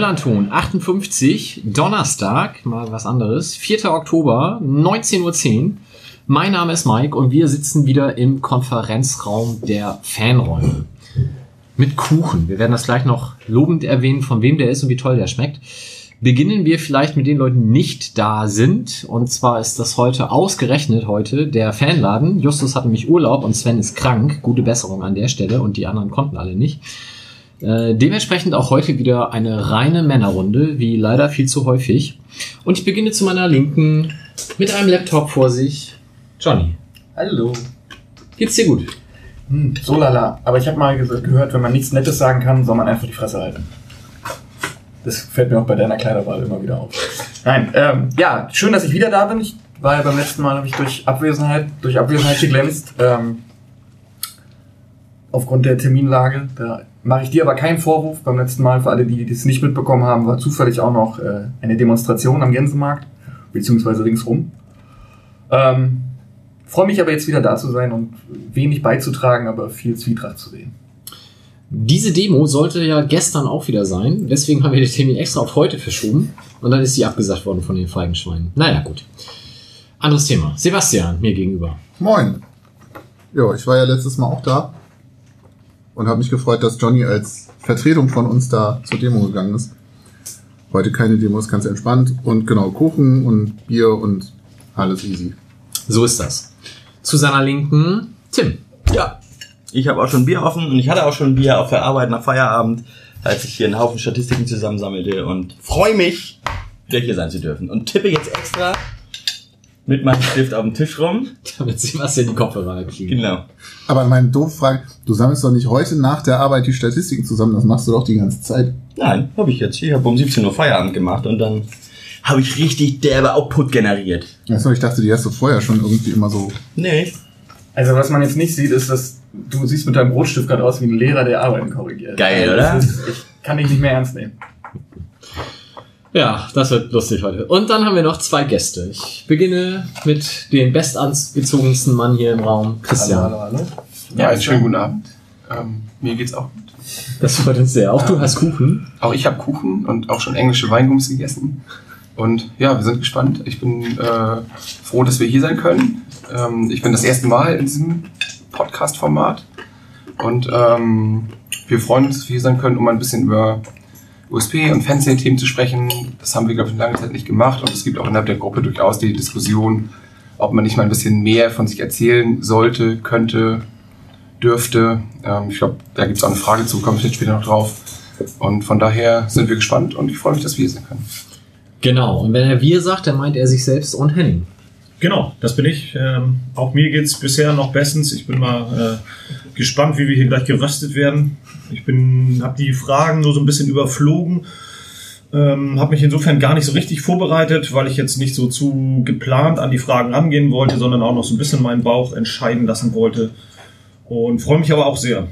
Millanton 58, Donnerstag, mal was anderes, 4. Oktober, 19.10 Uhr. Mein Name ist Mike und wir sitzen wieder im Konferenzraum der Fanräume. Mit Kuchen. Wir werden das gleich noch lobend erwähnen, von wem der ist und wie toll der schmeckt. Beginnen wir vielleicht mit den Leuten, die nicht da sind. Und zwar ist das heute ausgerechnet heute der Fanladen. Justus hat nämlich Urlaub und Sven ist krank. Gute Besserung an der Stelle und die anderen konnten alle nicht. Äh, dementsprechend auch heute wieder eine reine Männerrunde, wie leider viel zu häufig. Und ich beginne zu meiner Linken mit einem Laptop vor sich. Johnny, Hallo. geht's dir gut? Hm, so lala. Aber ich habe mal ge- gehört, wenn man nichts Nettes sagen kann, soll man einfach die Fresse halten. Das fällt mir auch bei deiner Kleiderwahl immer wieder auf. Nein, ähm, ja, schön, dass ich wieder da bin. Ich war ja beim letzten Mal, habe ich durch Abwesenheit, durch Abwesenheit geglänzt. Ähm, aufgrund der Terminlage. Da mache ich dir aber keinen Vorwurf. Beim letzten Mal, für alle, die das nicht mitbekommen haben, war zufällig auch noch äh, eine Demonstration am Gänsemarkt, beziehungsweise ringsrum. Ähm, Freue mich aber jetzt wieder da zu sein und wenig beizutragen, aber viel Zwietracht zu sehen. Diese Demo sollte ja gestern auch wieder sein. Deswegen haben wir den Termin extra auf heute verschoben. Und dann ist sie abgesagt worden von den Feigenschweinen. Naja, gut. Anderes Thema. Sebastian, mir gegenüber. Moin. Ja, ich war ja letztes Mal auch da und habe mich gefreut, dass Johnny als Vertretung von uns da zur Demo gegangen ist. Heute keine Demo, ist ganz entspannt und genau Kuchen und Bier und alles easy. So ist das. Zu seiner Linken, Tim. Ja, ich habe auch schon Bier offen und ich hatte auch schon Bier auf der Arbeit nach Feierabend, als ich hier einen Haufen Statistiken zusammensammelte und freue mich, wieder hier sein zu dürfen. Und tippe jetzt extra mit meinem Stift auf dem Tisch rum. Damit Sebastian die Kopfhörer kriegt. Genau. Aber meine doofe Frage, du sammelst doch nicht heute nach der Arbeit die Statistiken zusammen, das machst du doch die ganze Zeit. Nein, habe ich jetzt. Ich habe um 17 Uhr Feierabend gemacht und dann habe ich richtig derbe Output generiert. Du, ich dachte, die hast du vorher schon irgendwie immer so. Nee. Also was man jetzt nicht sieht, ist, dass du siehst mit deinem Brotstift gerade aus wie ein Lehrer, der Arbeiten korrigiert. Geil, Also, oder? Ist, ich kann dich nicht mehr ernst nehmen. Ja, das wird lustig heute. Und dann haben wir noch zwei Gäste. Ich beginne mit dem bestangezogensten Mann hier im Raum, Christian. hallo, hallo. Ja, einen schönen guten Abend. Ähm, mir geht's auch gut. Das freut uns sehr. Auch du hast Kuchen. Auch ich habe Kuchen und auch schon englische Weingummis gegessen. Und ja, wir sind gespannt. Ich bin äh, froh, dass wir hier sein können. Ähm, ich bin das erste Mal in diesem Podcast-Format. Und ähm, wir freuen uns, dass wir hier sein können, um ein bisschen über USP und Fanszene-Themen zu sprechen. Das haben wir, glaube ich, in langer Zeit nicht gemacht. Und es gibt auch innerhalb der Gruppe durchaus die Diskussion, ob man nicht mal ein bisschen mehr von sich erzählen sollte, könnte, dürfte. Ähm, ich glaube, da gibt es auch eine Frage zu, komme ich jetzt später noch drauf. Und von daher sind wir gespannt und ich freue mich, dass wir hier sein können. Genau. Und wenn er wir sagt, dann meint er sich selbst und Henning. Genau, das bin ich. Ähm, auch mir geht's bisher noch bestens. Ich bin mal äh, gespannt, wie wir hier gleich geröstet werden. Ich bin, habe die Fragen nur so ein bisschen überflogen, ähm, habe mich insofern gar nicht so richtig vorbereitet, weil ich jetzt nicht so zu geplant an die Fragen rangehen wollte, sondern auch noch so ein bisschen meinen Bauch entscheiden lassen wollte. Und freue mich aber auch sehr.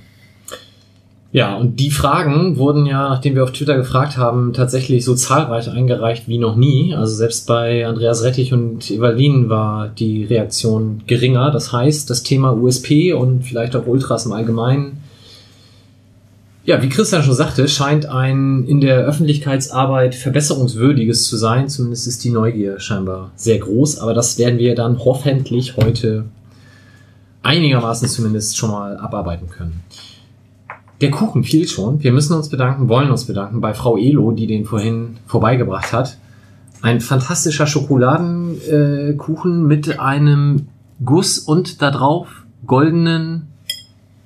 Ja, und die Fragen wurden ja, nachdem wir auf Twitter gefragt haben, tatsächlich so zahlreich eingereicht wie noch nie. Also selbst bei Andreas Rettich und Evalin war die Reaktion geringer. Das heißt, das Thema USP und vielleicht auch Ultras im Allgemeinen, ja, wie Christian schon sagte, scheint ein in der Öffentlichkeitsarbeit verbesserungswürdiges zu sein. Zumindest ist die Neugier scheinbar sehr groß. Aber das werden wir dann hoffentlich heute einigermaßen zumindest schon mal abarbeiten können. Der Kuchen fiel schon. Wir müssen uns bedanken, wollen uns bedanken bei Frau Elo, die den vorhin vorbeigebracht hat. Ein fantastischer Schokoladenkuchen äh, mit einem Guss und da drauf goldenen,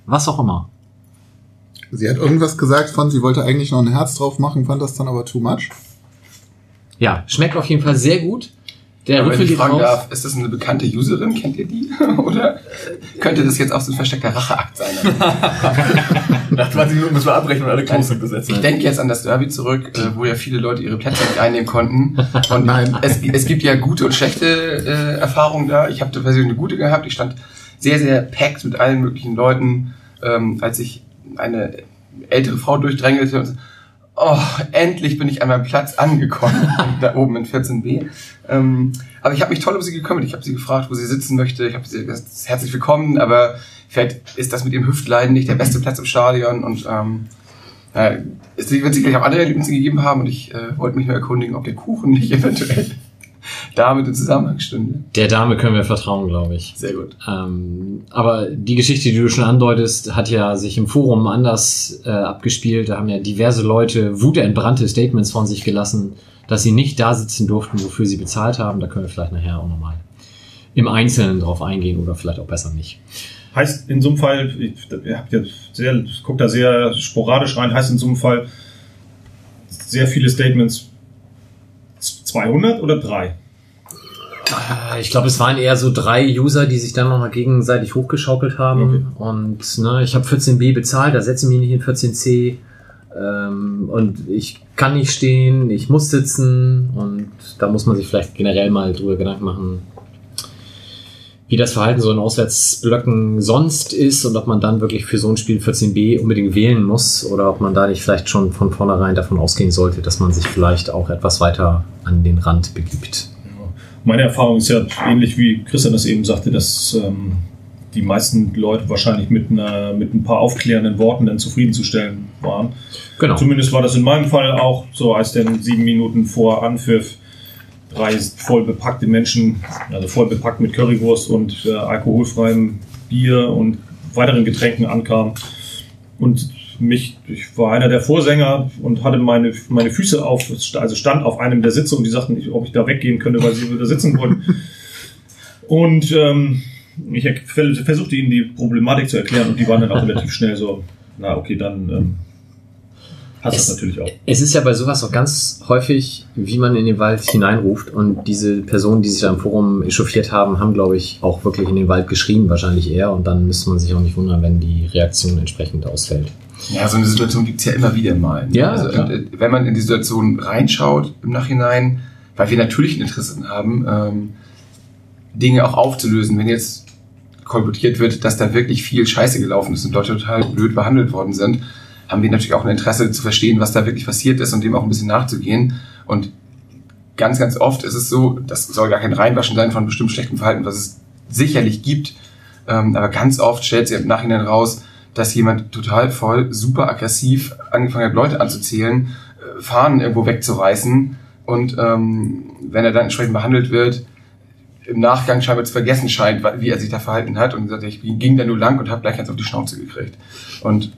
was auch immer. Sie hat irgendwas gesagt von, sie wollte eigentlich noch ein Herz drauf machen, fand das dann aber too much. Ja, schmeckt auf jeden Fall sehr gut. Der Aber wenn Rüffel ich fragen raus. darf, ist das eine bekannte Userin? Kennt ihr die? Oder könnte das jetzt auch so ein versteckter Racheakt sein? Nach 20 Minuten müssen wir abbrechen und alle Klos sind besetzt. Ich denke jetzt an das Derby zurück, äh, wo ja viele Leute ihre Plätze nicht einnehmen konnten. Und Nein. Es, es gibt ja gute und schlechte äh, Erfahrungen da. Ich habe persönlich eine gute gehabt. Ich stand sehr, sehr packed mit allen möglichen Leuten, ähm, als ich eine ältere Frau durchdrängelte und so, oh, endlich bin ich an meinem Platz angekommen, da oben in 14b. Ähm, aber ich habe mich toll um sie gekümmert. Ich habe sie gefragt, wo sie sitzen möchte. Ich habe sie gesagt, herzlich willkommen, aber vielleicht ist das mit ihrem Hüftleiden nicht der beste Platz im Stadion und ähm, äh, es wird gleich auch andere Erlebnisse gegeben haben und ich äh, wollte mich nur erkundigen, ob der Kuchen nicht eventuell damit in Zusammenhang stünde. Der Dame können wir vertrauen, glaube ich. Sehr gut. Ähm, aber die Geschichte, die du schon andeutest, hat ja sich im Forum anders äh, abgespielt. Da haben ja diverse Leute wutentbrannte Statements von sich gelassen, dass sie nicht da sitzen durften, wofür sie bezahlt haben. Da können wir vielleicht nachher auch nochmal im Einzelnen drauf eingehen oder vielleicht auch besser nicht. Heißt in so einem Fall, ihr habt ja sehr, ich guck da sehr sporadisch rein, heißt in so einem Fall sehr viele Statements 200 oder drei? Äh, Ich glaube, es waren eher so drei User, die sich dann nochmal gegenseitig hochgeschaukelt haben. Und ne, ich habe 14b bezahlt, da setze ich mich nicht in 14c. Ähm, und ich kann nicht stehen, ich muss sitzen. Und da muss man sich vielleicht generell mal drüber Gedanken machen, wie das Verhalten so in Auswärtsblöcken sonst ist und ob man dann wirklich für so ein Spiel 14b unbedingt wählen muss oder ob man da nicht vielleicht schon von vornherein davon ausgehen sollte, dass man sich vielleicht auch etwas weiter an den Rand begibt. Meine Erfahrung ist ja ähnlich wie Christian das eben sagte, dass ähm, die meisten Leute wahrscheinlich mit, einer, mit ein paar aufklärenden Worten dann zufriedenzustellen waren. Genau. Zumindest war das in meinem Fall auch so, als dann sieben Minuten vor Anpfiff drei voll bepackte Menschen, also voll bepackt mit Currywurst und äh, alkoholfreiem Bier und weiteren Getränken ankamen. Und mich, ich war einer der Vorsänger und hatte meine, meine Füße auf, also stand auf einem der Sitze und die sagten, ob ich da weggehen könnte, weil sie da sitzen wollten. Und ähm, ich er- versuchte ihnen die Problematik zu erklären und die waren dann auch relativ schnell so, na okay, dann ähm, hast du das Es- natürlich auch. Es ist ja bei sowas auch ganz häufig, wie man in den Wald hineinruft. Und diese Personen, die sich da im Forum echauffiert haben, haben, glaube ich, auch wirklich in den Wald geschrien, wahrscheinlich eher. Und dann müsste man sich auch nicht wundern, wenn die Reaktion entsprechend ausfällt. Ja, so eine Situation gibt's ja immer wieder mal. ne? Ja, also, äh, wenn man in die Situation reinschaut im Nachhinein, weil wir natürlich ein Interesse haben, ähm, Dinge auch aufzulösen, wenn jetzt kolportiert wird, dass da wirklich viel Scheiße gelaufen ist und Leute total blöd behandelt worden sind, haben wir natürlich auch ein Interesse zu verstehen, was da wirklich passiert ist und dem auch ein bisschen nachzugehen. Und ganz, ganz oft ist es so, das soll gar kein Reinwaschen sein von bestimmt schlechtem Verhalten, was es sicherlich gibt, ähm, aber ganz oft stellt sich im Nachhinein raus, dass jemand total voll, super aggressiv angefangen hat, Leute anzuzählen, äh, Fahnen irgendwo wegzureißen und ähm, wenn er dann entsprechend behandelt wird, im Nachgang scheinbar zu vergessen scheint, wie er sich da verhalten hat und gesagt, ich ging da nur lang und habe gleich eins auf die Schnauze gekriegt. Und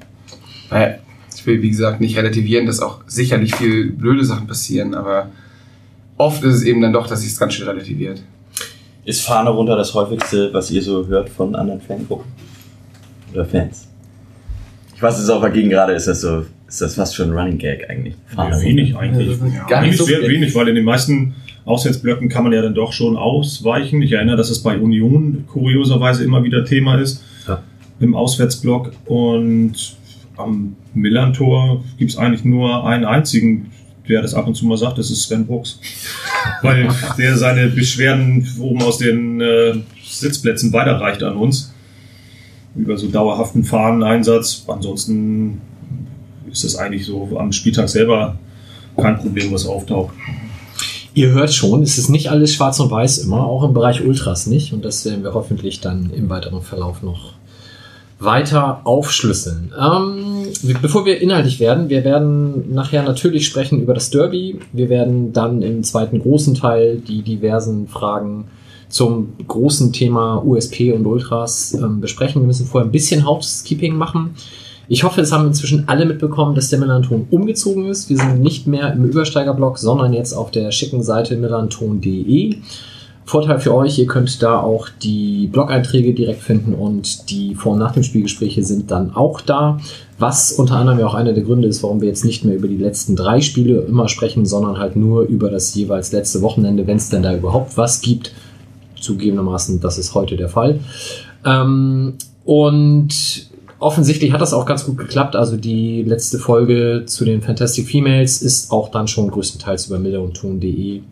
naja, ich will, wie gesagt, nicht relativieren, dass auch sicherlich viel blöde Sachen passieren, aber oft ist es eben dann doch, dass sich es ganz schnell relativiert. Ist Fahne runter das häufigste, was ihr so hört von anderen Fangruppen? Oder Fans? Ich weiß, es auch dagegen gerade, ist das so, ist das fast schon ein Running Gag eigentlich? Ja, wenig eigentlich. Gar nicht so sehr wenig, weil in den meisten Auswärtsblöcken kann man ja dann doch schon ausweichen. Ich erinnere, dass es bei Union kurioserweise immer wieder Thema ist. Ja. Im Auswärtsblock. Und am Millantor gibt es eigentlich nur einen einzigen, der das ab und zu mal sagt, das ist Sven Brooks. weil der seine Beschwerden oben aus den äh, Sitzplätzen weiterreicht an uns. Über so dauerhaften Fahneneinsatz. Ansonsten ist das eigentlich so am Spieltag selber kein Problem, was auftaucht. Ihr hört schon, es ist nicht alles schwarz und weiß immer, auch im Bereich Ultras nicht. Und das werden wir hoffentlich dann im weiteren Verlauf noch weiter aufschlüsseln. Ähm, bevor wir inhaltlich werden, wir werden nachher natürlich sprechen über das Derby. Wir werden dann im zweiten großen Teil die diversen Fragen zum großen Thema USP und Ultras ähm, besprechen. Wir müssen vorher ein bisschen Housekeeping machen. Ich hoffe, es haben inzwischen alle mitbekommen, dass der Millanton umgezogen ist. Wir sind nicht mehr im Übersteigerblock, sondern jetzt auf der schicken Seite millanton.de. Vorteil für euch, ihr könnt da auch die Blog-Einträge direkt finden und die Vor- und Nach dem Spielgespräche sind dann auch da. Was unter anderem ja auch einer der Gründe ist, warum wir jetzt nicht mehr über die letzten drei Spiele immer sprechen, sondern halt nur über das jeweils letzte Wochenende, wenn es denn da überhaupt was gibt. Zugegebenermaßen, das ist heute der Fall. Ähm, und offensichtlich hat das auch ganz gut geklappt. Also die letzte Folge zu den Fantastic Females ist auch dann schon größtenteils über millerundton.de ähm,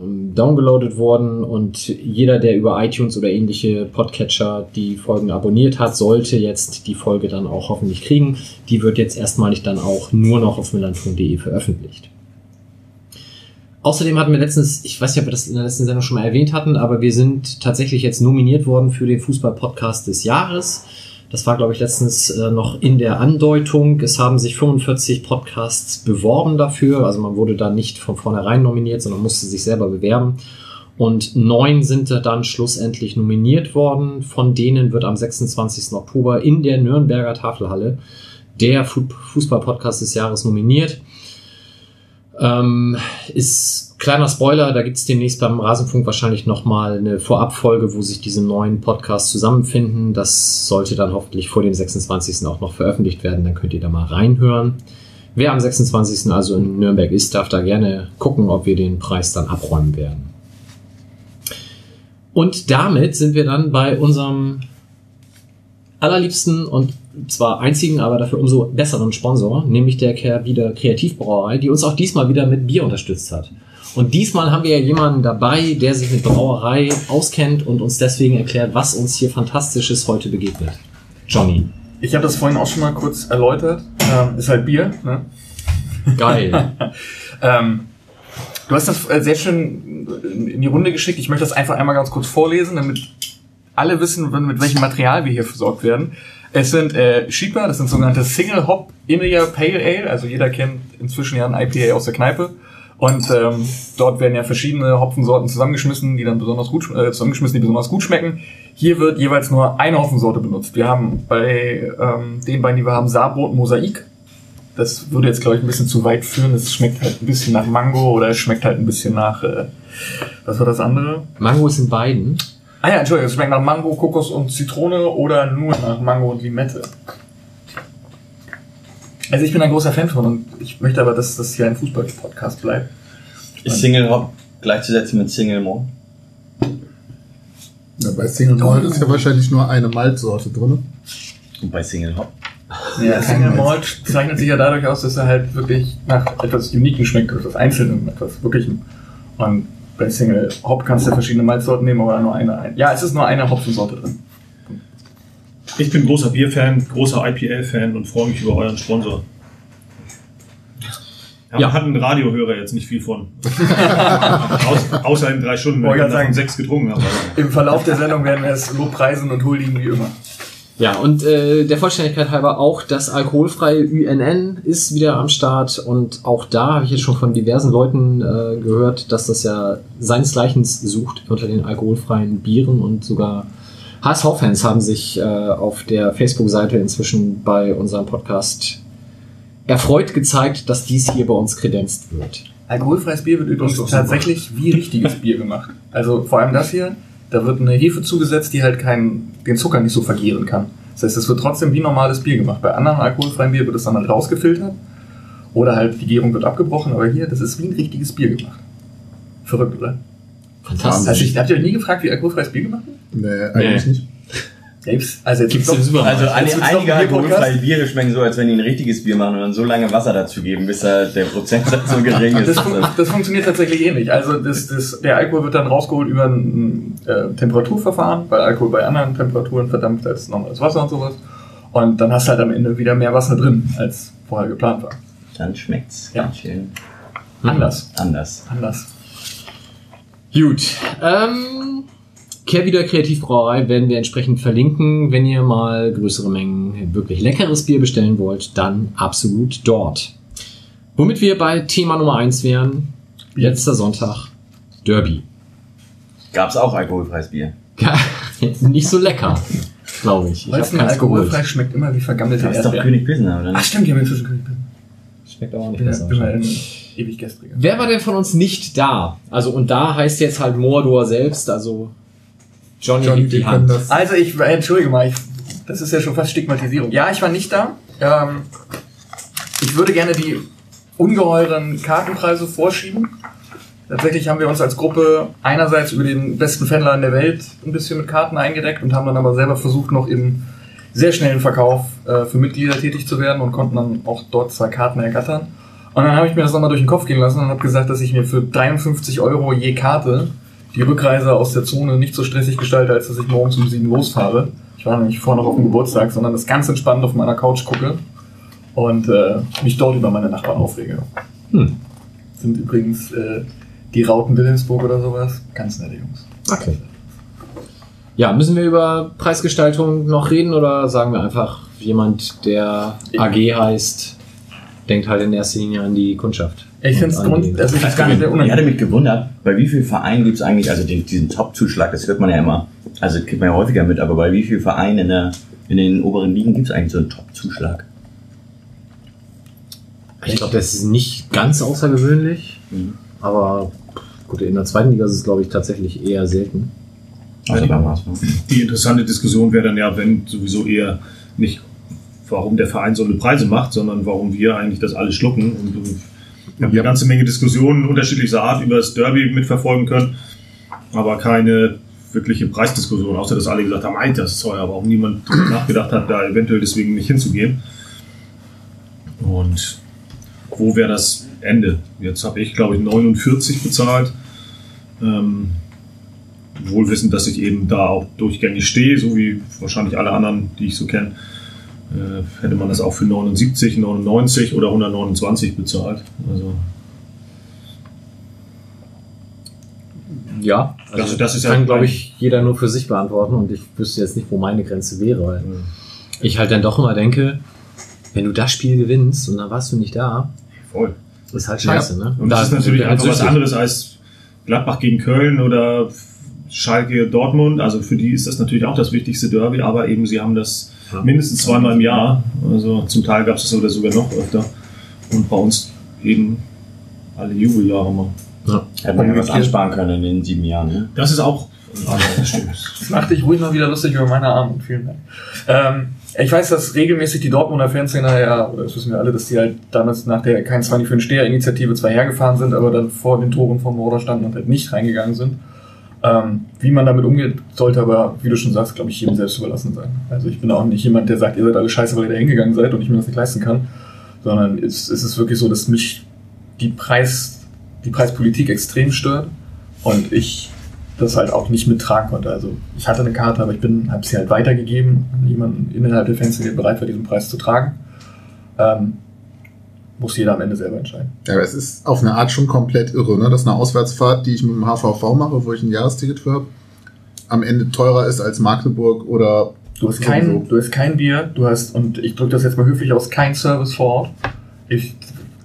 downgeloadet worden und jeder, der über iTunes oder ähnliche Podcatcher die Folgen abonniert hat, sollte jetzt die Folge dann auch hoffentlich kriegen. Die wird jetzt erstmalig dann auch nur noch auf melanton.de veröffentlicht. Außerdem hatten wir letztens, ich weiß nicht, ob wir das in der letzten Sendung schon mal erwähnt hatten, aber wir sind tatsächlich jetzt nominiert worden für den Fußball-Podcast des Jahres. Das war, glaube ich, letztens äh, noch in der Andeutung. Es haben sich 45 Podcasts beworben dafür. Also man wurde da nicht von vornherein nominiert, sondern musste sich selber bewerben. Und neun sind da dann schlussendlich nominiert worden. Von denen wird am 26. Oktober in der Nürnberger Tafelhalle der Fu- Fußball-Podcast des Jahres nominiert. Ähm, ist kleiner Spoiler, da gibt's demnächst beim Rasenfunk wahrscheinlich nochmal eine Vorabfolge, wo sich diese neuen Podcasts zusammenfinden. Das sollte dann hoffentlich vor dem 26. auch noch veröffentlicht werden, dann könnt ihr da mal reinhören. Wer am 26. also in Nürnberg ist, darf da gerne gucken, ob wir den Preis dann abräumen werden. Und damit sind wir dann bei unserem allerliebsten und zwar einzigen, aber dafür umso besseren Sponsor, nämlich der Kehrwieder Kreativbrauerei, die uns auch diesmal wieder mit Bier unterstützt hat. Und diesmal haben wir ja jemanden dabei, der sich mit Brauerei auskennt und uns deswegen erklärt, was uns hier Fantastisches heute begegnet. Johnny. Ich habe das vorhin auch schon mal kurz erläutert. Ähm, ist halt Bier. Ne? Geil. Ähm, du hast das äh, sehr schön in die Runde geschickt. Ich möchte das einfach einmal ganz kurz vorlesen, damit alle wissen, mit welchem Material wir hier versorgt werden. Es sind äh, Sheeper, das sind sogenannte Single Hop India Pale Ale. Also jeder kennt inzwischen ja ein IPA aus der Kneipe. Und ähm, dort werden ja verschiedene Hopfensorten zusammengeschmissen, die dann besonders gut äh, zusammengeschmissen, die besonders gut schmecken. Hier wird jeweils nur eine Hopfensorte benutzt. Wir haben bei ähm, den beiden, die wir haben, Saarbrot Mosaik. Das würde jetzt, glaube ich, ein bisschen zu weit führen. Es schmeckt halt ein bisschen nach Mango oder es schmeckt halt ein bisschen nach, äh, was war das andere? Mango ist in beiden. Ah ja, Entschuldigung, es schmeckt nach Mango, Kokos und Zitrone oder nur nach Mango und Limette. Also ich bin ein großer Fan von und ich möchte aber, dass das hier ein Fußball-Podcast bleibt. Ist Single Hop gleichzusetzen mit Single Malt? Ja, bei Single Malt ist ja wahrscheinlich nur eine Maltsorte drin. Und bei Single Hop? Ja, Single Malt zeichnet sich ja dadurch aus, dass er halt wirklich nach etwas Uniken schmeckt, etwas Einzelnen, etwas Wirklichem. Und bei Single Hop kannst du verschiedene Malzsorten nehmen, aber nur eine ein. Ja, es ist nur eine Hopfensorte drin. Ich bin großer Bierfan, großer IPL-Fan und freue mich über euren Sponsor. Ja, Ja. hat ein Radiohörer jetzt nicht viel von. Aus, außer in drei Stunden, wenn davon sagen. sechs getrunken habe. Aber Im Verlauf der Sendung werden wir es lobpreisen und huldigen wie immer. Ja, und äh, der Vollständigkeit halber auch das alkoholfreie UNN ist wieder am Start und auch da habe ich jetzt schon von diversen Leuten äh, gehört, dass das ja seinesgleichen sucht unter den alkoholfreien Bieren und sogar HSV-Fans haben sich äh, auf der Facebook-Seite inzwischen bei unserem Podcast erfreut gezeigt, dass dies hier bei uns kredenzt wird. Alkoholfreies Bier wird übrigens tatsächlich wie richtiges Bier gemacht. Also vor allem das hier, da wird eine Hefe zugesetzt, die halt keinen, den Zucker nicht so vergieren kann. Das heißt, es wird trotzdem wie normales Bier gemacht. Bei anderen alkoholfreien Bier wird es dann halt rausgefiltert oder halt die Gärung wird abgebrochen, aber hier, das ist wie ein richtiges Bier gemacht. Verrückt, oder? Fantastisch. Also ich, habt ihr euch nie gefragt, wie alkoholfreies Bier gemacht wird? Nee, eigentlich Nee. nicht. Gibt's, also jetzt Gibt's doch- im Supermarkt. Also Jetzt doch einige alkoholfreie Biere schmecken so, als wenn die ein richtiges Bier machen und dann so lange Wasser dazugeben, bis da der Prozentsatz so gering ist. Das, fun das funktioniert tatsächlich ähnlich. Also das, das, der Alkohol wird dann rausgeholt über ein äh, Temperaturverfahren, weil Alkohol bei anderen Temperaturen verdampft als normales Wasser und sowas. Und dann hast du halt am Ende wieder mehr Wasser drin, als vorher geplant war. Dann schmeckt's Ja. ganz schön Anders. anders. Anders. Gut. Ähm, Kehrwieder Kreativbrauerei werden wir entsprechend verlinken. Wenn ihr mal größere Mengen wirklich leckeres Bier bestellen wollt, dann absolut dort. Womit wir bei Thema Nummer eins wären, letzter Sonntag, Derby. Gab's auch alkoholfreies Bier? Nicht so lecker, glaube ich. Ich Weizen keins alkoholfrei geholt. schmeckt immer wie vergammelte Das ist doch Erdbeeren. König Pilsner, oder Ach nicht? stimmt, die haben inzwischen König Pilsner. Schmeckt aber auch nicht bin besser. ja ewig gestriger. Wer war denn von uns nicht da? Also, und da heißt jetzt halt Mordor selbst, also Johnny, Johnny, die Hand. das. Also ich, äh, entschuldige mal, ich, das ist ja schon fast Stigmatisierung. Ja, ich war nicht da. Ähm, ich würde gerne die ungeheuren Kartenpreise vorschieben. Tatsächlich haben wir uns als Gruppe einerseits über den besten Fanladen der Welt ein bisschen mit Karten eingedeckt und haben dann aber selber versucht, noch im sehr schnellen Verkauf äh, für Mitglieder tätig zu werden und konnten dann auch dort zwei Karten ergattern. Und dann habe ich mir das nochmal durch den Kopf gehen lassen und habe gesagt, dass ich mir für 53 Euro je Karte die Rückreise aus der Zone nicht so stressig gestalte, als dass ich morgens um 7 losfahre. Ich war nämlich vorher noch auf dem Geburtstag, sondern das ganz entspannt auf meiner Couch gucke und äh, mich dort über meine Nachbarn aufrege. Hm. Sind übrigens äh, die Rauten Wilhelmsburg oder sowas. Ganz nette Jungs. Okay. Ja, müssen wir über Preisgestaltung noch reden oder sagen wir einfach, jemand, der AG heißt, denkt halt in erster Linie an die Kundschaft? Ich finde es grund, also ich gar nicht sehr Ich hatte unangenehm. mich gewundert, bei wie vielen Vereinen gibt es eigentlich, also den, diesen Top-Zuschlag, das hört man ja immer, also kriegt man ja häufiger mit, aber bei wie vielen Vereinen in, der, in den oberen Ligen gibt es eigentlich so einen Top-Zuschlag? Ich glaube, das ist nicht ganz außergewöhnlich, Mhm. aber gut, in der zweiten Liga ist es, glaube ich, tatsächlich eher selten. Also beim HSV. Die interessante Diskussion wäre dann ja, wenn sowieso eher nicht, warum der Verein so eine Preise macht, sondern warum wir eigentlich das alles schlucken. Und wir haben eine ganze Menge Diskussionen unterschiedlichster Art über das Derby mitverfolgen können, aber keine wirkliche Preisdiskussion, außer dass alle gesagt haben, "Ei, das ist teuer, aber auch niemand nachgedacht hat, da eventuell deswegen nicht hinzugehen. Und wo wäre das Ende? Jetzt habe ich, glaube ich, 49 bezahlt. Ähm, wohl wissend, dass ich eben da auch durchgängig stehe, so wie wahrscheinlich alle anderen, die ich so kenne, äh, hätte man das auch für 79, 99 oder 129 bezahlt. Also Ja, also Das- das ist ja kann, mein- glaube ich, jeder nur für sich beantworten und ich wüsste jetzt nicht, wo meine Grenze wäre, weil ich halt dann doch immer denke, wenn du das Spiel gewinnst und dann warst du nicht da, voll. ist halt scheiße, ne? Und das ist natürlich einfach was anderes als Gladbach gegen Köln oder Schalke Dortmund. Also für die ist das natürlich auch das wichtigste Derby, aber eben sie haben das Ja. mindestens zweimal im Jahr. Also zum Teil gab es das oder sogar noch öfter. Und bei uns eben alle Jubeljahre mal. Hätte man ja was ansparen können in den sieben Jahren, ne? Das ist auch also, das macht dich ruhig mal wieder lustig über meine Armut. Vielen Dank. Ähm, ich weiß, dass regelmäßig die Dortmunder Fanszene ja, oder das wissen wir alle, dass die halt damals nach der Kein 20 für den Steher-Initiative zwar hergefahren sind, aber dann vor den Toren vom Morder standen und halt nicht reingegangen sind. Ähm, wie man damit umgeht, sollte aber, wie du schon sagst, glaube ich, jedem selbst überlassen sein. Also ich bin auch nicht jemand, der sagt, ihr seid alle scheiße, weil ihr da hingegangen seid und ich mir das nicht leisten kann, sondern es, es ist wirklich so, dass mich die Preis, die Preispolitik extrem stört und ich das halt auch nicht mittragen konnte. Also ich hatte eine Karte, aber ich habe sie halt weitergegeben an jemanden innerhalb der Fans, der bereit war, diesen Preis zu tragen. Ähm, muss jeder am Ende selber entscheiden. Ja, aber es ist auf eine Art schon komplett irre, ne? dass eine Auswärtsfahrt, die ich mit dem HVV mache, wo ich ein Jahresticket für habe, am Ende teurer ist als Magdeburg oder Du hast kein, du hast kein Bier, du hast, und ich drücke das jetzt mal höflich aus, kein Service vor Ort. Ich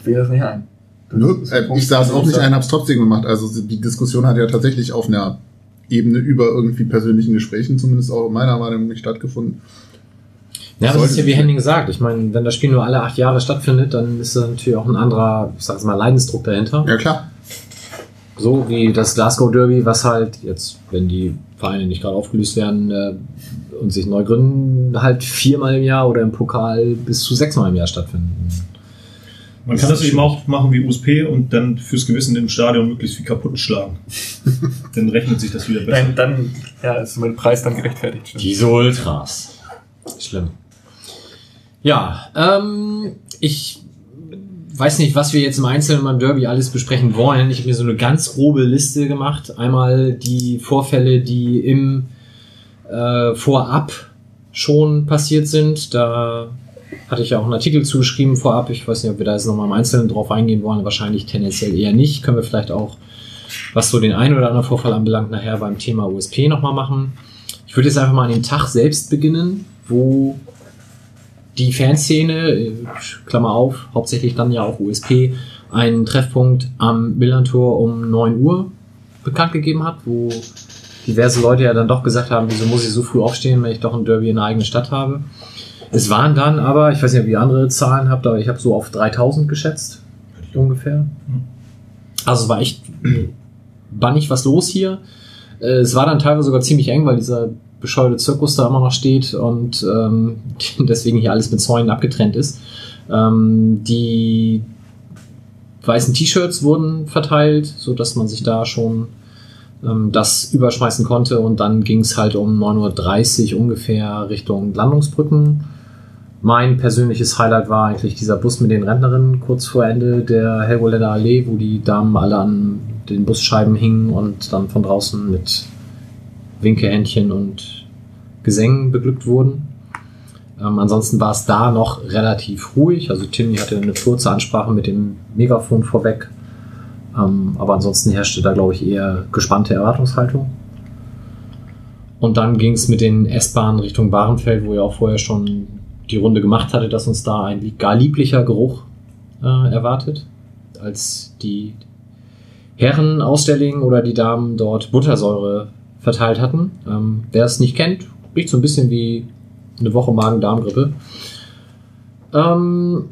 sehe das nicht ein. Das Nö, äh, ich saß auch nicht ein, hab's trotzdem gemacht. Also die Diskussion hat ja tatsächlich auf einer Ebene über irgendwie persönlichen Gesprächen, zumindest auch in meiner Wahrnehmung, nicht stattgefunden. Ja, aber das ist ja wie Henning sagt. Ich meine, wenn das Spiel nur alle acht Jahre stattfindet, dann ist da natürlich auch ein anderer, ich sag's mal, Leidensdruck dahinter. Ja klar. So wie das Glasgow Derby, was halt jetzt, wenn die Vereine nicht gerade aufgelöst werden äh, und sich neu gründen, halt viermal im Jahr oder im Pokal bis zu sechsmal im Jahr stattfinden. Man kann das eben auch machen wie USP und dann fürs Gewissen im Stadion möglichst viel kaputt schlagen. dann rechnet sich das wieder besser. Dann, dann ja, ist mein Preis dann gerechtfertigt. Diese Ultras. Schlimm. Ja, ähm, ich weiß nicht, was wir jetzt im Einzelnen beim Derby alles besprechen wollen. Ich habe mir so eine ganz grobe Liste gemacht. Einmal die Vorfälle, die im äh, Vorab schon passiert sind. Da hatte ich ja auch einen Artikel zugeschrieben vorab. Ich weiß nicht, ob wir da jetzt nochmal im Einzelnen drauf eingehen wollen. Wahrscheinlich tendenziell eher nicht. Können wir vielleicht auch, was so den einen oder anderen Vorfall anbelangt, nachher beim Thema USP nochmal machen. Ich würde jetzt einfach mal an dem Tag selbst beginnen, wo die Fanszene, äh, Klammer auf, hauptsächlich dann ja auch USP, einen Treffpunkt am Millantor um 9 Uhr bekannt gegeben hat, wo diverse Leute ja dann doch gesagt haben, wieso muss ich so früh aufstehen, wenn ich doch ein Derby in der eigenen Stadt habe. Es waren dann aber, ich weiß nicht, ob ihr andere Zahlen habt, aber ich habe so auf 3000 geschätzt, ungefähr. Also war echt bannig was los hier. Äh, Es war dann teilweise sogar ziemlich eng, weil dieser bescheuerte Zirkus da immer noch steht und ähm, deswegen hier alles mit Zäunen abgetrennt ist. Ähm, die weißen T-Shirts wurden verteilt, so dass man sich da schon ähm, das überschmeißen konnte und dann ging es halt um 9.30 Uhr ungefähr Richtung Landungsbrücken mein persönliches Highlight war eigentlich dieser Bus mit den Rentnerinnen kurz vor Ende der Helgoländer Allee, wo die Damen alle an den Busscheiben hingen und dann von draußen mit Winkehändchen und Gesängen beglückt wurden. Ähm, ansonsten war es da noch relativ ruhig. Also Timmy hatte eine kurze Ansprache mit dem Megafon vorweg. Ähm, aber ansonsten herrschte da, glaube ich, eher gespannte Erwartungshaltung. Und dann ging es mit den S-Bahnen Richtung Bahrenfeld, wo ihr auch vorher schon die Runde gemacht hatte, dass uns da ein gar lieblicher Geruch äh, erwartet, als die Herren aus der Ling oder die Damen dort Buttersäure verteilt hatten. Ähm, wer es nicht kennt, riecht so ein bisschen wie eine Woche Magen-Darm-Grippe. Ähm,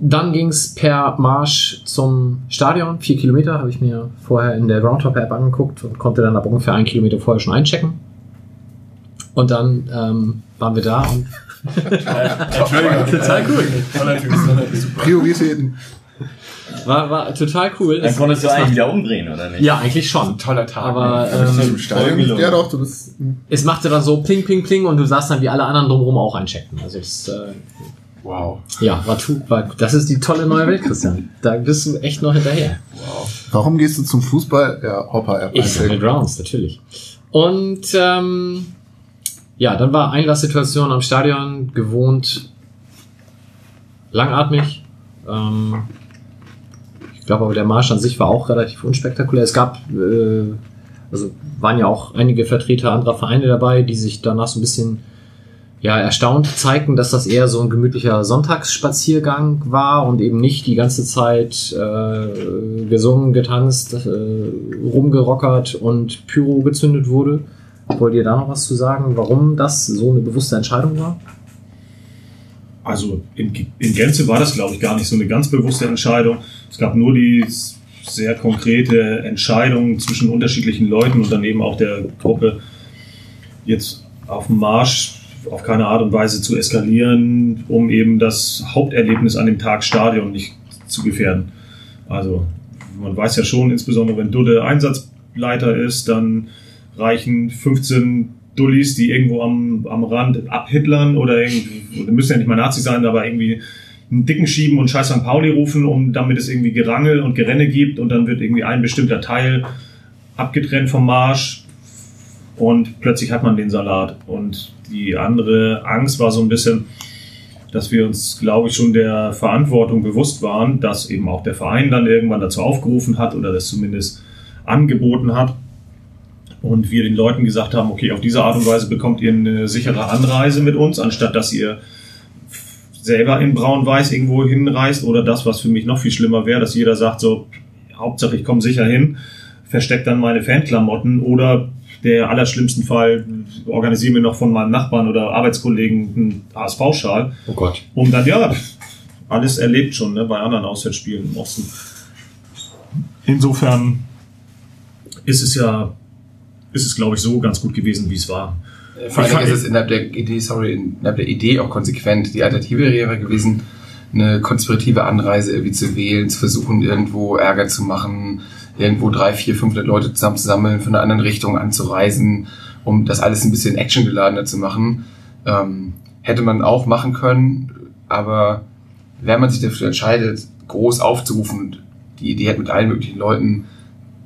dann ging es per Marsch zum Stadion. Vier Kilometer habe ich mir vorher in der Groundhopper-App angeguckt und konnte dann ab ungefähr einen Kilometer vorher schon einchecken. Und dann ähm, waren wir da und Entschuldigung. total cool. Toller Typ. Prioritäten. War, war total cool. Dann Es- konntest du es eigentlich wieder umdrehen, oder nicht? Ja, eigentlich schon. Toller Tag. Aber Ähm, Im Stadion ja doch, du bist. es machte dann so pling, pling, pling und du sahst dann, wie alle anderen drumherum auch eincheckten. Also es, äh, wow. ja, war, tu, war das ist die tolle neue Welt, Christian. Da bist du echt noch hinterher. Warum gehst du zum Fußball? Ja, Hopper-App. Ich sammle Grounds, natürlich. Und ähm, ja, dann war Einlasssituation am Stadion gewohnt langatmig. Ähm, ich glaube aber der Marsch an sich war auch relativ unspektakulär. Es gab, äh, also waren ja auch einige Vertreter anderer Vereine dabei, die sich danach so ein bisschen ja, erstaunt zeigten, dass das eher so ein gemütlicher Sonntagsspaziergang war und eben nicht die ganze Zeit äh, gesungen, getanzt, äh, rumgerockert und Pyro gezündet wurde. Wollt ihr da noch was zu sagen, warum das so eine bewusste Entscheidung war? Also in, in Gänze war das, glaube ich, gar nicht so eine ganz bewusste Entscheidung. Es gab nur die sehr konkrete Entscheidung zwischen unterschiedlichen Leuten und dann eben auch der Gruppe, jetzt auf dem Marsch auf keine Art und Weise zu eskalieren, um eben das Haupterlebnis an dem Tag Stadion nicht zu gefährden. Also man weiß ja schon, insbesondere wenn Dudde Einsatzleiter ist, dann reichen 15 Dullis, die irgendwo am, am Rand abhitlern oder irgendwie, müssen ja nicht mal Nazis sein, aber irgendwie einen Dicken schieben und Scheiß St. Pauli rufen, um damit es irgendwie Gerangel und Gerenne gibt und dann wird irgendwie ein bestimmter Teil abgetrennt vom Marsch und plötzlich hat man den Salat. Und die andere Angst war so ein bisschen, dass wir uns, glaube ich, schon der Verantwortung bewusst waren, dass eben auch der Verein dann irgendwann dazu aufgerufen hat oder das zumindest angeboten hat. Und wir den Leuten gesagt haben, okay, auf diese Art und Weise bekommt ihr eine sichere Anreise mit uns, anstatt dass ihr selber in Braun-Weiß irgendwo hinreist oder das, was für mich noch viel schlimmer wäre, dass jeder sagt so, Hauptsache ich komme sicher hin, versteckt dann meine Fanklamotten oder der allerschlimmsten Fall organisiere mir noch von meinem Nachbarn oder Arbeitskollegen einen HSV-Schal, Oh Gott. um dann, ja, alles erlebt schon ne, bei anderen Auswärtsspielen im Osten. Insofern ist es ja, ist es glaube ich so ganz gut gewesen, wie es war. Vor Ich allem ist es innerhalb der Idee, sorry, innerhalb der Idee auch konsequent. Die Alternative wäre gewesen, eine konspirative Anreise irgendwie zu wählen, zu versuchen, irgendwo Ärger zu machen, irgendwo drei, vier, 500 Leute zusammenzusammeln, von einer anderen Richtung anzureisen, um das alles ein bisschen actiongeladener zu machen. Ähm, hätte man auch machen können, aber wenn man sich dafür entscheidet, groß aufzurufen und die Idee hat, mit allen möglichen Leuten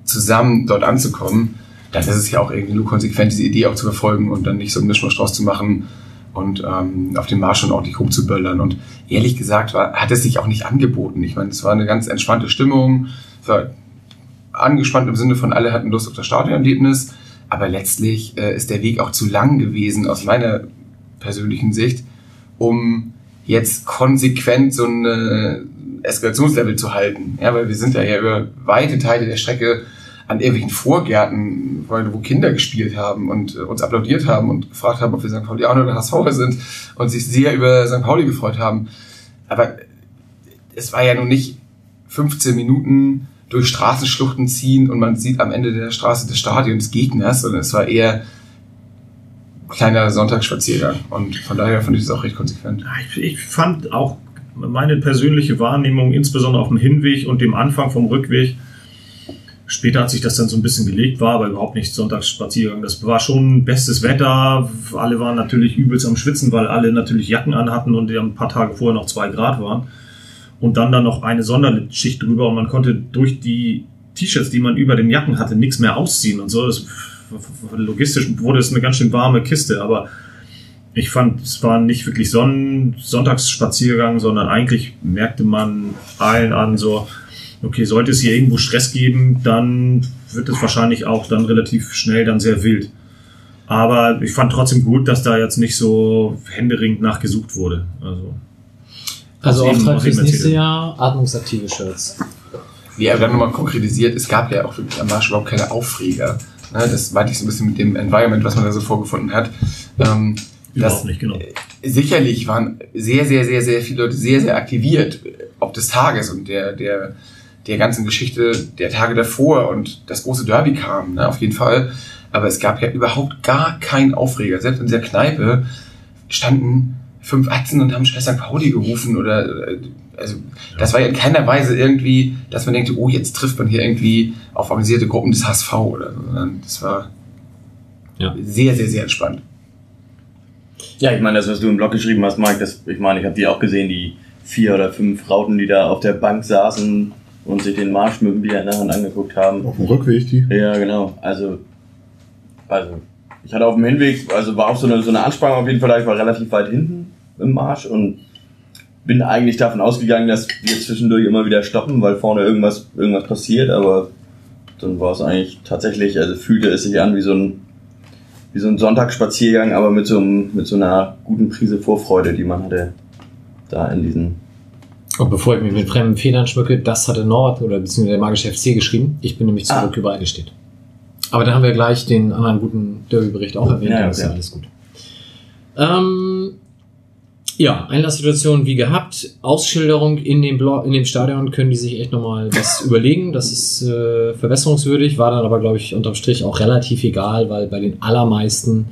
zusammen dort anzukommen, dann ist es ja auch irgendwie nur konsequent, diese Idee auch zu verfolgen und dann nicht so einen Mischmasch draus zu machen und ähm, auf dem Marsch schon ordentlich rumzuböllern. Und ehrlich gesagt war, hat es sich auch nicht angeboten. Ich meine, es war eine ganz entspannte Stimmung, es war angespannt im Sinne von alle hatten Lust auf das Stadionerlebnis, aber letztlich äh, ist der Weg auch zu lang gewesen aus meiner persönlichen Sicht, um jetzt konsequent so ein Eskalationslevel zu halten. Ja, weil wir sind ja, ja über weite Teile der Strecke an irgendwelchen Vorgärten, wo Kinder gespielt haben und äh, uns applaudiert haben und gefragt haben, ob wir St. Paulianer oder HSVer sind und sich sehr über St. Pauli gefreut haben. Aber es war ja nun nicht 15 Minuten durch Straßenschluchten ziehen und man sieht am Ende der Straße des Gegners, sondern es war eher kleiner Sonntagsspaziergang. Und von daher fand ich das auch recht konsequent. Ich fand auch meine persönliche Wahrnehmung, insbesondere auf dem Hinweg und dem Anfang vom Rückweg, Später hat sich das dann so ein bisschen gelegt, war aber überhaupt nicht Sonntagsspaziergang. Das war schon bestes Wetter. Alle waren natürlich übelst am Schwitzen, weil alle natürlich Jacken anhatten und die ein paar Tage vorher noch zwei Grad waren. Und dann dann noch eine Sonderschicht drüber und man konnte durch die T-Shirts, die man über den Jacken hatte, nichts mehr ausziehen und so. Das, logistisch wurde es eine ganz schön warme Kiste, aber ich fand, es war nicht wirklich Sonnen Sonntagsspaziergang, sondern eigentlich merkte man allen an, so, okay, sollte es hier irgendwo Stress geben, dann wird es wahrscheinlich auch dann relativ schnell dann sehr wild. Aber ich fand trotzdem gut, dass da jetzt nicht so händeringend nachgesucht wurde. Also, Also Auftrag fürs nächste. Jahr, atmungsaktive Shirts. Ja, aber dann nochmal konkretisiert, es gab ja auch wirklich am Marsch überhaupt keine Aufreger. Ne, das meinte ich so ein bisschen mit dem Environment, was man da so vorgefunden hat. Ähm, überhaupt das, nicht, genau. sicherlich waren sehr, sehr, sehr, sehr viele Leute sehr, sehr aktiviert, äh, ob des Tages und der, der, der ganzen Geschichte der Tage davor und das große Derby kam, ne, auf jeden Fall. Aber es gab ja überhaupt gar keinen Aufreger. Selbst in dieser Kneipe standen fünf Atzen und haben Schwester Pauli gerufen oder, äh, also, das war ja in keiner Weise irgendwie, dass man denkt, oh, jetzt trifft man hier irgendwie auf organisierte Gruppen des HSV oder so, das war Ja. sehr, sehr, sehr entspannt. Ja, ich meine, das, was du im Blog geschrieben hast, Mike, das, ich meine, ich habe die auch gesehen, die vier oder fünf Rauten, die da auf der Bank saßen und sich den Marsch mit dem Bier in der Hand angeguckt haben. Auf dem Rückweg die. Ja, genau. Also, also ich hatte auf dem Hinweg, also war auch so eine, so eine Anspannung auf jeden Fall, ich war relativ weit hinten im Marsch und bin eigentlich davon ausgegangen, dass wir zwischendurch immer wieder stoppen, weil vorne irgendwas, irgendwas passiert, aber dann war es eigentlich tatsächlich, also fühlte es sich an wie so ein, wie so ein Sonntagsspaziergang, aber mit so, einem, mit so einer guten Prise Vorfreude, die man hatte da in diesen Und bevor ich mich mit fremden Federn schmücke, das hatte Norbert oder beziehungsweise der magische FC geschrieben. Ich bin nämlich zurück Ah. über eine steht. Aber dann haben wir gleich den anderen guten Derby-Bericht auch erwähnt, Ja, dann ist ja alles gut. Ähm, ja, Einlasssituation wie gehabt. Ausschilderung in dem, Blo in dem Stadion können die sich echt nochmal was überlegen. Das ist äh, verbesserungswürdig, war dann aber, glaube ich, unterm Strich auch relativ egal, weil bei den allermeisten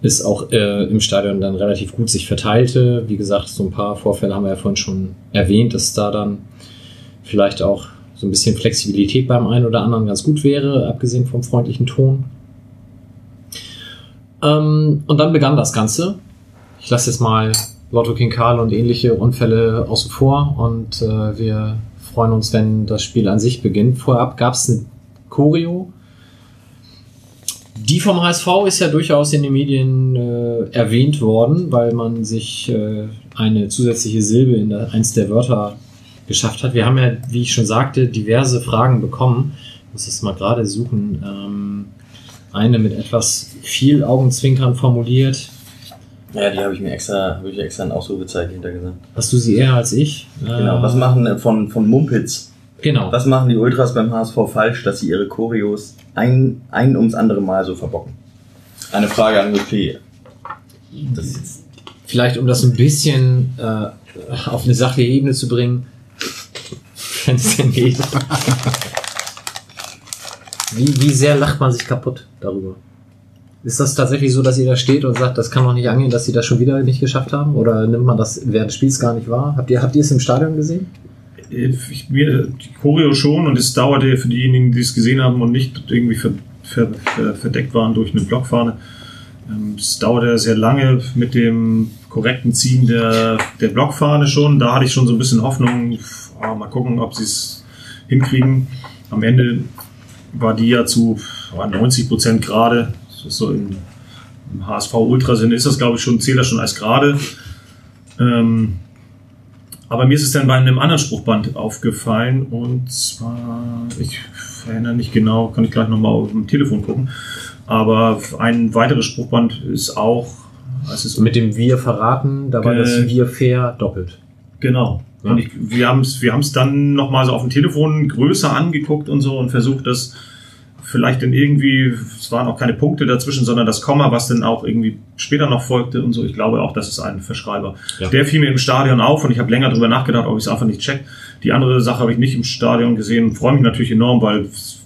ist auch äh, im Stadion dann relativ gut sich verteilte. Wie gesagt, so ein paar Vorfälle haben wir ja vorhin schon erwähnt, dass da dann vielleicht auch so ein bisschen Flexibilität beim einen oder anderen ganz gut wäre, abgesehen vom freundlichen Ton. Ähm, und dann begann das Ganze. Ich lasse jetzt mal Lotto King Karl und ähnliche Unfälle außen vor und äh, wir freuen uns, wenn das Spiel an sich beginnt. Vorab gab es eine Choreo. Die vom HSV ist ja durchaus in den Medien äh, erwähnt worden, weil man sich äh, eine zusätzliche Silbe in der, eins der Wörter geschafft hat. Wir haben ja, wie ich schon sagte, diverse Fragen bekommen. Ich muss es mal gerade suchen. Ähm, eine mit etwas viel Augenzwinkern formuliert. Ja, die habe ich mir extra, habe ich extra ein Ausrufezeichen hintergesagt. Hast du sie eher als ich? Genau. Äh, Was machen äh, von, von Mumpitz? Genau. Was machen die Ultras beim HSV falsch, dass sie ihre Choreos ein, ein ums andere Mal so verbocken? Eine Frage an jetzt Vielleicht um das ein bisschen äh, auf eine sachliche Ebene zu bringen, wenn es denn geht. Wie, wie sehr lacht man sich kaputt darüber? Ist das tatsächlich so, dass ihr da steht und sagt, das kann doch nicht angehen, dass sie das schon wieder nicht geschafft haben? Oder nimmt man das während des Spiels gar nicht wahr? Habt ihr, habt ihr es im Stadion gesehen? Ich, mir, die Choreo schon und es dauerte für diejenigen, die es gesehen haben und nicht irgendwie ver, ver, ver, verdeckt waren durch eine Blockfahne. Ähm, Es dauerte sehr lange mit dem korrekten Ziehen der, der Blockfahne schon. Da hatte ich schon so ein bisschen Hoffnung, ah, mal gucken, ob sie es hinkriegen. Am Ende war die ja zu ah, 90 Prozent gerade. So im, im HSV-Ultra-Sinne ist das, glaube ich, schon, zählt das schon als gerade. Ähm, aber mir ist es dann bei einem anderen Spruchband aufgefallen und zwar, ich erinnere nicht genau, kann ich gleich nochmal auf dem Telefon gucken. Aber ein weiteres Spruchband ist auch, es ist Mit dem Wir verraten, da war das Wir fair doppelt. Genau. Ja. Und ich, wir haben es wir haben's dann nochmal so auf dem Telefon größer angeguckt und so und versucht, das vielleicht dann irgendwie, es waren auch keine Punkte dazwischen, sondern das Komma, was dann auch irgendwie später noch folgte und so. Ich glaube auch, das ist ein Verschreiber. Ja. Der fiel mir im Stadion auf und ich habe länger drüber nachgedacht, ob ich es einfach nicht check. Die andere Sache habe ich nicht im Stadion gesehen und freue mich natürlich enorm, weil es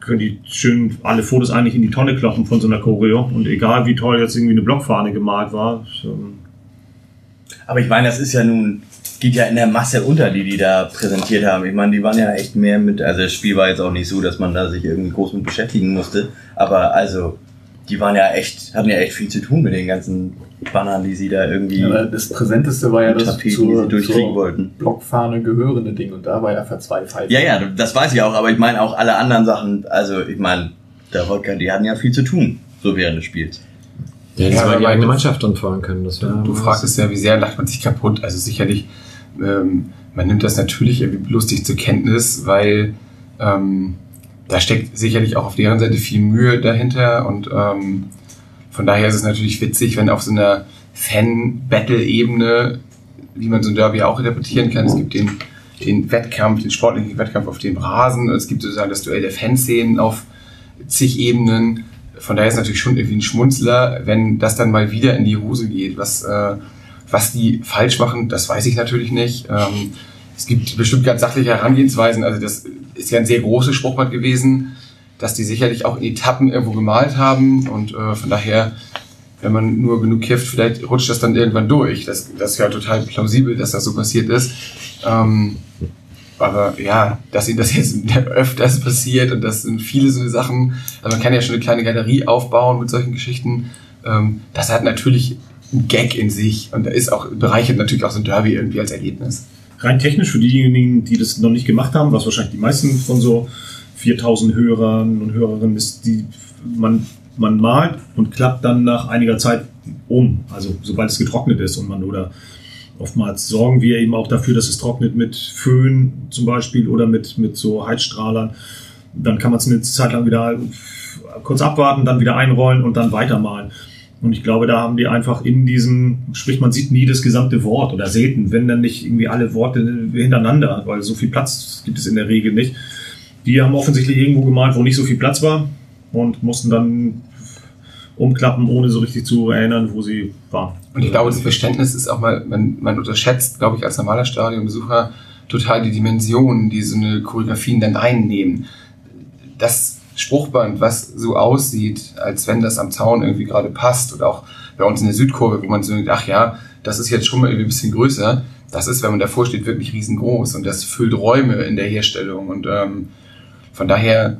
können die schön alle Fotos eigentlich in die Tonne kloppen von so einer Choreo. Und egal wie toll jetzt irgendwie eine Blockfahne gemalt war, ähm, Aber ich meine, das ist ja nun geht ja in der Masse unter, die die da präsentiert haben. Ich meine, die waren ja echt mehr mit, also das Spiel war jetzt auch nicht so, dass man da sich irgendwie groß mit beschäftigen musste, aber also, die waren ja echt, hatten ja echt viel zu tun mit den ganzen Bannern, die sie da irgendwie Ja, das Präsenteste war ja das Tapeten, die zur, sie durchkriegen zur wollten. Blockfahne gehörende Ding und da war ja verzweifelt. Ja, ja, das weiß ich auch, aber ich meine auch alle anderen Sachen, also ich meine, der Wodka, die hatten ja viel zu tun, so während des Spiels. Ja, Ja, ja, aber die eigene Mannschaft anfahren können. Das wäre Du fragtest ja, wie sehr lacht man sich kaputt. Also sicherlich, ähm, man nimmt das natürlich irgendwie lustig zur Kenntnis, weil ähm, da steckt sicherlich auch auf deren Seite viel Mühe dahinter und ähm, von daher ist es natürlich witzig, wenn auf so einer Fan-Battle-Ebene, wie man so ein Derby auch interpretieren kann, es gibt den, den Wettkampf, den sportlichen Wettkampf auf dem Rasen, es gibt sozusagen das Duell der Fanszenen auf zig Ebenen. Von daher ist es natürlich schon irgendwie ein Schmunzler, wenn das dann mal wieder in die Hose geht. Was, äh, was die falsch machen, das weiß ich natürlich nicht. Ähm, es gibt bestimmt ganz sachliche Herangehensweisen. Also das ist ja ein sehr großes Spruchband gewesen, dass die sicherlich auch in Etappen irgendwo gemalt haben. Und äh, von daher, wenn man nur genug kifft, vielleicht rutscht das dann irgendwann durch. Das, das ist ja total plausibel, dass das so passiert ist. Ähm, aber ja, dass ihnen das jetzt öfters passiert und das sind viele so Sachen, also man kann ja schon eine kleine Galerie aufbauen mit solchen Geschichten. Ähm, das hat natürlich einen Gag in sich und da ist auch, bereichert natürlich auch so ein Derby irgendwie als Erlebnis. Rein technisch für diejenigen, die das noch nicht gemacht haben, was wahrscheinlich die meisten von so 4000 Hörern und Hörerinnen ist, die man, man malt und klappt dann nach einiger Zeit um. Also sobald es getrocknet ist und man oder oftmals sorgen wir eben auch dafür, dass es trocknet mit Föhn zum Beispiel oder mit, mit so Heizstrahlern. Dann kann man es eine Zeit lang wieder kurz abwarten, dann wieder einrollen und dann weitermalen. Und ich glaube, da haben die einfach in diesem, sprich, man sieht nie das gesamte Wort oder selten, wenn dann nicht irgendwie alle Worte hintereinander, weil so viel Platz gibt es in der Regel nicht. Die haben offensichtlich irgendwo gemalt, wo nicht so viel Platz war und mussten dann umklappen, ohne so richtig zu erinnern, wo sie waren. Und ich glaube, das Verständnis ist auch mal, man, man unterschätzt, glaube ich, als normaler Stadionbesucher total die Dimensionen, die so eine Choreografien dann einnehmen. Das Spruchband, was so aussieht, als wenn das am Zaun irgendwie gerade passt oder auch bei uns in der Südkurve, wo man so denkt, ach ja, das ist jetzt schon mal irgendwie ein bisschen größer. Das ist, wenn man davor steht, wirklich riesengroß und das füllt Räume in der Herstellung und ähm, von daher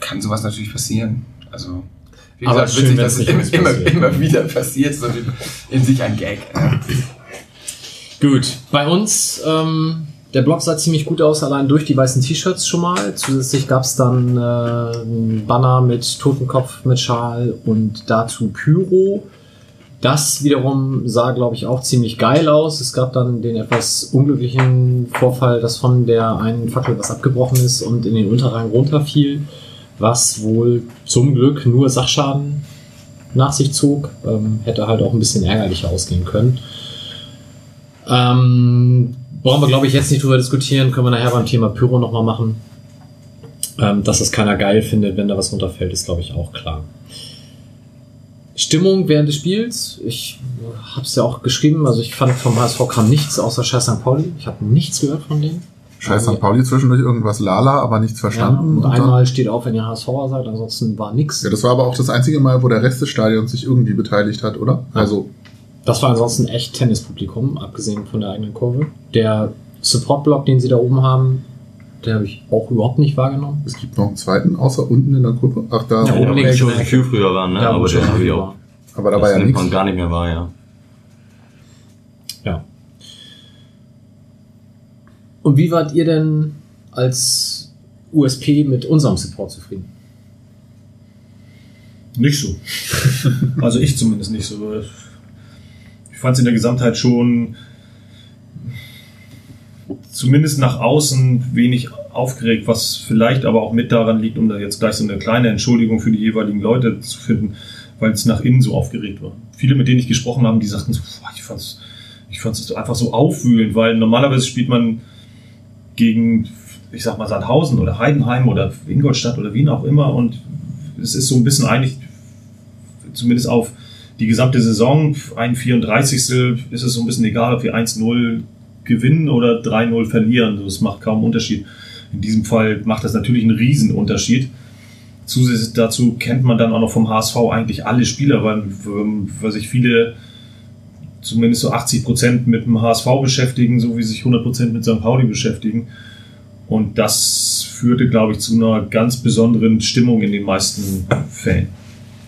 kann sowas natürlich passieren. Also wie Aber gesagt, schön, witzig, dass es immer, immer, immer wieder passiert, so in- in sich ein Gag. Gut, bei uns, ähm, der Blog sah ziemlich gut aus, allein durch die weißen T-Shirts schon mal. Zusätzlich gab's dann äh, einen Banner mit Totenkopf, mit Schal und dazu Pyro. Das wiederum sah, glaube ich, auch ziemlich geil aus. Es gab dann den etwas unglücklichen Vorfall, dass von der einen Fackel was abgebrochen ist und in den Unterrang runterfiel, was wohl zum Glück nur Sachschaden nach sich zog. Ähm, hätte halt auch ein bisschen ärgerlicher ausgehen können. Ähm, brauchen wir, glaube ich, jetzt nicht drüber diskutieren. Können wir nachher beim Thema Pyro nochmal machen. Ähm, dass das keiner geil findet, wenn da was runterfällt, ist, glaube ich, auch klar. Stimmung während des Spiels. Ich habe es ja auch geschrieben. Also ich fand vom HSV kam nichts außer Scheiß St. Pauli. Ich habe nichts gehört von denen. Scheiß St. Pauli zwischendurch irgendwas Lala, aber nichts Ja, verstanden. und Und dann- einmal steht auf, wenn ihr HSVer seid. Ansonsten war nix. ja, das war aber auch das einzige Mal, wo der Rest des Stadions sich irgendwie beteiligt hat, oder? Also, Das war ansonsten echt Tennispublikum, abgesehen von der eigenen Kurve. Der Support-Block, den sie da oben haben, den habe ich auch überhaupt nicht wahrgenommen. es gibt noch einen zweiten, außer unten in der Gruppe. Ach, da. Ja, oben links schon in der viel früher waren, ne? Da, aber der schon habe ich war. auch. aber da war das ja nimmt nichts. man gar nicht mehr wahr, ja. Ja. Und wie wart ihr denn als USP mit unserem Support zufrieden? Nicht so. Also ich zumindest nicht so. Ich fand es in der Gesamtheit schon zumindest nach außen wenig aufgeregt, was vielleicht aber auch mit daran liegt, um da jetzt gleich so eine kleine Entschuldigung für die jeweiligen Leute zu finden, weil es nach innen so aufgeregt war. Viele, mit denen ich gesprochen habe, die sagten so, boah, ich fand's, ich fand's einfach so aufwühlend, weil normalerweise spielt man gegen, ich sag mal, Sandhausen oder Heidenheim oder Ingolstadt oder Wien auch immer und es ist so ein bisschen eigentlich, zumindest auf die gesamte Saison, ein 34. ist es so ein bisschen egal, ob wir 1-0 gewinnen oder 3-0 verlieren. Das macht kaum Unterschied. In diesem Fall macht das natürlich einen Riesenunterschied. Zusätzlich dazu kennt man dann auch noch vom HSV eigentlich alle Spieler, weil, weil sich viele zumindest so 80 Prozent mit dem HSV beschäftigen, so wie sich 100 Prozent mit St. Pauli beschäftigen. Und das führte, glaube ich, zu einer ganz besonderen Stimmung in den meisten Fällen.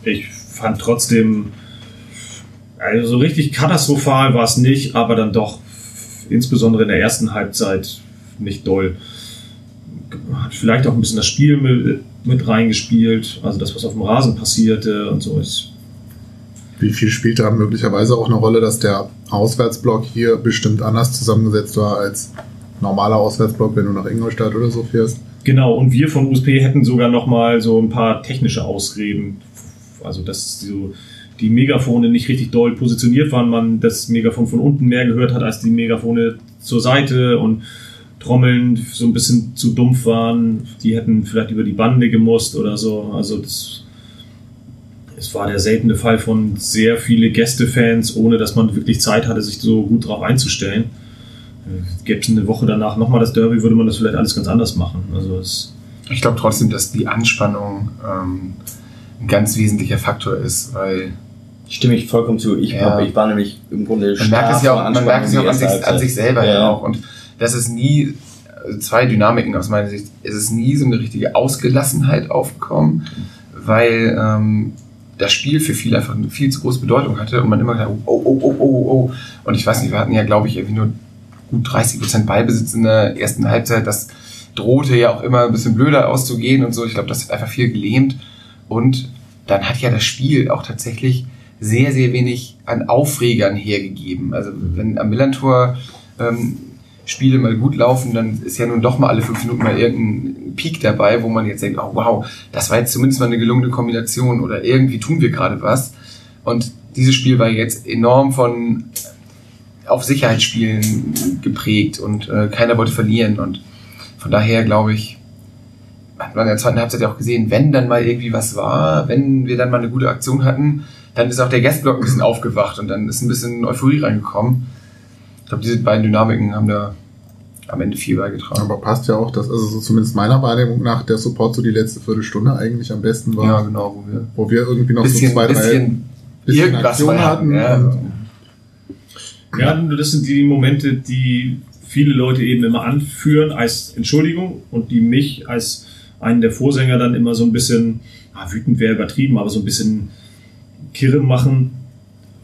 Ich fand trotzdem, also so richtig katastrophal war es nicht, aber dann doch insbesondere in der ersten Halbzeit nicht doll. Hat vielleicht auch ein bisschen das Spiel mit, mit reingespielt, also das, was auf dem Rasen passierte und so ist. Wie viel spielt da möglicherweise auch eine Rolle, dass der Auswärtsblock hier bestimmt anders zusammengesetzt war als normaler Auswärtsblock, wenn du nach Ingolstadt oder so fährst? Genau, und wir von USP hätten sogar noch mal so ein paar technische Ausreden. Also, dass so die Megafone nicht richtig doll positioniert waren, man das Megafon von unten mehr gehört hat als die Megafone zur Seite und Trommeln so ein bisschen zu dumpf waren. Die hätten vielleicht über die Bande gemusst oder so. Also, das es war der seltene Fall von sehr viele Gästefans, ohne dass man wirklich Zeit hatte, sich so gut drauf einzustellen. Gäbe es eine Woche danach nochmal das Derby, würde man das vielleicht alles ganz anders machen. Also es Ich glaube trotzdem, dass die Anspannung ähm, ein ganz wesentlicher Faktor ist, weil Stimme ich vollkommen zu. Ich, Ja. hab, ich war nämlich im Grunde man merkt es ja auch, man merkt es ja auch an, sich, an sich selber ja. ja auch. Und das ist nie, also zwei Dynamiken aus meiner Sicht, es ist nie so eine richtige Ausgelassenheit aufgekommen, weil ähm, das Spiel für viele einfach eine viel zu große Bedeutung hatte und man immer gedacht, oh, oh, oh, oh, oh, oh. Und ich weiß nicht, wir hatten ja, glaube ich, irgendwie nur gut 30 Prozent Ballbesitz in der ersten Halbzeit. Das drohte ja auch immer ein bisschen blöder auszugehen und so. Ich glaube, das hat einfach viel gelähmt. Und dann hat ja das Spiel auch tatsächlich sehr, sehr wenig an Aufregern hergegeben. Also wenn am Millantor ähm, Spiele mal gut laufen, dann ist ja nun doch mal alle fünf Minuten mal irgendein Peak dabei, wo man jetzt denkt, oh wow, das war jetzt zumindest mal eine gelungene Kombination oder irgendwie tun wir gerade was. Und dieses Spiel war jetzt enorm von auf Sicherheitsspielen geprägt und äh, keiner wollte verlieren. Und von daher glaube ich, hat man in der zweiten Halbzeit ja auch gesehen, wenn dann mal irgendwie was war, wenn wir dann mal eine gute Aktion hatten, dann ist auch der Gastblock ein bisschen aufgewacht und dann ist ein bisschen Euphorie reingekommen. Ich glaube, diese beiden Dynamiken haben da am Ende viel beigetragen. Aber passt ja auch, dass also so zumindest meiner Wahrnehmung nach der Support so die letzte Viertelstunde eigentlich am besten war, Ja, genau, wo wir wo wir irgendwie noch bisschen, so zwei, drei bisschen, bisschen irgendwas Aktionen mal hatten. Ja. Ja, das sind die Momente, die viele Leute eben immer anführen als Entschuldigung und die mich als einen der Vorsänger dann immer so ein bisschen, ah, wütend wäre übertrieben, aber so ein bisschen kirre machen,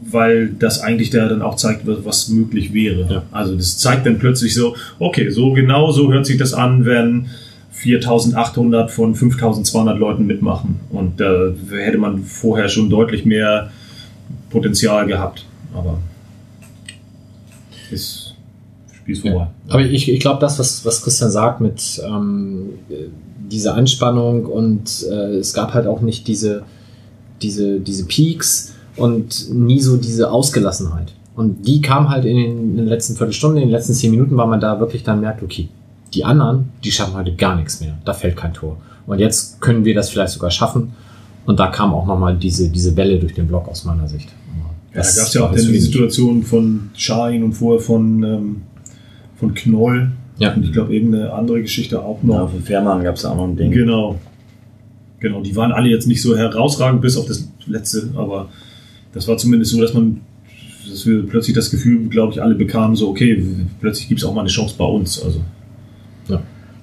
weil das eigentlich da dann auch zeigt, was- möglich wäre. Ja. Also das zeigt dann plötzlich so, okay, so genau so hört sich das an, wenn 4800 von 5200 Leuten mitmachen. Und da hätte man vorher schon deutlich mehr Potenzial gehabt. Aber ist Spiel ist vorbei. Aber ich, ich glaube, das, was, was Christian sagt mit ähm, äh, dieser Anspannung und äh, es gab halt auch nicht diese, diese, diese Peaks und nie so diese Ausgelassenheit. Und die kam halt in den, in den letzten Viertelstunden, in den letzten zehn Minuten, weil man da wirklich dann merkt, okay, die anderen, die schaffen heute gar nichts mehr. Da fällt kein Tor. Und jetzt können wir das vielleicht sogar schaffen. Und da kam auch nochmal diese, diese Welle durch den Block aus meiner Sicht. Ja, da Das gab es ja auch dann die. Situation von Schein und vorher von, ähm, von Knoll. Ja. Und ich glaube, irgendeine andere Geschichte auch Ja, noch. für Fährmann gab es auch noch ein Ding. Genau. Genau, die waren alle jetzt nicht so herausragend bis auf das letzte, aber das war zumindest so, dass man, dass wir plötzlich das Gefühl, glaube ich, alle bekamen, so, okay, plötzlich gibt es auch mal eine Chance bei uns. Also,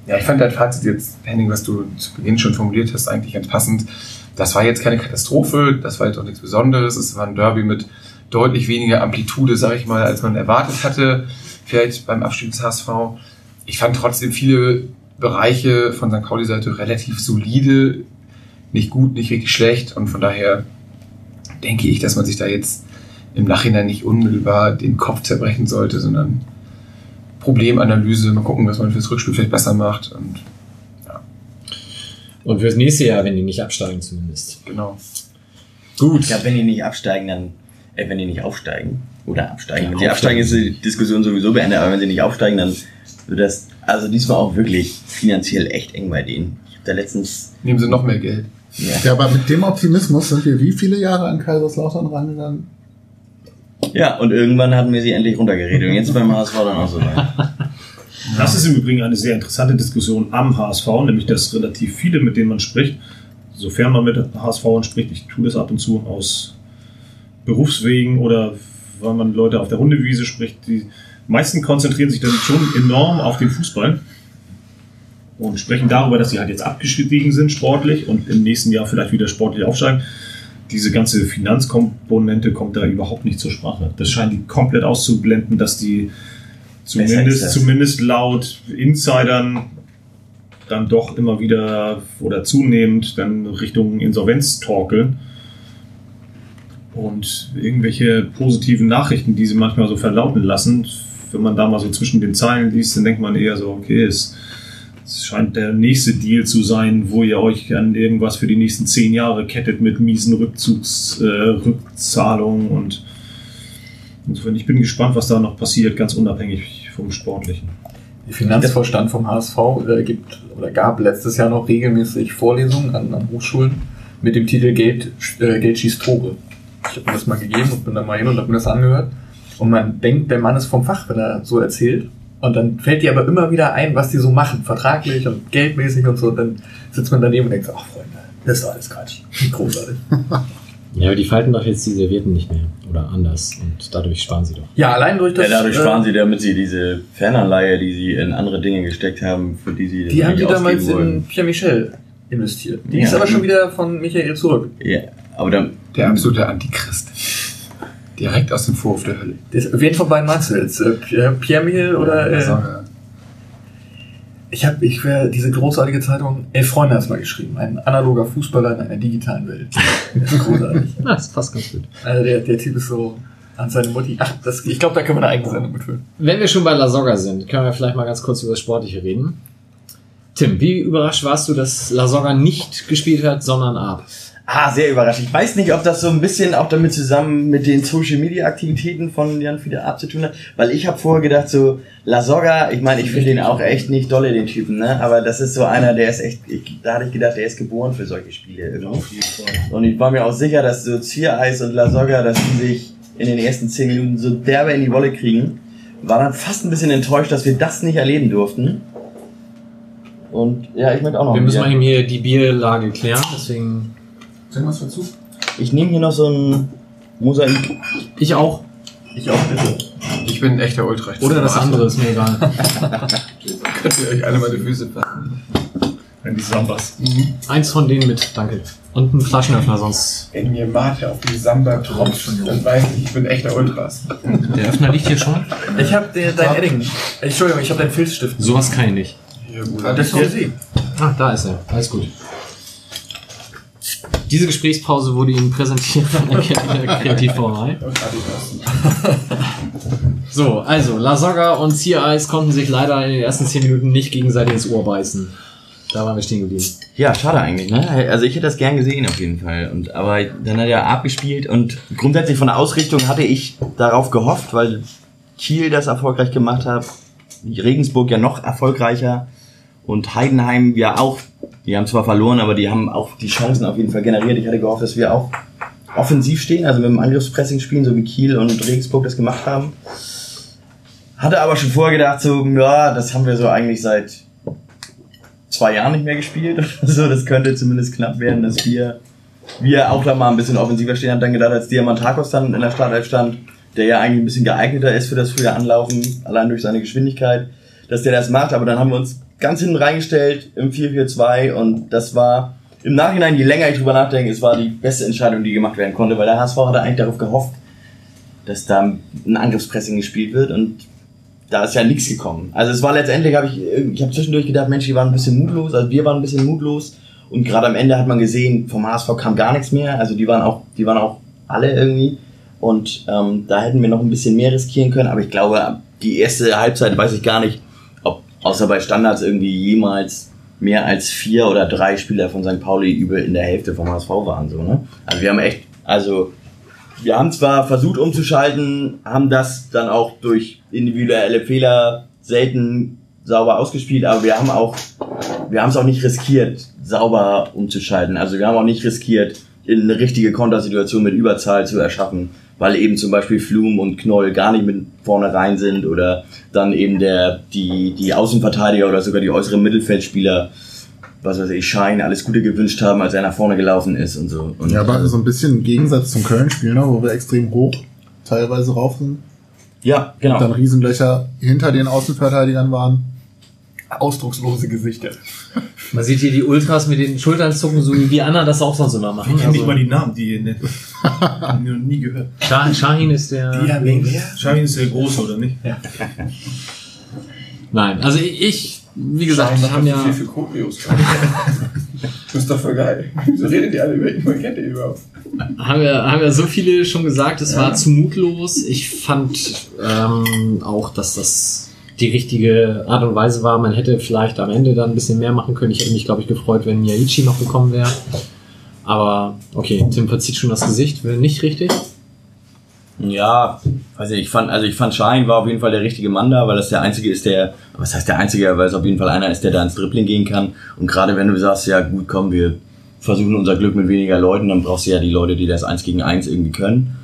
Ja, ich fand dein Fazit jetzt, Henning, was du zu Beginn schon formuliert hast, eigentlich ganz passend. Das war jetzt keine Katastrophe, das war jetzt auch nichts Besonderes. Es war ein Derby mit deutlich weniger Amplitude, sage ich mal, als man erwartet hatte, vielleicht beim Abstieg des HSV. Ich fand trotzdem viele Bereiche von St. Pauli-Seite relativ solide, nicht gut, nicht richtig schlecht und von daher denke ich, dass man sich da jetzt im Nachhinein nicht unmittelbar den Kopf zerbrechen sollte, sondern Problemanalyse, mal gucken, was man fürs Rückspiel vielleicht besser macht und Und fürs nächste Jahr, wenn die nicht absteigen zumindest. genau. Gut. Ich glaube, wenn die nicht absteigen, dann, äh, wenn die nicht aufsteigen oder absteigen. Ja, wenn sie absteigen, aufsteigen. ist die Diskussion sowieso beendet, aber wenn sie nicht aufsteigen, dann wird das, also diesmal auch wirklich finanziell echt eng bei denen. Ich habe da letztens, Nehmen sie noch mehr Geld. Ja, ja, aber mit dem Optimismus sind wir wie viele Jahre an Kaiserslautern rangegangen? ja, und irgendwann hatten wir sie endlich runtergeredet und jetzt beim HSV dann auch so weit. Das ist im Übrigen eine sehr interessante Diskussion am HSV, nämlich dass relativ viele, mit denen man spricht, sofern man mit HSV spricht, ich tue das ab und zu aus Berufswegen oder weil man Leute auf der Hundewiese spricht, die meisten konzentrieren sich dann schon enorm auf den Fußball und sprechen darüber, dass sie halt jetzt abgestiegen sind sportlich und im nächsten Jahr vielleicht wieder sportlich aufsteigen. Diese ganze Finanzkomponente kommt da überhaupt nicht zur Sprache. Das scheint die komplett auszublenden, dass die ist zumindest, zumindest laut Insidern dann doch immer wieder oder zunehmend dann Richtung Insolvenz torkeln. Und irgendwelche positiven Nachrichten, die sie manchmal so verlauten lassen, wenn man da mal so zwischen den Zeilen liest, dann denkt man eher so, okay, es, es scheint der nächste Deal zu sein, wo ihr euch an irgendwas für die nächsten zehn Jahre kettet mit miesen Rückzugs, äh, Rückzahlungen und insofern, ich bin gespannt, was da noch passiert, ganz unabhängig vom Sportlichen. Der Finanzvorstand vom HSV äh, gibt oder gab letztes Jahr noch regelmäßig Vorlesungen an, an Hochschulen mit dem Titel Geld, äh, Geld schießt Tore. Ich habe mir das mal gegeben und bin dann mal hin und habe mir das angehört. Und man denkt, der Mann ist vom Fach, wenn er so erzählt. Und dann fällt dir aber immer wieder ein, was die so machen, vertraglich und geldmäßig und so. Und dann sitzt man daneben und denkt, so, ach Freunde, das ist doch alles Quatsch. Großartig. Ja, aber die falten doch jetzt die Servietten nicht mehr. Oder anders. Und dadurch sparen sie doch. Ja, allein durch das. Ja, dadurch äh, sparen sie, damit sie diese Fernanleihe, die sie in andere Dinge gesteckt haben, für die sie Die haben die damals wollen. in Pierre Michel investiert. Die Ja. ist aber schon wieder von Michael zurück. Ja, aber dann, Der absolute Antichrist. Direkt aus dem Vorhof der Hölle. Das, wen von beiden meinst du jetzt? Äh, Pierre, Michel oder. Äh, Also, ich habe ich wär, diese großartige Zeitung Elf Freunde hat's mal geschrieben. Ein analoger Fußballer in einer digitalen Welt. Das ist großartig. Na, das passt ganz gut. Also der, der Typ ist so an seine Mutti. Ach, das, ich glaube, da können wir eine eigene Sendung mitfüllen. Wenn wir schon bei La Soga sind, können wir vielleicht mal ganz kurz über das Sportliche reden. Tim, wie überrascht warst du, dass La Soga nicht gespielt hat, sondern Ab? Ah, sehr überrascht. Ich weiß nicht, ob das so ein bisschen auch damit zusammen mit den Social Media Aktivitäten von Jan Fieder Ab zu tun hat, weil ich habe vorher gedacht, so La Soga, ich meine, ich finde den auch echt nicht dolle, den Typen, ne? Aber das ist so einer, der ist echt, ich, da hatte ich gedacht, der ist geboren für solche Spiele irgendwie. Und ich war mir auch sicher, dass so Ziereis und La Soga, dass die sich in den ersten zehn Minuten so derbe in die Wolle kriegen. War dann fast ein bisschen enttäuscht, dass wir das nicht erleben durften. Und ja, ich möchte auch noch Wir müssen mal eben hier die Bierlage klären, deswegen. Sag was dazu. Ich nehme hier noch so ein Mosaik. Ich auch. Ich auch bitte. ich bin ein echter Ultra. Oder das andere, ist mir egal. Könnt ihr euch alle meine Füße fassen. Wenn die Sambas. Eins von denen mit, danke. Und ein Flaschenöffner, sonst. Wenn mir Mate auf die Samba tropft, dann weiß ich, ich bin echter Ultras. Der Öffner liegt hier schon. Ich habe dein Edding. Entschuldigung, ich habe deinen Filzstift. Sowas kann ich nicht. Ja, gut. Das ist für Sie. Ah, da ist er. Alles gut. Diese Gesprächspause wurde Ihnen präsentiert von der Kre- Kreativbrauerei. So, also, La Soga und Ice konnten sich leider in den ersten 10 Minuten nicht gegenseitig ins Ohr beißen. Da waren wir stehen geblieben. Ja, schade eigentlich, ne? Also ich hätte das gern gesehen auf jeden Fall. Und aber dann hat er abgespielt und grundsätzlich von der Ausrichtung hatte ich darauf gehofft, weil Kiel das erfolgreich gemacht hat, Regensburg ja noch erfolgreicher und Heidenheim ja auch. Die haben zwar verloren, aber die haben auch die Chancen auf jeden Fall generiert. Ich hatte gehofft, dass wir auch offensiv stehen, also mit dem Angriffspressing spielen, so wie Kiel und Regensburg das gemacht haben. Hatte aber schon vorher gedacht, so, ja, das haben wir so eigentlich seit zwei Jahren nicht mehr gespielt so. Das könnte zumindest knapp werden, dass wir, wir auch da mal ein bisschen offensiver stehen. Hab dann gedacht, als Diamantakos dann in der Startelf stand, der ja eigentlich ein bisschen geeigneter ist für das frühe Anlaufen, allein durch seine Geschwindigkeit, dass der das macht. Aber dann haben wir uns ganz hinten reingestellt im 4-4-2 und das war im Nachhinein, je länger ich drüber nachdenke, es war die beste Entscheidung, die gemacht werden konnte, weil der HSV hatte eigentlich darauf gehofft, dass da ein Angriffspressing gespielt wird und da ist ja nichts gekommen. Also es war letztendlich, habe ich, ich habe zwischendurch gedacht, Mensch, die waren ein bisschen mutlos, also wir waren ein bisschen mutlos und gerade am Ende hat man gesehen, vom HSV kam gar nichts mehr, also die waren auch, die waren auch alle irgendwie und ähm, da hätten wir noch ein bisschen mehr riskieren können, aber ich glaube, die erste Halbzeit weiß ich gar nicht, außer bei Standards irgendwie jemals mehr als vier oder drei Spieler von St. Pauli über in der Hälfte vom HSV waren so, ne? Also wir haben echt, also wir haben zwar versucht umzuschalten, haben das dann auch durch individuelle Fehler selten sauber ausgespielt, aber wir haben auch, wir haben es auch nicht riskiert, sauber umzuschalten. Also wir haben auch nicht riskiert, in eine richtige Kontersituation mit Überzahl zu erschaffen, weil eben zum Beispiel Flum und Knoll gar nicht mit vorne rein sind oder dann eben der, die, die Außenverteidiger oder sogar die äußeren Mittelfeldspieler, was weiß ich, Schein, alles Gute gewünscht haben, als er nach vorne gelaufen ist und so. Und Ja, aber so ein bisschen im Gegensatz zum Köln-Spiel, ne, wo wir extrem hoch teilweise raufen, Ja, genau. dann Riesenlöcher hinter den Außenverteidigern waren. Ausdruckslose Gesichter. Man sieht hier die Ultras mit den Schultern zucken, so wie wir Anna das auch sonst immer machen. Ich kenne nicht Also, mal die Namen, die ihr nennt. Hab ich noch nie gehört. Shah- Shahin ist der. Shahin ist der Große, oder nicht? Nein, also ich, wie gesagt, Schein haben ja. viel für Choreos. das ist doch voll geil. Wieso redet ihr alle über ihn? Man kennt ihn überhaupt. haben wir, haben wir so viele schon gesagt, es war zu mutlos. Ich fand ähm, auch, dass das die richtige Art und Weise war. Man hätte vielleicht am Ende dann ein bisschen mehr machen können. Ich hätte mich, glaube ich, gefreut, wenn Yaichi noch gekommen wäre. Aber okay, Tim verzieht schon das Gesicht, will nicht richtig. Ja, weiß ich, ich fand, also ich fand Schein war auf jeden Fall der richtige Mann da, weil das der einzige ist, der, was heißt der einzige, weil es auf jeden Fall einer ist, der da ins Dribbling gehen kann. Und gerade wenn du sagst, ja gut, komm, wir versuchen unser Glück mit weniger Leuten, dann brauchst du ja die Leute, die das eins gegen eins irgendwie können.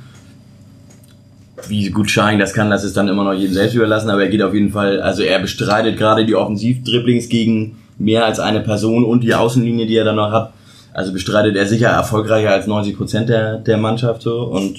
Wie gut Schein das kann, das ist dann immer noch jedem selbst überlassen, aber er geht auf jeden Fall, also er bestreitet gerade die Offensivdribblings gegen mehr als eine Person und die Außenlinie, die er dann noch hat. Also bestreitet er sicher erfolgreicher als 90 Prozent der, der Mannschaft so und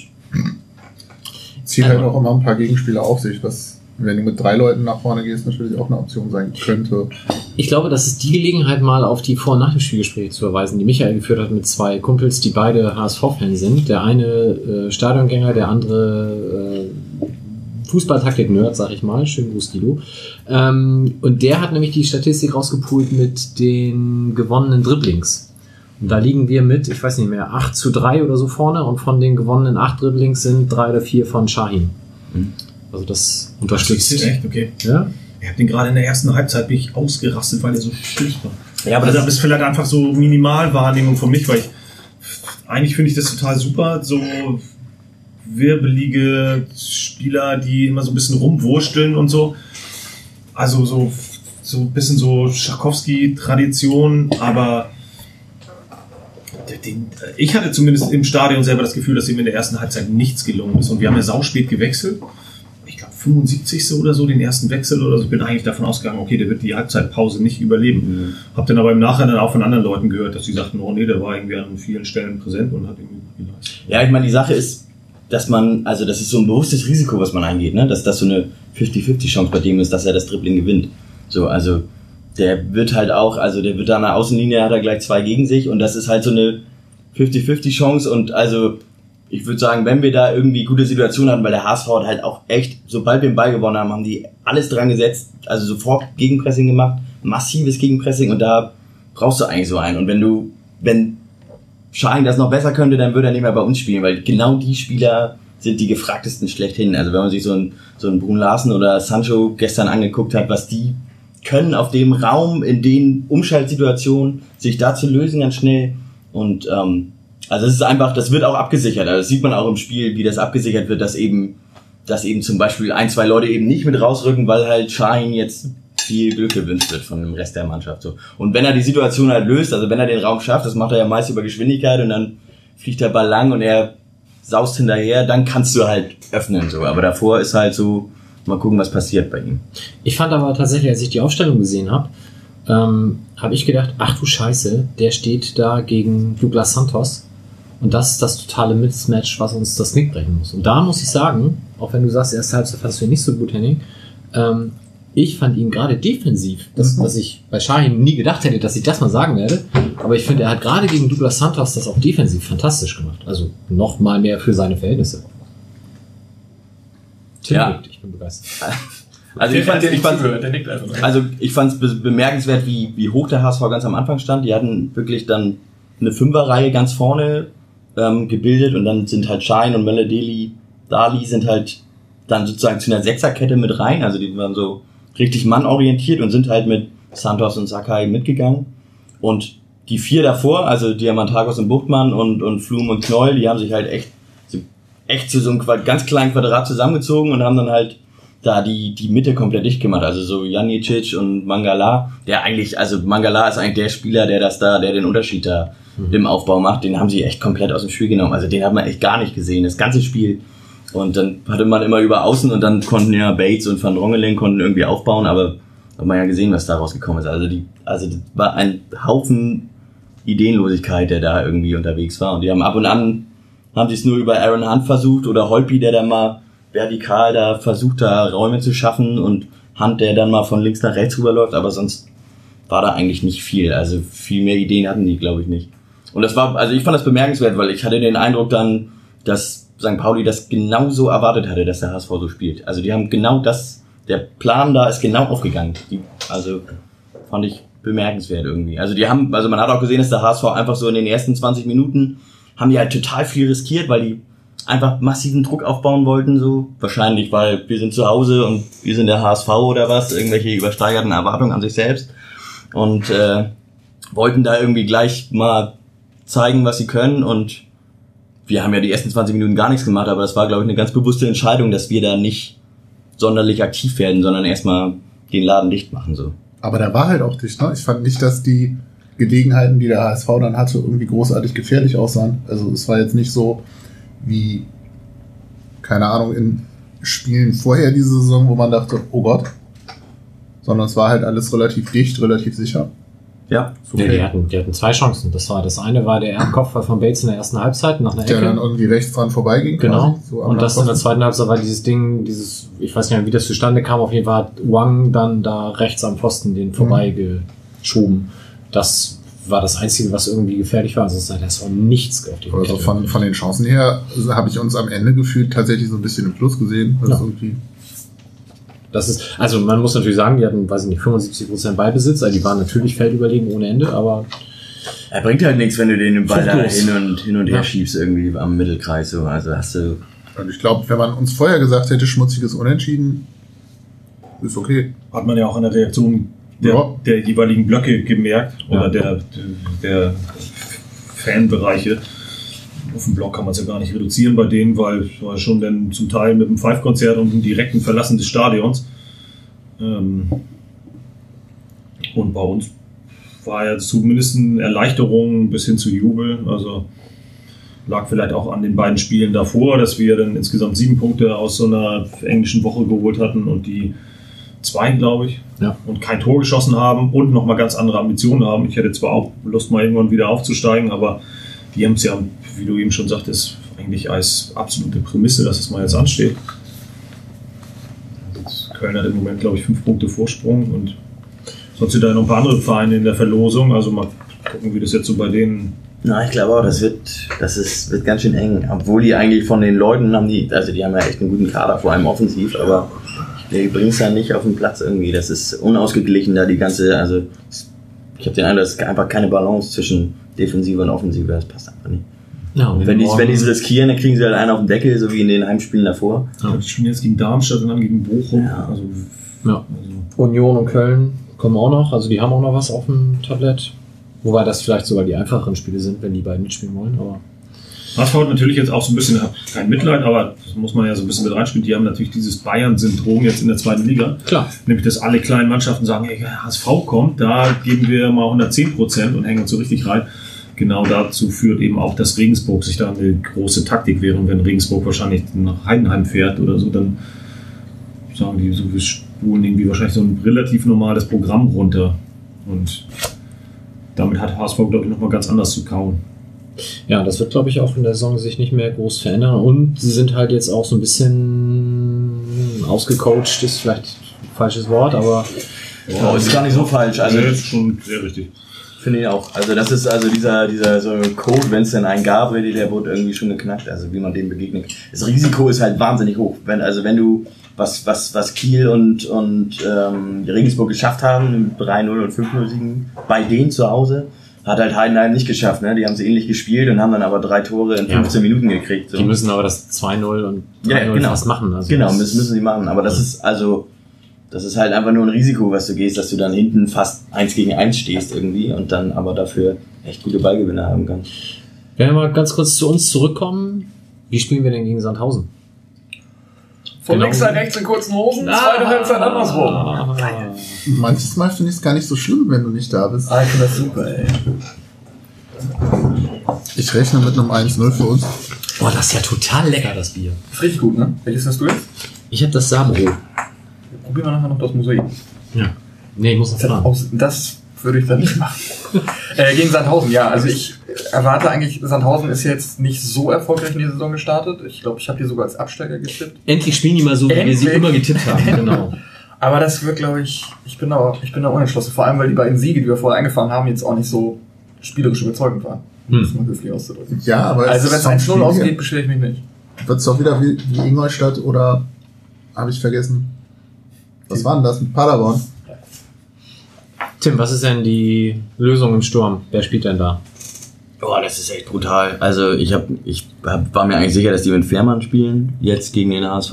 Zieht halt auch immer ein paar Gegenspieler auf sich, was, wenn du mit drei Leuten nach vorne gehst, natürlich auch eine Option sein könnte. Ich glaube, das ist die Gelegenheit, mal auf die Vor- und Nach dem Spielgespräche zu verweisen, die Michael geführt hat mit zwei Kumpels, die beide HSV-Fans sind. Der eine äh, Stadiongänger, der andere äh, Fußballtaktik-Nerd, sag ich mal. Schönen Gruß, Guido. Ähm, und der hat nämlich die Statistik rausgepult mit den gewonnenen Dribblings. Und da liegen wir mit, ich weiß nicht mehr, 8 zu 3 oder so vorne und von den gewonnenen 8 Dribblings sind drei oder vier von Shahin. Mhm. Also das Das unterstützt. ist echt, okay. Ja? Ich habe den gerade in der ersten Halbzeit bin ich ausgerastet, weil er so schlicht war. Ja, aber also das das ist vielleicht einfach so Minimalwahrnehmung von mich, weil ich eigentlich finde ich das total super, so wirbelige Spieler, die immer so ein bisschen rumwursteln und so. Also so so ein bisschen so Schakowski-Tradition, aber den, ich hatte zumindest im Stadion selber das Gefühl, dass ihm in der ersten Halbzeit nichts gelungen ist. Und wir haben ja sauspät gewechselt. Ich glaube 75. oder so, den ersten Wechsel oder so. Ich bin eigentlich davon ausgegangen, okay, der wird die Halbzeitpause nicht überleben. Hab dann aber im Nachhinein auch von anderen Leuten gehört, dass sie sagten, oh nee, der war irgendwie an vielen Stellen präsent und hat irgendwie gut geleistet. Ja, ich meine, die Sache ist, dass man, also das ist so ein bewusstes Risiko, was man eingeht, ne? dass das so eine 50-50 Chance bei dem ist, dass er das Dribbling gewinnt. So, also der wird halt auch, also der wird da an der Außenlinie, hat er gleich zwei gegen sich und das ist halt so eine 50-50 Chance und also ich würde sagen, wenn wir da irgendwie gute Situationen hatten, weil der HSV hat halt auch echt, sobald wir den Ball gewonnen haben, haben die alles dran gesetzt, also sofort Gegenpressing gemacht, massives Gegenpressing und da brauchst du eigentlich so einen. Und wenn du, wenn Schein das noch besser könnte, dann würde er nicht mehr bei uns spielen, weil genau die Spieler sind die gefragtesten schlechthin. Also wenn man sich so ein so ein Brun Larsen oder Sancho gestern angeguckt hat, was die können auf dem Raum in den Umschaltsituationen sich da zu lösen ganz schnell und ähm, also es ist einfach, das wird auch abgesichert. Also das sieht man auch im Spiel, wie das abgesichert wird, dass eben, dass eben zum Beispiel ein, zwei Leute eben nicht mit rausrücken, weil halt Schein jetzt viel Glück gewünscht wird von dem Rest der Mannschaft. So. Und wenn er die Situation halt löst, also wenn er den Raum schafft, das macht er ja meist über Geschwindigkeit und dann fliegt der Ball lang und er saust hinterher, dann kannst du halt öffnen. so. Aber davor ist halt so, mal gucken, was passiert bei ihm. Ich fand aber tatsächlich, als ich die Aufstellung gesehen habe, ähm, habe ich gedacht, ach du Scheiße, der steht da gegen Douglas Santos. Und das ist das totale Mismatch, was uns das Knick brechen muss. Und da muss ich sagen, auch wenn du sagst, erste Halbzeit fandst du ihn nicht so gut, Henning, ähm, ich fand ihn gerade defensiv, das, was ich bei Shahin nie gedacht hätte, dass ich das mal sagen werde. Aber ich finde, er hat gerade gegen Douglas Santos das auch defensiv fantastisch gemacht. Also noch mal mehr für seine Verhältnisse. Tim Ja. nickt, ich bin begeistert. Also ich fand, ich fand. Also ich fand es be bemerkenswert, wie, wie hoch der HSV ganz am Anfang stand. Die hatten wirklich dann eine Fünferreihe ganz vorne ähm, gebildet und dann sind halt Schein und Meledeli, Dali sind halt dann sozusagen zu einer Sechserkette mit rein. Also die waren so richtig mannorientiert und sind halt mit Santos und Sakai mitgegangen. Und die vier davor, also Diamantagos und Buchtmann und, und Flum und Knoll, die haben sich halt echt, echt zu so einem ganz kleinen Quadrat zusammengezogen und haben dann halt da die, die Mitte komplett dicht gemacht. Also so Janicic und Mangala, der eigentlich, also Mangala ist eigentlich der Spieler, der das da, der den Unterschied da im Aufbau macht. Den haben sie echt komplett aus dem Spiel genommen. Also den hat man echt gar nicht gesehen, das ganze Spiel. Und dann hatte man immer über Außen und dann konnten ja Bates und Van Drongelen konnten irgendwie aufbauen, aber hat man ja gesehen, was daraus gekommen ist. Also die, also das war ein Haufen Ideenlosigkeit, der da irgendwie unterwegs war. Und die haben ab und an haben sie es nur über Aaron Hunt versucht oder Holpi, der dann mal vertikal da versucht, da Räume zu schaffen und Hunt, der dann mal von links nach rechts rüberläuft, aber sonst war da eigentlich nicht viel. Also viel mehr Ideen hatten die, glaube ich, nicht. Und das war, also ich fand das bemerkenswert, weil ich hatte den Eindruck dann, dass St. Pauli das genauso erwartet hatte, dass der HSV so spielt. Also die haben genau das, der Plan da ist genau aufgegangen. Die, also fand ich bemerkenswert irgendwie. Also die haben, also man hat auch gesehen, dass der HSV einfach so in den ersten 20 Minuten haben die halt total viel riskiert, weil die einfach massiven Druck aufbauen wollten, so. Wahrscheinlich, weil wir sind zu Hause und wir sind der HSV oder was, irgendwelche übersteigerten Erwartungen an sich selbst. Und äh, wollten da irgendwie gleich mal zeigen, was sie können und wir haben ja die ersten 20 Minuten gar nichts gemacht, aber das war, glaube ich, eine ganz bewusste Entscheidung, dass wir da nicht sonderlich aktiv werden, sondern erstmal den Laden dicht machen, so. Aber der war halt auch dicht, ne? Ich fand nicht, dass die Gelegenheiten, die der HSV dann hatte, irgendwie großartig gefährlich aussahen. Also es war jetzt nicht so wie, keine Ahnung, in Spielen vorher diese Saison, wo man dachte, oh Gott. Sondern es war halt alles relativ dicht, relativ sicher. Ja. Ist Ja, die, hatten, die hatten zwei Chancen. Das war das eine war der Kopfball von Bates in der ersten Halbzeit nach einer Der dann Ecke. irgendwie rechts dran vorbeiging. Genau. quasi, so und das in der zweiten Halbzeit war dieses Ding, dieses, ich weiß nicht mehr, wie das zustande kam, auf jeden Fall hat Wang dann da rechts am Pfosten den vorbeigeschoben. Das war das Einzige, was irgendwie gefährlich war. Sonst hat das war nichts auf die Also von, von den Chancen her habe ich uns am Ende gefühlt tatsächlich so ein bisschen im Plus gesehen. Ja. irgendwie Das ist, also man muss natürlich sagen, die hatten, weiß ich nicht, 75% Beibesitz, also die waren natürlich feldüberlegen ohne Ende, aber Er bringt halt nichts, wenn du den Ball da hin und, hin und her Ja. schiebst irgendwie am Mittelkreis, so. Also hast du, Und ich glaube, wenn man uns vorher gesagt hätte, schmutziges Unentschieden, ist okay. Hat man ja auch an der Reaktion der, Ja. der jeweiligen Blöcke gemerkt oder Ja. der, der Fanbereiche. Auf dem Block kann man es ja gar nicht reduzieren bei denen, weil es war schon dann zum Teil mit dem Five-Konzert und einem direkten Verlassen des Stadions. Ähm, und bei uns war ja zumindest eine Erleichterung bis hin zu Jubel. Also lag vielleicht auch an den beiden Spielen davor, dass wir dann insgesamt sieben Punkte aus so einer englischen Woche geholt hatten und die zwei, glaube ich, Ja. und kein Tor geschossen haben und nochmal ganz andere Ambitionen haben. Ich hätte zwar auch Lust, mal irgendwann wieder aufzusteigen, aber die haben es ja, wie du eben schon sagtest, eigentlich als absolute Prämisse, dass es mal jetzt ansteht. Köln hat im Moment, glaube ich, fünf Punkte Vorsprung und sonst sind da noch ein paar andere Vereine in der Verlosung. Also mal gucken, wie das jetzt so bei denen na, ich glaube auch, das wird, das ist, wird ganz schön eng. Obwohl die eigentlich von den Leuten haben die, also die haben ja echt einen guten Kader, vor allem offensiv, aber die bringen es ja nicht auf den Platz irgendwie. Das ist unausgeglichen da die ganze, also ich habe den Eindruck, es ist einfach keine Balance zwischen Defensive und Offensive, das passt. Ja, und Wenn wenn die es riskieren, dann kriegen sie halt einen auf den Deckel, so wie in den Heimspielen davor. Ja. Die spielen jetzt gegen Darmstadt und dann gegen Bochum. Ja. Also, ja. also Union und Köln kommen auch noch, also die haben auch noch was auf dem Tablett. Wobei das vielleicht sogar die einfacheren Spiele sind, wenn die beiden mitspielen wollen, aber hat natürlich jetzt auch so ein bisschen, kein Mitleid, aber das muss man ja so ein bisschen mit reinspielen. Die haben natürlich dieses Bayern-Syndrom jetzt in der zweiten Liga. klar. Nämlich, dass alle kleinen Mannschaften sagen, hey, HSV kommt, da geben wir mal 110 Prozent und hängen uns so richtig rein. Genau dazu führt eben auch, dass Regensburg sich da eine große Taktik wäre. Und wenn Regensburg wahrscheinlich nach Heidenheim fährt oder so, dann sagen die so, wir spulen irgendwie wahrscheinlich so ein relativ normales Programm runter. Und damit hat HSV, glaube ich, nochmal ganz anders zu kauen. Ja, das wird, glaube ich, auch in der Saison sich nicht mehr groß verändern. Und sie sind halt jetzt auch so ein bisschen ausgecoacht, ist vielleicht ein falsches Wort, aber Oh, ist gar nicht so falsch. Also Ja, ist schon sehr richtig. Finde ich auch. Also das ist also dieser, dieser so Code, wenn es denn einen gab, der wurde irgendwie schon geknackt, also wie man dem begegnet. Das Risiko ist halt wahnsinnig hoch. Wenn, also wenn du was, was, was Kiel und, und ähm, Regensburg geschafft haben, 3-0 und 5-0 Siegen, bei denen zu Hause, hat halt Heidenheim nicht geschafft. Ne? Die haben sie ähnlich gespielt und haben dann aber drei Tore in Ja. 15 Minuten gekriegt. So. die müssen aber das 2-0 und 3-0 Ja, ja, genau. fast machen. Also Genau, das müssen sie machen. Aber das ist also, das ist halt einfach nur ein Risiko, was du gehst, dass du dann hinten fast eins gegen eins stehst irgendwie und dann aber dafür echt gute Ballgewinne haben kannst. Wenn wir mal ganz kurz zu uns zurückkommen, wie spielen wir denn gegen Sandhausen? Von Genau. links nach rechts in kurzen Hosen, zweite Halbzeit andersrum. Ah, Manches Mal finde ich es gar nicht so schlimm, wenn du nicht da bist. Ah, ich finde das super, ey. Ich rechne mit einem 1-0 für uns. Boah, das ist ja total lecker, das Bier. Ist richtig gut, ne? Welches hast du jetzt? Ich habe das Sabro. Probieren wir nachher noch das Mosaik. Ja. Nee, ich muss noch Das, aus, das würde ich dann nicht machen. äh, gegen Sandhausen, ja. Also ich erwarte eigentlich, Sandhausen ist jetzt nicht so erfolgreich in die Saison gestartet. Ich glaube, ich habe die sogar als Absteiger getippt. Endlich spielen die mal so, wie wir sie Endlich. immer getippt haben. Genau. Aber das wird, glaube ich, ich bin da, ich bin da unentschlossen. Vor allem, weil die beiden Siege, die wir vorher eingefahren haben, jetzt auch nicht so spielerisch überzeugend waren. Um Hm. das mal höflich auszudrücken. Ja, aber Also, wenn es 1-0 ausgeht, beschwere ich mich nicht. Wird es doch wieder wie, wie Ingolstadt oder habe ich vergessen? Was war denn das mit Paderborn? Tim, was ist denn die Lösung im Sturm? Wer spielt denn da? Boah, das ist echt brutal. Also ich hab, ich hab, war mir eigentlich sicher, dass die mit Fährmann spielen, jetzt gegen den HSV.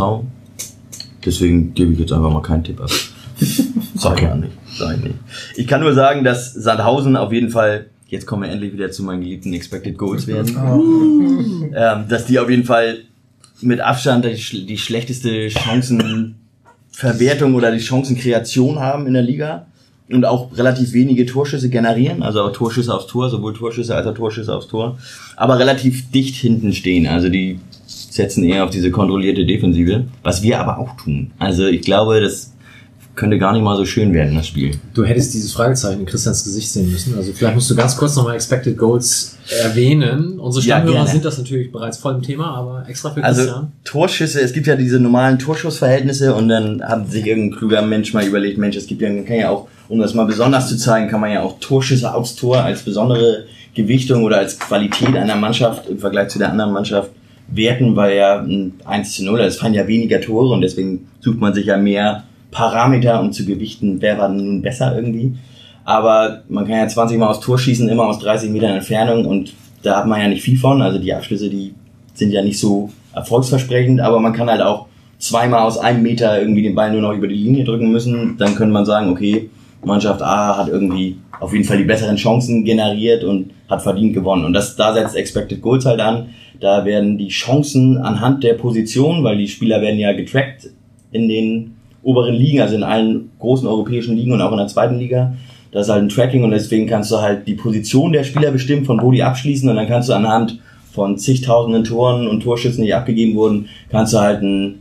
Deswegen gebe ich jetzt einfach mal keinen Tipp ab. Sag ich ja nicht. Sag ich nicht. Ich kann nur sagen, dass Sandhausen auf jeden Fall, jetzt kommen wir endlich wieder zu meinen geliebten Expected Goals werden, ähm, dass die auf jeden Fall mit Abstand die, die schlechteste Chancenverwertung oder die Chancenkreation haben in der Liga und auch relativ wenige Torschüsse generieren, also auch Torschüsse aufs Tor, sowohl Torschüsse als auch Torschüsse aufs Tor, aber relativ dicht hinten stehen. Also die setzen eher auf diese kontrollierte Defensive, was wir aber auch tun. Also ich glaube, das könnte gar nicht mal so schön werden, das Spiel. Du hättest dieses Fragezeichen in Christians Gesicht sehen müssen. Also vielleicht musst du ganz kurz nochmal Expected Goals erwähnen. Unsere Ja, Stammhörer gerne. sind das natürlich bereits voll im Thema, aber extra für Also Christian. Torschüsse, es gibt ja diese normalen Torschussverhältnisse und dann hat sich irgendein kluger Mensch mal überlegt, Mensch, es gibt ja, man kann ja auch, um das mal besonders zu zeigen, kann man ja auch Torschüsse aufs Tor als besondere Gewichtung oder als Qualität einer Mannschaft im Vergleich zu der anderen Mannschaft werten, weil ja ein 1 zu 0, es fallen ja weniger Tore und deswegen sucht man sich ja mehr Parameter, um zu gewichten, wer war nun besser irgendwie. Aber man kann ja 20 Mal aufs Tor schießen, immer aus 30 Metern Entfernung und da hat man ja nicht viel von. Also die Abschlüsse, die sind ja nicht so erfolgsversprechend, aber man kann halt auch zweimal aus einem Meter irgendwie den Ball nur noch über die Linie drücken müssen. Dann könnte man sagen, okay, Mannschaft A hat irgendwie auf jeden Fall die besseren Chancen generiert und hat verdient gewonnen. Und das, da setzt Expected Goals halt an. Da werden die Chancen anhand der Position, weil die Spieler werden ja getrackt in den oberen Ligen, also in allen großen europäischen Ligen und auch in der zweiten Liga. Das ist halt ein Tracking und deswegen kannst du halt die Position der Spieler bestimmen, von wo die abschließen und dann kannst du anhand von zigtausenden Toren und Torschüssen, die abgegeben wurden, kannst du halt ein,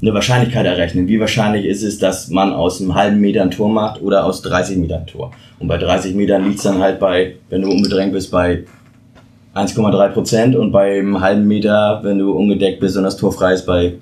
eine Wahrscheinlichkeit errechnen. Wie wahrscheinlich ist es, dass man aus einem halben Meter ein Tor macht oder aus 30 Metern ein Tor? Und bei 30 Metern liegt's dann halt bei, wenn du unbedrängt bist, bei 1,3 Prozent und beim halben Meter, wenn du ungedeckt bist und das Tor frei ist, bei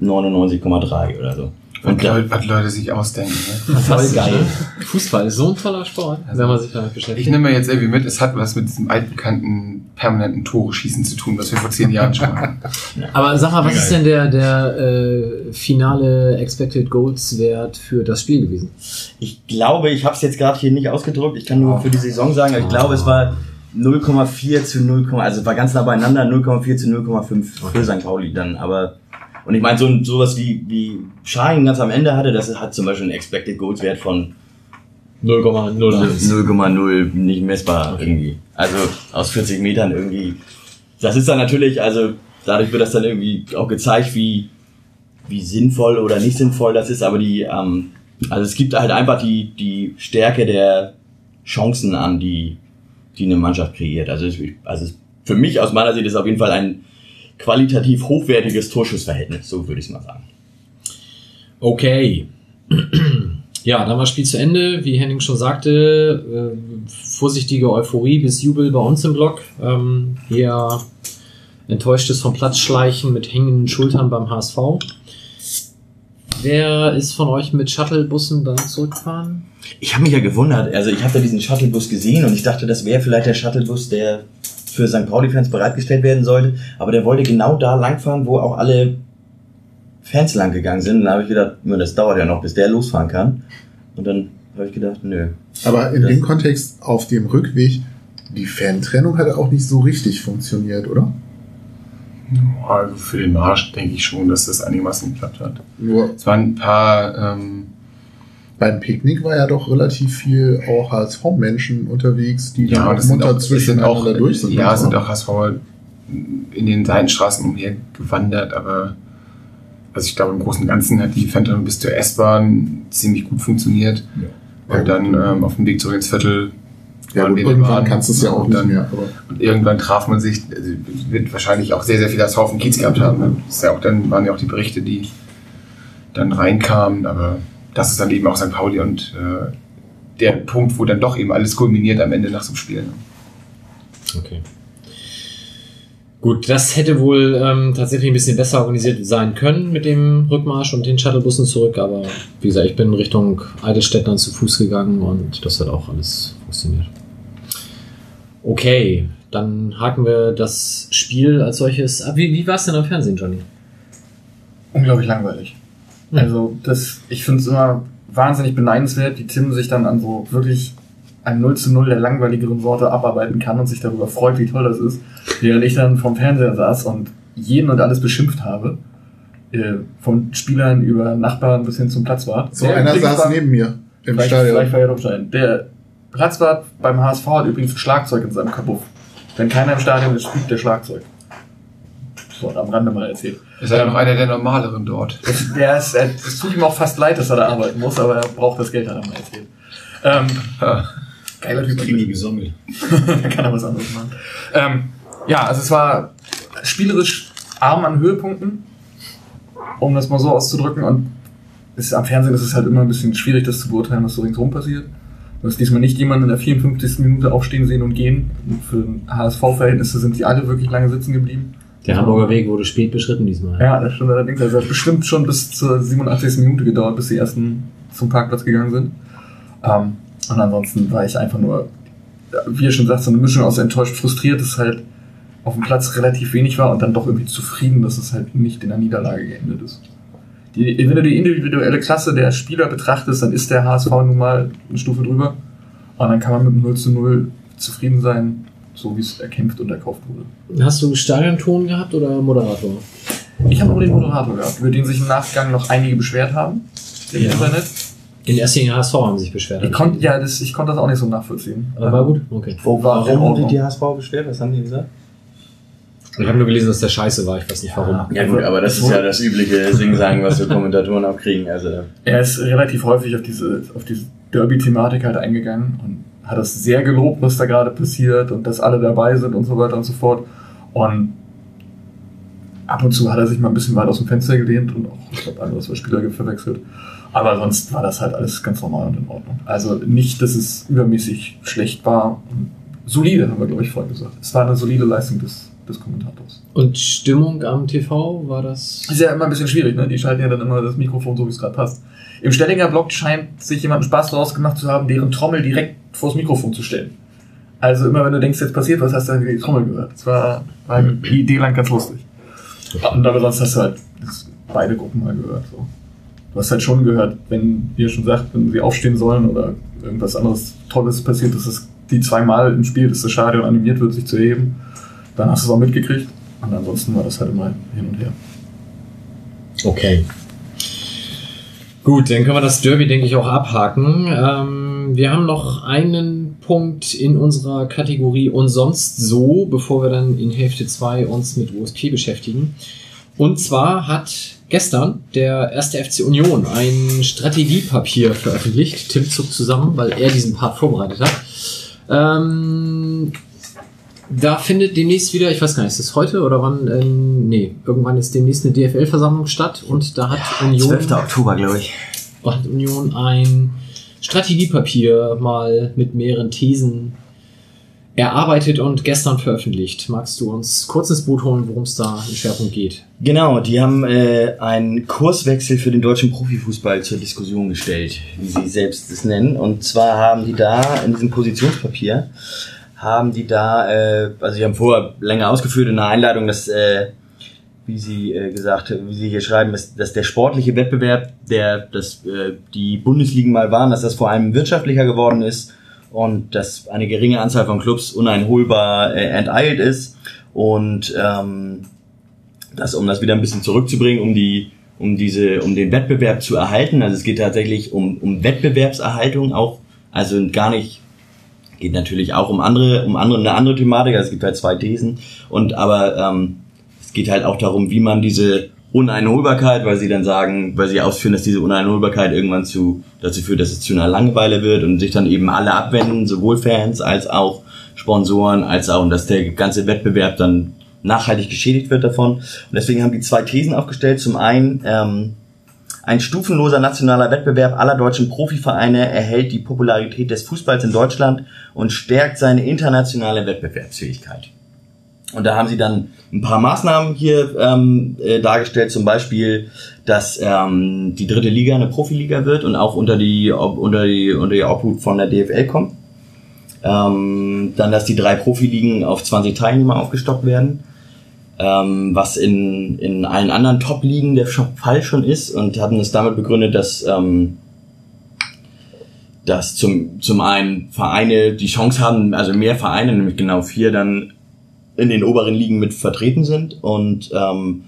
99,3 oder so. Was Und da, Leute, was Leute sich ausdenken. Ne? Voll geil. ne? Fußball ist so ein toller Sport, wenn man sich damit beschäftigt. Ich nehme mir jetzt irgendwie mit, es hat was mit diesem altbekannten permanenten Tore schießen zu tun, was wir vor zehn Jahren schon hatten. Aber sag mal, was Geil. ist denn der, der äh, finale Expected Goals Wert für das Spiel gewesen? ich glaube, ich habe es jetzt gerade hier nicht ausgedruckt, ich kann nur für die Saison sagen, aber ich glaube, es war 0,4 zu 0, also es war ganz nah beieinander, 0,4 zu 0,5 für St. Pauli dann, aber und ich meine, so, sowas wie, wie Schein ganz am Ende hatte, das hat zum Beispiel einen Expected Goals Wert von 0,01. 0,0 nicht messbar irgendwie. Also aus 40 Metern irgendwie. Das ist dann natürlich, also dadurch wird das dann irgendwie auch gezeigt, wie, wie sinnvoll oder nicht sinnvoll das ist, aber die, ähm, also es gibt halt einfach die, die Stärke der Chancen an, die, die eine Mannschaft kreiert. Also, es, also für mich aus meiner Sicht ist auf jeden Fall ein qualitativ hochwertiges Torschussverhältnis, so würde ich es mal sagen. Okay. Ja, dann war das Spiel zu Ende. Wie Henning schon sagte, äh, vorsichtige Euphorie bis Jubel bei uns im Block. Ähm, hier enttäuschtes vom Platz schleichen mit hängenden Schultern beim HSV. Wer ist von euch mit Shuttlebussen dann zurückgefahren? Ich habe mich ja gewundert, also ich habe da diesen Shuttlebus gesehen und ich dachte, das wäre vielleicht der Shuttlebus, der für St. Pauli-Fans bereitgestellt werden sollte, aber der wollte genau da langfahren, wo auch alle Fans lang gegangen sind. Und da habe ich gedacht, "Nur, das dauert ja noch, bis der losfahren kann. Und dann habe ich gedacht, nö. Aber in Das- dem Kontext auf dem Rückweg, die Fantrennung hat auch nicht so richtig funktioniert, oder? Also für den Marsch denke ich schon, dass das einigermaßen geklappt hat. Nur Es waren ein paar, ähm, beim Picknick war ja doch relativ viel auch HSV-Menschen unterwegs, die ja, dann munter auch, sind auch, zwischeneinander durch sind. ja, so. sind auch HSV in den Seitenstraßen umhergewandert, aber also ich glaube im Großen und Ganzen hat die Phantom bis zur S-Bahn ziemlich gut funktioniert. Ja. Und dann ähm, auf dem Weg zurück ins Viertel ja, waren gut, irgendwann Bahn. kannst du es ja auch Und nicht dann- mehr. Aber Und irgendwann traf man sich, also wird wahrscheinlich auch sehr, sehr viel als Haufen Kiez gehabt haben. Ne? Das ist ja auch dann waren ja auch die Berichte, die dann reinkamen, aber das ist dann eben auch St. Pauli und äh, der Punkt, wo dann doch eben alles kulminiert am Ende nach so einem Spiel. Ne? Okay. Gut, das hätte wohl ähm, tatsächlich ein bisschen besser organisiert sein können mit dem Rückmarsch und den Shuttlebussen zurück, aber wie gesagt, ich bin Richtung Eidelstedt dann zu Fuß gegangen und das hat auch alles funktioniert. Okay, dann haken wir das Spiel als solches ab. Wie, wie war es denn am Fernsehen, Johnny? unglaublich langweilig. Hm. Also das, ich finde es immer wahnsinnig beneidenswert, wie Tim sich dann an so wirklich ein 0 zu 0 der langweiligeren Sorte abarbeiten kann und sich darüber freut, wie toll das ist. Während ich dann vom Fernseher saß und jeden und alles beschimpft habe. Äh, von Spielern über Nachbarn bis hin zum Platzwart. So Der einer saß war- neben mir im Vielleicht, Stadion. vielleicht war ja doch sein. Der Platzwart beim HSV hat übrigens ein Schlagzeug in seinem Kabuff. Wenn keiner im Stadion ist, spielt der Schlagzeug. So, am Rande mal erzählt. Ist er ja noch einer der normaleren dort. Es, der ist, es tut ihm auch fast leid, dass er da arbeiten muss, aber er braucht das Geld, hat er mal erzählt. Ähm, geiler Typ. Kriegen die gesammelt. da kann er was anderes machen. Ähm, ja, also es war spielerisch arm an Höhepunkten, um das mal so auszudrücken. Und es ist, am Fernsehen ist es halt immer ein bisschen schwierig, das zu beurteilen, was so ringsherum passiert. Du hast diesmal nicht jemanden in der 54. Minute aufstehen sehen und gehen. Und für HSV-Verhältnisse sind sie alle wirklich lange sitzen geblieben. Der Hamburger Weg wurde spät beschritten diesmal. Ja, das stimmt allerdings. Also hat bestimmt schon bis zur 87. Minute gedauert, bis die ersten zum Parkplatz gegangen sind. Ähm, und ansonsten war ich einfach nur, wie ihr schon sagt, so eine Mischung aus enttäuscht, frustriert, dass halt auf dem Platz relativ wenig war und dann doch irgendwie zufrieden, dass es halt nicht in der Niederlage geendet ist. Die, wenn du die individuelle Klasse der Spieler betrachtest, dann ist der HSV nun mal eine Stufe drüber. Und dann kann man mit dem 0 zu 0 zufrieden sein, so wie es erkämpft und erkauft wurde. Hast du Stadionton gehabt oder Moderator? Ich habe nur den Moderator gehabt, über den sich im Nachgang noch einige beschwert haben im Ja. Internet. In erster Linie HSV haben sich beschwert. Ich konnte ja, das, ich konnte das auch nicht so nachvollziehen. Aber war gut? Okay. Wo war Warum haben Ordnung. die die HSV beschwert? Was haben die gesagt? Ich habe nur gelesen, dass der scheiße war. Ich weiß nicht warum. Ja gut, aber das ist ja das übliche Sing-Sagen, was wir Kommentatoren auch kriegen. Also Er ist relativ häufig auf diese, auf diese Derby-Thematik halt eingegangen und hat das sehr gelobt, was da gerade passiert und dass alle dabei sind und so weiter und so fort. Und ab und zu hat er sich mal ein bisschen weit aus dem Fenster gelehnt und auch, ich glaube, andere zwei Spieler verwechselt. Aber sonst war das halt alles ganz normal und in Ordnung. Also nicht, dass es übermäßig schlecht war. Solide, haben wir, glaube ich, vorhin gesagt. Es war eine solide Leistung des, des Kommentators. Und Stimmung am TV war das? Ist ja immer ein bisschen schwierig, ne? Die schalten ja dann immer das Mikrofon so, wie es gerade passt. Im Stellinger Blog scheint sich jemand Spaß daraus gemacht zu haben, deren Trommel direkt vors Mikrofon zu stellen. Also immer wenn du denkst, jetzt passiert was, hast du dann die Trommel gehört. Das war, war die Idee lang ganz lustig. Und aber sonst hast du halt beide Gruppen mal gehört. So. Du hast halt schon gehört, wenn, ihr schon sagt, wenn sie aufstehen sollen oder irgendwas anderes Tolles passiert, dass es die zweimal im Spiel, dass das Stadion animiert wird, sich zu heben, dann hast du es auch mitgekriegt. Und ansonsten war das halt immer hin und her. Okay. Gut, dann können wir das Derby, denke ich, auch abhaken. Ähm, wir haben noch einen Punkt in unserer Kategorie und sonst so, bevor wir dann in Hälfte 2 uns mit USP beschäftigen. Und zwar hat gestern der erste FC Union ein Strategiepapier veröffentlicht. Tim zuckt zusammen, weil er diesen Part vorbereitet hat. Ähm, da findet demnächst wieder, ich weiß gar nicht, ist das heute oder wann? Ähm, nee, irgendwann ist demnächst eine DFL-Versammlung statt und da hat Union, 12. Oktober, glaube ich. hat Union ein Strategiepapier mal mit mehreren Thesen erarbeitet und gestern veröffentlicht. Magst du uns kurz ins Boot holen, worum es da im Schwerpunkt geht? Genau, die haben äh, einen Kurswechsel für den deutschen Profifußball zur Diskussion gestellt, wie sie selbst es nennen. Und zwar haben die da in diesem Positionspapier, haben die da, äh, also sie haben vorher länger ausgeführt in der Einladung, dass, äh, wie sie äh, gesagt, wie sie hier schreiben, dass, dass der sportliche Wettbewerb, der, dass äh, die Bundesligen mal waren, dass das vor allem wirtschaftlicher geworden ist und dass eine geringe Anzahl von Clubs uneinholbar äh, enteilt ist und ähm, das, um das wieder ein bisschen zurückzubringen, um die, um diese, um den Wettbewerb zu erhalten. Also es geht tatsächlich um, um Wettbewerbserhaltung auch, also gar nicht, geht natürlich auch um andere, um andere, eine andere Thematik. Also es gibt halt zwei Thesen und aber ähm, es geht halt auch darum, wie man diese Uneinholbarkeit, weil sie dann sagen, weil sie ausführen, dass diese Uneinholbarkeit irgendwann zu dazu führt, dass es zu einer Langeweile wird und sich dann eben alle abwenden, sowohl Fans als auch Sponsoren, als auch und dass der ganze Wettbewerb dann nachhaltig geschädigt wird davon. Und deswegen haben die zwei Thesen aufgestellt. Zum einen ähm, Ein stufenloser nationaler Wettbewerb aller deutschen Profivereine erhält die Popularität des Fußballs in Deutschland und stärkt seine internationale Wettbewerbsfähigkeit. Und da haben sie dann ein paar Maßnahmen hier ähm, äh, dargestellt, zum Beispiel, dass ähm, die dritte Liga eine Profiliga wird und auch unter die, ob, unter die, unter die Obhut von der DFL kommt. Ähm, dann, dass die drei Profiligen auf 20 Teilnehmer aufgestockt werden, ähm, was in, in allen anderen Top-Ligen der Fall schon ist und hatten es damit begründet, dass, ähm, dass zum, zum einen Vereine die Chance haben, also mehr Vereine, nämlich genau vier, dann in den oberen Ligen mit vertreten sind und ähm,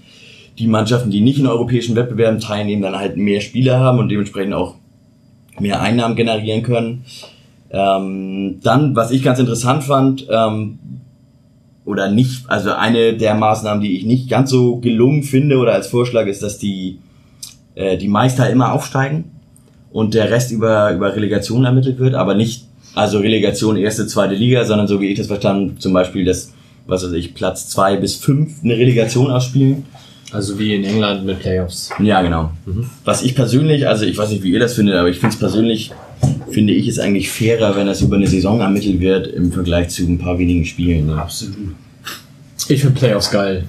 die Mannschaften, die nicht in europäischen Wettbewerben teilnehmen, dann halt mehr Spieler haben und dementsprechend auch mehr Einnahmen generieren können. Ähm, dann, was ich ganz interessant fand, ähm, oder nicht, also eine der Maßnahmen, die ich nicht ganz so gelungen finde oder als Vorschlag ist, dass die, äh, die Meister immer aufsteigen und der Rest über, über Relegation ermittelt wird, aber nicht, also Relegation erste, zweite Liga, sondern so wie ich das verstanden, zum Beispiel das, was weiß ich, Platz zwei bis fünf eine Relegation ausspielen. Also wie in England mit Playoffs. Ja, genau. Was ich persönlich, also ich weiß nicht, wie ihr das findet, aber ich finde es persönlich, finde ich es eigentlich fairer, wenn das über eine Saison ermittelt wird im Vergleich zu ein paar wenigen Spielen. Ne? Absolut. Ich finde Playoffs geil.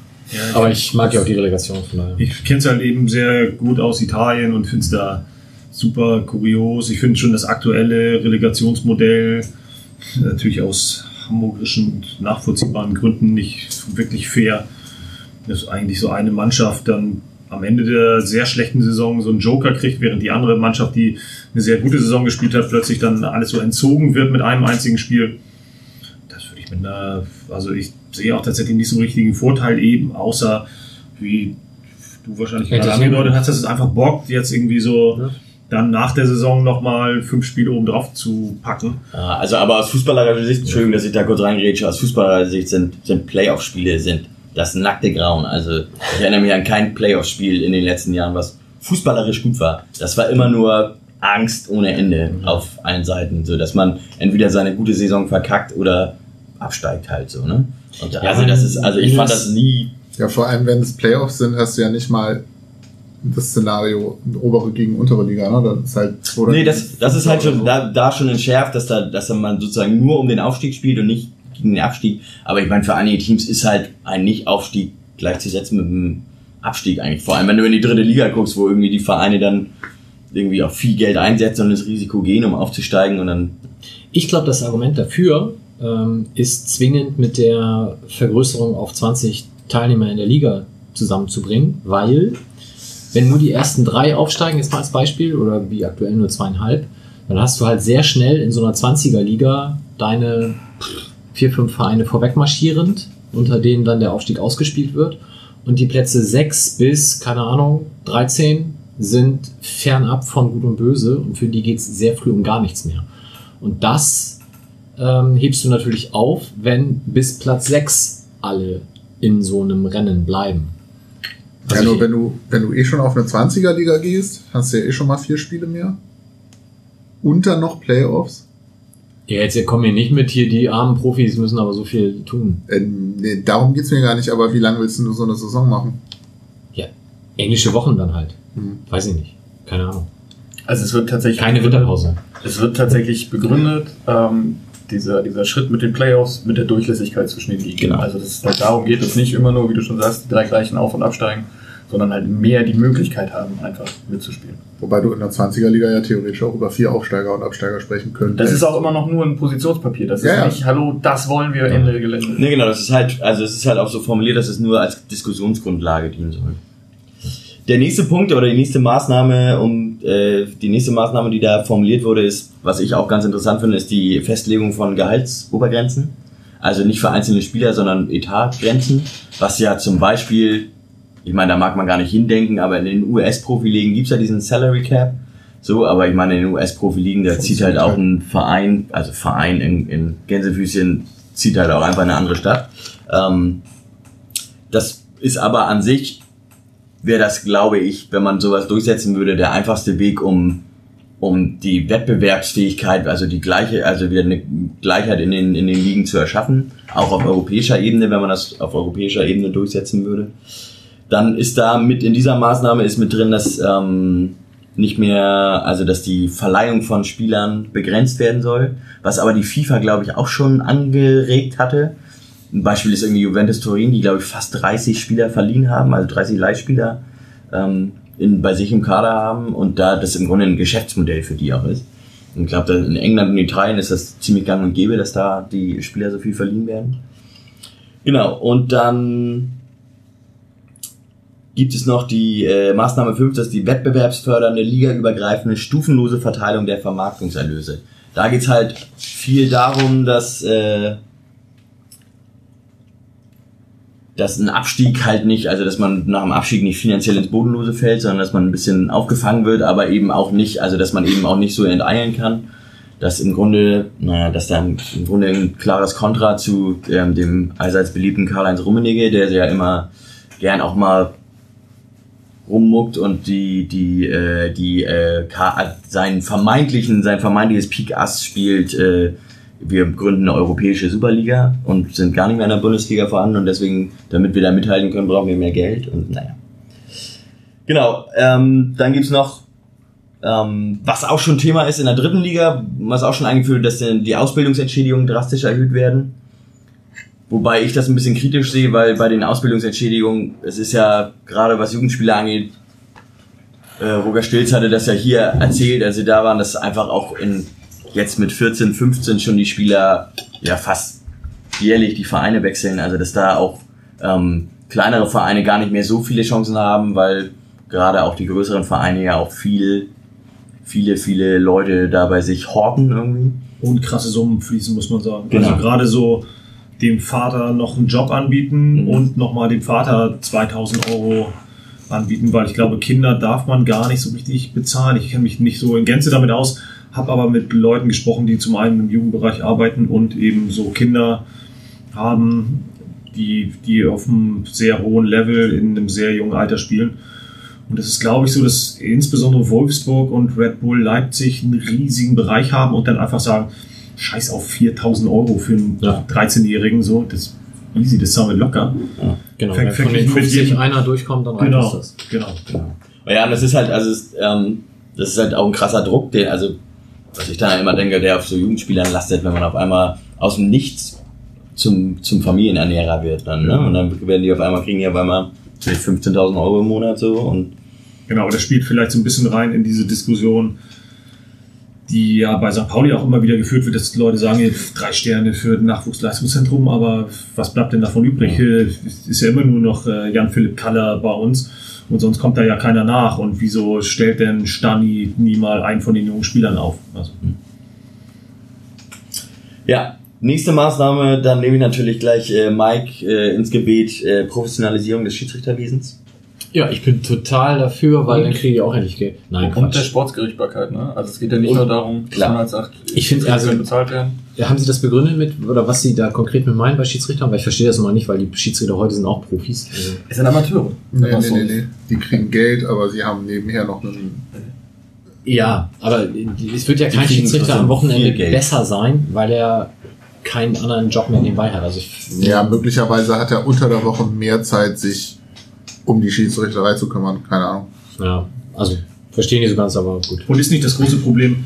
Aber ich mag ja auch die Relegation von daher. Ich kenne es halt eben sehr gut aus Italien und finde es da super kurios. Ich finde schon das aktuelle Relegationsmodell natürlich aus hamburgischen und nachvollziehbaren Gründen nicht wirklich fair. Dass eigentlich so eine Mannschaft dann am Ende der sehr schlechten Saison so einen Joker kriegt, während die andere Mannschaft, die eine sehr gute Saison gespielt hat, plötzlich dann alles so entzogen wird mit einem einzigen Spiel. Das würde ich mit einer, also ich sehe auch tatsächlich nicht so einen richtigen Vorteil eben, außer wie du wahrscheinlich gerade angedeutet hast, dass es einfach bockt, jetzt irgendwie so Ja. dann nach der Saison nochmal fünf Spiele oben drauf zu packen. Also aber aus fußballerischer Sicht, Entschuldigung, dass ich da kurz reingrätsche, aus fußballerischer Sicht sind, sind Playoff-Spiele sind das nackte Grauen. Also ich erinnere mich an kein Playoff-Spiel in den letzten Jahren, was fußballerisch gut war. Das war immer nur Angst ohne Ende auf allen Seiten, so dass man entweder seine gute Saison verkackt oder absteigt halt so, ne? Und also das ist, also ich fand das nie Ja, vor allem, wenn es Playoffs sind, hast du ja nicht mal das Szenario obere gegen untere Liga, ne? Das ist halt oder Nee, das, das ist halt schon da, da schon entschärft, dass da, dass da man sozusagen nur um den Aufstieg spielt und nicht gegen den Abstieg. Aber ich meine, für einige Teams ist halt ein Nicht-Aufstieg gleichzusetzen mit einem Abstieg eigentlich. Vor allem, wenn du in die dritte Liga guckst, wo irgendwie die Vereine dann irgendwie auch viel Geld einsetzen und das Risiko gehen, um aufzusteigen und dann Ich glaube, das Argument dafür ähm, ist zwingend mit der Vergrößerung auf 20 Teilnehmer in der Liga zusammenzubringen, weil wenn nur die ersten drei aufsteigen, jetzt mal als Beispiel, oder wie aktuell nur zweieinhalb, dann hast du halt sehr schnell in so einer 20er-Liga deine vier, fünf Vereine vorweg marschierend, unter denen dann der Aufstieg ausgespielt wird. Und die Plätze 6 bis, keine Ahnung, 13 sind fernab von Gut und Böse und für die geht es sehr früh um gar nichts mehr. Und das ähm, hebst du natürlich auf, wenn bis Platz 6 alle in so einem Rennen bleiben. Ja, Also nur ich- wenn du, wenn du eh schon auf eine 20er-Liga gehst, hast du ja eh schon mal vier Spiele mehr. Und dann noch Playoffs. Ja, jetzt kommen hier nicht mit hier, die armen Profis müssen aber so viel tun. Äh, nee, darum geht's mir gar nicht, aber wie lange willst du so eine Saison machen? Ja, englische Wochen dann halt. Hm. Weiß ich nicht. Keine Ahnung. Also es wird tatsächlich Keine Winterpause. Es wird tatsächlich begründet, ähm, dieser, dieser Schritt mit den Playoffs, mit der Durchlässigkeit zwischen den Ligen. Genau. Also dass es darum geht, dass nicht immer nur, wie du schon sagst, die drei gleichen auf- und absteigen, sondern halt mehr die Möglichkeit haben, einfach mitzuspielen. Wobei du in der 20er-Liga ja theoretisch auch über vier Aufsteiger und Absteiger sprechen könntest. Das ist auch immer noch nur ein Positionspapier. Das ist Ja, ja. nicht, hallo, das wollen wir, Ende Gelände. Nee, genau, das ist halt, also es ist halt auch so formuliert, dass es nur als Diskussionsgrundlage dienen soll. Der nächste Punkt oder die nächste Maßnahme, um äh, die nächste Maßnahme, die da formuliert wurde, ist, was ich auch ganz interessant finde, ist die Festlegung von Gehaltsobergrenzen. Also nicht für einzelne Spieler, sondern Etatgrenzen, was ja zum Beispiel, ich meine, da mag man gar nicht hindenken, aber in den US-Profiligen gibt's ja diesen Salary Cap. So, aber ich meine, in den US-Profiligen, da zieht halt auch ein Verein, also Verein in, in Gänsefüßchen, zieht halt auch einfach in eine andere Stadt. Ähm, das ist aber an sich, wäre das, glaube ich, wenn man sowas durchsetzen würde, der einfachste Weg, um, um die Wettbewerbsfähigkeit, also die gleiche, also wieder eine Gleichheit in den, in den Ligen zu erschaffen, auch auf europäischer Ebene, wenn man das auf europäischer Ebene durchsetzen würde. Dann ist da mit in dieser Maßnahme ist mit drin, dass ähm, nicht mehr, also dass die Verleihung von Spielern begrenzt werden soll, was aber die FIFA, glaube ich, auch schon angeregt hatte. Ein Beispiel ist irgendwie Juventus Turin, die, glaube ich, fast 30 Spieler verliehen haben, also 30 Leihspieler ähm, in, bei sich im Kader haben und da das im Grunde ein Geschäftsmodell für die auch ist. Und ich glaube, in England und Italien ist das ziemlich gang und gäbe, dass da die Spieler so viel verliehen werden. Genau, und dann gibt es noch die äh, Maßnahme 5, das ist die wettbewerbsfördernde, ligaübergreifende, stufenlose Verteilung der Vermarktungserlöse. Da geht's halt viel darum, dass, äh, dass ein Abstieg halt nicht, also dass man nach dem Abstieg nicht finanziell ins Bodenlose fällt, sondern dass man ein bisschen aufgefangen wird, aber eben auch nicht, also dass man eben auch nicht so enteilen kann. Dass im Grunde, naja, dass da im Grunde ein klares Kontra zu ähm, dem allseits beliebten Karl-Heinz Rummenigge, der ja immer gern auch mal rummuckt und die die äh, die äh, seinen vermeintlichen sein vermeintliches Peak Ass spielt äh, wir gründen eine europäische Superliga und sind gar nicht mehr in der Bundesliga vorhanden und deswegen damit wir da mithalten können brauchen wir mehr Geld und naja. Genau ähm, dann gibt's noch ähm, was auch schon Thema ist in der dritten Liga was auch schon eingeführt dass die Ausbildungsentschädigungen drastisch erhöht werden Wobei ich das ein bisschen kritisch sehe, weil bei den Ausbildungsentschädigungen, es ist ja gerade was Jugendspieler angeht, äh, Roger Stilz hatte das ja hier erzählt, als sie da waren, dass einfach auch in jetzt mit 14, 15 schon die Spieler ja fast jährlich die Vereine wechseln, also dass da auch ähm, kleinere Vereine gar nicht mehr so viele Chancen haben, weil gerade auch die größeren Vereine ja auch viel, viele, viele Leute da bei sich horten irgendwie. Und krasse Summen fließen, muss man sagen. Genau. Also gerade so dem Vater noch einen Job anbieten Mhm. und nochmal dem Vater 2000 Euro anbieten, weil ich glaube, Kinder darf man gar nicht so richtig bezahlen. Ich kenne mich nicht so in Gänze damit aus, habe aber mit Leuten gesprochen, die zum einen im Jugendbereich arbeiten und eben so Kinder haben, die, die auf einem sehr hohen Level in einem sehr jungen Alter spielen. Und es ist, glaube ich, so, dass insbesondere Wolfsburg und Red Bull Leipzig einen riesigen Bereich haben und dann einfach sagen, scheiß auf 4000 Euro für einen Ja. 13-Jährigen, so, das easy, das zahlen wir locker. Genau, Fängt- wenn von den mit 50 jedem- einer durchkommt, dann reicht Genau, das. genau. Ja, und das ist halt, also es, ähm, das ist halt auch ein krasser Druck, den, also was ich dann immer denke, der auf so Jugendspielern lastet, wenn man auf einmal aus dem Nichts zum, zum Familienernährer wird dann, ne? Und dann werden die auf einmal, kriegen die auf einmal vielleicht 15.000 Euro im Monat so und Genau, aber das spielt vielleicht so ein bisschen rein in diese Diskussion, die ja bei St. Pauli auch immer wieder geführt wird, dass die Leute sagen, drei Sterne für ein Nachwuchsleistungszentrum, aber was bleibt denn davon übrig? Ist ja immer nur noch äh, Jan-Philipp Kaller bei uns und sonst kommt da ja keiner nach. Und wieso stellt denn Stani nie mal einen von den jungen Spielern auf? Also, Ja, nächste Maßnahme, dann nehme ich natürlich gleich äh, Mike äh, ins Gebet, äh, Professionalisierung des Schiedsrichterwesens. Ja, ich bin total dafür, weil dann kriege ich auch endlich Geld. Nein, Und der Quatsch. Sportsgerichtsbarkeit, ne? Also es geht ja nicht Und- nur darum, dass Klar. man halt sagt, Ich finde, Schiedsrichter also- bezahlt werden. Haben Sie das begründet mit, oder was Sie da konkret mit meinen bei Schiedsrichtern? Weil ich verstehe das immer nicht, weil die Schiedsrichter heute sind auch Profis. Also, Es sind Amateure. Nee, man nee, nee, nee. Die kriegen Geld, aber sie haben nebenher noch einen. ja, aber es wird ja kein Schiedsrichter am Wochenende besser sein, weil er keinen anderen Job mehr nebenbei hat. Also ich, Ja, möglicherweise hat er unter der Woche mehr Zeit, sich um die Schiedsrichterei zu kümmern. Keine Ahnung. ja, also verstehe nicht so ganz, aber gut. und ist nicht das große Problem,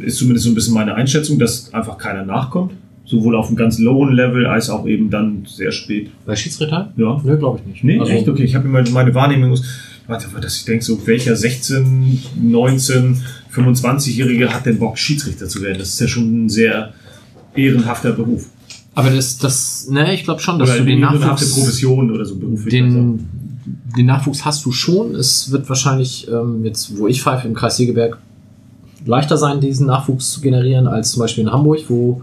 ist zumindest so ein bisschen meine Einschätzung, dass einfach keiner nachkommt, sowohl auf einem ganz lowen Level als auch eben dann sehr spät. Bei Schiedsrichter? Ja. Nö, glaube ich nicht. Nee, also, echt? Okay, ich habe immer meine Wahrnehmung, warte, dass ich denke, so welcher 16, 19, 25-Jährige hat denn Bock, Schiedsrichter zu werden? Das ist ja schon ein sehr ehrenhafter Beruf. Aber das, das, ne, ich glaube schon, dass oder du den Nachwuchs, Profession oder so Beruf. würde ich mal sagen. den, den Nachwuchs hast du schon. Es wird wahrscheinlich ähm, jetzt, wo ich pfeife, im Kreis Segeberg leichter sein, diesen Nachwuchs zu generieren, als zum Beispiel in Hamburg, wo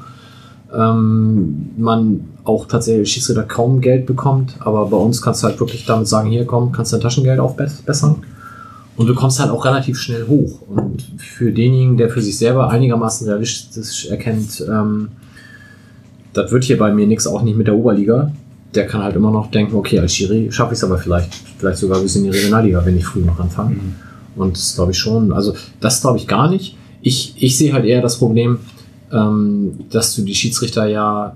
ähm, man auch tatsächlich Schiedsrichter kaum Geld bekommt. Aber bei uns kannst du halt wirklich damit sagen, hier komm, kannst dein Taschengeld aufbessern. Und du kommst halt auch relativ schnell hoch. Und für denjenigen, der für sich selber einigermaßen realistisch erkennt, ähm, das wird hier bei mir nichts, auch nicht mit der Oberliga. Der kann halt immer noch denken, okay, als Schiri schaffe ich es aber vielleicht, vielleicht sogar bis in die Regionalliga, wenn ich früh noch anfange. Und das glaube ich schon. Also das glaube ich gar nicht. Ich, ich sehe halt eher das Problem, ähm, dass du die Schiedsrichter ja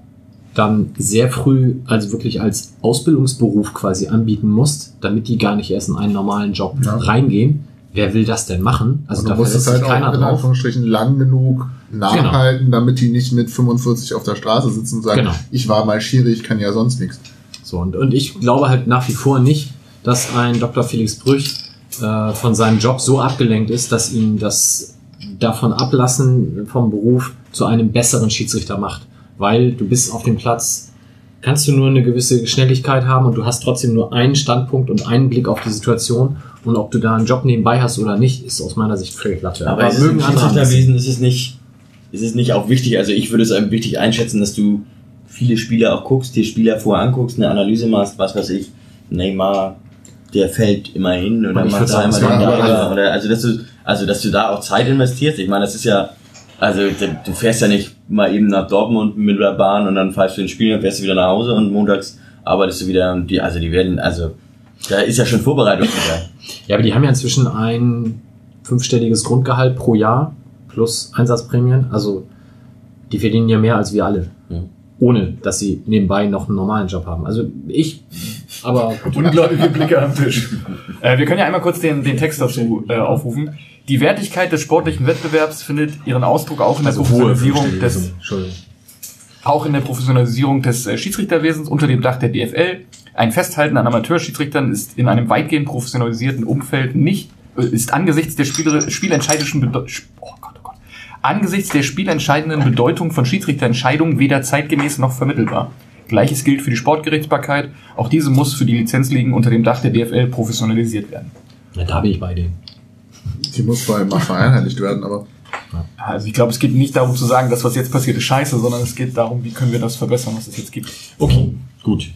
dann sehr früh, also wirklich als Ausbildungsberuf quasi anbieten musst, damit die gar nicht erst in einen normalen Job Ja. reingehen. Wer will das denn machen? Also und da du musst es halt auch in. Anführungsstrichen lang genug nachhalten, damit die nicht mit 45 auf der Straße sitzen und sagen, Genau. ich war mal Schiri, ich kann ja sonst nichts. So, und, und ich glaube halt nach wie vor nicht, dass ein Dr. Felix Brüch äh, von seinem Job so abgelenkt ist, dass ihn das davon ablassen vom Beruf zu einem besseren Schiedsrichter macht. Weil du bist auf dem Platz, kannst du nur eine gewisse Schnelligkeit haben und du hast trotzdem nur einen Standpunkt und einen Blick auf die Situation. Und ob du da einen Job nebenbei hast oder nicht, ist aus meiner Sicht völlig Latte. Aber, ist es im mögen. Schiedsrichterwesen ist es nicht, ist es nicht auch wichtig, also ich würde es einem wichtig einschätzen, dass du viele Spieler auch guckst, dir Spieler vorher anguckst, eine Analyse machst, was weiß ich, Neymar, der fällt immer hin oder macht da es den alle. oder also dass du also dass du da auch Zeit investierst. Ich meine, das ist ja also du fährst ja nicht mal eben nach Dortmund mit der Bahn und dann fährst du ins Spiel und fährst du wieder nach Hause und montags arbeitest du wieder und die also die werden also da ist ja schon Vorbereitung dabei. Ja, aber die haben ja inzwischen ein fünfstelliges Grundgehalt pro Jahr plus Einsatzprämien. Also die verdienen ja mehr als wir alle. Ja. Ohne, dass sie nebenbei noch einen normalen Job haben. Also ich, aber Ungläubige Blicke am Tisch. Äh, wir können ja einmal kurz den, den Text dazu äh, aufrufen. Die Wertigkeit des sportlichen Wettbewerbs findet ihren Ausdruck auch in der also Professionalisierung des Entschuldigung. auch in der Professionalisierung des äh, Schiedsrichterwesens unter dem Dach der DFL. Ein Festhalten an Amateurschiedsrichtern ist in einem weitgehend professionalisierten Umfeld nicht, äh, ist angesichts der Spieler, spielentscheidenden Bedeutung, oh Gott, oh Gott, angesichts der spielentscheidenden Bedeutung von Schiedsrichterentscheidungen weder zeitgemäß noch vermittelbar. Gleiches gilt für die Sportgerichtsbarkeit. Auch diese muss für die Lizenzligen unter dem Dach der DFL professionalisiert werden. Ja, da bin ich bei denen. Die muss vor allem mal vereinheitlicht werden, aber Also ich glaube, es geht nicht darum zu sagen, dass was jetzt passiert ist scheiße, sondern es geht darum, wie können wir das verbessern, was es jetzt gibt. Okay, gut.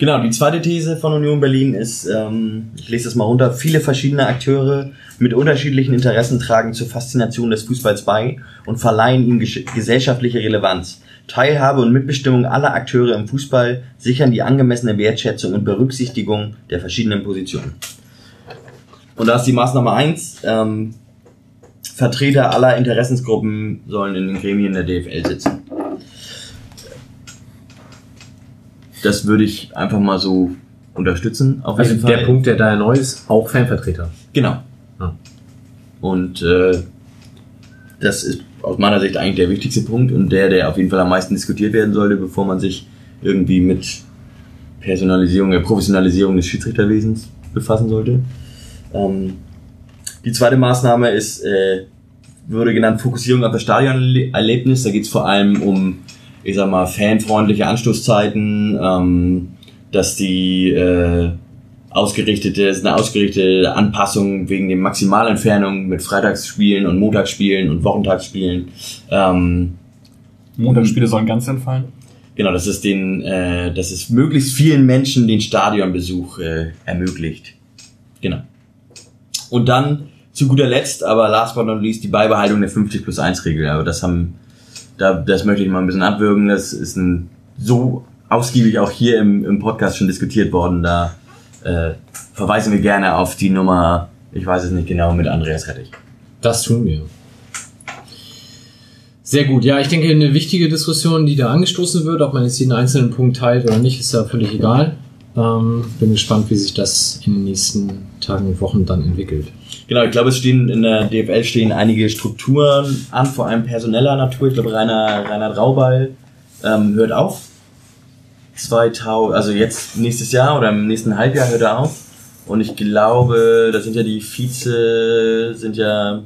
Genau, die zweite These von Union Berlin ist, ähm, ich lese das mal runter, viele verschiedene Akteure mit unterschiedlichen Interessen tragen zur Faszination des Fußballs bei und verleihen ihm gesellschaftliche Relevanz. Teilhabe und Mitbestimmung aller Akteure im Fußball sichern die angemessene Wertschätzung und Berücksichtigung der verschiedenen Positionen. Und da ist die Maßnahme eins: ähm, Vertreter aller Interessensgruppen sollen in den Gremien der DFL sitzen. Das würde ich einfach mal so unterstützen. Auf Also jeden der Fall. Punkt, der da neu ist, auch Fanvertreter. Genau. Ja. Und äh, das ist aus meiner Sicht eigentlich der wichtigste Punkt und der, der auf jeden Fall am meisten diskutiert werden sollte, bevor man sich irgendwie mit Personalisierung, der Professionalisierung des Schiedsrichterwesens befassen sollte. Ähm, die zweite Maßnahme ist, äh, wurde genannt Fokussierung auf das Stadionerlebnis. Da geht es vor allem um, ich sag mal, fanfreundliche Anstoßzeiten, ähm, dass die äh, ausgerichtete, ist eine ausgerichtete Anpassung wegen den Maximalentfernungen mit Freitagsspielen und Montagsspielen und Wochentagsspielen. Ähm, Montagsspiele sollen ganz entfallen. genau, dass es den, äh, dass es möglichst vielen Menschen den Stadionbesuch äh, ermöglicht. Genau. Und dann zu guter Letzt, aber last but not least, die Beibehaltung der 50 plus 1 Regel. Aber das haben, da, das möchte ich mal ein bisschen abwürgen. Das ist ein, so ausgiebig auch hier im, im Podcast schon diskutiert worden. Da äh, verweisen wir gerne auf die Nummer, ich weiß es nicht genau, mit Andreas Rettich. Das tun wir. Sehr gut. Ja, ich denke, eine wichtige Diskussion, die da angestoßen wird, ob man jetzt jeden einzelnen Punkt teilt oder nicht, ist ja völlig egal. Ähm, bin gespannt, wie sich das in den nächsten Tagen und Wochen dann entwickelt. Genau, ich glaube, es stehen in der DFL stehen einige Strukturen an, vor allem personeller Natur. Ich glaube, Rainer, Rainer Raubal ähm, hört auf. 2000, also jetzt nächstes Jahr oder im nächsten Halbjahr hört er auf. Und ich glaube, das sind ja die Vize, sind ja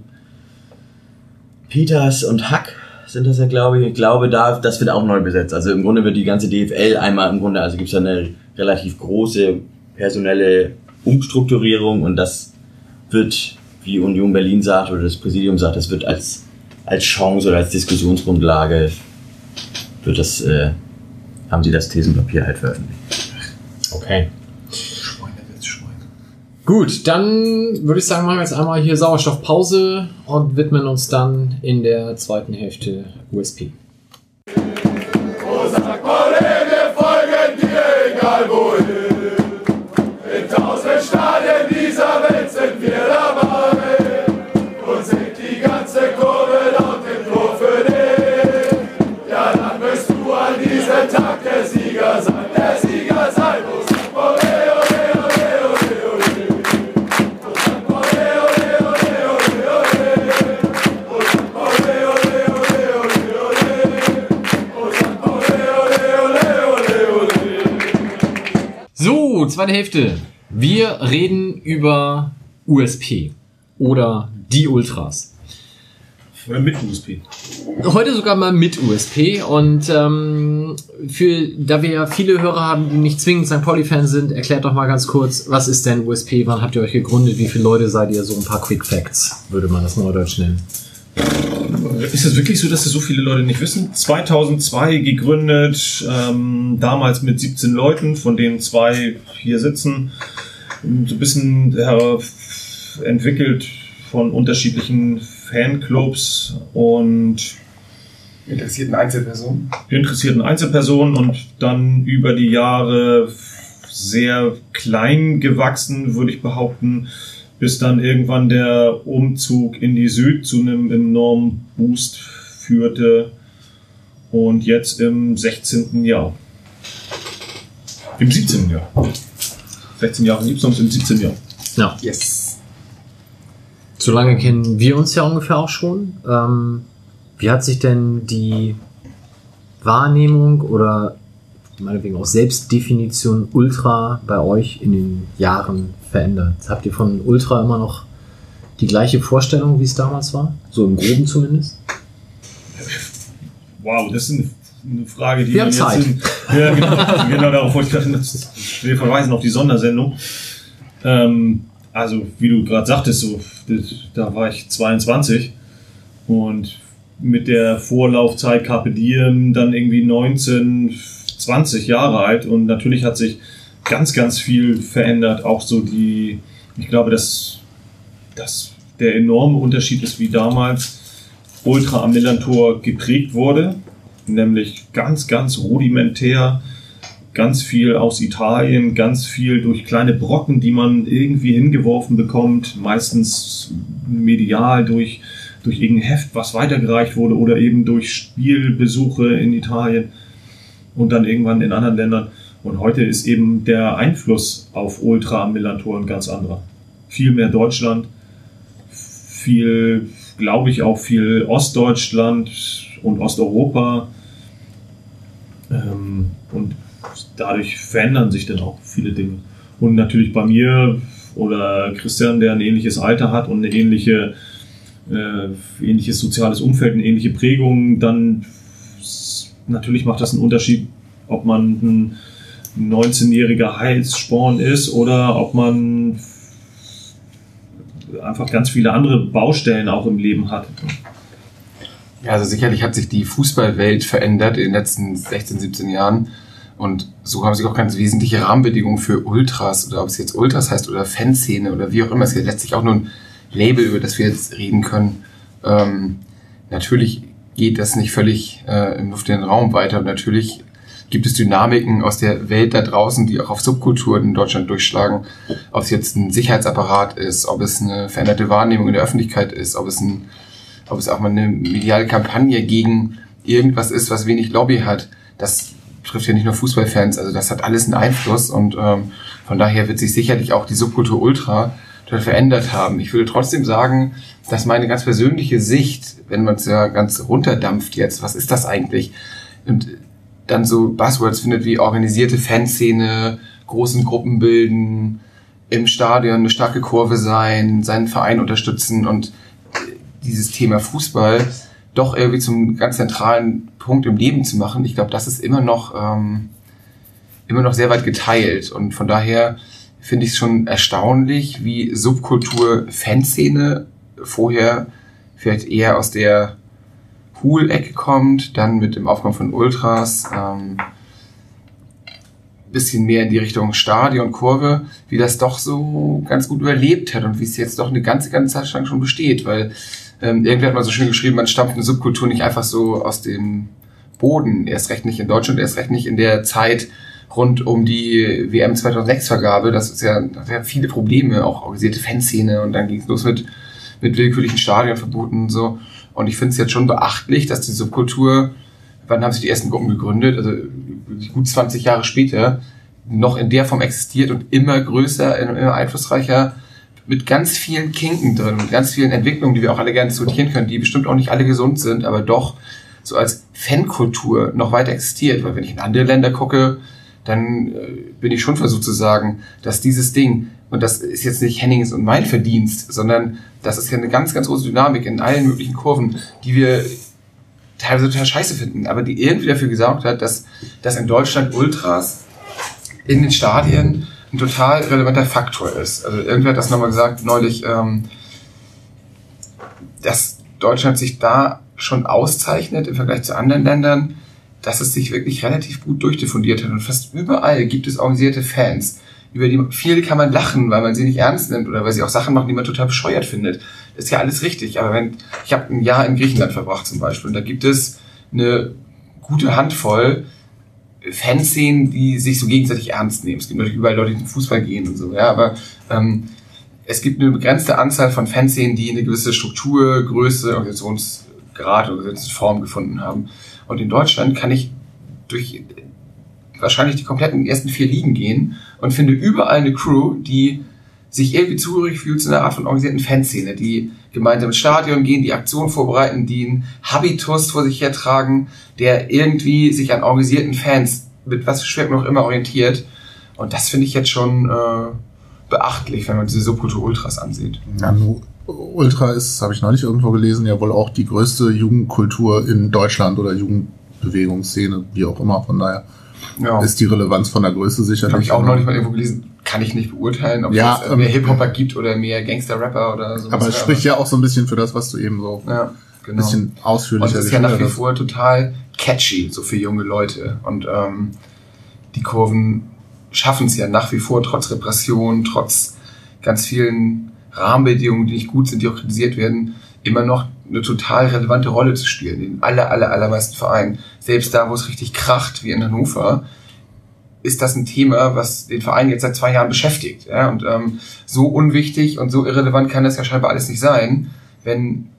Peters und Hack sind das ja, glaube ich. Ich glaube, da, das wird auch neu besetzt. Also im Grunde wird die ganze DFL einmal im Grunde, also gibt es da eine relativ große personelle Umstrukturierung und das wird, wie Union Berlin sagt oder das Präsidium sagt, das wird als, als Chance oder als Diskussionsgrundlage wird das, äh, haben sie das Thesenpapier halt veröffentlicht. Okay. Gut, dann würde ich sagen, machen wir jetzt einmal hier Sauerstoffpause und widmen uns dann in der zweiten Hälfte USP. Zweite Hälfte. Wir reden über USP oder die Ultras. Oder mit USP. Heute sogar mal mit USP und ähm, für da wir ja viele Hörer haben, die nicht zwingend St. Pauli-Fans sind, erklärt doch mal ganz kurz, was ist denn USP, wann habt ihr euch gegründet, wie viele Leute seid ihr, so ein paar Quick Facts, würde man das neudeutsch nennen. Ist es wirklich so, dass das so viele Leute nicht wissen? 2002 gegründet, ähm, damals mit 17 Leuten, von denen zwei hier sitzen. So ein bisschen äh, entwickelt von unterschiedlichen Fanclubs und Interessierten Einzelpersonen. interessierten Einzelpersonen und dann über die Jahre sehr klein gewachsen, würde ich behaupten, bis dann irgendwann der Umzug in die Süd zu einem enormen Boost führte und jetzt im 16. Jahr. Im 17. Jahr. 16 Jahre gibt es uns im 17. Jahr. Ja, Yes. so lange kennen wir uns ja ungefähr auch schon. Ähm, wie hat sich denn die Wahrnehmung oder meinetwegen auch Selbstdefinition Ultra bei euch in den Jahren verändert? Habt ihr von Ultra immer noch die gleiche Vorstellung, wie es damals war? So im Groben zumindest? Wow, das ist eine, Frage, die Wir haben Zeit. in, ja, genau, genau darauf wollte ich gerade. Wir verweisen auf die Sondersendung. Ähm, also, wie du gerade sagtest, so, da war ich 22 und mit der Vorlaufzeit Carpe Diem dann irgendwie 19, 20 Jahre alt und natürlich hat sich ganz, ganz viel verändert. Auch so die, ich glaube, dass, dass der enorme Unterschied ist, wie damals Ultra am Millantor geprägt wurde, nämlich ganz, ganz rudimentär, ganz viel aus Italien, ganz viel durch kleine Brocken, die man irgendwie hingeworfen bekommt, meistens medial durch, durch irgendein Heft, was weitergereicht wurde oder eben durch Spielbesuche in Italien und dann irgendwann in anderen Ländern. Und heute ist eben der Einfluss auf Ultra am Millantor ein ganz anderer. Viel mehr Deutschland, viel, glaube ich, auch viel Ostdeutschland und Osteuropa. Ähm, und dadurch verändern sich dann auch viele Dinge. Und natürlich bei mir oder Christian, der ein ähnliches Alter hat und eine ähnliche, äh, ähnliches soziales Umfeld, eine ähnliche Prägung, dann natürlich macht das einen Unterschied, ob man ein 19-jähriger Heilsporn ist oder ob man einfach ganz viele andere Baustellen auch im Leben hat. Ja, also sicherlich hat sich die Fußballwelt verändert in den letzten 16, 17 Jahren. Und so haben sich auch ganz wesentliche Rahmenbedingungen für Ultras oder ob es jetzt Ultras heißt oder Fanszene oder wie auch immer. Es ist letztlich auch nur ein Label, über das wir jetzt reden können. Ähm, natürlich geht das nicht völlig äh, im luftleeren Raum weiter und natürlich gibt es Dynamiken aus der Welt da draußen, die auch auf Subkulturen in Deutschland durchschlagen. Ob es jetzt ein Sicherheitsapparat ist, ob es eine veränderte Wahrnehmung in der Öffentlichkeit ist, ob es ein ob es auch mal eine mediale Kampagne gegen irgendwas ist, was wenig Lobby hat, das trifft ja nicht nur Fußballfans, also das hat alles einen Einfluss und ähm, von daher wird sich sicherlich auch die Subkultur Ultra verändert haben. Ich würde trotzdem sagen, dass meine ganz persönliche Sicht, wenn man es ja ganz runterdampft jetzt, was ist das eigentlich? Und dann so Buzzwords findet wie organisierte Fanszene, großen Gruppen bilden, im Stadion eine starke Kurve sein, seinen Verein unterstützen und dieses Thema Fußball doch irgendwie zum ganz zentralen Punkt im Leben zu machen. Ich glaube, das ist immer noch ähm, immer noch sehr weit geteilt und von daher finde ich es schon erstaunlich, wie Subkultur Fanszene vorher vielleicht eher aus der Cool-Ecke kommt, dann mit dem Aufkommen von Ultras, ähm, bisschen mehr in die Richtung Stadion, Kurve, wie das doch so ganz gut überlebt hat und wie es jetzt doch eine ganze, ganze Zeit lang schon besteht, weil ähm, irgendwer hat mal so schön geschrieben, man stampft eine Subkultur nicht einfach so aus dem Boden, erst recht nicht in Deutschland, erst recht nicht in der Zeit rund um die WM 2006 Vergabe, das ist ja, da waren viele Probleme, auch organisierte Fanszene und dann ging es los mit, mit willkürlichen Stadionverboten und so und ich finde es jetzt schon beachtlich, dass die Subkultur, wann haben sich die ersten Gruppen gegründet, also gut 20 Jahre später, noch in der Form existiert und immer größer, immer einflussreicher mit ganz vielen Kinken drin, mit ganz vielen Entwicklungen, die wir auch alle gerne diskutieren können, die bestimmt auch nicht alle gesund sind, aber doch so als Fankultur noch weiter existiert. Weil wenn ich in andere Länder gucke, dann äh, bin ich schon versucht zu sagen, dass dieses Ding, und das ist jetzt nicht Hennings und mein Verdienst, sondern das ist ja eine ganz, ganz große Dynamik in allen möglichen Kurven, die wir teilweise total scheiße finden, aber die irgendwie dafür gesorgt hat, dass, dass in Deutschland Ultras in den Stadien ein total relevanter Faktor ist. Also irgendwer hat das nochmal gesagt neulich, ähm, dass Deutschland sich da schon auszeichnet im Vergleich zu anderen Ländern, dass es sich wirklich relativ gut durchdiffundiert hat. Und fast überall gibt es organisierte Fans. Über die viel kann man lachen, weil man sie nicht ernst nimmt oder weil sie auch Sachen machen, die man total bescheuert findet. Ist ja alles richtig. Aber wenn ich habe ein Jahr in Griechenland verbracht zum Beispiel und da gibt es eine gute Handvoll Fanszenen, die sich so gegenseitig ernst nehmen. Es gibt natürlich überall Leute, die zum Fußball gehen und so, ja, aber ähm, es gibt eine begrenzte Anzahl von Fanszenen, die eine gewisse Struktur, Größe, Organisationsgrad, Organisationsform gefunden haben. Und in Deutschland kann ich durch wahrscheinlich die kompletten ersten vier Ligen gehen und finde überall eine Crew, die sich irgendwie zugehörig fühlt zu einer Art von organisierten Fanszene, die gemeinsam ins Stadion gehen, die Aktionen vorbereiten, die einen Habitus vor sich hertragen, der irgendwie sich an organisierten Fans mit was für Schwerpunkt auch immer orientiert. Und das finde ich jetzt schon äh, beachtlich, wenn man diese Subkultur Ultras ansieht. Ja, Ultra ist, habe ich neulich irgendwo gelesen, ja wohl auch die größte Jugendkultur in Deutschland oder Jugendbewegungsszene, wie auch immer. Von daher Ja. ist die Relevanz von der Größe sicherlich. Habe ich auch neulich mal irgendwo gelesen. Kann ich nicht beurteilen, ob Ja, es mehr ähm, Hip-Hopper gibt oder mehr Gangster-Rapper oder so. Aber es spricht ja auch so ein bisschen für das, was du eben so ja, ein genau. bisschen ausführlicher Und es ist ja nach wie vor total catchy, so für junge Leute. Und ähm, die Kurven schaffen es ja nach wie vor, trotz Repression, trotz ganz vielen Rahmenbedingungen, die nicht gut sind, die auch kritisiert werden, immer noch eine total relevante Rolle zu spielen. In aller, aller, allermeisten Vereinen. Selbst da, wo es richtig kracht, wie in Hannover, ist das ein Thema, was den Verein jetzt seit zwei Jahren beschäftigt. Ja? Und ähm, so unwichtig und so irrelevant kann das ja scheinbar alles nicht sein, wenn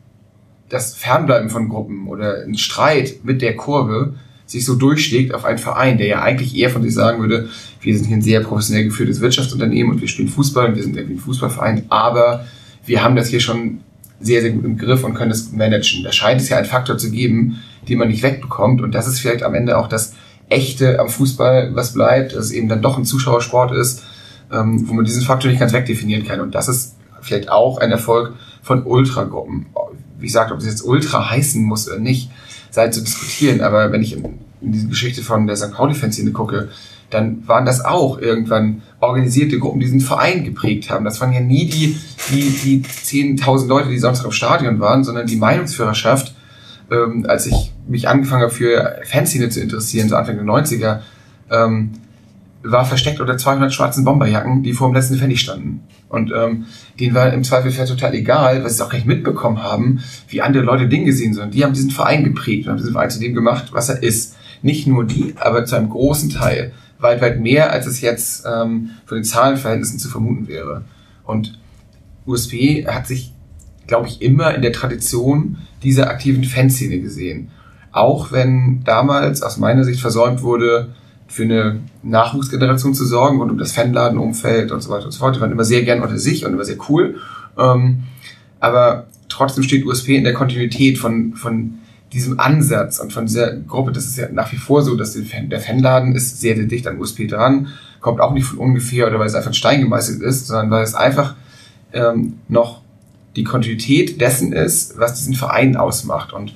das Fernbleiben von Gruppen oder ein Streit mit der Kurve sich so durchschlägt auf einen Verein, der ja eigentlich eher von sich sagen würde, wir sind hier ein sehr professionell geführtes Wirtschaftsunternehmen und wir spielen Fußball und wir sind irgendwie ein Fußballverein, aber wir haben das hier schon sehr, sehr gut im Griff und können das managen. Da scheint es ja einen Faktor zu geben, den man nicht wegbekommt und das ist vielleicht am Ende auch das Echte am Fußball, was bleibt, dass es eben dann doch ein Zuschauersport ist, ähm, wo man diesen Faktor nicht ganz wegdefinieren kann und das ist vielleicht auch ein Erfolg von Ultragruppen. Wie gesagt, ob es jetzt Ultra heißen muss oder nicht, sei zu diskutieren. Aber wenn ich in, in diese Geschichte von der St. Pauli-Fanszene gucke, dann waren das auch irgendwann organisierte Gruppen, die diesen Verein geprägt haben. Das waren ja nie die, die, die 10.000 Leute, die sonst im Stadion waren, sondern die Meinungsführerschaft, ähm, als ich mich angefangen habe für Fanszene zu interessieren, so Anfang der 90er, ähm, war versteckt unter 200 schwarzen Bomberjacken, die vor dem letzten Pfennig standen. Und ähm, denen war im Zweifelsfall total egal, weil sie auch nicht mitbekommen haben, wie andere Leute Dinge sehen, sondern die haben diesen Verein geprägt und haben diesen Verein zu dem gemacht, was er ist. Nicht nur die, aber zu einem großen Teil. Weit, weit mehr, als es jetzt ähm, von den Zahlenverhältnissen zu vermuten wäre. Und USP hat sich, glaube ich, immer in der Tradition dieser aktiven Fanszene gesehen. Auch wenn damals aus meiner Sicht versäumt wurde, für eine Nachwuchsgeneration zu sorgen und um das Fanladenumfeld und so weiter und so fort. Die waren immer sehr gern unter sich und immer sehr cool. Ähm, aber trotzdem steht USP in der Kontinuität von, von diesem Ansatz und von dieser Gruppe. Das ist ja nach wie vor so, dass der, Fan, der Fanladen ist sehr, sehr dicht an USP dran, kommt auch nicht von ungefähr oder weil es einfach ein Stein gemeißelt ist, sondern weil es einfach ähm, noch die Kontinuität dessen ist, was diesen Verein ausmacht. Und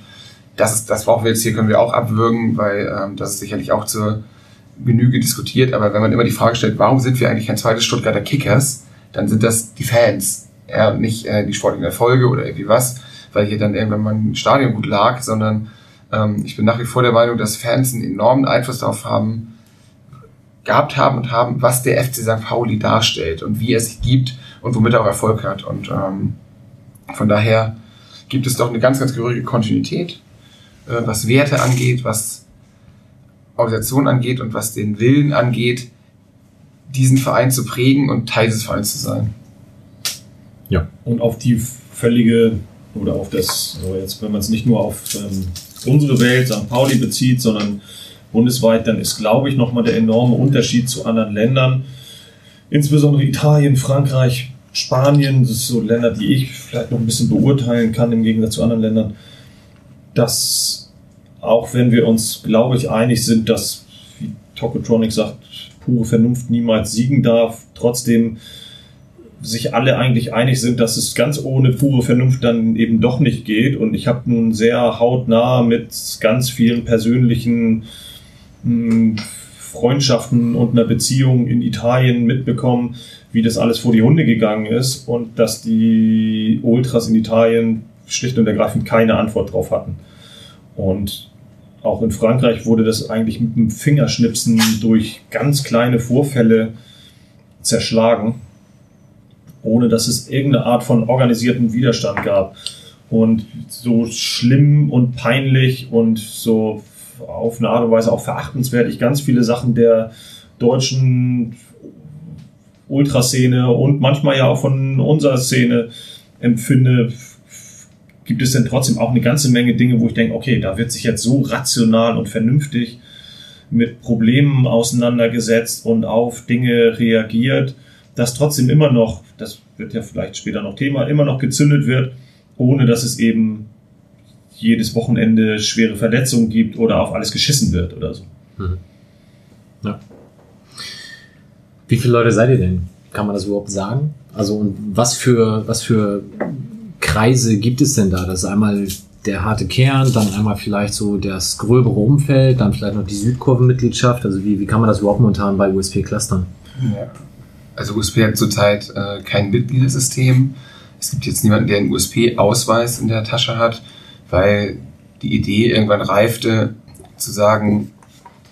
das ist, das brauchen wir jetzt hier, können wir auch abwürgen, weil ähm, das ist sicherlich auch zur Genüge diskutiert, aber wenn man immer die Frage stellt, warum sind wir eigentlich kein zweites Stuttgarter Kickers, dann sind das die Fans, ja, nicht äh, die sportlichen Erfolge oder irgendwie was, weil hier dann irgendwann mal ein Stadion gut lag, sondern ähm, ich bin nach wie vor der Meinung, dass Fans einen enormen Einfluss darauf haben, gehabt haben und haben, was der FC St. Pauli darstellt und wie er sich gibt und womit er auch Erfolg hat. Und ähm, von daher gibt es doch eine ganz, ganz gehörige Kontinuität, äh, was Werte angeht, was Organisation angeht und was den Willen angeht, diesen Verein zu prägen und Teil dieses Vereins zu sein. Und auf die völlige, oder auf das, so jetzt, wenn man es nicht nur auf ähm, unsere Welt, St. Pauli bezieht, sondern bundesweit, dann ist, glaube ich, nochmal der enorme Unterschied zu anderen Ländern, insbesondere Italien, Frankreich, Spanien, das sind so Länder, die ich vielleicht noch ein bisschen beurteilen kann im Gegensatz zu anderen Ländern, dass auch wenn wir uns, glaube ich, einig sind, dass wie Tokotronic sagt, pure Vernunft niemals siegen darf, trotzdem sich alle eigentlich einig sind, dass es ganz ohne pure Vernunft dann eben doch nicht geht. Und ich habe nun sehr hautnah mit ganz vielen persönlichen mh, Freundschaften und einer Beziehung in Italien mitbekommen, wie das alles vor die Hunde gegangen ist und dass die Ultras in Italien schlicht und ergreifend keine Antwort drauf hatten. Und auch in Frankreich wurde das eigentlich mit dem Fingerschnipsen durch ganz kleine Vorfälle zerschlagen, ohne dass es irgendeine Art von organisierten Widerstand gab. Und so schlimm und peinlich und so auf eine Art und Weise auch verachtenswert ich ganz viele Sachen der deutschen Ultraszene und manchmal ja auch von unserer Szene empfinde, gibt es denn trotzdem auch eine ganze Menge Dinge, wo ich denke, okay, da wird sich jetzt so rational und vernünftig mit Problemen auseinandergesetzt und auf Dinge reagiert, dass trotzdem immer noch, das wird ja vielleicht später noch Thema, immer noch gezündet wird, ohne dass es eben jedes Wochenende schwere Verletzungen gibt oder auf alles geschissen wird oder so. Mhm. Ja. Wie viele Leute seid ihr denn? Kann man das überhaupt sagen? Also und was für was für Kreise gibt es denn da? Das ist einmal der harte Kern, dann einmal vielleicht so das gröbere Umfeld, dann vielleicht noch die Südkurvenmitgliedschaft. Also wie, wie kann man das überhaupt momentan bei USP clustern? Ja. Also USP hat zurzeit äh, kein Mitgliedersystem. Es gibt jetzt niemanden, der einen USP-Ausweis in der Tasche hat, weil die Idee irgendwann reifte, zu sagen,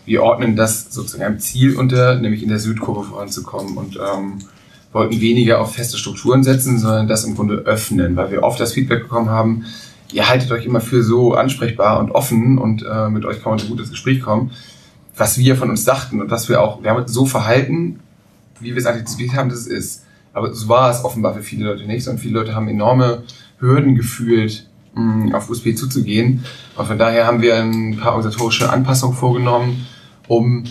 wir ordnen das sozusagen einem Ziel unter, nämlich in der Südkurve voranzukommen und ähm, wollten weniger auf feste Strukturen setzen, sondern das im Grunde öffnen, weil wir oft das Feedback bekommen haben, ihr haltet euch immer für so ansprechbar und offen und äh, mit euch kann man so gut ins Gespräch kommen, was wir von uns dachten und was wir auch, wir haben uns so verhalten, wie wir es antizipiert haben, dass es ist. Aber so war es offenbar für viele Leute nicht, sondern viele Leute haben enorme Hürden gefühlt, mh, auf USB zuzugehen. Und von daher haben wir ein paar organisatorische Anpassungen vorgenommen, um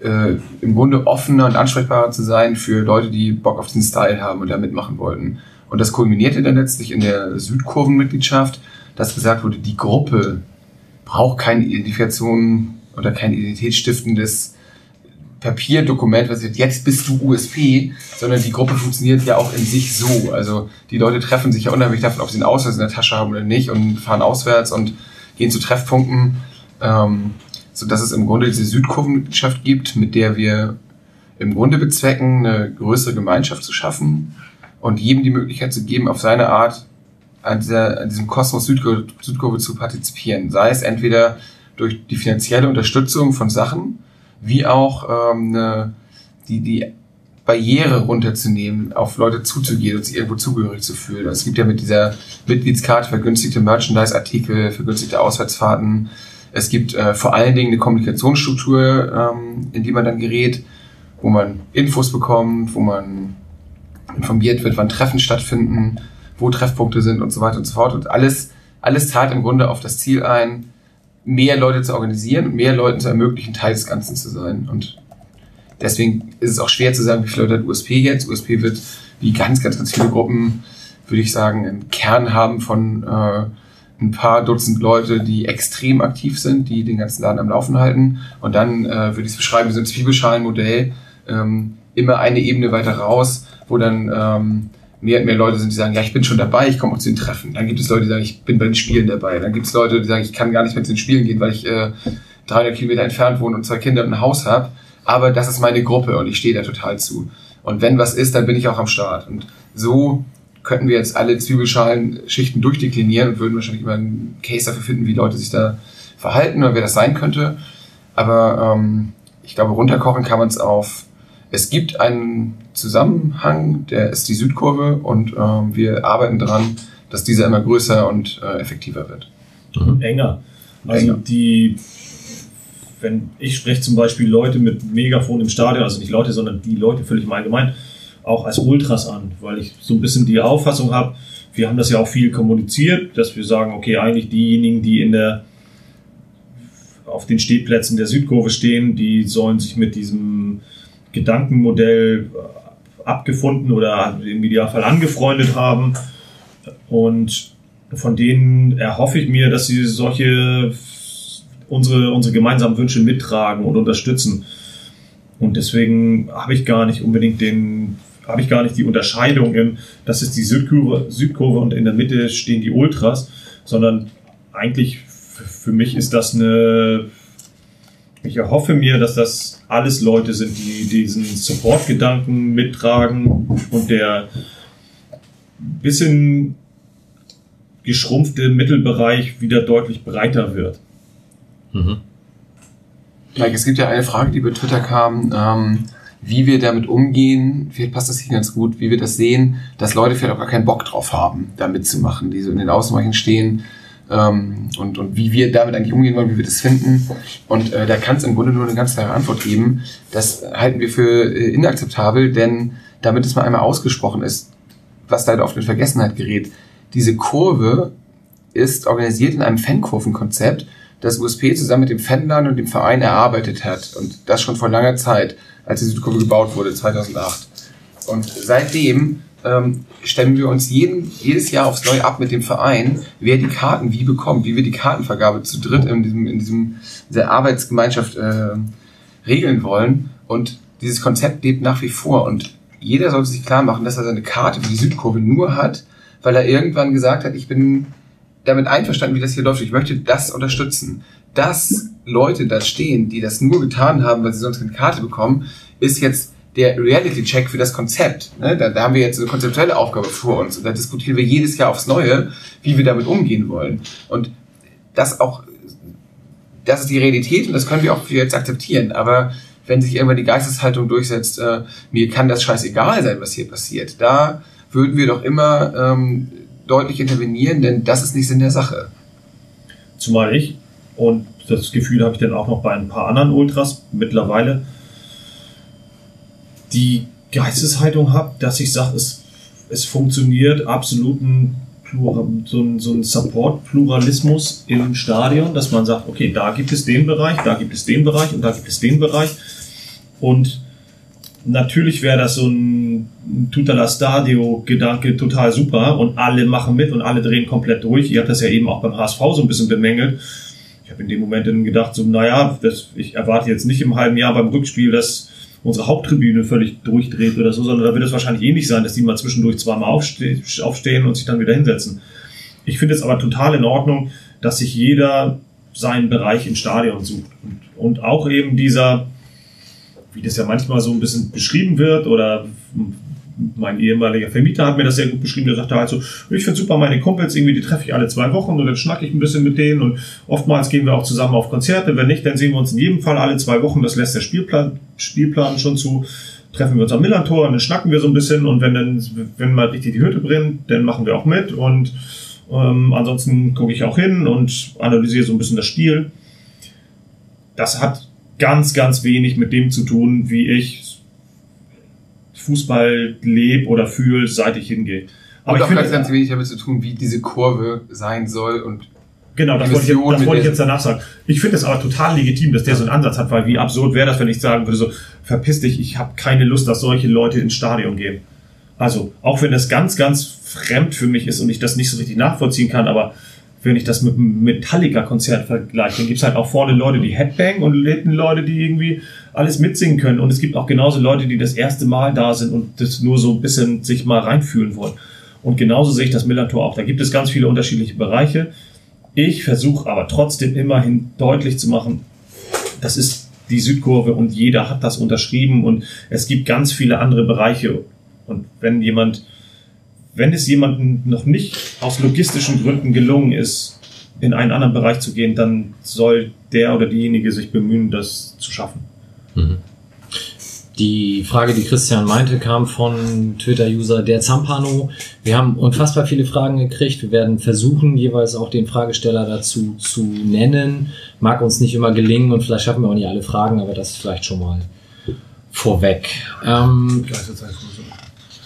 äh, im Grunde offener und ansprechbarer zu sein für Leute, die Bock auf diesen Style haben und da mitmachen wollten. Und das kulminierte dann letztlich in der Südkurvenmitgliedschaft, dass gesagt wurde, die Gruppe braucht keine Identifikation oder kein identitätsstiftendes Papierdokument, was sagt, jetzt bist du USP, sondern die Gruppe funktioniert ja auch in sich so. Also die Leute treffen sich ja unheimlich davon, ob sie einen Ausweis in der Tasche haben oder nicht und fahren auswärts und gehen zu Treffpunkten. Ähm, so dass es im Grunde diese Südkurvenmitgliedschaft gibt, mit der wir im Grunde bezwecken, eine größere Gemeinschaft zu schaffen und jedem die Möglichkeit zu geben, auf seine Art an, dieser, an diesem Kosmos Südkurve, Südkurve zu partizipieren. Sei es entweder durch die finanzielle Unterstützung von Sachen, wie auch ähm, eine, die, die Barriere runterzunehmen, auf Leute zuzugehen und sich irgendwo zugehörig zu fühlen. Also es gibt ja mit dieser Mitgliedskarte vergünstigte Merchandise-Artikel, vergünstigte Auswärtsfahrten, es gibt äh, vor allen Dingen eine Kommunikationsstruktur, ähm, in die man dann gerät, wo man Infos bekommt, wo man informiert wird, wann Treffen stattfinden, wo Treffpunkte sind und so weiter und so fort. Und alles, alles zahlt im Grunde auf das Ziel ein, mehr Leute zu organisieren mehr Leuten zu ermöglichen, Teil des Ganzen zu sein. Und deswegen ist es auch schwer zu sagen, wie viele Leute hat USP jetzt. USP wird wie ganz, ganz, ganz viele Gruppen, würde ich sagen, einen Kern haben von äh, ein paar Dutzend Leute, die extrem aktiv sind, die den ganzen Laden am Laufen halten. Und dann äh, würde ich es beschreiben, wie so ein Zwiebelschalenmodell, ähm, immer eine Ebene weiter raus, wo dann ähm, mehr und mehr Leute sind, die sagen, ja, ich bin schon dabei, ich komme auch zu den Treffen. Dann gibt es Leute, die sagen, ich bin bei den Spielen dabei. Dann gibt es Leute, die sagen, ich kann gar nicht mehr zu den Spielen gehen, weil ich äh, 300 Kilometer entfernt wohne und zwei Kinder und ein Haus habe. Aber das ist meine Gruppe und ich stehe da total zu. Und wenn was ist, dann bin ich auch am Start. Und so könnten wir jetzt alle Zwiebelschalen-Schichten durchdeklinieren und würden wahrscheinlich immer einen Case dafür finden, wie Leute sich da verhalten oder wer das sein könnte. Aber ähm, ich glaube, runterkochen kann man es auf, es gibt einen Zusammenhang, der ist die Südkurve und ähm, wir arbeiten daran, dass dieser immer größer und äh, effektiver wird. Mhm. Enger. Also Enger. die, wenn ich spreche zum Beispiel Leute mit Megafon im Stadion, also nicht Leute, sondern die Leute völlig im Allgemeinen, auch als Ultras an, weil ich so ein bisschen die Auffassung habe, wir haben das ja auch viel kommuniziert, dass wir sagen, okay, eigentlich diejenigen, die in der auf den Stehplätzen der Südkurve stehen, die sollen sich mit diesem Gedankenmodell abgefunden oder im Idealfall angefreundet haben. Und von denen erhoffe ich mir, dass sie solche unsere, unsere gemeinsamen Wünsche mittragen und unterstützen. Und deswegen habe ich gar nicht unbedingt den, habe ich gar nicht die Unterscheidung in, das ist die Südkurve, Südkurve und in der Mitte stehen die Ultras, sondern eigentlich für mich ist das eine, ich erhoffe mir, dass das alles Leute sind, die diesen Support-Gedanken mittragen und der bisschen geschrumpfte Mittelbereich wieder deutlich breiter wird. Mhm. Mike, es gibt ja eine Frage, die über Twitter kam, ähm, wie wir damit umgehen, vielleicht passt das hier ganz gut, wie wir das sehen, dass Leute vielleicht auch gar keinen Bock drauf haben, da mitzumachen, die so in den Außenbereichen stehen ähm, und, und wie wir damit eigentlich umgehen wollen, wie wir das finden. Und äh, da kann es im Grunde nur eine ganz klare Antwort geben. Das halten wir für äh, inakzeptabel, denn damit es mal einmal ausgesprochen ist, was leider oft in Vergessenheit gerät, diese Kurve ist organisiert in einem Fankurvenkonzept, das USP zusammen mit dem Fanladen und dem Verein erarbeitet hat. Und das schon vor langer Zeit, als die Südkurve gebaut wurde, 2008. Und seitdem ähm, stemmen wir uns jeden, jedes Jahr aufs Neue ab mit dem Verein, wer die Karten wie bekommt, wie wir die Kartenvergabe zu dritt in diesem, in diesem dieser Arbeitsgemeinschaft äh, regeln wollen. Und dieses Konzept lebt nach wie vor. Und jeder sollte sich klar machen, dass er seine Karte für die Südkurve nur hat, weil er irgendwann gesagt hat, ich bin damit einverstanden, wie das hier läuft. Ich möchte das unterstützen. Dass Leute da stehen, die das nur getan haben, weil sie sonst keine Karte bekommen, ist jetzt der Reality-Check für das Konzept. Ne? Da, da haben wir jetzt eine konzeptuelle Aufgabe vor uns und da diskutieren wir jedes Jahr aufs Neue, wie wir damit umgehen wollen. Und das auch, das ist die Realität und das können wir auch jetzt akzeptieren. Aber wenn sich irgendwann die Geisteshaltung durchsetzt, äh, mir kann das scheißegal sein, was hier passiert, da würden wir doch immer ähm, deutlich intervenieren, denn das ist nicht Sinn der Sache. Zumal ich, und das Gefühl habe ich dann auch noch bei ein paar anderen Ultras mittlerweile, die Geisteshaltung habe, dass ich sage, es, es funktioniert absoluten so ein, so ein Support-Pluralismus im Stadion, dass man sagt, okay, da gibt es den Bereich, da gibt es den Bereich und da gibt es den Bereich. Und natürlich wäre das so ein Tutala Stadio-Gedanke total super und alle machen mit und alle drehen komplett durch. Ihr habt das ja eben auch beim HSV so ein bisschen bemängelt. Ich habe in dem Moment dann gedacht, so, naja, das, ich erwarte jetzt nicht im halben Jahr beim Rückspiel, dass unsere Haupttribüne völlig durchdreht oder so, sondern da wird es wahrscheinlich ähnlich sein, dass die mal zwischendurch zweimal aufste aufstehen und sich dann wieder hinsetzen. Ich finde es aber total in Ordnung, dass sich jeder seinen Bereich im Stadion sucht. Und, und auch eben dieser, wie das ja manchmal so ein bisschen beschrieben wird oder mein ehemaliger Vermieter hat mir das sehr gut beschrieben. Der sagte halt so, ich finde super meine Kumpels, irgendwie, die treffe ich alle zwei Wochen und dann schnacke ich ein bisschen mit denen und oftmals gehen wir auch zusammen auf Konzerte. Wenn nicht, dann sehen wir uns in jedem Fall alle zwei Wochen. Das lässt der Spielplan, Spielplan schon zu. Treffen wir uns am Millantor und dann schnacken wir so ein bisschen und wenn dann, wenn mal richtig die Hütte brennt, dann machen wir auch mit und ähm, ansonsten gucke ich auch hin und analysiere so ein bisschen das Spiel. Das hat ganz, ganz wenig mit dem zu tun, wie ich Fußball lebe oder fühle, seit ich hingehe. Aber und ich auch ganz, finde, ganz wenig damit zu tun, wie diese Kurve sein soll und genau, das wollte ich, das wollte ich jetzt danach sagen. Ich finde es aber total legitim, dass der so einen Ansatz hat, weil wie absurd wäre das, wenn ich sagen würde, so, verpiss dich, ich habe keine Lust, dass solche Leute ins Stadion gehen. Also, auch wenn das ganz, ganz fremd für mich ist und ich das nicht so richtig nachvollziehen kann, aber wenn ich das mit einem Metallica-Konzert vergleiche, dann gibt's halt auch vorne Leute, die Headbang und hinten Leute, die irgendwie alles mitsingen können. Und es gibt auch genauso Leute, die das erste Mal da sind und das nur so ein bisschen sich mal reinfühlen wollen. Und genauso sehe ich das Millantor auch. Da gibt es ganz viele unterschiedliche Bereiche. Ich versuche aber trotzdem immerhin deutlich zu machen, das ist die Südkurve und jeder hat das unterschrieben und es gibt ganz viele andere Bereiche. Und wenn jemand, wenn es jemandem noch nicht aus logistischen Gründen gelungen ist, in einen anderen Bereich zu gehen, dann soll der oder diejenige sich bemühen, das zu schaffen. Die Frage, die Christian meinte, kam von Twitter-User der Zampano. Wir haben unfassbar viele Fragen gekriegt. Wir werden versuchen, jeweils auch den Fragesteller dazu zu nennen. Mag uns nicht immer gelingen und vielleicht schaffen wir auch nicht alle Fragen, aber das vielleicht schon mal vorweg. Ähm,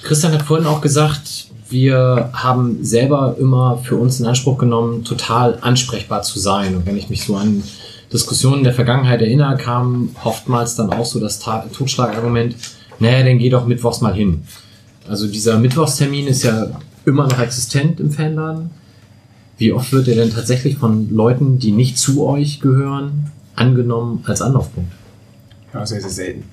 Christian hat vorhin auch gesagt, wir haben selber immer für uns in Anspruch genommen, total ansprechbar zu sein. Und wenn ich mich so an Diskussionen der Vergangenheit erinnere, kam oftmals dann auch so das Ta- Totschlagargument, naja, dann geh doch mittwochs mal hin. Also dieser Mittwochstermin ist ja immer noch existent im Fanladen. Wie oft wird er denn tatsächlich von Leuten, die nicht zu euch gehören, angenommen als Anlaufpunkt? ja, sehr, sehr selten.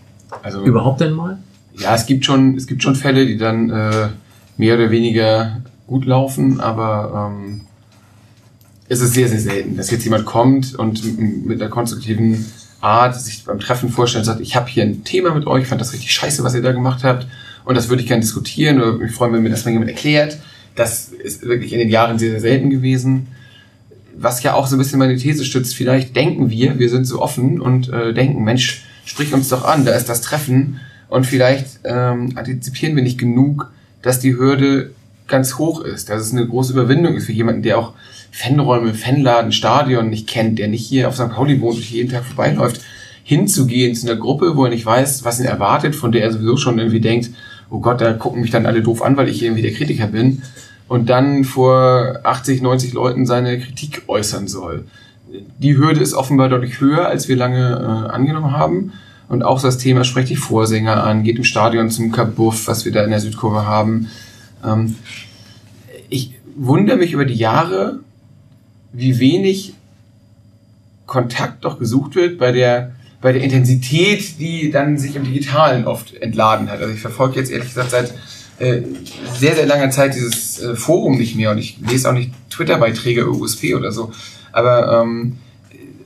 Also Überhaupt denn mal? ja, es gibt schon, es gibt schon Fälle, die dann äh, mehr oder weniger gut laufen, aber ähm, es ist sehr, sehr selten, dass jetzt jemand kommt und mit einer konstruktiven Art sich beim Treffen vorstellt und sagt, ich habe hier ein Thema mit euch, ich fand das richtig scheiße, was ihr da gemacht habt und das würde ich gerne diskutieren oder mich freuen, wenn mir das mal jemand erklärt. Das ist wirklich in den Jahren sehr, sehr selten gewesen. Was ja auch so ein bisschen meine These stützt, vielleicht denken wir, wir sind so offen und äh, denken, Mensch, sprich uns doch an, da ist das Treffen und vielleicht ähm, antizipieren wir nicht genug, dass die Hürde ganz hoch ist, dass es eine große Überwindung ist für jemanden, der auch Fanräume, Fanladen, Stadion nicht kennt, der nicht hier auf St. Pauli wohnt und jeden Tag vorbeiläuft, hinzugehen zu einer Gruppe, wo er nicht weiß, was ihn erwartet, von der er sowieso schon irgendwie denkt, oh Gott, da gucken mich dann alle doof an, weil ich irgendwie der Kritiker bin, und dann vor 80, 90 Leuten seine Kritik äußern soll. Die Hürde ist offenbar deutlich höher, als wir lange äh, angenommen haben. Und auch das Thema, sprecht die Vorsänger an, geht im Stadion zum Kabuff, was wir da in der Südkurve haben. Ähm, ich wundere mich über die Jahre, wie wenig Kontakt doch gesucht wird bei der, bei der Intensität, die dann sich im Digitalen oft entladen hat. Also ich verfolge jetzt ehrlich gesagt seit äh, sehr, sehr langer Zeit dieses äh, Forum nicht mehr und ich lese auch nicht Twitter-Beiträge über USP oder so. Aber ähm,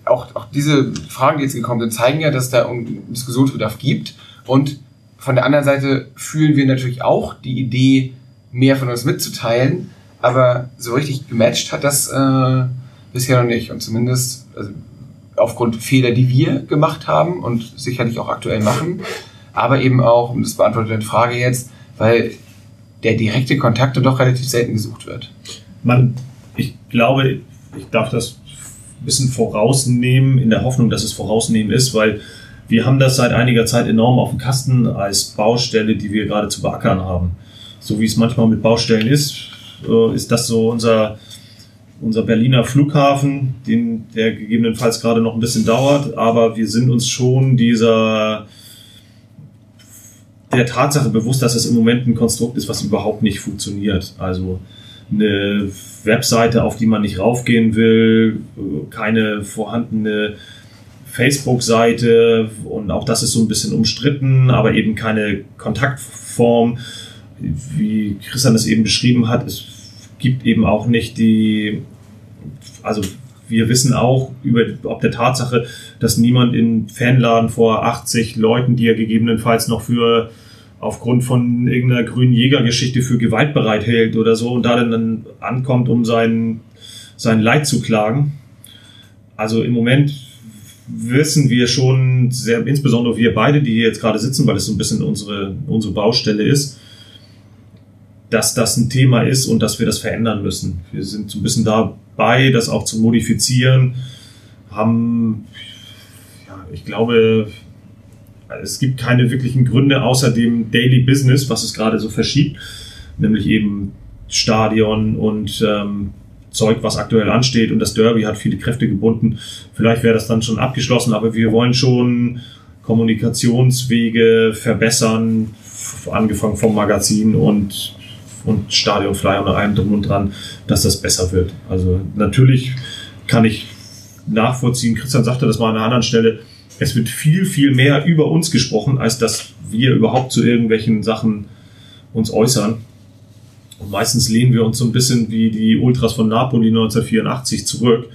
auch, auch diese Fragen, die jetzt gekommen sind, zeigen ja, dass da Diskussionsbedarf gibt. Und von der anderen Seite fühlen wir natürlich auch die Idee, mehr von uns mitzuteilen. Aber so richtig gematcht hat das äh, bisher noch nicht. Und zumindest also aufgrund Fehler, die wir gemacht haben und sicherlich auch aktuell machen. Aber eben auch, und das beantwortet deine Frage jetzt, weil der direkte Kontakt doch relativ selten gesucht wird. man, ich glaube, ich darf das ein bisschen vorausnehmen, in der Hoffnung, dass es vorausnehmen ist, weil wir haben das seit einiger Zeit enorm auf dem Kasten als Baustelle, die wir gerade zu beackern haben. So wie es manchmal mit Baustellen ist, äh, ist das so unser, unser Berliner Flughafen, den, der gegebenenfalls gerade noch ein bisschen dauert, aber wir sind uns schon dieser der Tatsache bewusst, dass es im Moment ein Konstrukt ist, was überhaupt nicht funktioniert. Also eine Webseite, auf die man nicht raufgehen will, keine vorhandene Facebook-Seite und auch das ist so ein bisschen umstritten, aber eben keine Kontaktform. Wie Christian es eben beschrieben hat, es gibt eben auch nicht die, also wir wissen auch über, ob der Tatsache, dass niemand in Fanladen vor 80 Leuten, die er gegebenenfalls noch für aufgrund von irgendeiner grünen Jägergeschichte für Gewalt bereithält oder so und da dann ankommt, um sein, sein Leid zu klagen. Also im Moment wissen wir schon sehr, insbesondere wir beide, die hier jetzt gerade sitzen, weil es so ein bisschen unsere, unsere Baustelle ist, dass das ein Thema ist und dass wir das verändern müssen. Wir sind so ein bisschen dabei, das auch zu modifizieren, haben, ja, ich glaube, es gibt keine wirklichen Gründe außer dem Daily Business, was es gerade so verschiebt, nämlich eben Stadion und ähm, Zeug, was aktuell ansteht und das Derby hat viele Kräfte gebunden. Vielleicht wäre das dann schon abgeschlossen, aber wir wollen schon Kommunikationswege verbessern, angefangen vom Magazin und und Stadionflyer und allem drum und dran, dass das besser wird. Also natürlich kann ich nachvollziehen, Christian sagte das mal an einer anderen Stelle, es wird viel, viel mehr über uns gesprochen, als dass wir überhaupt zu irgendwelchen Sachen uns äußern. Und meistens lehnen wir uns so ein bisschen wie die Ultras von Napoli 1984 zurück.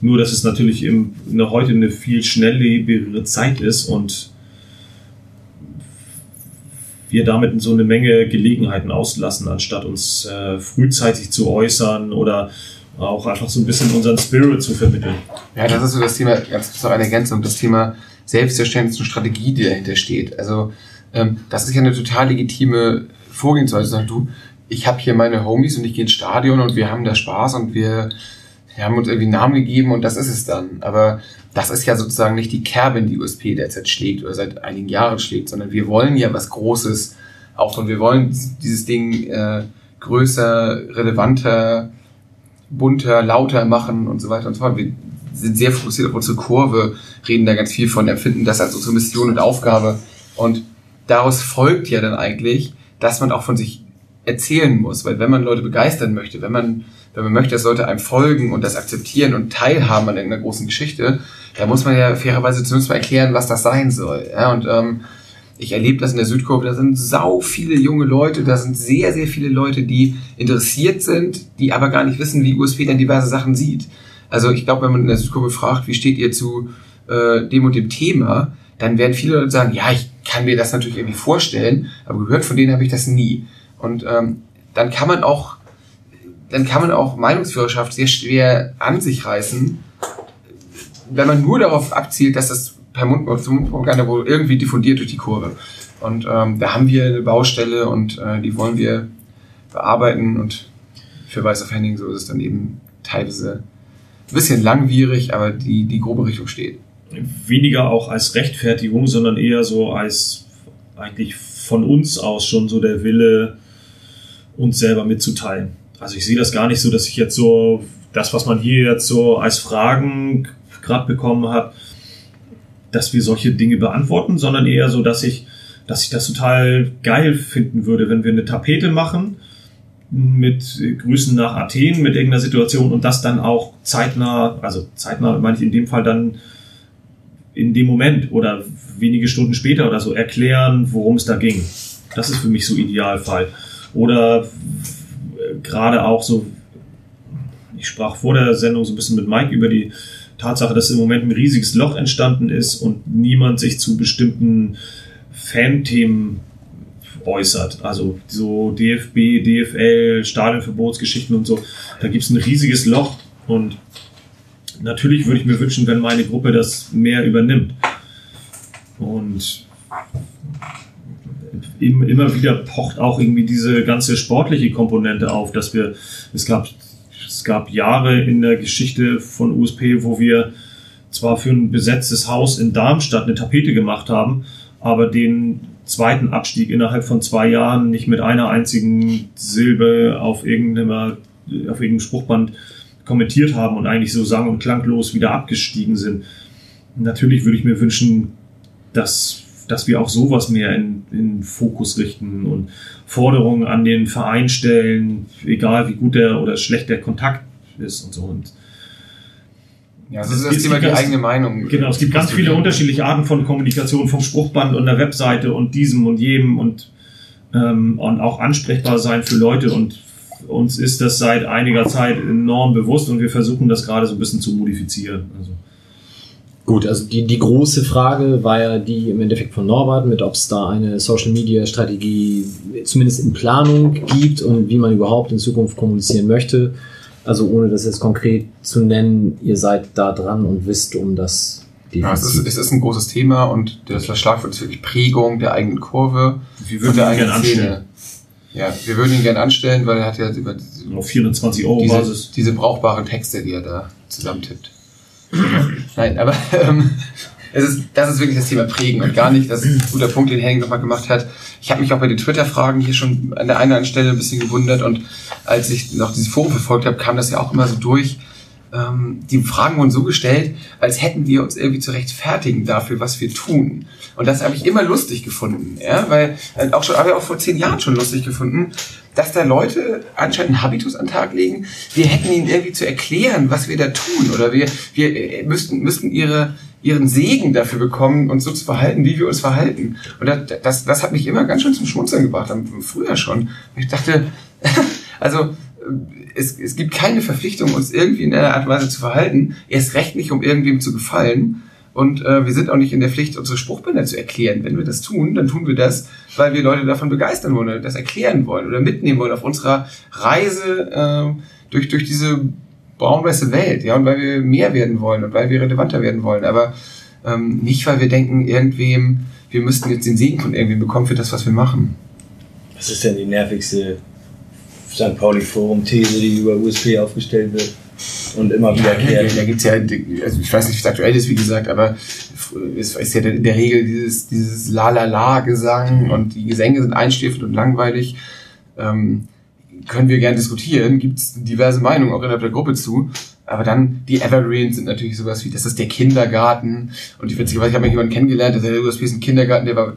Nur, dass es natürlich im, eine, heute eine viel schnelllebigere Zeit ist und wir damit so eine Menge Gelegenheiten auslassen, anstatt uns äh, frühzeitig zu äußern oder auch einfach so ein bisschen unseren Spirit zu vermitteln. Ja, das ist so das Thema, ganz kurz noch eine Ergänzung, das Thema Selbstverständnis und Strategie, die dahinter steht. Also ähm, das ist ja eine total legitime Vorgehensweise. Sagen du, ich habe hier meine Homies und ich gehe ins Stadion und wir haben da Spaß und wir, wir haben uns irgendwie einen Namen gegeben und das ist es dann. Aber das ist ja sozusagen nicht die Kerbe, in die USP derzeit schlägt oder seit einigen Jahren schlägt, sondern wir wollen ja was Großes auch und wir wollen dieses Ding äh, größer, relevanter, bunter, lauter machen und so weiter und so fort. Wir sind sehr fokussiert auf unsere Kurve, reden da ganz viel von, empfinden das als unsere Mission und Aufgabe. Und daraus folgt ja dann eigentlich, dass man auch von sich erzählen muss, weil wenn man Leute begeistern möchte, wenn man, wenn man möchte, dass Leute einem folgen und das akzeptieren und teilhaben an irgendeiner großen Geschichte, da muss man ja fairerweise zumindest mal erklären, was das sein soll. Ja, und ähm, ich erlebe das in der Südkurve, da sind sau viele junge Leute, da sind sehr, sehr viele Leute, die interessiert sind, die aber gar nicht wissen, wie USP dann diverse Sachen sieht. Also ich glaube, wenn man in der Südkurve fragt, wie steht ihr zu äh, dem und dem Thema, dann werden viele Leute sagen, ja, ich kann mir das natürlich irgendwie vorstellen, aber gehört von denen habe ich das nie. Und ähm, dann kann man auch, dann kann man auch Meinungsführerschaft sehr schwer an sich reißen, wenn man nur darauf abzielt, dass das per Mund Mundpropaganda wohl irgendwie diffundiert durch die Kurve. Und ähm, da haben wir eine Baustelle und äh, die wollen wir bearbeiten und für Weiß auf Henning so ist es dann eben teilweise ein bisschen langwierig, aber die, die grobe Richtung steht. Weniger auch als Rechtfertigung, sondern eher so als eigentlich von uns aus schon so der Wille, uns selber mitzuteilen. Also ich sehe das gar nicht so, dass ich jetzt so das, was man hier jetzt so als Fragen gerade bekommen hat, dass wir solche Dinge beantworten, sondern eher so, dass ich, dass ich das total geil finden würde, wenn wir eine Tapete machen mit Grüßen nach Athen, mit irgendeiner Situation und das dann auch zeitnah, also zeitnah meine ich in dem Fall dann in dem Moment oder wenige Stunden später oder so erklären, worum es da ging. Das ist für mich so Idealfall. Oder gerade auch so, ich sprach vor der Sendung so ein bisschen mit Mike über die Tatsache, dass im Moment ein riesiges Loch entstanden ist und niemand sich zu bestimmten Fanthemen äußert. Also so DFB, DFL, Stadionverbotsgeschichten und so. Da gibt es ein riesiges Loch und natürlich würde ich mir wünschen, wenn meine Gruppe das mehr übernimmt. Und immer wieder pocht auch irgendwie diese ganze sportliche Komponente auf, dass wir, es gab es gab Jahre in der Geschichte von USP, wo wir zwar für ein besetztes Haus in Darmstadt eine Tapete gemacht haben, aber den zweiten Abstieg innerhalb von zwei Jahren nicht mit einer einzigen Silbe auf irgendeinem, auf irgendeinem Spruchband kommentiert haben und eigentlich so sang- und klanglos wieder abgestiegen sind. Natürlich würde ich mir wünschen, dass, dass wir auch sowas mehr in, in Fokus richten und Forderungen an den Verein stellen, egal wie gut der oder schlecht der Kontakt ist und so. Und ja, das ist das Thema die eigene Meinung. Genau, es gibt ganz viele unterschiedliche Arten von Kommunikation vom Spruchband und der Webseite und diesem und jedem und, ähm, und auch ansprechbar sein für Leute und uns ist das seit einiger Zeit enorm bewusst und wir versuchen das gerade so ein bisschen zu modifizieren. Also. Gut, also die, die große Frage war ja die im Endeffekt von Norbert, mit ob es da eine Social Media Strategie zumindest in Planung gibt und wie man überhaupt in Zukunft kommunizieren möchte. Also ohne das jetzt konkret zu nennen, ihr seid da dran und wisst um das. Ja, es ist, es ist ein großes Thema und das Schlagwort ist wirklich Prägung der eigenen Kurve. Wir würden ihn gerne anstellen. Ja, wir würden ihn gerne anstellen, weil er hat ja über diese, auf 420 Euro diese, Basis diese brauchbaren Texte, die er da zusammentippt. Nein, aber ähm, es ist, das ist wirklich das Thema Prägen und gar nicht, das ist ein guter Punkt, den Henning nochmal gemacht hat. Ich habe mich auch bei den Twitter-Fragen hier schon an der einen oder anderen Stelle ein bisschen gewundert und als ich noch diese Forum verfolgt habe, kam das ja auch immer so durch. Ähm, die Fragen wurden so gestellt, als hätten wir uns irgendwie zu rechtfertigen dafür, was wir tun. Und das habe ich immer lustig gefunden, ja, weil äh, auch schon, habe ich auch vor zehn Jahren schon lustig gefunden, dass da Leute anscheinend einen Habitus an den Tag legen. Wir hätten ihnen irgendwie zu erklären, was wir da tun, oder wir, wir äh, müssten, müssten ihre, ihren Segen dafür bekommen, uns so zu verhalten, wie wir uns verhalten. Und das, das, hat mich immer ganz schön zum Schmunzeln gebracht, früher schon. Ich dachte, also es, es gibt keine Verpflichtung, uns irgendwie in einer Art und Weise zu verhalten, erst recht nicht, um irgendwem zu gefallen. Und äh, wir sind auch nicht in der Pflicht, unsere Spruchbänder zu erklären. Wenn wir das tun, dann tun wir das, weil wir Leute davon begeistern wollen oder das erklären wollen oder mitnehmen wollen auf unserer Reise äh, durch, durch diese braun-weiße Welt, ja, und weil wir mehr werden wollen und weil wir relevanter werden wollen. Aber ähm, nicht, weil wir denken, irgendwem, wir müssten jetzt den Segen von irgendwem bekommen für das, was wir machen. Was ist denn die nervigste St. Pauli Forum These, die über USP aufgestellt wird? Und immer wieder ja, Da gibt's ja, also ich weiß nicht, wie es aktuell ist, wie gesagt, aber es ist ja in der Regel dieses, dieses La-La-La-Gesang und die Gesänge sind einstiftend und langweilig. Ähm, können wir gerne diskutieren, gibt es diverse Meinungen auch innerhalb der Gruppe zu. Aber dann, die Evergreens sind natürlich sowas wie, das ist der Kindergarten. Und ich witzigerweise, ich habe mal jemanden kennengelernt, der USP ist ein Kindergarten, der war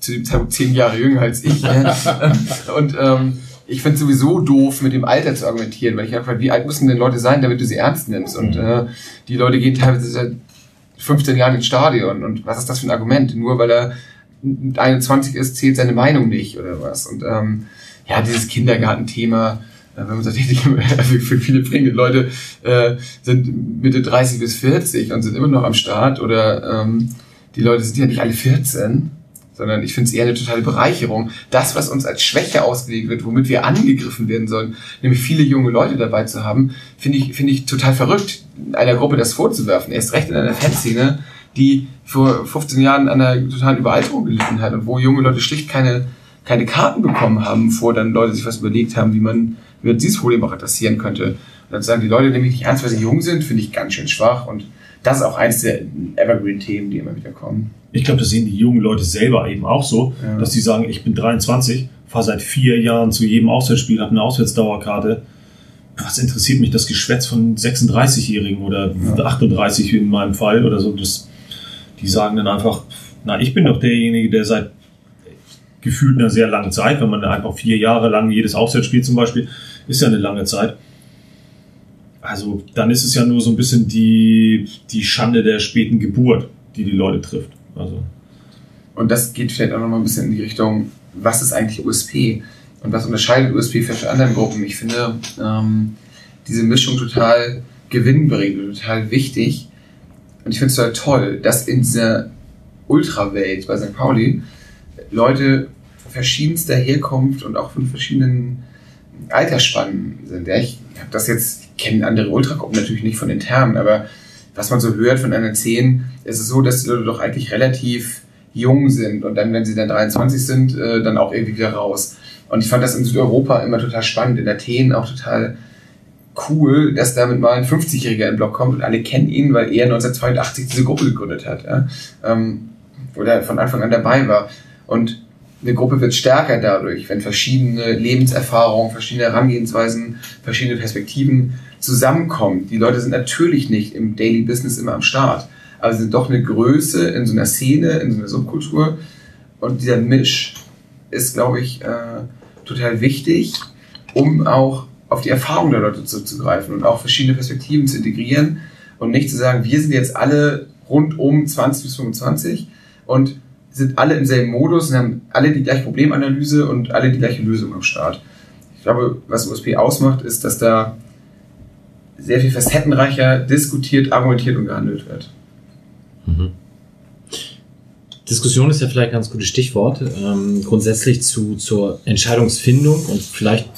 zu dem Zeitpunkt zehn Jahre jünger als ich. und ähm, ich finde sowieso doof, mit dem Alter zu argumentieren, weil ich einfach, wie alt müssen denn Leute sein, damit du sie ernst nimmst? Und mhm. äh, die Leute gehen teilweise seit 15 Jahren ins Stadion. Und was ist das für ein Argument? Nur weil er 21 ist, zählt seine Meinung nicht oder was. Und ähm, ja, dieses Kindergartenthema, äh, wenn man sagt, für für viele bringende Leute äh, sind Mitte 30 bis 40 und sind immer noch am Start oder ähm, die Leute sind ja nicht alle 14, sondern ich finde es eher eine totale Bereicherung. Das, was uns als Schwäche ausgelegt wird, womit wir angegriffen werden sollen, nämlich viele junge Leute dabei zu haben, finde ich, finde ich total verrückt, einer Gruppe das vorzuwerfen. Erst recht in einer Fanszene, die vor 15 Jahren an einer totalen Überalterung gelitten hat und wo junge Leute schlicht keine, keine Karten bekommen haben, bevor dann Leute sich was überlegt haben, wie man, wie man dieses Problem auch adressieren könnte. Und dann sagen die Leute nämlich nicht ernst, weil sie jung sind, finde ich ganz schön schwach und das ist auch eins der Evergreen-Themen, die immer wieder kommen. Ich glaube, das sehen die jungen Leute selber eben auch so, Ja. dass sie sagen, ich bin 23, fahre seit vier Jahren zu jedem Auswärtsspiel, habe eine Auswärtsdauerkarte. Was interessiert mich das Geschwätz von 36-Jährigen oder 38 in meinem Fall oder so? Das, die sagen dann einfach, na, ich bin doch derjenige, der seit gefühlt einer sehr langen Zeit, wenn man einfach vier Jahre lang jedes Auswärtsspiel zum Beispiel, ist ja eine lange Zeit. Also dann ist es ja nur so ein bisschen die, die Schande der späten Geburt, die die Leute trifft. Also Und das geht vielleicht auch nochmal ein bisschen in die Richtung, was ist eigentlich USP? Und was unterscheidet USP von anderen Gruppen? Ich finde ähm, diese Mischung total gewinnbringend total wichtig. Und ich finde es total toll, dass in dieser Ultrawelt bei St. Pauli Leute verschiedenster Herkunft und auch von verschiedenen Altersspannen sind. Ja, ich habe das jetzt, kenne andere Ultragruppen natürlich nicht von intern, aber was man so hört von einer 10, ist es so, dass die Leute doch eigentlich relativ jung sind und dann, wenn sie dann 23 sind, äh, dann auch irgendwie wieder raus. Und ich fand das in Südeuropa immer total spannend, in Athen auch total cool, dass damit mal ein 50-Jähriger im Block kommt und alle kennen ihn, weil er 1982 diese Gruppe gegründet hat. Ja? Ähm, oder von Anfang an dabei war. Und eine Gruppe wird stärker dadurch, wenn verschiedene Lebenserfahrungen, verschiedene Herangehensweisen, verschiedene Perspektiven zusammenkommen. Die Leute sind natürlich nicht im Daily Business immer am Start, aber sie sind doch eine Größe in so einer Szene, in so einer Subkultur. Und dieser Misch ist, glaube ich, äh, total wichtig, um auch auf die Erfahrung der Leute zurückzugreifen und auch verschiedene Perspektiven zu integrieren und nicht zu sagen, wir sind jetzt alle rund um 20 bis 25 und sind alle im selben Modus und haben alle die gleiche Problemanalyse und alle die gleiche Lösung am Start. Ich glaube, was USP ausmacht, ist, dass da sehr viel facettenreicher diskutiert, argumentiert und gehandelt wird. Diskussion ist ja vielleicht ein ganz gutes Stichwort. Ähm, grundsätzlich zu, zur Entscheidungsfindung und vielleicht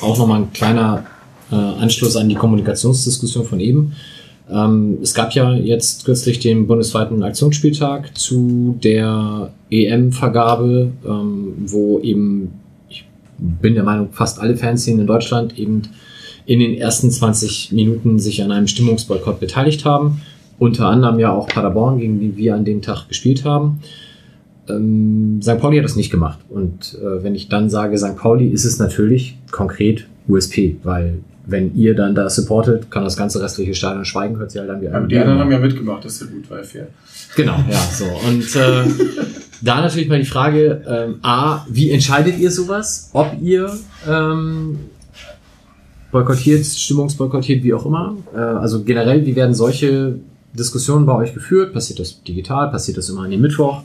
auch nochmal ein kleiner äh, Anschluss an die Kommunikationsdiskussion von eben. Ähm, es gab ja jetzt kürzlich den bundesweiten Aktionsspieltag zu der EM-Vergabe, ähm, wo eben, ich bin der Meinung, fast alle Fanszenen in Deutschland eben in den ersten 20 Minuten sich an einem Stimmungsboykott beteiligt haben. Unter anderem ja auch Paderborn, gegen die wir an dem Tag gespielt haben. Ähm, St. Pauli hat das nicht gemacht. Und äh, wenn ich dann sage St. Pauli, ist es natürlich konkret USP, weil wenn ihr dann da supportet, kann das ganze restliche Stadion schweigen, hört sich halt dann wie Aber die anderen haben ja mitgemacht, das ist ja gut, weil fair. Genau, ja, so. Und äh, da natürlich mal die Frage, ähm, A, wie entscheidet ihr sowas? Ob ihr ähm, boykottiert, stimmungsboykottiert, wie auch immer? Äh, also generell, wie werden solche Diskussionen bei euch geführt? Passiert das digital? Passiert das immer an dem Mittwoch?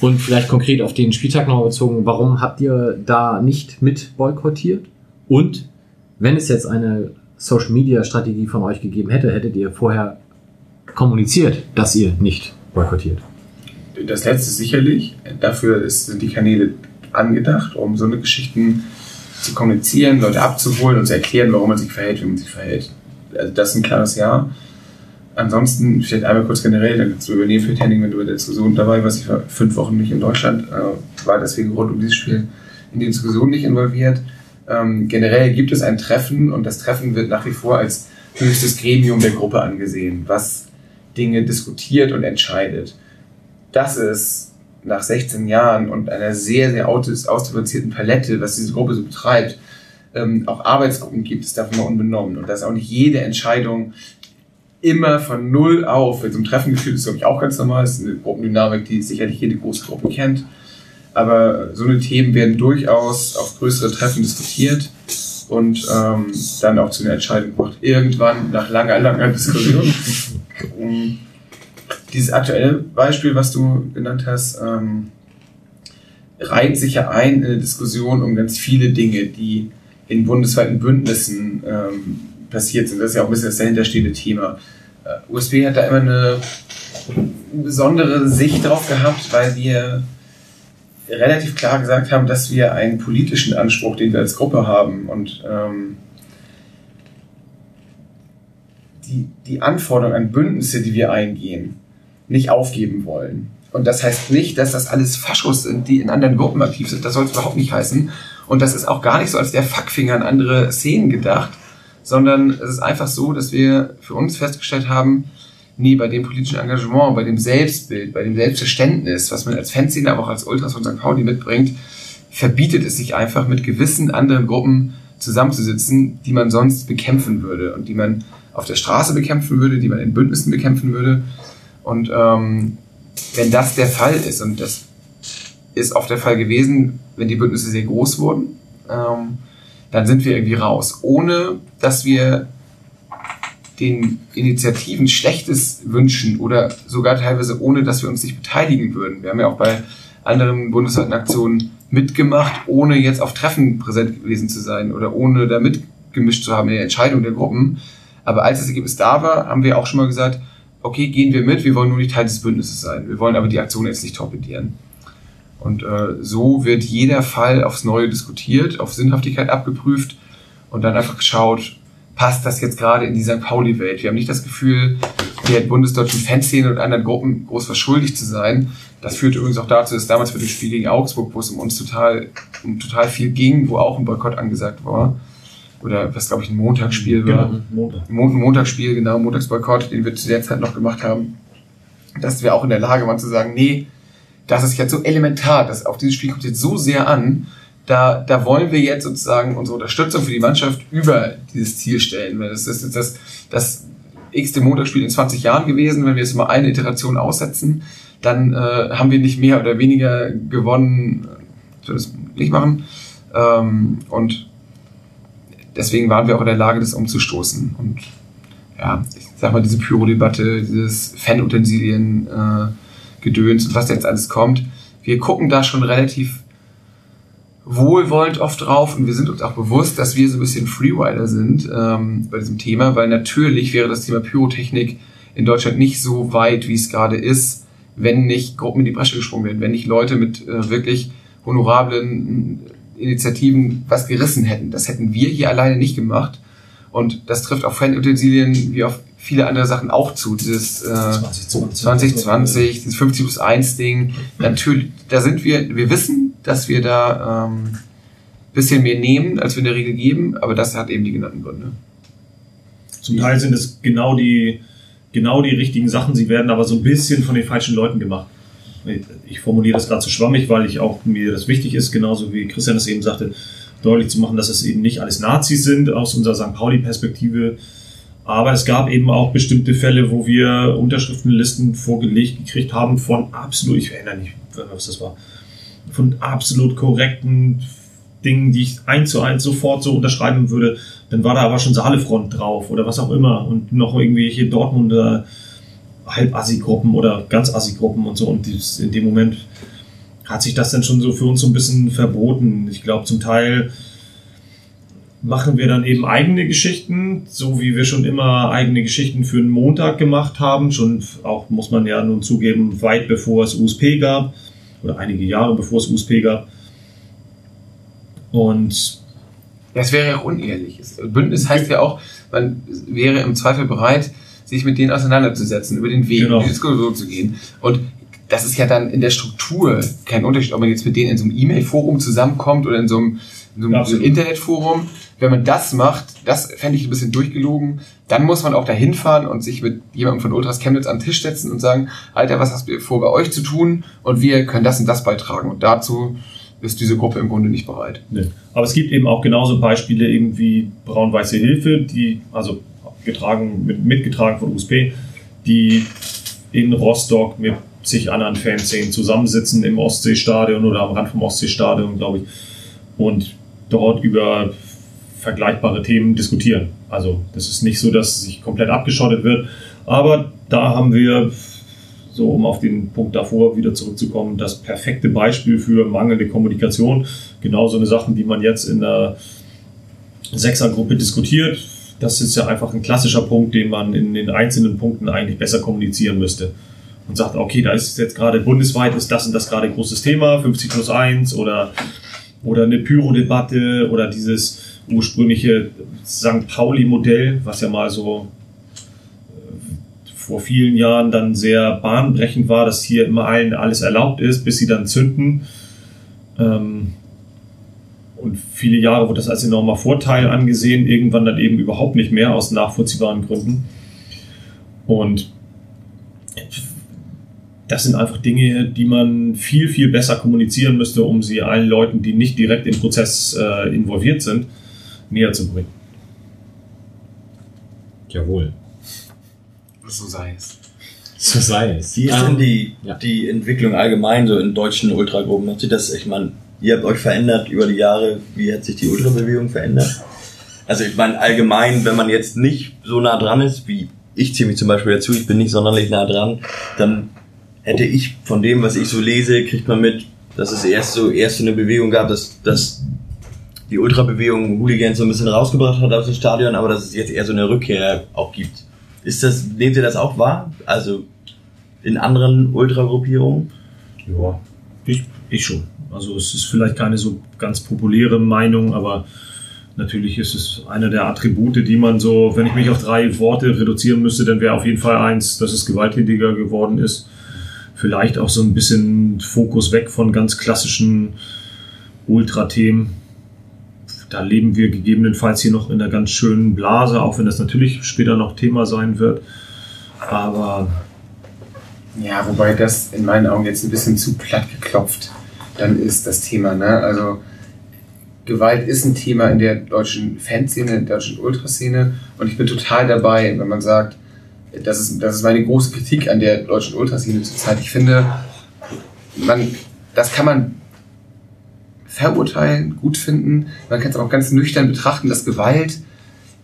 Und vielleicht konkret auf den Spieltag noch bezogen, warum habt ihr da nicht mit boykottiert? Und wenn es jetzt eine Social Media Strategie von euch gegeben hätte, hättet ihr vorher kommuniziert, dass ihr nicht boykottiert. Das letzte sicherlich. Dafür sind die Kanäle angedacht, um so eine Geschichten zu kommunizieren, Leute abzuholen und zu erklären, warum man sich verhält, wie man sich verhält. Also das ist ein klares Ja. Ansonsten, vielleicht einmal kurz generell, dann kannst du übernehmen für Henning, wenn du in der Diskussion dabei warst. Ich war fünf Wochen nicht in Deutschland, äh, war deswegen rund um dieses Spiel in die Diskussion nicht involviert. Ähm, generell gibt es ein Treffen und das Treffen wird nach wie vor als höchstes Gremium der Gruppe angesehen, was Dinge diskutiert und entscheidet. Dass es nach 16 Jahren und einer sehr, sehr aus- ausdifferenzierten Palette, was diese Gruppe so betreibt, ähm, auch Arbeitsgruppen gibt, ist davon mal unbenommen. Und dass auch nicht jede Entscheidung immer von null auf, wenn so ein Treffen geführt ist, glaube ich auch ganz normal, das ist eine Gruppendynamik, die sicherlich jede große Gruppe kennt. Aber so eine Themen werden durchaus auf größere Treffen diskutiert und ähm, dann auch zu einer Entscheidung gebracht. Irgendwann, nach langer, langer Diskussion. Dieses aktuelle Beispiel, was du genannt hast, ähm, reiht sich ja ein in eine Diskussion um ganz viele Dinge, die in bundesweiten Bündnissen ähm, passiert sind. Das ist ja auch ein bisschen das dahinterstehende Thema. Äh, USB hat da immer eine besondere Sicht drauf gehabt, weil wir relativ klar gesagt haben, dass wir einen politischen Anspruch, den wir als Gruppe haben und ähm, die, die Anforderungen an Bündnisse, die wir eingehen, nicht aufgeben wollen. Und das heißt nicht, dass das alles Faschos sind, die in anderen Gruppen aktiv sind. Das soll es überhaupt nicht heißen. Und das ist auch gar nicht so als der Fackfinger an andere Szenen gedacht, sondern es ist einfach so, dass wir für uns festgestellt haben, nee, bei dem politischen Engagement, bei dem Selbstbild, bei dem Selbstverständnis, was man als Fanszene, aber auch als Ultras von St. Pauli mitbringt, verbietet es sich einfach mit gewissen anderen Gruppen zusammenzusitzen, die man sonst bekämpfen würde und die man auf der Straße bekämpfen würde, die man in Bündnissen bekämpfen würde. Und ähm, wenn das der Fall ist, und das ist oft der Fall gewesen, wenn die Bündnisse sehr groß wurden, ähm, dann sind wir irgendwie raus, ohne dass wir den Initiativen Schlechtes wünschen oder sogar teilweise ohne, dass wir uns nicht beteiligen würden. Wir haben ja auch bei anderen bundesweiten Aktionen mitgemacht, ohne jetzt auf Treffen präsent gewesen zu sein oder ohne da mitgemischt zu haben in der Entscheidung der Gruppen. Aber als das Ergebnis da war, haben wir auch schon mal gesagt, okay, gehen wir mit, wir wollen nur nicht Teil des Bündnisses sein. Wir wollen aber die Aktion jetzt nicht torpedieren. Und äh, so wird jeder Fall aufs Neue diskutiert, auf Sinnhaftigkeit abgeprüft und dann einfach geschaut, passt das jetzt gerade in die St. Pauli-Welt. Wir haben nicht das Gefühl, der bundesdeutschen Fanszene und anderen Gruppen groß verschuldigt zu sein. Das führte übrigens auch dazu, dass damals für das Spiel gegen Augsburg, wo es um uns total, um total viel ging, wo auch ein Boykott angesagt war, oder was glaube ich ein Montagsspiel war. Genau, Montag. Mon Montagsspiel, genau, Montagsboykott, den wir zu der Zeit noch gemacht haben, dass wir auch in der Lage waren zu sagen, nee, das ist jetzt so elementar, das, auf dieses Spiel kommt jetzt so sehr an, da, da wollen wir jetzt sozusagen unsere Unterstützung für die Mannschaft über dieses Ziel stellen. Weil das ist jetzt das, das x-te Montagsspiel in 20 Jahren gewesen. Wenn wir jetzt mal eine Iteration aussetzen, dann äh, haben wir nicht mehr oder weniger gewonnen. Ich will das nicht machen. Ähm, und deswegen waren wir auch in der Lage, das umzustoßen. Und ja, ich sag mal, diese Pyro-Debatte, dieses Fanutensilien, äh, und was jetzt alles kommt. Wir gucken da schon relativ wohlwollend oft drauf und wir sind uns auch bewusst, dass wir so ein bisschen Freerider sind ähm, bei diesem Thema, weil natürlich wäre das Thema Pyrotechnik in Deutschland nicht so weit, wie es gerade ist, wenn nicht Gruppen in die Bresche gesprungen werden, wenn nicht Leute mit äh, wirklich honorablen Initiativen was gerissen hätten. Das hätten wir hier alleine nicht gemacht. Und das trifft auf Fanutensilien wie auf viele andere Sachen auch zu. Dieses äh, 2020. 2020, dieses 50 plus 1 Ding. Natürlich, da sind wir, wir wissen, dass wir da ähm, bisschen mehr nehmen, als wir in der Regel geben, aber das hat eben die genannten Gründe. Zum Teil sind es genau die, genau die richtigen Sachen, sie werden aber so ein bisschen von den falschen Leuten gemacht. Ich formuliere das gerade so schwammig, weil ich auch mir das wichtig ist, genauso wie Christian es eben sagte, deutlich zu machen, dass es eben nicht alles Nazis sind aus unserer St. Pauli-Perspektive. Aber es gab eben auch bestimmte Fälle, wo wir Unterschriftenlisten vorgelegt gekriegt haben von absolut, ich erinnere nicht, was das war, von absolut korrekten Dingen, die ich eins zu eins sofort so unterschreiben würde. Dann war da aber schon Saalefront drauf oder was auch immer und noch irgendwelche Dortmunder Halb-Assi-Gruppen oder ganz Assi-Gruppen und so. Und in dem Moment hat sich das dann schon so für uns so ein bisschen verboten. Ich glaube, zum Teil machen wir dann eben eigene Geschichten, so wie wir schon immer eigene Geschichten für einen Montag gemacht haben. Schon auch, muss man ja nun zugeben, weit bevor es USP gab oder einige Jahre bevor es USP gab. Und Das wäre ja unehrlich. Bündnis heißt ja auch, man wäre im Zweifel bereit, sich mit denen auseinanderzusetzen, über den Weg, Genau. in die Diskussion zu gehen. Und das ist ja dann in der Struktur kein Unterschied, ob man jetzt mit denen in so einem E-Mail-Forum zusammenkommt oder in so einem, in so einem, Absolut. Internetforum. Wenn man das macht, das fände ich ein bisschen durchgelogen, dann muss man auch dahin fahren und sich mit jemandem von Ultras Chemnitz an den Tisch setzen und sagen, Alter, was hast du vor, bei euch zu tun? Und wir können das und das beitragen. Und dazu ist diese Gruppe im Grunde nicht bereit. Ne. Aber es gibt eben auch genauso Beispiele eben wie Braun-Weiße Hilfe, die, also getragen, mit, mitgetragen von USP, die in Rostock mit zig anderen Fanszenen zusammensitzen im Ostseestadion oder am Rand vom Ostseestadion, glaube ich, und dort über vergleichbare Themen diskutieren. Also das ist nicht so, dass sich komplett abgeschottet wird, aber da haben wir so um auf den Punkt davor wieder zurückzukommen, das perfekte Beispiel für mangelnde Kommunikation. Genau so eine Sachen, die man jetzt in der Sechsergruppe diskutiert. Das ist ja einfach ein klassischer Punkt, den man in den einzelnen Punkten eigentlich besser kommunizieren müsste. Und sagt, okay, da ist jetzt gerade bundesweit, ist das und das gerade ein großes Thema, 50 plus 1 oder, oder eine Pyro-Debatte oder dieses ursprüngliche St. Pauli-Modell, was ja mal so äh, vor vielen Jahren dann sehr bahnbrechend war, dass hier immer allen alles erlaubt ist, bis sie dann zünden. Ähm, und viele Jahre wurde das als enormer Vorteil angesehen, irgendwann dann eben überhaupt nicht mehr aus nachvollziehbaren Gründen. Und das sind einfach Dinge, die man viel, viel besser kommunizieren müsste, um sie allen Leuten, die nicht direkt im Prozess äh, involviert sind, näher zu bringen. Jawohl. So sei es. So sei es. Wie ist Ähm, denn die, ja. die Entwicklung allgemein so in deutschen Ultragruppen? Hat sich das, ich meine, ihr habt euch verändert über die Jahre, wie hat sich die Ultrabewegung verändert? Also ich meine, allgemein, wenn man jetzt nicht so nah dran ist, wie ich ziehe mich zum Beispiel dazu, ich bin nicht sonderlich nah dran, dann hätte ich von dem, was ich so lese, kriegt man mit, dass es erst so, erst eine Bewegung gab, dass, dass die Ultrabewegung Hooligans so ein bisschen rausgebracht hat aus dem Stadion, aber dass es jetzt eher so eine Rückkehr auch gibt. Ist das, nehmt ihr das auch wahr? Also in anderen Ultragruppierungen? Ja, ich, ich schon. Also es ist vielleicht keine so ganz populäre Meinung, aber natürlich ist es einer der Attribute, die man so, wenn ich mich auf drei Worte reduzieren müsste, dann wäre auf jeden Fall eins, dass es gewalttätiger geworden ist. Vielleicht auch so ein bisschen Fokus weg von ganz klassischen Ultra-Themen. Da leben wir gegebenenfalls hier noch in einer ganz schönen Blase, auch wenn das natürlich später noch Thema sein wird. Aber Ja, wobei das in meinen Augen jetzt ein bisschen zu platt geklopft dann ist das Thema. Ne? Also Gewalt ist ein Thema in der deutschen Fanszene, in der deutschen Ultraszene und ich bin total dabei, wenn man sagt, das ist, das ist meine große Kritik an der deutschen Ultraszene zurzeit. Ich finde, man, das kann man verurteilen, gut finden. Man kann es auch ganz nüchtern betrachten, dass Gewalt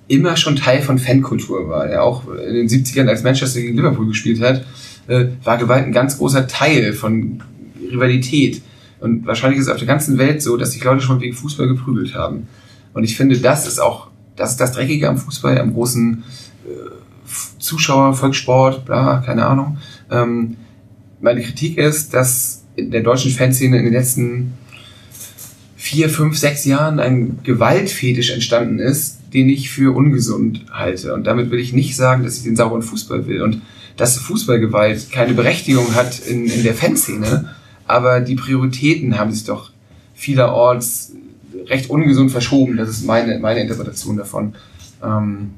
immer schon Teil von Fankultur war. Ja, auch in den 70ern, als Manchester gegen Liverpool gespielt hat, äh, war Gewalt ein ganz großer Teil von Rivalität. Und wahrscheinlich ist es auf der ganzen Welt so, dass sich Leute schon wegen Fußball geprügelt haben. Und ich finde, das ist auch, das ist das Dreckige am Fußball, am großen äh, Zuschauer, Volkssport, bla, keine Ahnung. Ähm, meine Kritik ist, dass in der deutschen Fanszene in den letzten vier, fünf, sechs Jahren ein Gewaltfetisch entstanden ist, den ich für ungesund halte. Und damit will ich nicht sagen, dass ich den sauren Fußball will und dass Fußballgewalt keine Berechtigung hat in, in der Fanszene, aber die Prioritäten haben sich doch vielerorts recht ungesund verschoben. Das ist meine, meine Interpretation davon. Ähm,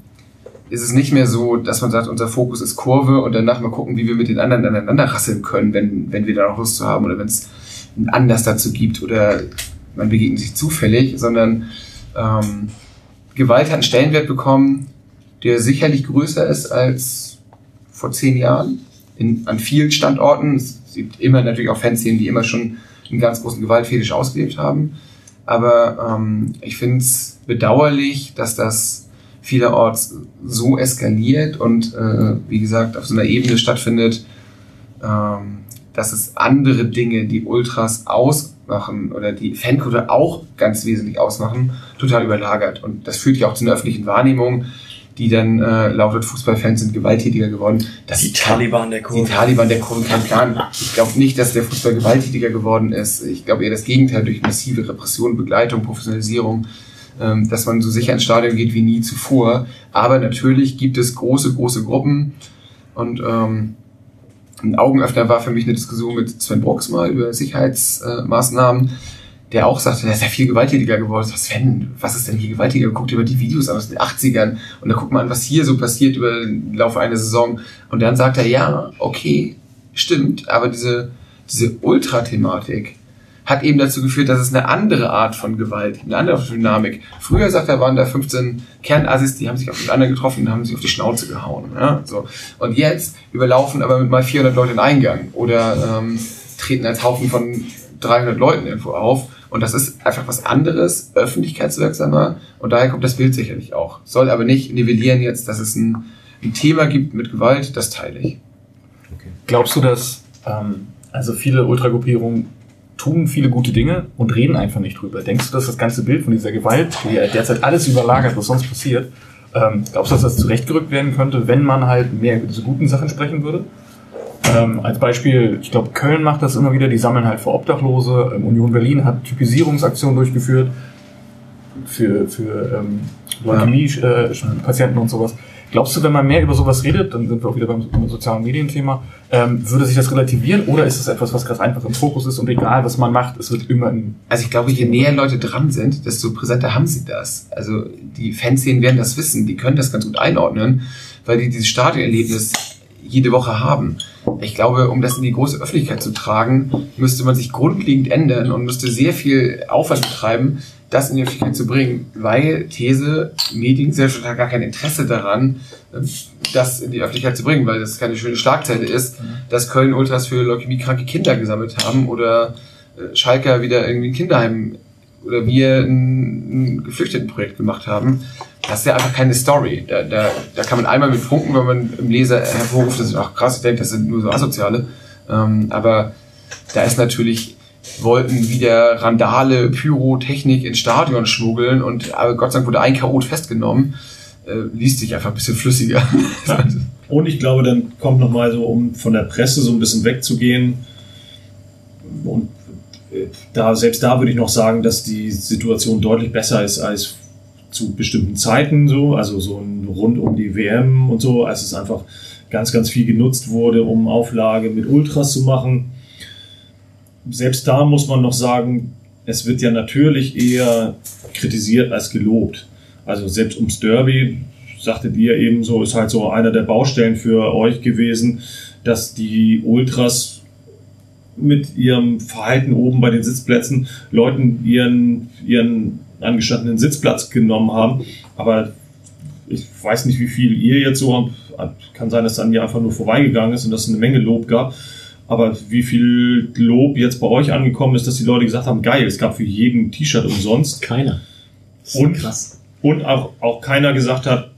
ist es nicht mehr so, dass man sagt, unser Fokus ist Kurve und danach mal gucken, wie wir mit den anderen aneinander rasseln können, wenn, wenn wir da noch Lust zu haben oder wenn es einen Anlass dazu gibt oder man begegnet sich zufällig, sondern ähm, Gewalt hat einen Stellenwert bekommen, der sicherlich größer ist als vor zehn Jahren in, an vielen Standorten. Es gibt immer natürlich auch Fanszenen, die immer schon einen ganz großen Gewaltfetisch ausgelebt haben. Aber ähm, ich finde es bedauerlich, dass das vielerorts so eskaliert und äh, wie gesagt auf so einer Ebene stattfindet, ähm, dass es andere Dinge, die Ultras ausmachen oder die Fankultur auch ganz wesentlich ausmachen, total überlagert. Und das führt ja auch zu einer öffentlichen Wahrnehmung, die dann äh, lautet, Fußballfans sind gewalttätiger geworden. Das Die Taliban der die Kurve. Taliban der Kurve, kein Plan. Ich glaube nicht, dass der Fußball gewalttätiger geworden ist. Ich glaube eher das Gegenteil durch massive Repression, Begleitung, Professionalisierung, ähm, dass man so sicher ins Stadion geht wie nie zuvor. Aber natürlich gibt es große, große Gruppen und ähm, ein Augenöffner war für mich eine Diskussion mit Sven Brooks mal über Sicherheitsmaßnahmen, der auch sagte, der ist ja viel gewalttätiger geworden. Was Sven, was ist denn hier gewalttätiger? Guckt über die Videos aus den 80ern und dann guckt man an, was hier so passiert über den Lauf einer Saison. Und dann sagt er, ja, okay, stimmt, aber diese, diese Ultra-Thematik hat eben dazu geführt, dass es eine andere Art von Gewalt, eine andere Dynamik. Früher, sagt er, waren da 15 Kernassis, die haben sich aufeinander getroffen und haben sich auf die Schnauze gehauen. Ja? So. Und jetzt überlaufen aber mit mal 400 Leute den Eingang oder ähm, treten als Haufen von 300 Leuten irgendwo auf. Und das ist einfach was anderes, öffentlichkeitswirksamer. Und daher kommt das Bild sicherlich auch. Soll aber nicht nivellieren jetzt, dass es ein, ein Thema gibt mit Gewalt, das teile ich. Okay. Glaubst du, dass ähm, also viele Ultragruppierungen tun viele gute Dinge und reden einfach nicht drüber? Denkst du, dass das ganze Bild von dieser Gewalt, die ja derzeit alles überlagert, was sonst passiert, ähm, glaubst du, dass das zurechtgerückt werden könnte, wenn man halt mehr diese guten Sachen sprechen würde? Ähm, als Beispiel, ich glaube, Köln macht das immer wieder, die sammeln halt für Obdachlose. Ähm, Union Berlin hat Typisierungsaktionen durchgeführt für, für ähm, Leukämie-Patienten und sowas. Glaubst du, wenn man mehr über sowas redet, dann sind wir auch wieder beim, beim sozialen Medienthema, ähm, würde sich das relativieren oder ist es etwas, was gerade einfach im Fokus ist und egal, was man macht, es wird immer ein... Also ich glaube, je näher Leute dran sind, desto präsenter haben sie das. Also die Fanszenen werden das wissen, die können das ganz gut einordnen, weil die dieses Stadionerlebnis jede Woche haben. Ich glaube, um das in die große Öffentlichkeit zu tragen, müsste man sich grundlegend ändern und müsste sehr viel Aufwand betreiben, das in die Öffentlichkeit zu bringen, weil These, Medien sehr schon gar kein Interesse daran, das in die Öffentlichkeit zu bringen, weil das keine schöne Schlagzeile ist, dass Köln Ultras für leukämiekranke Kinder gesammelt haben oder äh, Schalker wieder irgendwie ein Kinderheim oder wir ein, ein Geflüchtetenprojekt gemacht haben. Das ist ja einfach keine Story. Da, da, da kann man einmal mit punkten, wenn man im Leser hervorruft, das ist auch krass, ich denke, das sind nur so Asoziale. Ähm, aber da ist natürlich, wollten wieder Randale, Pyrotechnik ins Stadion schmuggeln und aber Gott sei Dank wurde ein Chaot festgenommen. Äh, liest sich einfach ein bisschen flüssiger. Und ich glaube, dann kommt nochmal so, um von der Presse so ein bisschen wegzugehen. Und da, selbst da würde ich noch sagen, dass die Situation deutlich besser ist als zu bestimmten Zeiten so, also so rund um die WM und so, als es einfach ganz, ganz viel genutzt wurde, um Auflage mit Ultras zu machen. Selbst da muss man noch sagen, es wird ja natürlich eher kritisiert als gelobt. Also selbst ums Derby, sagtet ihr eben so, ist halt so einer der Baustellen für euch gewesen, dass die Ultras mit ihrem Verhalten oben bei den Sitzplätzen Leuten ihren, ihren angestandenen Sitzplatz genommen haben. Aber ich weiß nicht, wie viel ihr jetzt so habt. Kann sein, dass es an mir einfach nur vorbeigegangen ist und dass es eine Menge Lob gab. Aber wie viel Lob jetzt bei euch angekommen ist, dass die Leute gesagt haben, geil, es gab für jeden T-Shirt umsonst. Keiner. Und, krass. und auch, auch keiner gesagt hat,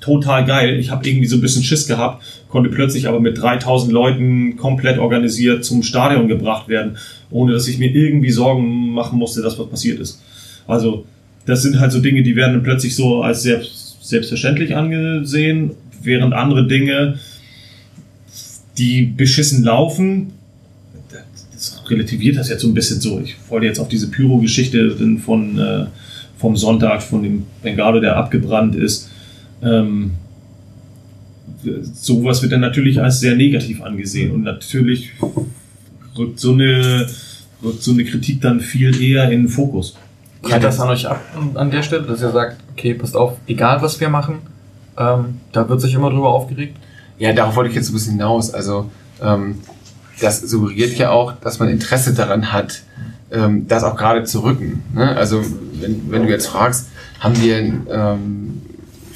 total geil. Ich habe irgendwie so ein bisschen Schiss gehabt, konnte plötzlich aber mit 3000 Leuten komplett organisiert zum Stadion gebracht werden, ohne dass ich mir irgendwie Sorgen machen musste, dass was passiert ist. Also das sind halt so Dinge, die werden dann plötzlich so als selbst, selbstverständlich angesehen, während andere Dinge, die beschissen laufen, das relativiert das jetzt so ein bisschen so. Ich wollte jetzt auf diese Pyro-Geschichte von äh, vom Sonntag, von dem Bengalo, der abgebrannt ist. Ähm, sowas wird dann natürlich als sehr negativ angesehen und natürlich rückt so eine, rückt so eine Kritik dann viel eher in den Fokus. Kehrt das an euch ab an der Stelle, dass ihr sagt, okay, passt auf, egal was wir machen, ähm, da wird sich immer drüber aufgeregt? Ja, darauf wollte ich jetzt ein bisschen hinaus. Also ähm, das suggeriert ja auch, dass man Interesse daran hat, ähm, das auch gerade zu rücken. Ne? Also wenn, wenn du jetzt fragst, haben wir ähm,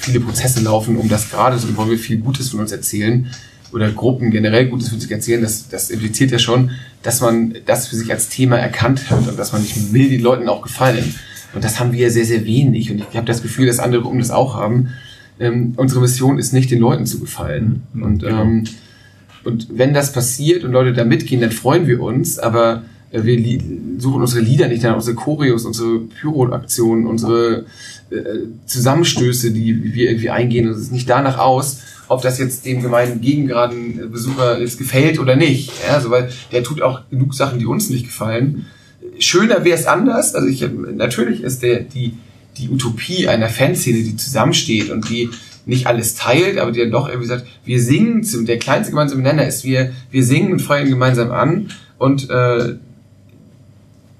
viele Prozesse laufen, um das gerade so, wollen wir viel Gutes von uns erzählen oder Gruppen generell Gutes von sich erzählen, das, das impliziert ja schon, dass man das für sich als Thema erkannt hat und dass man nicht will den Leuten auch gefallen. Und das haben wir sehr, sehr wenig. Und ich habe das Gefühl, dass andere Gruppen das auch haben. Ähm, unsere Mission ist nicht, den Leuten zu gefallen. Mhm, und, ähm, und wenn das passiert und Leute da mitgehen, dann freuen wir uns. Aber wir li- suchen unsere Lieder nicht danach, unsere Choreos, unsere Pyro-Aktionen, unsere äh, Zusammenstöße, die wir irgendwie eingehen. Und es ist nicht danach aus, ob das jetzt dem gemeinen gegengraden Besucher jetzt gefällt oder nicht. Ja, also, weil der tut auch genug Sachen, die uns nicht gefallen. Schöner wäre es anders. Also ich, natürlich ist der, die, die Utopie einer Fanszene, die zusammensteht und die nicht alles teilt, aber die dann doch irgendwie sagt, wir singen, zum, der kleinste gemeinsame Nenner ist, wir, wir singen und feuern gemeinsam an und äh,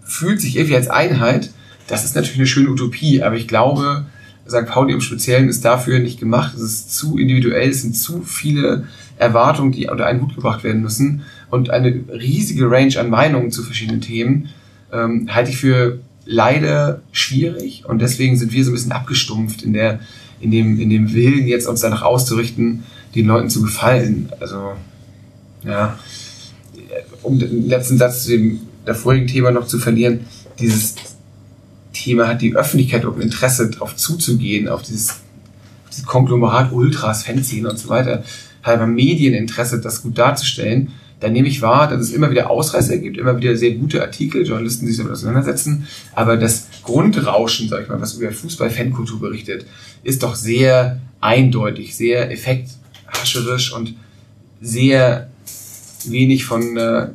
fühlt sich irgendwie als Einheit. Das ist natürlich eine schöne Utopie, aber ich glaube, St. Pauli im Speziellen ist dafür nicht gemacht. Es ist zu individuell, es sind zu viele Erwartungen, die unter einen Hut gebracht werden müssen und eine riesige Range an Meinungen zu verschiedenen Themen ähm, halte ich für leider schwierig und deswegen sind wir so ein bisschen abgestumpft in der in dem in dem Willen jetzt uns danach auszurichten, den Leuten zu gefallen. Also ja, um den letzten Satz zu dem vorigen Thema noch zu verlieren, dieses Thema hat die Öffentlichkeit ein Interesse darauf zuzugehen, auf dieses, auf dieses Konglomerat Ultras, Fanzine und so weiter. halber Medieninteresse, das gut darzustellen, dann nehme ich wahr, dass es immer wieder Ausreißer gibt, immer wieder sehr gute Artikel, Journalisten die sich damit auseinandersetzen, aber das Grundrauschen, sag ich mal, was über Fußball-Fankultur berichtet, ist doch sehr eindeutig, sehr effekthascherisch und sehr wenig von, äh,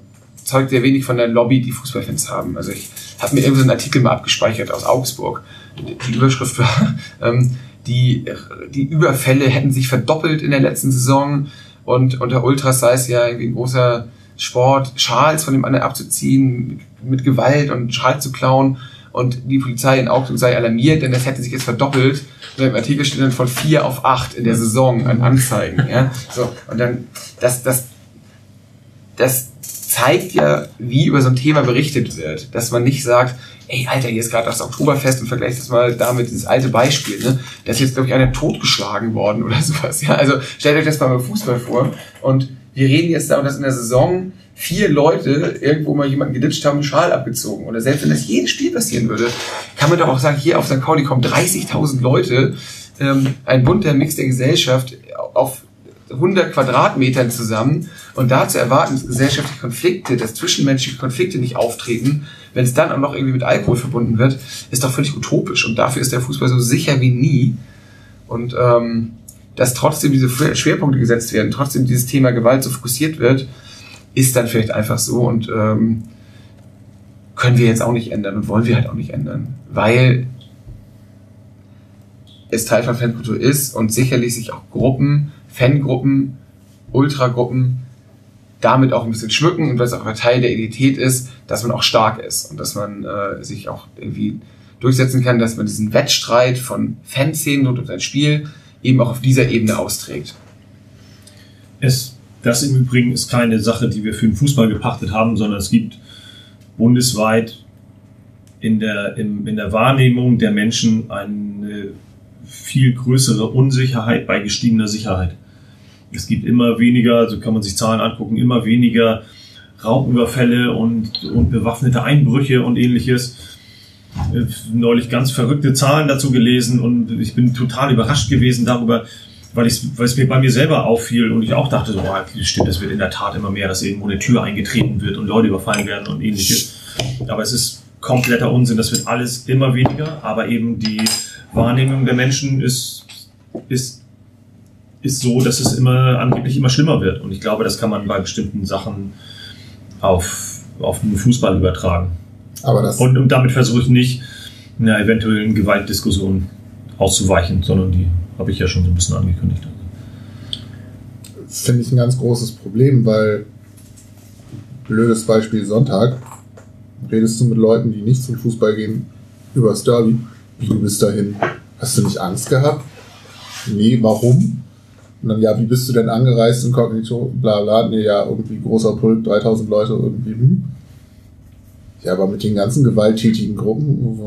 zeugt sehr wenig von der Lobby, die Fußballfans haben. Also ich habe mir irgendwie so einen Artikel mal abgespeichert aus Augsburg. Die Überschrift war, ähm, die, die Überfälle hätten sich verdoppelt in der letzten Saison und unter Ultras sei es ja irgendwie ein großer Sport, Schals von dem anderen abzuziehen, mit Gewalt und Schal zu klauen. Und die Polizei in Augsburg sei alarmiert, denn das hätte sich jetzt verdoppelt. Und im Artikel steht dann von vier auf acht in der Saison an Anzeigen. Ja? So, und dann, das, das, das zeigt ja, wie über so ein Thema berichtet wird. Dass man nicht sagt, ey, Alter, hier ist gerade das Oktoberfest und vergleicht das mal damit, dieses alte Beispiel, ne? Da ist jetzt, glaube ich, einer totgeschlagen worden oder sowas. Ja, also stellt euch das mal beim Fußball vor. Und wir reden jetzt da, dass in der Saison vier Leute irgendwo mal jemanden geditscht haben, einen Schal abgezogen. Oder selbst wenn das jedes Spiel passieren würde, kann man doch auch sagen, hier auf St. Pauli kommen 30.000 Leute, ähm, ein bunter Mix der Gesellschaft auf 100 Quadratmetern zusammen. Und da zu erwarten, dass gesellschaftliche Konflikte, dass zwischenmenschliche Konflikte nicht auftreten, wenn es dann auch noch irgendwie mit Alkohol verbunden wird, ist doch völlig utopisch. Und dafür ist der Fußball so sicher wie nie. Und ähm, dass trotzdem diese Schwerpunkte gesetzt werden, trotzdem dieses Thema Gewalt so fokussiert wird, ist dann vielleicht einfach so. Und ähm, können wir jetzt auch nicht ändern und wollen wir halt auch nicht ändern, weil es Teil von Fankultur ist und sicherlich sich auch Gruppen, Fangruppen, Ultragruppen damit auch ein bisschen schmücken und weil es auch ein Teil der Identität ist, dass man auch stark ist und dass man äh, sich auch irgendwie durchsetzen kann, dass man diesen Wettstreit von Fanszenen und um sein Spiel eben auch auf dieser Ebene austrägt. Es, das im Übrigen ist keine Sache, die wir für den Fußball gepachtet haben, sondern es gibt bundesweit in der, in, in der Wahrnehmung der Menschen eine viel größere Unsicherheit bei gestiegener Sicherheit. Es gibt immer weniger, so kann man sich Zahlen angucken, immer weniger Raubüberfälle und, und bewaffnete Einbrüche und ähnliches. Äh, neulich ganz verrückte Zahlen dazu gelesen und ich bin total überrascht gewesen darüber, weil, weil es mir bei mir selber auffiel und ich auch dachte, so, boah, stimmt, es wird in der Tat immer mehr, dass irgendwo eine Tür eingetreten wird und Leute überfallen werden und ähnliches. Aber es ist kompletter Unsinn, das wird alles immer weniger, aber eben die Wahrnehmung der Menschen ist, ist ist so, dass es immer angeblich immer schlimmer wird. Und ich glaube, das kann man bei bestimmten Sachen auf, auf den Fußball übertragen. Aber das Und, und damit versuche ich nicht einer eventuellen Gewaltdiskussion auszuweichen, sondern die habe ich ja schon so ein bisschen angekündigt. finde ich ein ganz großes Problem, weil blödes Beispiel Sonntag, redest du mit Leuten, die nicht zum Fußball gehen, über das Derby, wie du bist dahin, hast du nicht Angst gehabt? Nee, warum? Und dann, ja, wie bist du denn angereist, inkognito, bla bla, nee, ja, irgendwie großer Pulk, 3000 Leute, irgendwie, hm. Ja, aber mit den ganzen gewalttätigen Gruppen,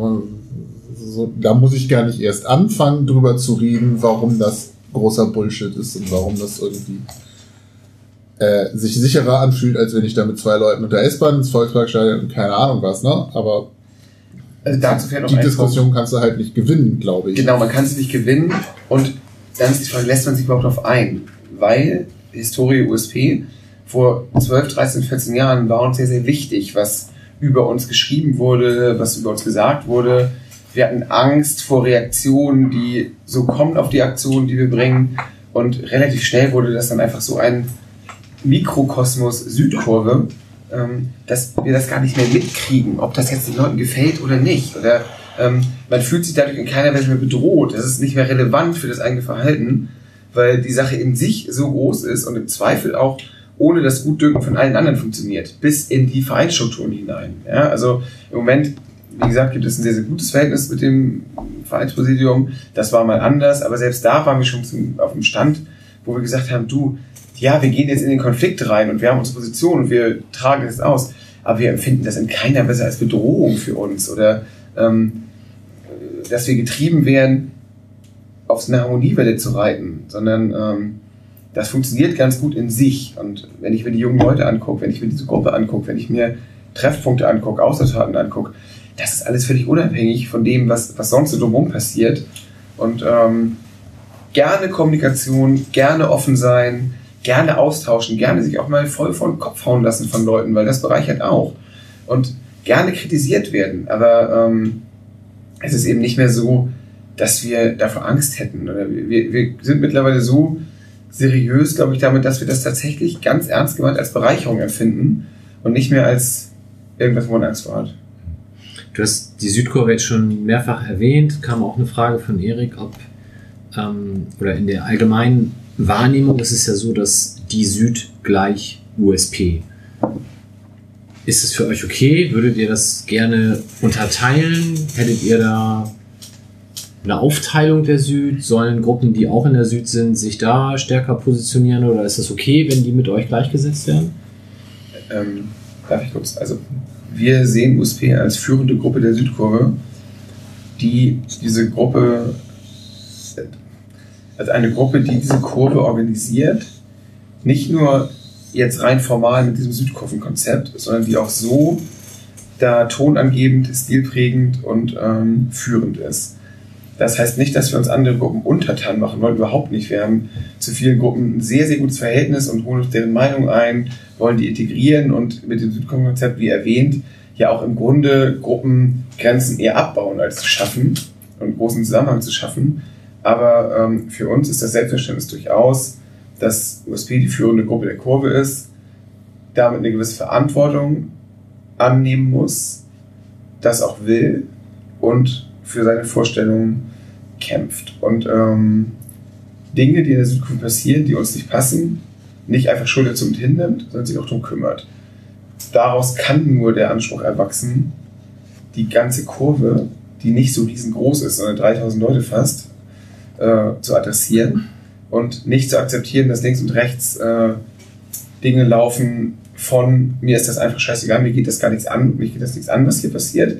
so, da muss ich gar nicht erst anfangen, drüber zu reden, warum das großer Bullshit ist und warum das irgendwie äh, sich sicherer anfühlt, als wenn ich da mit zwei Leuten unter S-Bahn ins Volksparkstadion, keine Ahnung was, ne? Aber Also dazu fährt noch die Diskussion kannst du halt nicht gewinnen, glaube ich. Genau, man kann es nicht gewinnen und dann ist die Frage, lässt man sich überhaupt darauf ein? Weil Historie USP vor 12, 13, 14 Jahren war uns sehr, sehr wichtig, was über uns geschrieben wurde, was über uns gesagt wurde. Wir hatten Angst vor Reaktionen, die so kommen auf die Aktionen, die wir bringen. Und relativ schnell wurde das dann einfach so ein Mikrokosmos Südkurve, ähm, dass wir das gar nicht mehr mitkriegen, ob das jetzt den Leuten gefällt oder nicht. Oder ähm, man fühlt sich dadurch in keiner Weise mehr bedroht. Das ist nicht mehr relevant für das eigene Verhalten, weil die Sache in sich so groß ist und im Zweifel auch ohne das Gutdünken von allen anderen funktioniert, bis in die Vereinsstrukturen hinein. Ja, also im Moment, wie gesagt, gibt es ein sehr, sehr gutes Verhältnis mit dem Vereinspräsidium. Das war mal anders, aber selbst da waren wir schon zum, auf dem Stand, wo wir gesagt haben, du, ja, wir gehen jetzt in den Konflikt rein und wir haben unsere Position und wir tragen das aus, aber wir empfinden das in keiner Weise als Bedrohung für uns oder ähm, dass wir getrieben werden, auf eine Harmoniewelle zu reiten, sondern ähm, das funktioniert ganz gut in sich. Und wenn ich mir die jungen Leute angucke, wenn ich mir diese Gruppe angucke, wenn ich mir Treffpunkte angucke, Austauschfahrten angucke, das ist alles völlig unabhängig von dem, was, was sonst so drumherum passiert. Und ähm, gerne Kommunikation, gerne offen sein, gerne austauschen, gerne sich auch mal voll vor den Kopf hauen lassen von Leuten, weil das bereichert auch. Und gerne kritisiert werden, aber ähm, es ist eben nicht mehr so, dass wir davor Angst hätten. Oder wir, wir sind mittlerweile so seriös, glaube ich, damit, dass wir das tatsächlich ganz ernst gemeint als Bereicherung empfinden und nicht mehr als irgendwas, wo man Angst vor hat. Du hast die Südkurve jetzt schon mehrfach erwähnt, kam auch eine Frage von Erik, ob ähm, oder in der allgemeinen Wahrnehmung ist es ja so, dass die Süd gleich USP. Ist es für euch okay? Würdet ihr das gerne unterteilen? Hättet ihr da eine Aufteilung der Süd? Sollen Gruppen, die auch in der Süd sind, sich da stärker positionieren oder ist es okay, wenn die mit euch gleichgesetzt werden? Ähm, darf ich kurz? Also, wir sehen USP als führende Gruppe der Südkurve, die diese Gruppe, also eine Gruppe, die diese Kurve organisiert, nicht nur jetzt rein formal mit diesem Südkurvenkonzept, sondern die auch so da tonangebend, stilprägend und ähm, führend ist. Das heißt nicht, dass wir uns andere Gruppen untertan machen wollen, überhaupt nicht. Wir haben zu vielen Gruppen ein sehr, sehr gutes Verhältnis und holen uns deren Meinung ein, wollen die integrieren und mit dem Südkonzept, wie erwähnt, ja auch im Grunde Gruppengrenzen eher abbauen als zu schaffen und großen Zusammenhang zu schaffen. Aber ähm, für uns ist das Selbstverständnis durchaus, dass USP die führende Gruppe der Kurve ist, damit eine gewisse Verantwortung annehmen muss, das auch will und für seine Vorstellungen kämpft. Und ähm, Dinge, die in der Südkurve passieren, die uns nicht passen, nicht einfach Schulter zum hinnimmt, sondern sich auch darum kümmert. Daraus kann nur der Anspruch erwachsen, die ganze Kurve, die nicht so riesengroß ist, sondern 3000 Leute fast, äh, zu adressieren und nicht zu akzeptieren, dass links und rechts äh, Dinge laufen von mir ist das einfach scheißegal, mir geht das gar nichts an, mir geht das nichts an, was hier passiert.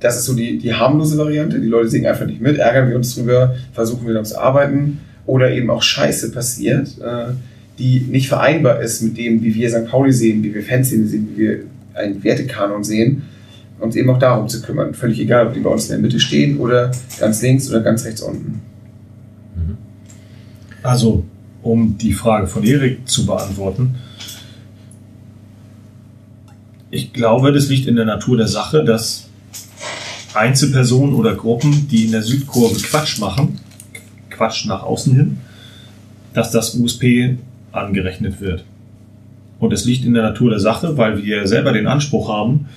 Das ist so die, die harmlose Variante. Die Leute singen einfach nicht mit, ärgern wir uns drüber, versuchen wir daran zu arbeiten. Oder eben auch Scheiße passiert, äh, die nicht vereinbar ist mit dem, wie wir St. Pauli sehen, wie wir Fanszene sehen, wie wir einen Wertekanon sehen. Und eben auch darum zu kümmern. Völlig egal, ob die bei uns in der Mitte stehen oder ganz links oder ganz rechts unten. Also, um die Frage von Erik zu beantworten. Ich glaube, das liegt in der Natur der Sache, dass Einzelpersonen oder Gruppen, die in der Südkurve Quatsch machen, Quatsch nach außen hin, dass das USP angerechnet wird. Und es liegt in der Natur der Sache, weil wir selber den Anspruch haben,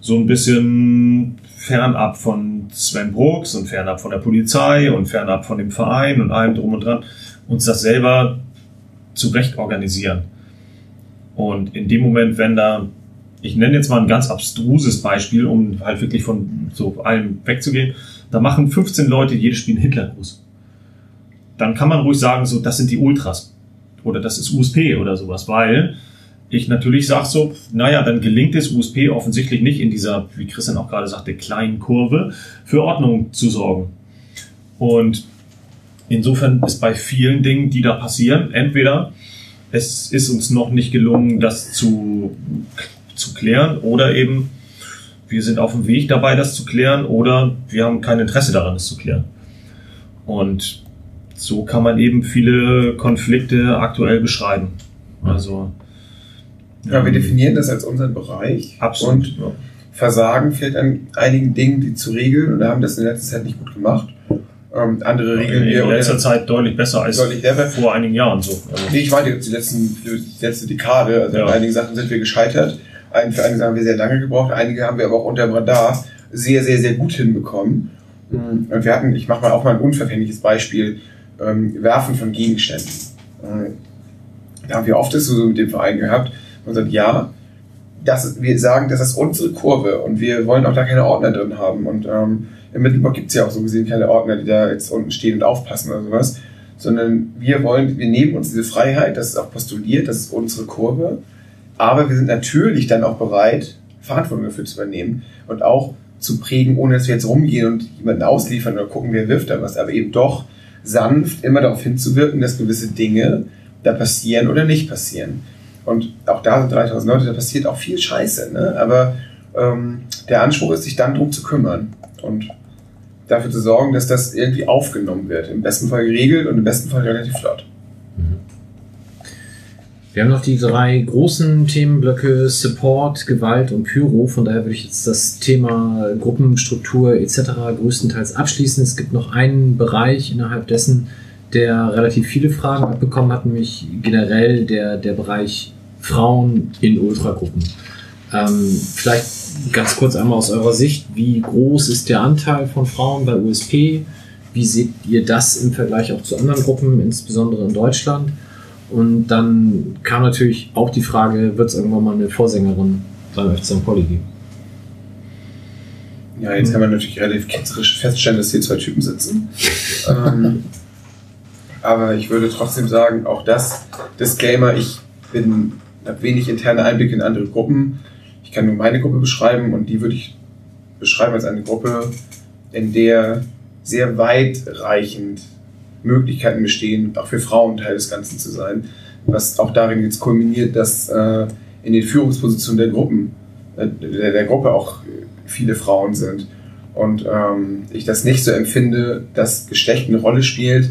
so ein bisschen fernab von Sven Brooks und fernab von der Polizei und fernab von dem Verein und allem drum und dran, uns das selber zurecht organisieren. Und in dem Moment, wenn da, ich nenne jetzt mal ein ganz abstruses Beispiel, um halt wirklich von so allem wegzugehen, da machen 15 Leute jedes Spiel einen Hitlergruß. Dann kann man ruhig sagen, so, das sind die Ultras. Oder das ist USP oder sowas, weil ich natürlich sage so, naja, dann gelingt es USP offensichtlich nicht in dieser, wie Christian auch gerade sagte, kleinen Kurve für Ordnung zu sorgen. Und insofern ist bei vielen Dingen, die da passieren, entweder es ist uns noch nicht gelungen, das zu, zu klären oder eben wir sind auf dem Weg dabei, das zu klären oder wir haben kein Interesse daran, es zu klären. Und so kann man eben viele Konflikte aktuell beschreiben. Also Ja, wir definieren das als unseren Bereich. absolut. Und. Versagen fehlt an einigen Dingen, die zu regeln. Und wir haben das in letzter Zeit nicht gut gemacht. Ähm, andere regeln in oder- letzter Zeit deutlich besser als Deutlich vor einigen Jahren so. Also, Nee, ich meine jetzt die, letzten, die letzte Dekade. Also Ja. in einigen Sachen sind wir gescheitert. Ein- Für einige haben wir sehr lange gebraucht. Einige haben wir aber auch unter dem Radar sehr, sehr, sehr gut hinbekommen. Und wir hatten, ich mache mal auch mal ein unverfängliches Beispiel, ähm, Werfen von Gegenständen. Äh, da haben wir oft das so mit dem Verein gehabt und sagt, ja, das, wir sagen, das ist unsere Kurve und wir wollen auch da keine Ordner drin haben. Und ähm, im Mittelblock gibt es ja auch so gesehen keine Ordner, die da jetzt unten stehen und aufpassen oder sowas. Sondern wir wollen, wir nehmen uns diese Freiheit, das ist auch postuliert, das ist unsere Kurve. Aber wir sind natürlich dann auch bereit, Verantwortung dafür zu übernehmen und auch zu prägen, ohne dass wir jetzt rumgehen und jemanden ausliefern oder gucken, wer wirft da was, aber eben doch sanft immer darauf hinzuwirken, dass gewisse Dinge da passieren oder nicht passieren. Und auch da sind 3000 Leute, da passiert auch viel Scheiße, ne? aber ähm, der Anspruch ist, sich dann drum zu kümmern und dafür zu sorgen, dass das irgendwie aufgenommen wird. Im besten Fall geregelt und im besten Fall relativ flott. Wir haben noch die drei großen Themenblöcke Support, Gewalt und Pyro. Von daher würde ich jetzt das Thema Gruppenstruktur etc. größtenteils abschließen. Es gibt noch einen Bereich innerhalb dessen, der relativ viele Fragen abbekommen hat, nämlich generell der, der Bereich Frauen in Ultragruppen. Ähm, vielleicht ganz kurz einmal aus eurer Sicht, wie groß ist der Anteil von Frauen bei USP? Wie seht ihr das im Vergleich auch zu anderen Gruppen, insbesondere in Deutschland? Und dann kam natürlich auch die Frage, wird es irgendwann mal eine Vorsängerin beim FC St. Pauli geben? Ja, jetzt kann man natürlich relativ ketzerisch feststellen, dass hier zwei Typen sitzen. ähm, aber ich würde trotzdem sagen, auch das, Disclaimer, ich bin, habe wenig interne Einblicke in andere Gruppen. Ich kann nur meine Gruppe beschreiben und die würde ich beschreiben als eine Gruppe, in der sehr weitreichend Möglichkeiten bestehen, auch für Frauen Teil des Ganzen zu sein, was auch darin jetzt kulminiert, dass äh, in den Führungspositionen der Gruppen, äh, der, der Gruppe auch viele Frauen sind. Und ähm, ich das nicht so empfinde, dass Geschlecht eine Rolle spielt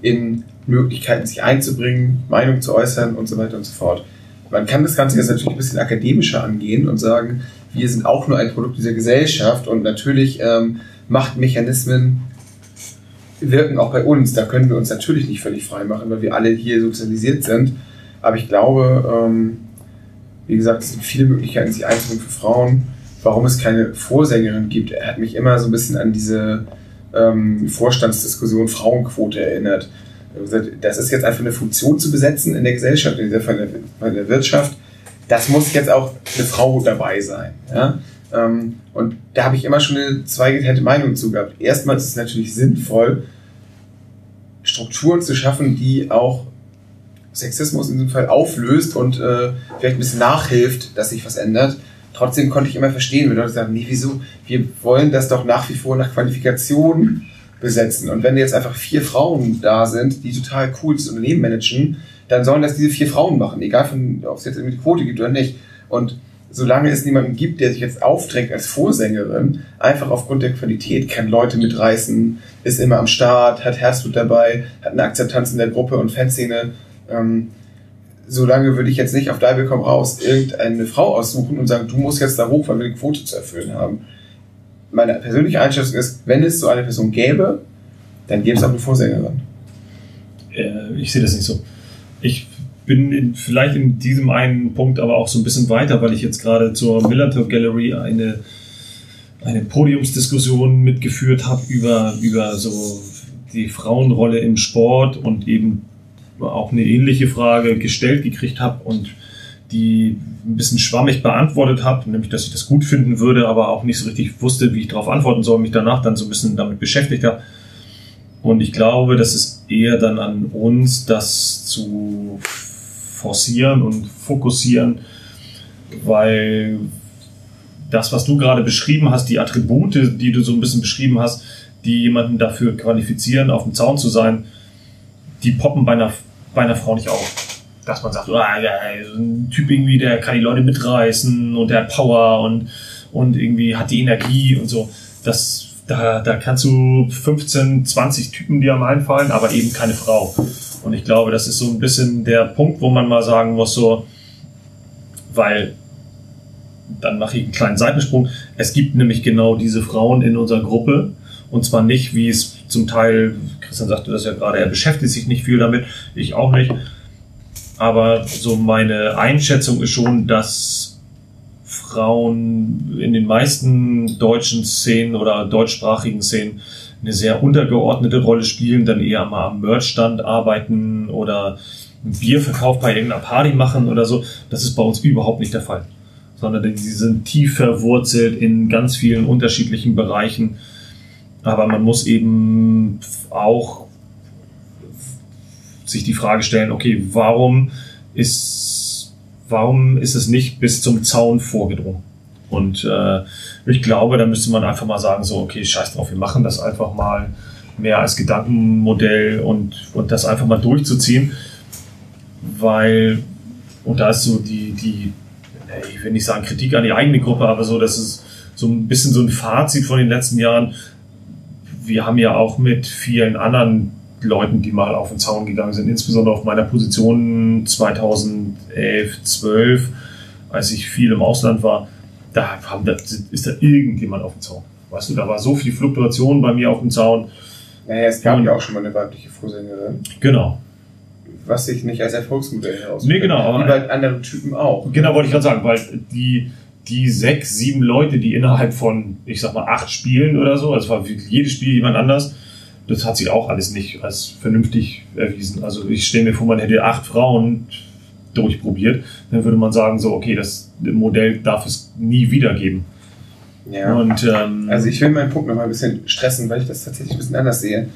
in Möglichkeiten, sich einzubringen, Meinung zu äußern und so weiter und so fort. Man kann das Ganze jetzt natürlich ein bisschen akademischer angehen und sagen, wir sind auch nur ein Produkt dieser Gesellschaft und natürlich ähm, Machtmechanismen wirken auch bei uns. Da können wir uns natürlich nicht völlig frei machen, weil wir alle hier sozialisiert sind. Aber ich glaube, ähm, wie gesagt, es sind viele Möglichkeiten, sich einzubringen für Frauen. Warum es keine Vorsängerin gibt, hat mich immer so ein bisschen an diese ähm, Vorstandsdiskussion Frauenquote erinnert. Das ist jetzt einfach eine Funktion zu besetzen in der Gesellschaft, in der, in der Wirtschaft. Das muss jetzt auch eine Frau dabei sein. Ja? Ähm, und da habe ich immer schon eine zweigeteilte Meinung zu gehabt. Erstmal ist es natürlich sinnvoll, Strukturen zu schaffen, die auch Sexismus in diesem Fall auflöst und äh, vielleicht ein bisschen nachhilft, dass sich was ändert. Trotzdem konnte ich immer verstehen, wenn Leute sagen, nee, wieso? Wir wollen das doch nach wie vor nach Qualifikation besetzen. Und wenn jetzt einfach vier Frauen da sind, die total cool das Unternehmen managen, dann sollen das diese vier Frauen machen, egal ob es jetzt irgendwie eine Quote gibt oder nicht. Und solange es niemanden gibt, der sich jetzt aufdrängt als Vorsängerin, einfach aufgrund der Qualität, kann Leute mitreißen, ist immer am Start, hat Herzblut dabei, hat eine Akzeptanz in der Gruppe und Fanszene, ähm, solange würde ich jetzt nicht auf Dive komm raus irgendeine Frau aussuchen und sagen, du musst jetzt da hoch, weil wir eine Quote zu erfüllen haben. Meine persönliche Einschätzung ist, wenn es so eine Person gäbe, dann gäbe es auch eine Vorsängerin. Äh, ich sehe das nicht so. Ich bin in, vielleicht in diesem einen Punkt aber auch so ein bisschen weiter, weil ich jetzt gerade zur Millantor Gallery eine, eine Podiumsdiskussion mitgeführt habe über, über so die Frauenrolle im Sport und eben auch eine ähnliche Frage gestellt gekriegt habe und die ein bisschen schwammig beantwortet habe, nämlich dass ich das gut finden würde, aber auch nicht so richtig wusste, wie ich darauf antworten soll, mich danach dann so ein bisschen damit beschäftigt habe. Und ich glaube, das ist eher dann an uns, das zu forcieren und fokussieren, weil das, was du gerade beschrieben hast, die Attribute, die du so ein bisschen beschrieben hast, die jemanden dafür qualifizieren, auf dem Zaun zu sein, die poppen bei einer, bei einer Frau nicht auf. Dass man sagt, ah, so ein Typ irgendwie, der kann die Leute mitreißen und der hat Power und, und irgendwie hat die Energie und so. Das, da, da kannst du 15, 20 Typen dir am einfallen, aber eben keine Frau. Und ich glaube, das ist so ein bisschen der Punkt, wo man mal sagen muss, so, weil dann mache ich einen kleinen Seitensprung. Es gibt nämlich genau diese Frauen in unserer Gruppe. Und zwar nicht, wie es zum Teil, Christian sagte das ja gerade, er beschäftigt sich nicht viel damit, ich auch nicht. Aber so meine Einschätzung ist schon, dass Frauen in den meisten deutschen Szenen oder deutschsprachigen Szenen eine sehr untergeordnete Rolle spielen, dann eher mal am Merchstand arbeiten oder ein Bierverkauf bei irgendeiner Party machen oder so. Das ist bei uns überhaupt nicht der Fall. Sondern sie sind tief verwurzelt in ganz vielen unterschiedlichen Bereichen. Aber man muss eben auch sich die Frage stellen, okay, warum ist, warum ist es nicht bis zum Zaun vorgedrungen? Und äh, ich glaube, da müsste man einfach mal sagen, so, okay, scheiß drauf, wir machen das einfach mal mehr als Gedankenmodell und, und das einfach mal durchzuziehen, weil, und da ist so die, die, ich will nicht sagen Kritik an die eigene Gruppe, aber so, das ist so ein bisschen so ein Fazit von den letzten Jahren. Wir haben ja auch mit vielen anderen Leuten, die mal auf den Zaun gegangen sind, insbesondere auf meiner Position 2011, 12, als ich viel im Ausland war, da haben, da ist da irgendjemand auf dem Zaun. Weißt du, da war so viel Fluktuation bei mir auf dem Zaun. Naja, es gab Und- ja auch schon mal eine weibliche Vorsängerin, Genau. was sich nicht als Erfolgsmodell heraus. Nee, genau, Wie bei anderen Typen auch. Genau, wollte ich gerade sagen, weil die, die sechs, sieben Leute, die innerhalb von, ich sag mal, acht Spielen oder so, also war wirklich jedes Spiel jemand anders, das hat sich auch alles nicht als vernünftig erwiesen. Also ich stelle mir vor, man hätte acht Frauen durchprobiert, dann würde man sagen, so, okay, das Modell darf es nie wieder geben. Ja. Und ähm, Also ich will meinen Punkt noch mal ein bisschen stressen, weil ich das tatsächlich ein bisschen anders sehe.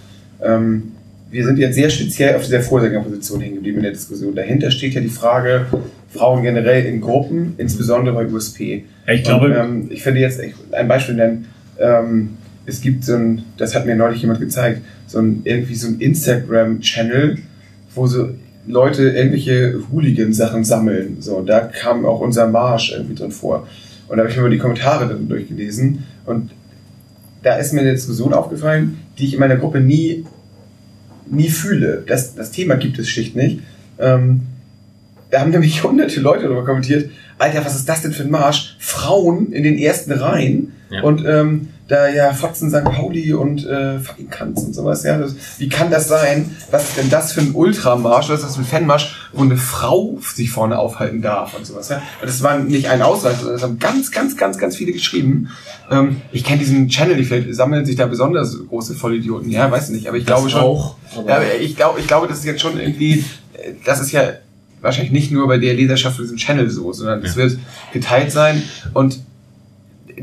Ähm, wir sind jetzt sehr speziell auf dieser Vorsängerposition hängen geblieben in der Diskussion. Dahinter steht ja die Frage, Frauen generell in Gruppen, insbesondere bei USP. ich glaube, Und, ähm, ich finde jetzt ich, ein Beispiel nennen. Ähm, es gibt so ein, das hat mir neulich jemand gezeigt, so ein irgendwie so ein Instagram-Channel, wo so Leute irgendwelche Hooligan-Sachen sammeln. So, da kam auch unser Marsch irgendwie drin vor. Und da habe ich mir mal die Kommentare dann durchgelesen und da ist mir eine Diskussion aufgefallen, die ich in meiner Gruppe nie, nie fühle. Das, das Thema gibt es schlicht nicht. Ähm, da haben nämlich hunderte Leute darüber kommentiert, Alter, was ist das denn für ein Marsch? Frauen in den ersten Reihen Ja. und ähm, da ja Fotzen St. Pauli und äh, fucking Kanz und sowas, ja. Das, wie kann das sein? Was ist denn das für ein Ultramarsch? Was ist das für ein Fanmarsch, wo eine Frau sich vorne aufhalten darf und sowas, ja? Und das waren nicht ein Ausreißer, sondern das haben ganz, ganz, ganz, ganz viele geschrieben. Ähm, ich kenne diesen Channel nicht, vielleicht sammeln sich da besonders große Vollidioten, ja, weiß nicht, aber ich glaube schon. auch. Aber Ja, ich glaube, ich glaube, das ist jetzt schon irgendwie, äh, das ist ja wahrscheinlich nicht nur bei der Leserschaft von diesem Channel so, sondern es wird geteilt sein und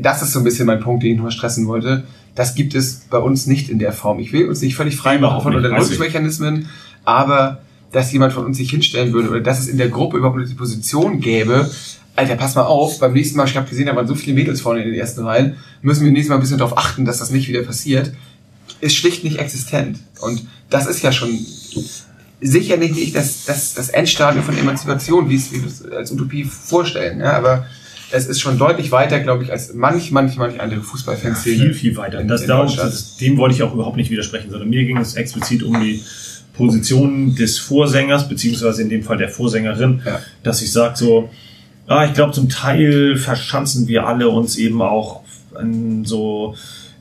das ist so ein bisschen mein Punkt, den ich nur stressen wollte. Das gibt es bei uns nicht in der Form. Ich will uns nicht völlig frei machen von. Unterdrückungsmechanismen, aber dass jemand von uns sich hinstellen würde oder dass es in der Gruppe überhaupt eine Position gäbe, Alter, pass mal auf, beim nächsten Mal, ich habe gesehen, da waren so viele Mädels vorne in den ersten Reihen, müssen wir nächstes Mal ein bisschen darauf achten, dass das nicht wieder passiert, ist schlicht nicht existent. Und das ist ja schon sicherlich nicht das, das, das Endstadium von Emanzipation, wie es wir es als Utopie vorstellen. Ja, aber es ist schon deutlich weiter, glaube ich, als manch, manch, manch andere Fußballfans viel, viel weiter. In, Das, in darum, das, dem wollte ich auch überhaupt nicht widersprechen, sondern mir ging es explizit um die Position des Vorsängers, beziehungsweise in dem Fall der Vorsängerin, Ja. dass ich sage so, ah, ich glaube, zum Teil verschanzen wir alle uns eben auch an so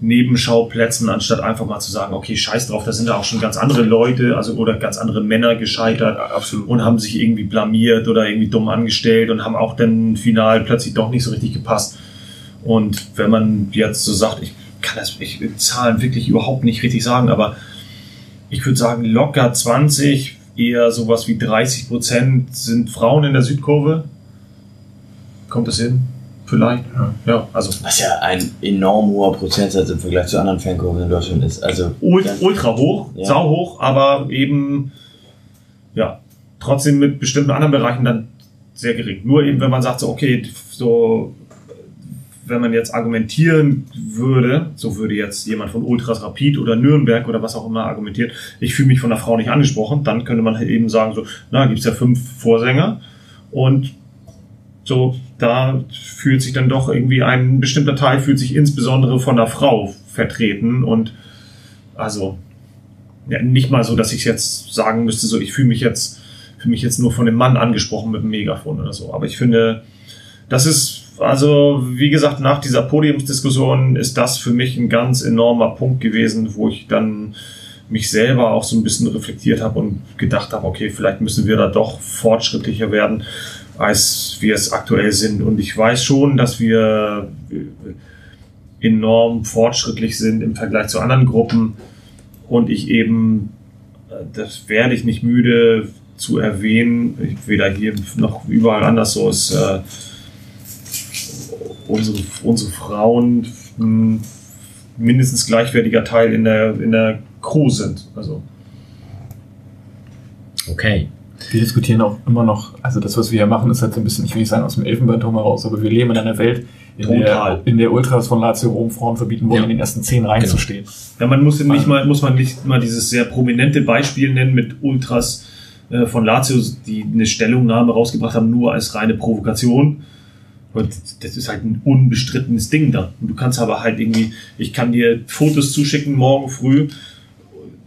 Nebenschauplätzen, anstatt einfach mal zu sagen, okay, scheiß drauf, da sind da auch schon ganz andere Leute, also oder ganz andere Männer gescheitert Ja, und haben sich irgendwie blamiert oder irgendwie dumm angestellt und haben auch dann final plötzlich doch nicht so richtig gepasst. Und wenn man jetzt so sagt, ich kann das ich Zahlen wirklich überhaupt nicht richtig sagen, aber ich würde sagen, locker 20, eher sowas wie 30 Prozent sind Frauen in der Südkurve. Kommt das hin? Vielleicht? Ja, also Was ja ein enorm hoher Prozentsatz im Vergleich zu anderen Fankurven in Deutschland ist. Also ult, ultra hoch, Ja. sau hoch, aber eben, ja, trotzdem mit bestimmten anderen Bereichen dann sehr gering. Nur eben, wenn man sagt, so, okay, so, wenn man jetzt argumentieren würde, so würde jetzt jemand von Ultras Rapid oder Nürnberg oder was auch immer argumentiert, ich fühle mich von der Frau nicht angesprochen, dann könnte man halt eben sagen, so, na, gibt's ja fünf Vorsänger und so, da fühlt sich dann doch irgendwie ein bestimmter Teil fühlt sich insbesondere von der Frau vertreten und also ja, nicht mal so, dass ich jetzt sagen müsste, so ich fühle mich jetzt fühle mich jetzt nur von dem Mann angesprochen mit dem Megafon oder so. Aber ich finde, das ist also wie gesagt nach dieser Podiumsdiskussion ist das für mich ein ganz enormer Punkt gewesen, wo ich dann mich selber auch so ein bisschen reflektiert habe und gedacht habe, okay, vielleicht müssen wir da doch fortschrittlicher werden, als wir es aktuell sind. Und ich weiß schon, dass wir enorm fortschrittlich sind im Vergleich zu anderen Gruppen und ich eben, äh, das werde ich nicht müde zu erwähnen, weder hier noch überall anders so ist, äh, unsere, unsere Frauen mh, mindestens gleichwertiger Teil in der, in der Crew sind. Also, Okay. Wir diskutieren auch immer noch, also das, was wir hier machen, ist halt so ein bisschen, ich will nicht sagen aus dem Elfenbeinturm heraus, aber wir leben in einer Welt, in Total. der, in der Ultras von Lazio Rom Frauen verbieten wollen, Ja. in den ersten zehn Reihen Genau. zu stehen. ja, man muss nicht mal, muss man nicht mal dieses sehr prominente Beispiel nennen mit Ultras äh, von Lazio, die eine Stellungnahme rausgebracht haben, nur als reine Provokation. Und das ist halt ein unbestrittenes Ding da. Und du kannst aber halt irgendwie, ich kann dir Fotos zuschicken morgen früh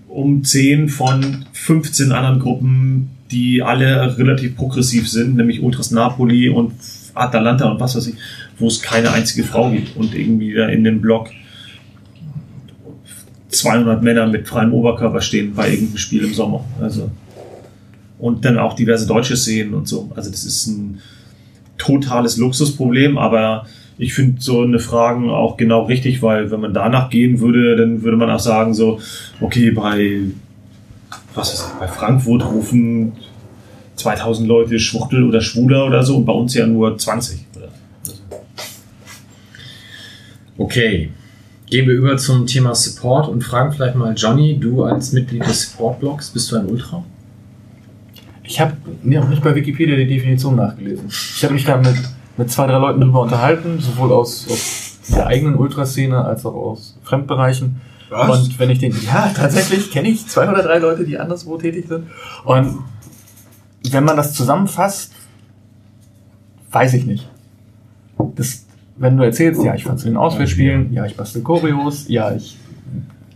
um 10 von 15 anderen Gruppen, die alle relativ progressiv sind, nämlich Ultras Napoli und Atalanta und was weiß ich, wo es keine einzige Frau gibt und irgendwie da in dem Block 200 Männer mit freiem Oberkörper stehen bei irgendeinem Spiel im Sommer. Also und dann auch diverse deutsche Szenen und so. Also das ist ein totales Luxusproblem, aber ich finde so eine Fragen auch genau richtig, weil wenn man danach gehen würde, dann würde man auch sagen so, okay, bei was ist das, bei Frankfurt rufen 2000 Leute Schwuchtel oder Schwuler oder so und bei uns ja nur 20. Oder? Okay. Gehen wir über zum Thema Support und fragen vielleicht mal Johnny, du als Mitglied des Support-Blogs, bist du ein Ultra? Ich habe nicht bei Wikipedia die Definition nachgelesen. Ich habe mich da mit, mit zwei, drei Leuten drüber unterhalten, sowohl aus, aus der eigenen Ultraszene als auch aus Fremdbereichen. Was? Und wenn ich den, ja, tatsächlich kenne ich zwei oder drei Leute, die anderswo tätig sind. Und wenn man das zusammenfasst, weiß ich nicht. Das, wenn du erzählst, ja, ich fand zu den Auswärtsspielen, ja, ich bastel Choreos, ja, ich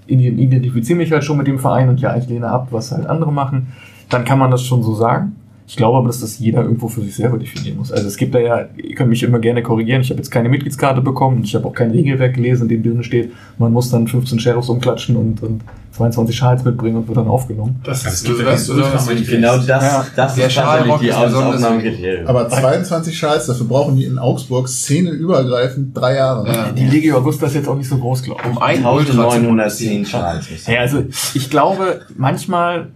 identifiziere mich halt schon mit dem Verein und ja, ich lehne ab, was halt andere machen, dann kann man das schon so sagen. Ich glaube aber, dass das jeder irgendwo für sich selber definieren muss. Also es gibt da ja, ihr könnt mich immer gerne korrigieren, ich habe jetzt keine Mitgliedskarte bekommen und ich habe auch kein Regelwerk gelesen, in dem drin steht, man muss dann 15 Sheriffs umklatschen und, und 22 Schals mitbringen und wird dann aufgenommen. Das es ist du den oder Ultra was? Manifest. Genau das, Ja. das Der ist tatsächlich die Ausnahmekriterium. Aber 22 Schals, dafür brauchen die in Augsburg szeneübergreifend drei Jahre. Ja. Die Legio Augusta ist jetzt auch nicht so groß, glaube ich. Um ein Ultra zu 1910 Schals. Ja, also ich glaube, manchmal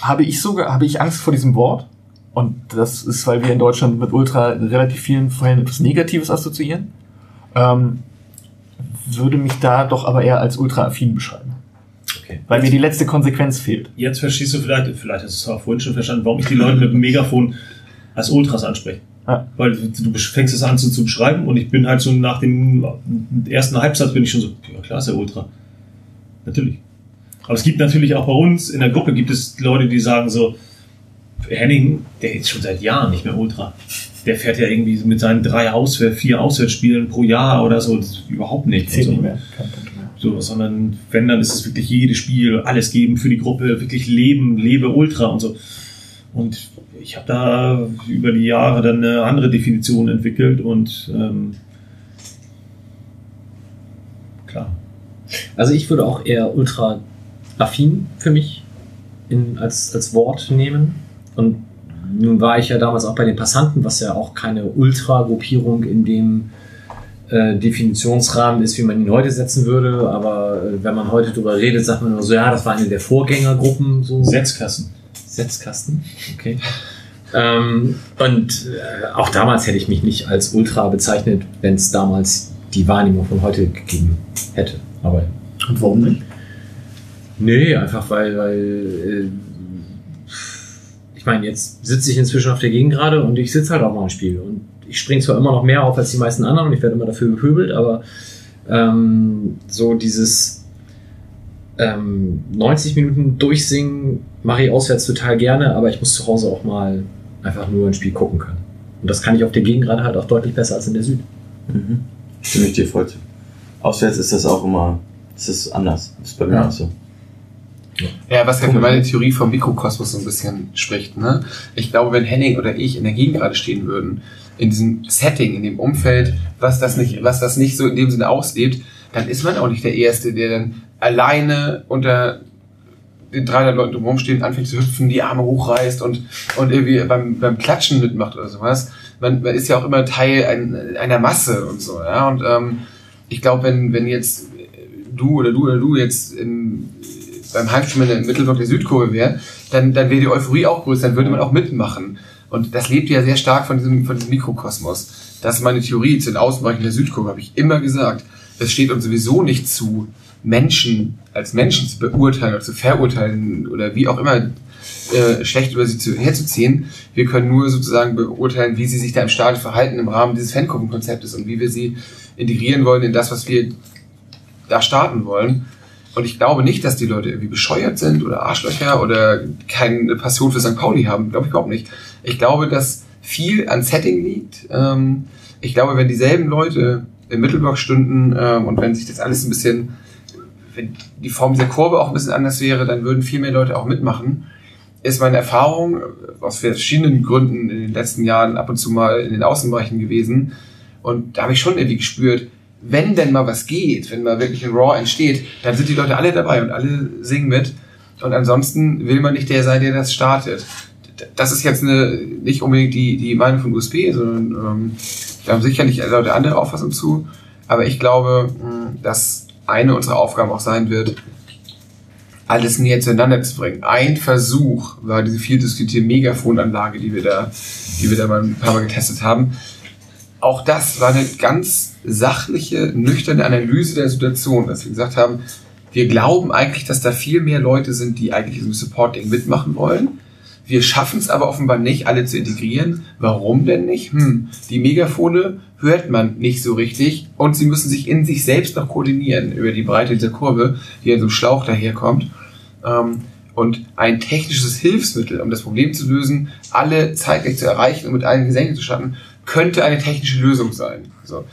habe ich sogar, habe ich Angst vor diesem Wort. Und das ist, weil wir in Deutschland mit Ultra in relativ vielen Fällen etwas Negatives assoziieren. Ähm, würde mich da doch aber eher als ultra-affin beschreiben. Okay. Weil mir die letzte Konsequenz fehlt. Jetzt verstehst du vielleicht, vielleicht hast du es auch vorhin schon verstanden, warum ich die Leute mit dem Megafon als Ultras anspreche. Ja. Weil du fängst es an zu, zu beschreiben und ich bin halt so nach dem ersten Halbsatz bin ich schon so, ja klar ist der Ultra. Natürlich. Aber es gibt natürlich auch bei uns in der Gruppe gibt es Leute, die sagen so, Henning, der ist schon seit Jahren nicht mehr Ultra. Der fährt ja irgendwie mit seinen drei Auswärts, vier Auswärtsspielen pro Jahr oder so, das ist überhaupt nicht. Zählt nicht so. Kein Punkt mehr. So, sondern wenn, dann ist es wirklich jedes Spiel, alles geben für die Gruppe, wirklich leben, lebe Ultra und so. Und ich habe da über die Jahre dann eine andere Definition entwickelt und ähm, klar. Also ich würde auch eher ultra affin für mich in, als, als Wort nehmen. Und nun war ich ja damals auch bei den Passanten, was ja auch keine Ultra-Gruppierung in dem äh, Definitionsrahmen ist, wie man ihn heute setzen würde. Aber äh, wenn man heute drüber redet, sagt man nur so, ja, das war eine der Vorgängergruppen. So. Setzkassen. Setzkasten, okay. ähm, und äh, auch damals hätte ich mich nicht als Ultra bezeichnet, wenn es damals die Wahrnehmung von heute gegeben hätte. Aber Und warum nicht? nee, einfach weil, weil äh, ich meine, jetzt sitze ich inzwischen auf der Gegend gerade und ich sitze halt auch mal im Spiel. Und ich springe zwar immer noch mehr auf als die meisten anderen und ich werde immer dafür gepöbelt, aber ähm, so dieses ähm, 90 Minuten durchsingen mache ich auswärts total gerne, aber ich muss zu Hause auch mal einfach nur ein Spiel gucken können. Und das kann ich auf der Gegend gerade halt auch deutlich besser als in der Süd. Mhm. Stimme ich dir voll zu. Auswärts ist das auch immer, das ist anders. Das ist bei mir Ja. auch so. Ja, was ja für meine Theorie vom Mikrokosmos so ein bisschen spricht. Ne? Ich glaube, wenn Henning oder ich in der Gegend gerade stehen würden, in diesem Setting, in dem Umfeld, was das nicht, was das nicht so in dem Sinne auslebt, dann ist man auch nicht der Erste, der dann alleine unter den 300 Leuten drumherum stehen, anfängt zu hüpfen, die Arme hochreißt und, und irgendwie beim, beim Klatschen mitmacht oder sowas. Man, man ist ja auch immer Teil ein, einer Masse und so. Ja? Und ähm, ich glaube, wenn, wenn jetzt du oder du oder du jetzt im, beim Heimspiel in Mittelblock der Südkurve wäre, dann, dann wäre die Euphorie auch größer, dann würde man auch mitmachen. Und das lebt ja sehr stark von diesem, von diesem Mikrokosmos. Das ist meine Theorie zu den Außenbereichen der Südkurve, habe ich immer gesagt. Es steht uns sowieso nicht zu, Menschen als Menschen zu beurteilen oder zu verurteilen oder wie auch immer äh, schlecht über sie zu, herzuziehen. Wir können nur sozusagen beurteilen, wie sie sich da im Stadion verhalten im Rahmen dieses Fangruppenkonzeptes und wie wir sie integrieren wollen in das, was wir da starten wollen. Und ich glaube nicht, dass die Leute irgendwie bescheuert sind oder Arschlöcher oder keine Passion für St. Pauli haben. Glaube ich überhaupt nicht. Ich glaube, dass viel an Setting liegt. Ähm, ich glaube, wenn dieselben Leute im Mittelblock stünden ähm, und wenn sich das alles ein bisschen wenn die Form dieser Kurve auch ein bisschen anders wäre, dann würden viel mehr Leute auch mitmachen. Ist meine Erfahrung aus verschiedenen Gründen in den letzten Jahren ab und zu mal in den Außenbereichen gewesen. Und da habe ich schon irgendwie gespürt, wenn denn mal was geht, wenn mal wirklich ein Raw entsteht, dann sind die Leute alle dabei und alle singen mit. Und ansonsten will man nicht der sein, der das startet. Das ist jetzt eine, nicht unbedingt die, die Meinung von USP, sondern ähm, da haben sicherlich Leute andere Auffassung zu. Aber ich glaube, dass eine unserer Aufgaben auch sein wird, alles näher zueinander zu bringen. Ein Versuch war diese viel diskutierte Megafonanlage, die wir da, die wir da mal ein paar Mal getestet haben. Auch das war eine ganz sachliche, nüchterne Analyse der Situation, dass wir gesagt haben, wir glauben eigentlich, dass da viel mehr Leute sind, die eigentlich im Supporting mitmachen wollen. Wir schaffen es aber offenbar nicht, alle zu integrieren. Warum denn nicht? Hm, die Megafone hört man nicht so richtig und sie müssen sich in sich selbst noch koordinieren über die Breite dieser Kurve, die in so einem Schlauch daherkommt. Ähm, und ein technisches Hilfsmittel, um das Problem zu lösen, alle zeitgleich zu erreichen und mit allen Gesängen zu starten, könnte eine technische Lösung sein. So,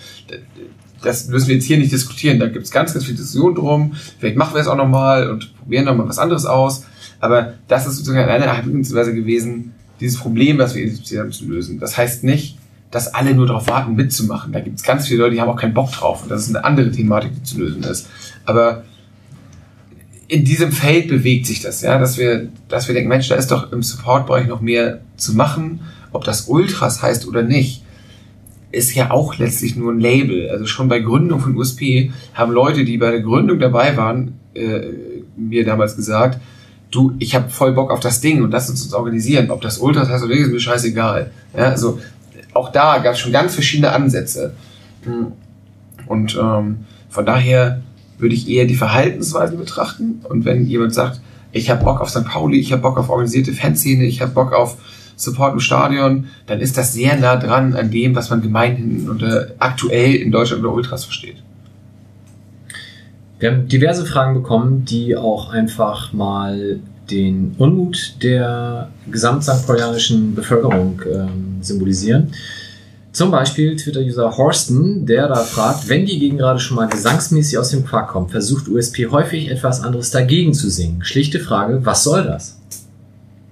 das müssen wir jetzt hier nicht diskutieren. Da gibt es ganz, ganz viel Diskussion drum. Vielleicht machen wir es auch nochmal und probieren nochmal was anderes aus. Aber das ist sozusagen eine Herangehensweise gewesen, dieses Problem, was wir identifiziert haben, zu lösen. Das heißt nicht, dass alle nur darauf warten, mitzumachen. Da gibt es ganz viele Leute, die haben auch keinen Bock drauf. Und das ist eine andere Thematik, die zu lösen ist. Aber in diesem Feld bewegt sich das, ja, dass wir, dass wir denken, Mensch, da ist doch im Support-Bereich noch mehr zu machen. Ob das Ultras heißt oder nicht, ist ja auch letztlich nur ein Label. Also schon bei Gründung von USP haben Leute, die bei der Gründung dabei waren, äh, mir damals gesagt, du, ich habe voll Bock auf das Ding und lass uns uns organisieren. Ob das Ultras heißt oder nicht, ist mir scheißegal. Ja, also auch da gab es schon ganz verschiedene Ansätze. Hm. Und ähm, von daher würde ich eher die Verhaltensweise betrachten. Und wenn jemand sagt, ich habe Bock auf St. Pauli, ich habe Bock auf organisierte Fanszene, ich habe Bock auf Support im Stadion, dann ist das sehr nah dran an dem, was man gemeinhin unter aktuell in Deutschland unter Ultras versteht. Wir haben diverse Fragen bekommen, die auch einfach mal den Unmut der. Paulianischen Bevölkerung ähm, symbolisieren. Zum Beispiel Twitter-User Horsten, der da fragt, wenn die gegen gerade schon mal gesangsmäßig aus dem Quark kommt, versucht USP häufig etwas anderes dagegen zu singen. Schlichte Frage, was soll das?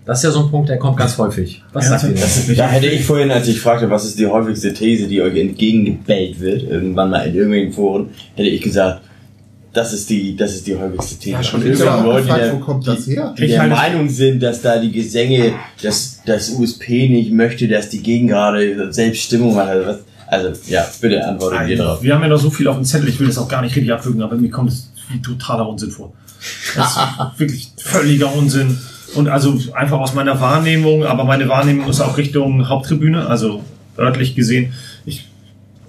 Das ist ja so ein Punkt, der kommt ganz häufig. Was ja, sagt ihr das? Da hätte ich vorhin, als ich fragte, was ist die häufigste These, die euch entgegengebellt wird, irgendwann mal in irgendwelchen Foren, hätte ich gesagt, das ist die, das ist die häufigste These. Ja, schon Und wieder Leute, die gefragt, der- wo kommt das her? die der Meinung sind, dass da die Gesänge, dass das USP nicht möchte, dass die gegen gerade selbst Stimmung machen. Also, was, also ja, bitte antwortet ihr drauf. Wir haben ja noch so viel auf dem Zettel, ich will das auch gar nicht richtig abwürgen, aber mir kommt es wie totaler Unsinn vor. Das ist wirklich völliger Unsinn. Und also einfach aus meiner Wahrnehmung, aber meine Wahrnehmung ist auch Richtung Haupttribüne, also örtlich gesehen. Ich,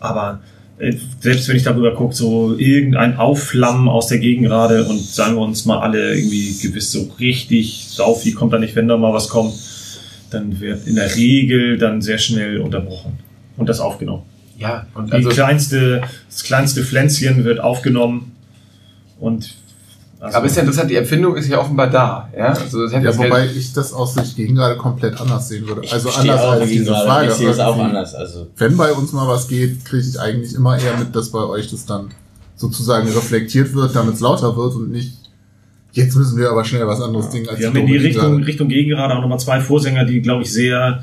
aber äh, selbst wenn ich darüber gucke, so irgendein Aufflammen aus der Gegengrade und sagen wir uns mal alle irgendwie gewiss so richtig sauf, wie kommt da nicht, wenn da mal was kommt, dann wird in der Regel dann sehr schnell unterbrochen und das aufgenommen. Ja, und Die also kleinste, das kleinste Pflänzchen wird aufgenommen und also, Aber ist ja interessant, die Empfindung ist ja offenbar da. Ja, also das hätte Ja, das wobei ich das aus Sicht gegen gerade komplett anders sehen würde. Also anders auch als diese gerade. Frage. Ich sehe es auch anders. Also Wenn bei uns mal was geht, kriege ich eigentlich immer eher mit, dass bei euch das dann sozusagen reflektiert wird, damit es lauter wird und nicht, jetzt müssen wir aber schnell was anderes Ding als wir haben in die Richtung, gerade. Richtung Gegengrade auch nochmal zwei Vorsänger, die, glaube ich, sehr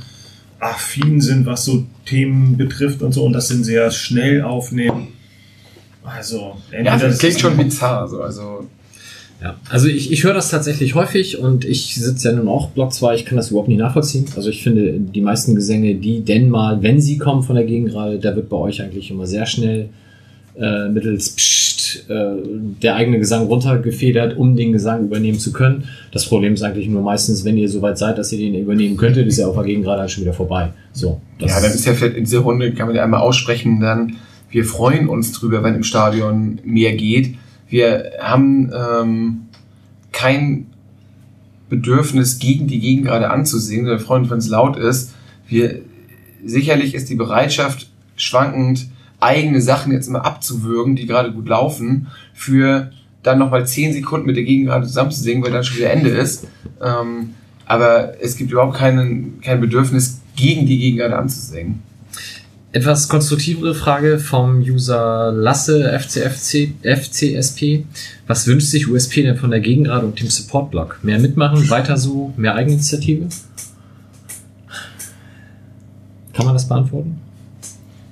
affin sind, was so Themen betrifft und so und das sind sehr schnell aufnehmen. Also, ja, das klingt schon bizarr. So. Also Ja, also ich, ich höre das tatsächlich häufig und ich sitze ja nun auch Block 2, ich kann das überhaupt nicht nachvollziehen. Also ich finde, die meisten Gesänge, die denn mal, wenn sie kommen von der Gegengrade, da wird bei euch eigentlich immer sehr schnell äh, mittels Psst, äh, der eigene Gesang runtergefedert, um den Gesang übernehmen zu können. Das Problem ist eigentlich nur meistens, wenn ihr soweit seid, dass ihr den übernehmen könntet, ist ja auf der Gegengrade halt schon wieder vorbei. So, ja, dann ist ja vielleicht in dieser Runde, kann man ja einmal aussprechen, dann, wir freuen uns drüber, wenn im Stadion mehr geht. Wir haben ähm, kein Bedürfnis, gegen die Gegengrade anzusingen, sondern wir freuen uns, wenn es laut ist. Wir, sicherlich ist die Bereitschaft schwankend, eigene Sachen jetzt immer abzuwürgen, die gerade gut laufen, für dann nochmal zehn Sekunden mit der Gegengrade zusammenzusingen, weil dann schon wieder Ende ist. Ähm, aber es gibt überhaupt keinen, kein Bedürfnis, gegen die Gegengrade anzusingen. Etwas konstruktivere Frage vom User Lasse FCFC, FCSP. Was wünscht sich USP denn von der Gegengrade und dem Support-Block? Mehr mitmachen, weiter so, mehr Eigeninitiative? Kann man das beantworten?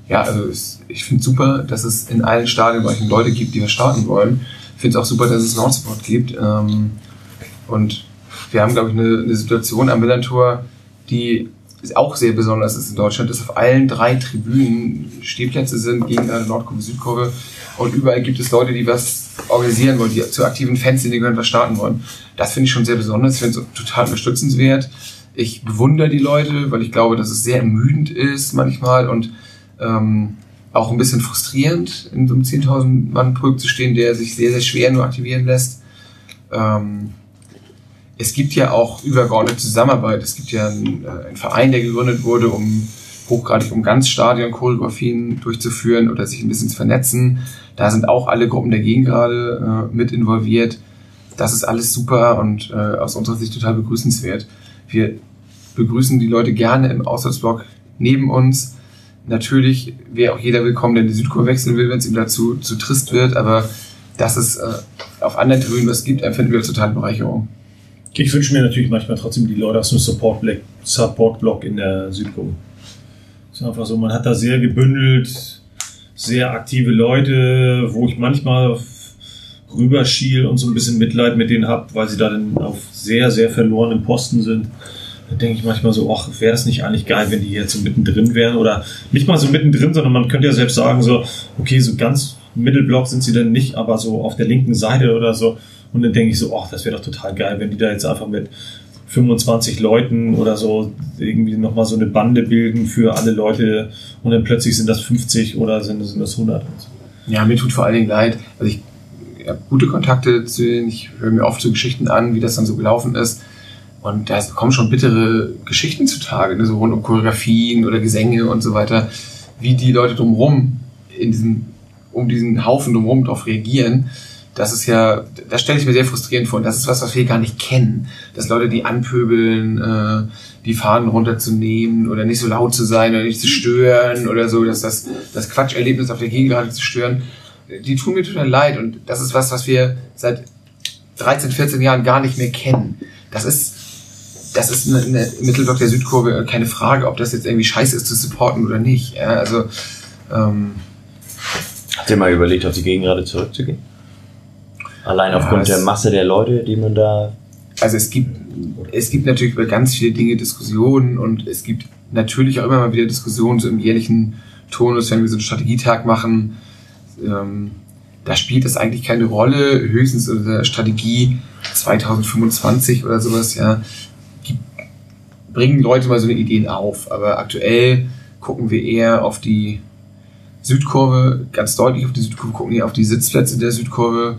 Ja, also ich finde super, dass es in allen Stadionbereichen Leute gibt, die wir starten wollen. Ich finde es auch super, dass es Nordsport gibt. Ähm, und wir haben, glaube ich, eine, eine Situation am Millantor, die ist auch sehr besonders ist in Deutschland, dass auf allen drei Tribünen Stehplätze sind, gegen eine Nordkurve, Südkurve. Und überall gibt es Leute, die was organisieren wollen, die zu aktiven Fans sind, die was starten wollen. Das finde ich schon sehr besonders. Ich finde es total unterstützenswert. Ich bewundere die Leute, weil ich glaube, dass es sehr ermüdend ist manchmal und ähm, auch ein bisschen frustrierend, in so einem 10.000 Mann Projekt zu stehen, der sich sehr, sehr schwer nur aktivieren lässt. Ähm, es gibt ja auch übergeordnete Zusammenarbeit. Es gibt ja einen, äh, einen Verein, der gegründet wurde, um hochgradig um ganz Stadion-Choreografien durchzuführen oder sich ein bisschen zu vernetzen. Da sind auch alle Gruppen der Gegengrade äh, mit involviert. Das ist alles super und äh, aus unserer Sicht total begrüßenswert. Wir begrüßen die Leute gerne im Auswärtsblock neben uns. Natürlich wäre auch jeder willkommen, der in die Südkurve wechseln will, wenn es ihm dazu zu trist wird, aber dass es äh, auf anderen Tribünen was gibt, empfinden wir als totale Bereicherung. Ich wünsche mir natürlich manchmal trotzdem die Leute aus dem Support-Block Support in der Südkurve. Ist einfach so, man hat da sehr gebündelt, sehr aktive Leute, wo ich manchmal rüberschiel und so ein bisschen Mitleid mit denen habe, weil sie da dann auf sehr, sehr verlorenen Posten sind. Da denke ich manchmal so, ach, wäre das nicht eigentlich geil, wenn die jetzt so mittendrin wären? Oder nicht mal so mittendrin, sondern man könnte ja selbst sagen, so, okay, so ganz Mittelblock sind sie dann nicht, aber so auf der linken Seite oder so. Und dann denke ich so, ach, das wäre doch total geil, wenn die da jetzt einfach mit 25 Leuten oder so irgendwie nochmal so eine Bande bilden für alle Leute und dann plötzlich sind das 50 oder sind, sind das 100. Ja, mir tut vor allen Dingen leid. Also ich habe gute Kontakte zu denen, ich höre mir oft so Geschichten an, wie das dann so gelaufen ist. Und da kommen schon bittere Geschichten zutage, ne, so rund um Choreografien oder Gesänge und so weiter, wie die Leute drumherum in diesem, um diesen Haufen drumherum darauf reagieren das ist ja, das stelle ich mir sehr frustrierend vor. Und das ist was, was wir gar nicht kennen. Dass Leute, die anpöbeln, äh, die Fahnen runterzunehmen oder nicht so laut zu sein oder nicht zu stören oder so, dass das, das Quatscherlebnis auf der Gegengrade zu stören, die tun mir total leid. Und das ist was, was wir seit 13, 14 Jahren gar nicht mehr kennen. Das ist, das ist eine, eine Mittelblock der Südkurve keine Frage, ob das jetzt irgendwie scheiße ist zu supporten oder nicht. Ja, also, ähm, Habt ihr mal überlegt, auf die Gegengrade zurückzugehen? Allein aufgrund Ja, der es- Masse der Leute, die man da. also es gibt, es gibt natürlich über ganz viele Dinge Diskussionen und es gibt natürlich auch immer mal wieder Diskussionen so im jährlichen Tonus, wenn wir so einen Strategietag machen. Ähm, da spielt das eigentlich keine Rolle, höchstens in der Strategie 2025 oder sowas, ja. Bringen Leute mal so eine Ideen auf, aber aktuell gucken wir eher auf die Südkurve, ganz deutlich auf die Südkurve, gucken eher auf die Sitzplätze der Südkurve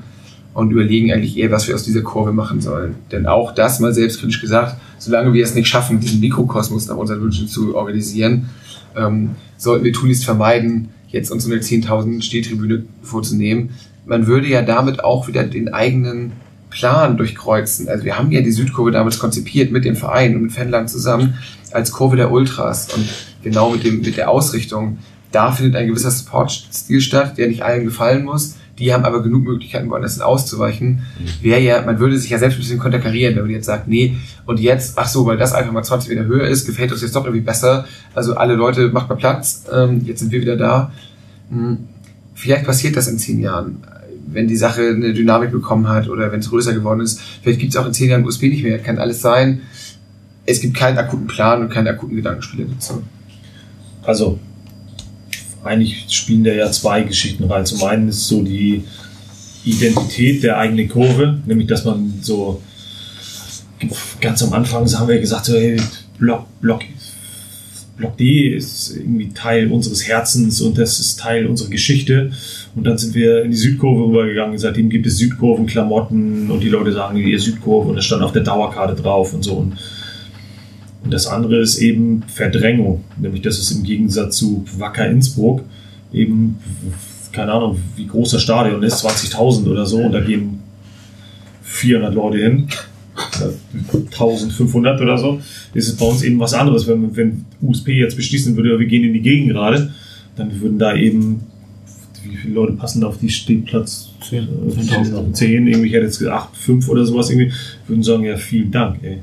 und überlegen eigentlich eher, was wir aus dieser Kurve machen sollen. Denn auch das mal selbstkritisch gesagt, solange wir es nicht schaffen, diesen Mikrokosmos nach unseren Wünschen zu organisieren, ähm, sollten wir tunlichst vermeiden, jetzt uns eine 10.000 Stehtribüne vorzunehmen. Man würde ja damit auch wieder den eigenen Plan durchkreuzen. Also wir haben ja die Südkurve damals konzipiert mit dem Verein und mit Fanland zusammen als Kurve der Ultras und genau mit dem mit der Ausrichtung. Da findet ein gewisser Sportstil statt, der nicht allen gefallen muss. Die haben aber genug Möglichkeiten, woanders auszuweichen. Wäre ja, man würde sich ja selbst ein bisschen konterkarieren, wenn man jetzt sagt, nee, und jetzt, ach so, weil das einfach mal 20 Meter höher ist, gefällt uns jetzt doch irgendwie besser. Also alle Leute, macht mal Platz, ähm, jetzt sind wir wieder da. Hm, Vielleicht passiert das in zehn Jahren, wenn die Sache eine Dynamik bekommen hat oder wenn es größer geworden ist. Vielleicht gibt es auch in zehn Jahren USB nicht mehr, kann alles sein. Es gibt keinen akuten Plan und keine akuten Gedankenspiele dazu. Also, eigentlich spielen da ja zwei Geschichten rein. Zum einen ist so die Identität der eigenen Kurve, nämlich dass man so ganz am Anfang haben wir gesagt, so, hey, Block, Block, Block D ist irgendwie Teil unseres Herzens und das ist Teil unserer Geschichte. Und dann sind wir in die Südkurve rübergegangen. Seitdem gibt es Südkurvenklamotten und die Leute sagen, ihr Südkurve und das stand auf der Dauerkarte drauf und so. Und und das andere ist eben Verdrängung, nämlich dass es im Gegensatz zu Wacker Innsbruck eben, keine Ahnung, wie groß das Stadion ist, 20.000 oder so, und da gehen 400 Leute hin, äh, 1500 oder so, ist es bei uns eben was anderes. Wenn, wenn USP jetzt beschließen würde, wir gehen in die Gegend gerade, dann würden da eben, wie viele Leute passen da auf die Stehplatz? Zehn. Äh, Zehn, irgendwie, ich hätte jetzt gesagt, acht, fünf oder sowas irgendwie, würden sagen, ja, vielen Dank, ey.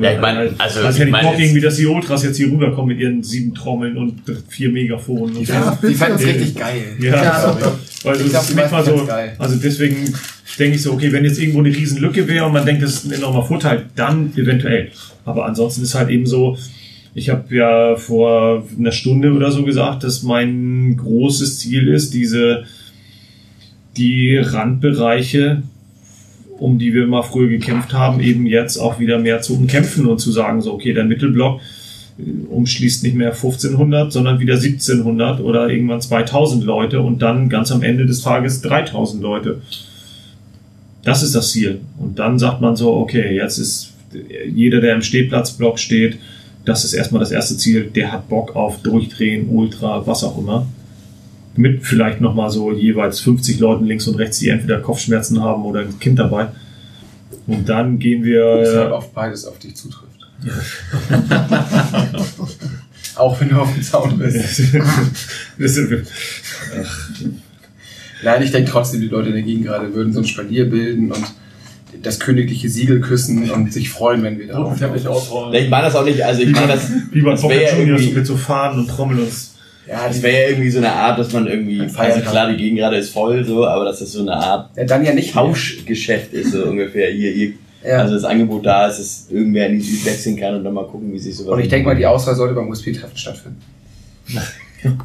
Ja, ich meine, also, also ich hätte ich meine, Bock irgendwie, dass die Ultras jetzt hier rüberkommen mit ihren sieben Trommeln und vier Megafonen. Und Die so. die fanden es richtig geil. Ja, sorry. Weil Ich glaub, manchmal so, geil. also deswegen denke ich so, okay, wenn jetzt irgendwo eine riesen Lücke wäre und man denkt, das ist ein enormer Vorteil, dann eventuell. Aber ansonsten ist halt eben so, ich habe ja vor einer Stunde oder so gesagt, dass mein großes Ziel ist, diese die Randbereiche, um die wir mal früher gekämpft haben, eben jetzt auch wieder mehr zu umkämpfen und zu sagen, so, okay, der Mittelblock äh, umschließt nicht mehr 1500, sondern wieder 1700 oder irgendwann 2000 Leute und dann ganz am Ende des Tages 3000 Leute. Das ist das Ziel. Und dann sagt man so, okay, jetzt ist jeder, der im Stehplatzblock steht, das ist erstmal das erste Ziel, der hat Bock auf Durchdrehen, Ultra, was auch immer. Mit vielleicht nochmal so jeweils 50 Leuten links und rechts, die entweder Kopfschmerzen haben oder ein Kind dabei. Und dann gehen wir. Deshalb auf beides auf dich zutrifft. Auch wenn du auf dem Zaun bist. Das ist- Nein, ich denke trotzdem, die Leute in der Gegend gerade würden so ein Spalier bilden und das königliche Siegel küssen und sich freuen, wenn wir da Roten Teppich. Ich meine das auch nicht, also ich meine das, Wie bei das Boca Juniors mit so Fahnen und Trommeln und Ja, das wäre ja irgendwie so eine Art, dass man irgendwie, also klar, die Gegend gerade ist voll, so, aber dass das so eine Art ja, dann ja nicht mehr. Tauschgeschäft ist, so ungefähr. Hier, hier, Ja. also das Angebot da ist, dass irgendwer in die Süd wechseln kann und dann mal gucken, wie sich sowas Und ich denke mal, die Auswahl sollte beim USB-Treffen stattfinden.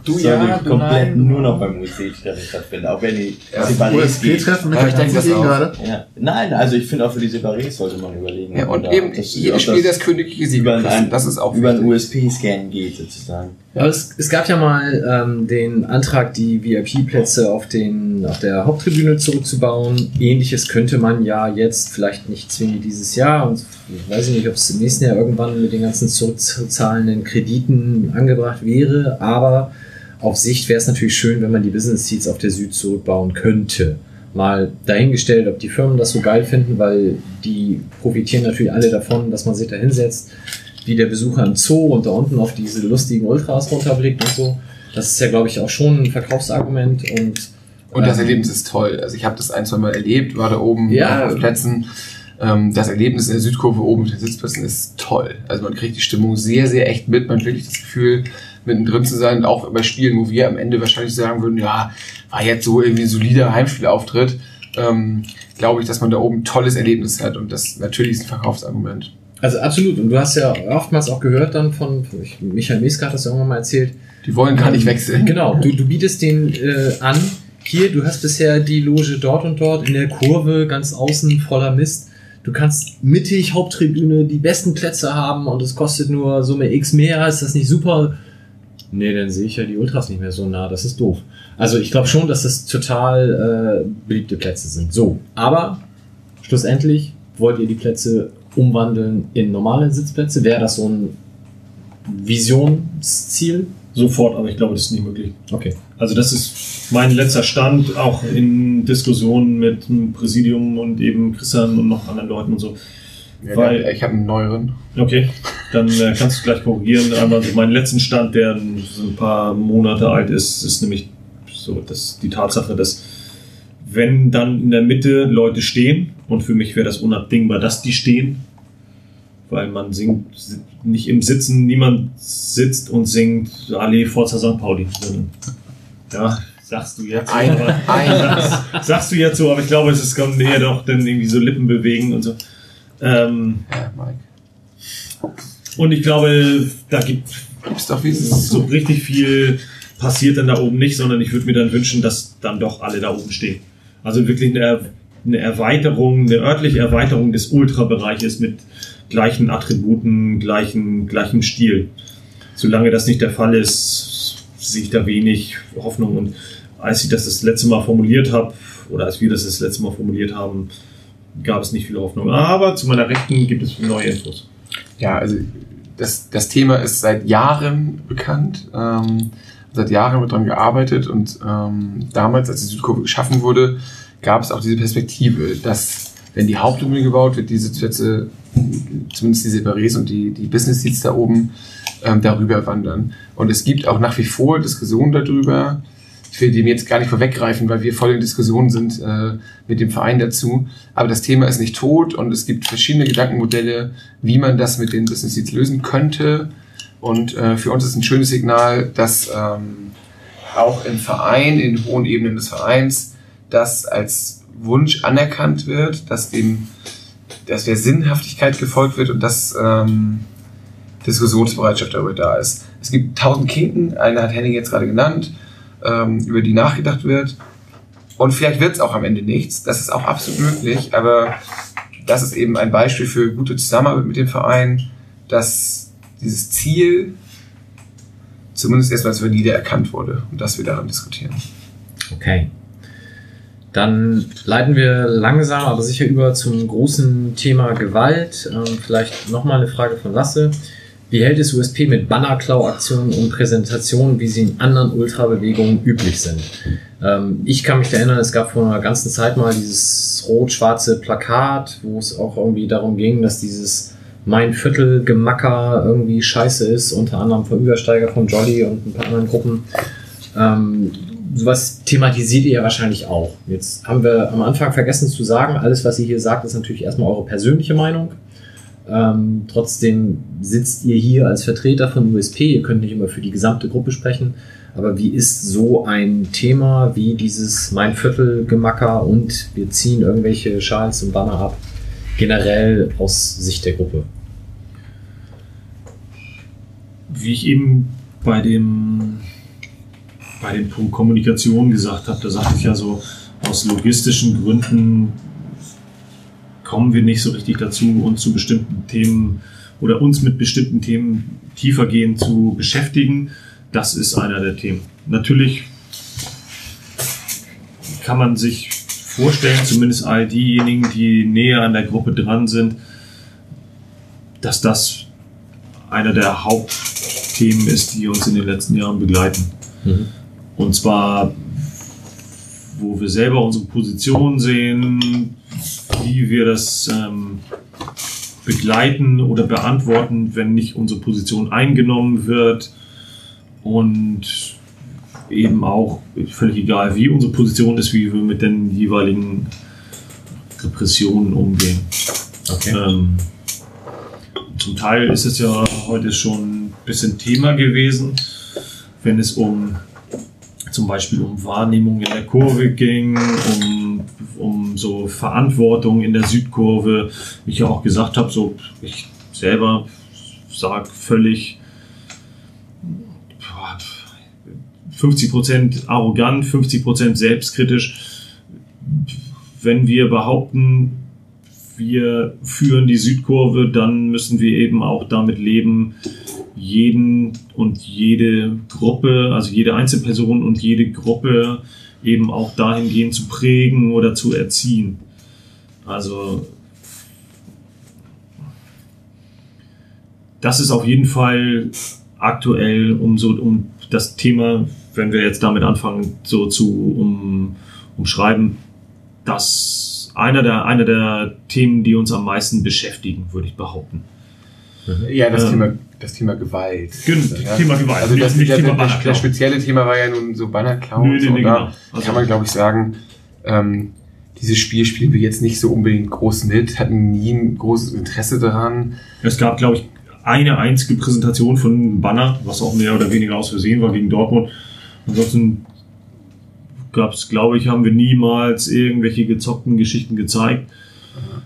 du ja, komplett nur noch beim UC-Treffen stattfinden, auch wenn die Ja. USP-Treffen mit der ganzen das auch. gerade. Ja. Nein, also ich finde auch für die Separés sollte man überlegen. Ja, und eben das- jedes Spiel das königliche Siegel über küssen. ein, Das ist auch über einen. USP-Scan geht sozusagen. Aber es, es gab ja mal ähm, den Antrag, die VIP-Plätze auf, auf der Haupttribüne zurückzubauen. Ähnliches könnte man ja jetzt, vielleicht nicht zwingend dieses Jahr, und ich weiß nicht, ob es im nächsten Jahr irgendwann mit den ganzen zurückzahlenden Krediten angebracht wäre, aber auf Sicht wäre es natürlich schön, wenn man die Business Seats auf der Süd zurückbauen könnte. Mal dahingestellt, ob die Firmen das so geil finden, weil die profitieren natürlich alle davon, dass man sich da hinsetzt, wie der Besucher im Zoo und da unten auf diese lustigen Ultras runterblickt und so. Das ist ja, glaube ich, auch schon ein Verkaufsargument und Und das ähm, Erlebnis ist toll. Also ich habe das ein, zwei Mal erlebt, war da oben Ja. auf Plätzen. Ähm, Das Erlebnis in der Südkurve oben mit den Sitzplätzen ist toll. Also man kriegt die Stimmung sehr, sehr echt mit. Man hat wirklich das Gefühl, mittendrin zu sein. Und auch bei Spielen, wo wir am Ende wahrscheinlich sagen würden, ja, war jetzt so irgendwie ein solider Heimspielauftritt, ähm, glaube ich, dass man da oben ein tolles Erlebnis hat. Und das natürlich ist ein Verkaufsargument. Also absolut. Und du hast ja oftmals auch gehört dann von, ich, Michael Meska hat das ja irgendwann mal erzählt. Die wollen gar nicht wechseln. Genau, du, du bietest den äh, an, hier, du hast bisher die Loge dort und dort in der Kurve, ganz außen, voller Mist. Du kannst mittig, Haupttribüne, die besten Plätze haben und es kostet nur Summe X mehr. Ist das nicht super? Nee, dann sehe ich ja die Ultras nicht mehr so nah. Das ist doof. Also ich glaube schon, dass das total äh, beliebte Plätze sind. So, aber schlussendlich wollt ihr die Plätze umwandeln in normale Sitzplätze? Wäre das so ein Visionsziel? sofort, aber ich glaube, das ist nicht möglich. Okay. Also das ist mein letzter Stand, auch in Diskussionen mit dem Präsidium und eben Christian und noch anderen Leuten und so. Ja, Weil- ich habe einen neueren. Okay, dann äh, kannst du gleich korrigieren. Einmal so meinen letzten Stand, der so ein paar Monate alt ist, ist nämlich so dass die Tatsache, dass wenn dann in der Mitte Leute stehen, und für mich wäre das unabdingbar, dass die stehen, weil man singt nicht im Sitzen, niemand sitzt und singt Allee Forza St. Pauli. Ja, sagst du jetzt. Ein, ein, Sagst du jetzt so, aber ich glaube, es ist kommt eher doch dann irgendwie so Lippen bewegen und so. Ähm, ja, Mike. und ich glaube, da gibt Gib's doch, es so richtig viel passiert dann da oben nicht, sondern ich würde mir dann wünschen, dass dann doch alle da oben stehen. Also wirklich eine, eine Erweiterung, eine örtliche Erweiterung des Ultrabereiches mit gleichen Attributen, gleichen, gleichem Stil. Solange das nicht der Fall ist, sehe ich da wenig Hoffnung. Und als ich das das letzte Mal formuliert habe, oder als wir das das letzte Mal formuliert haben, gab es nicht viel Hoffnung. Aber zu meiner Rechten gibt es neue Infos. Ja, also das, das Thema ist seit Jahren bekannt. Ähm, seit Jahren wird daran gearbeitet und ähm, damals, als die Südkurve geschaffen wurde, gab es auch diese Perspektive, dass wenn die Hauptlinie gebaut wird, die Sitzplätze, zumindest die Separés und die, die Business Seats da oben, ähm, darüber wandern. Und es gibt auch nach wie vor Diskussionen darüber. Ich will dem jetzt gar nicht vorweggreifen, weil wir voll in Diskussionen sind äh, mit dem Verein dazu. Aber das Thema ist nicht tot und es gibt verschiedene Gedankenmodelle, wie man das mit den Business Seats lösen könnte. Und äh, für uns ist ein schönes Signal, dass ähm, auch im Verein, in hohen Ebenen des Vereins, das als Wunsch anerkannt wird, dass dem, dass der Sinnhaftigkeit gefolgt wird und dass ähm, Diskussionsbereitschaft darüber da ist. Es gibt tausend Kinken, eine hat Henning jetzt gerade genannt, ähm, über die nachgedacht wird. Und vielleicht wird es auch am Ende nichts, das ist auch absolut möglich, aber das ist eben ein Beispiel für gute Zusammenarbeit mit dem Verein, dass dieses Ziel zumindest erstmal als valide erkannt wurde und dass wir daran diskutieren. Okay. Dann leiten wir langsam, aber sicher über zum großen Thema Gewalt. Ähm, vielleicht nochmal eine Frage von Lasse. Wie hält es USP mit Bannerklau-Aktionen und Präsentationen, wie sie in anderen Ultrabewegungen üblich sind? Ähm, ich kann mich erinnern, es gab vor einer ganzen Zeit mal dieses rot-schwarze Plakat, wo es auch irgendwie darum ging, dass dieses Mein Viertel Gemacker irgendwie scheiße ist, unter anderem vom Übersteiger von Jolly und ein paar anderen Gruppen. Ähm, sowas thematisiert ihr ja wahrscheinlich auch. Jetzt haben wir am Anfang vergessen zu sagen, alles, was ihr hier sagt, ist natürlich erstmal eure persönliche Meinung. Ähm, trotzdem sitzt ihr hier als Vertreter von USP. Ihr könnt nicht immer für die gesamte Gruppe sprechen. Aber wie ist so ein Thema wie dieses Mein Viertel Gemacker und wir ziehen irgendwelche Schals und Banner ab, generell aus Sicht der Gruppe? Wie ich eben bei dem, bei dem Punkt Kommunikation gesagt habe, da sagte ich ja so, aus logistischen Gründen kommen wir nicht so richtig dazu, uns zu bestimmten Themen oder uns mit bestimmten Themen tiefergehend zu beschäftigen. Das ist einer der Themen. Natürlich kann man sich vorstellen, zumindest all diejenigen, die näher an der Gruppe dran sind, dass das einer der Hauptthemen ist, die uns in den letzten Jahren begleiten. Mhm. Und zwar, wo wir selber unsere Position sehen, wie wir das ähm, begleiten oder beantworten, wenn nicht unsere Position eingenommen wird. Und eben auch, völlig egal wie unsere Position ist, wie wir mit den jeweiligen Repressionen umgehen. Okay. Ähm, zum Teil ist es ja heute schon ein bisschen Thema gewesen, wenn es um zum Beispiel um Wahrnehmung in der Kurve ging, um, um so Verantwortung in der Südkurve. Wie ich ja auch gesagt habe, so ich selber sage völlig 50% arrogant, 50% selbstkritisch. Wenn wir behaupten, wir führen die Südkurve, dann müssen wir eben auch damit leben, jeden und jede Gruppe, also jede Einzelperson und jede Gruppe eben auch dahingehend zu prägen oder zu erziehen. Also das ist auf jeden Fall aktuell um so um das Thema, wenn wir jetzt damit anfangen, so zu um, umschreiben, das einer der einer der Themen, die uns am meisten beschäftigen, würde ich behaupten. Ja, das, Ähm, Thema, das Thema Gewalt. Gen- Ja. Thema Gewalt, Also das, nicht der, Thema der, der spezielle Thema war ja nun so Bannerklau. Nee, nee, da genau. Also- kann man, glaube ich, sagen, ähm, dieses Spiel spielen wir jetzt nicht so unbedingt groß mit, hatten nie ein großes Interesse daran. Es gab, glaube ich, eine einzige Präsentation von Banner, was auch mehr oder weniger aus Versehen war gegen Dortmund. Ansonsten gab es, glaube ich, haben wir niemals irgendwelche gezockten Geschichten gezeigt.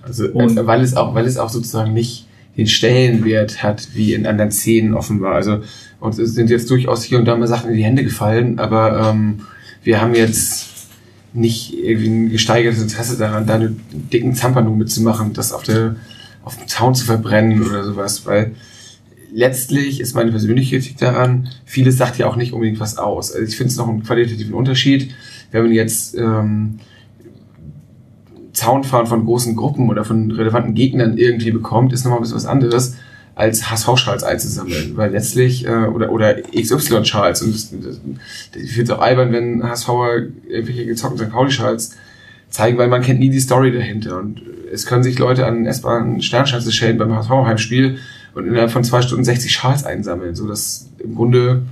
Also, Und- äh, weil es auch, weil es auch sozusagen nicht den Stellenwert hat, wie in anderen Szenen offenbar. Also, uns sind jetzt durchaus hier und da mal Sachen in die Hände gefallen, aber ähm, wir haben jetzt nicht irgendwie ein gesteigertes Interesse daran, da einen dicken Zampano mitzumachen, das auf der auf dem Zaun zu verbrennen oder sowas, weil letztlich ist meine persönliche Kritik daran, vieles sagt ja auch nicht unbedingt was aus. Also ich finde es noch einen qualitativen Unterschied, wenn man jetzt ähm, Zaunfahren von großen Gruppen oder von relevanten Gegnern irgendwie bekommt, ist nochmal ein bisschen was anderes, als HSV-Schals einzusammeln. Weil letztlich, äh, oder, oder XY-Schals. Und das, das, ich finde es auch albern, wenn HSVer irgendwelche gezockten St. Pauli-Schals zeigen, weil man kennt nie die Story dahinter. Und es können sich Leute an S-Bahn Sternschanze stellen beim HSV-Heimspiel und innerhalb von zwei Stunden 60 Schals einsammeln. So, das im Grunde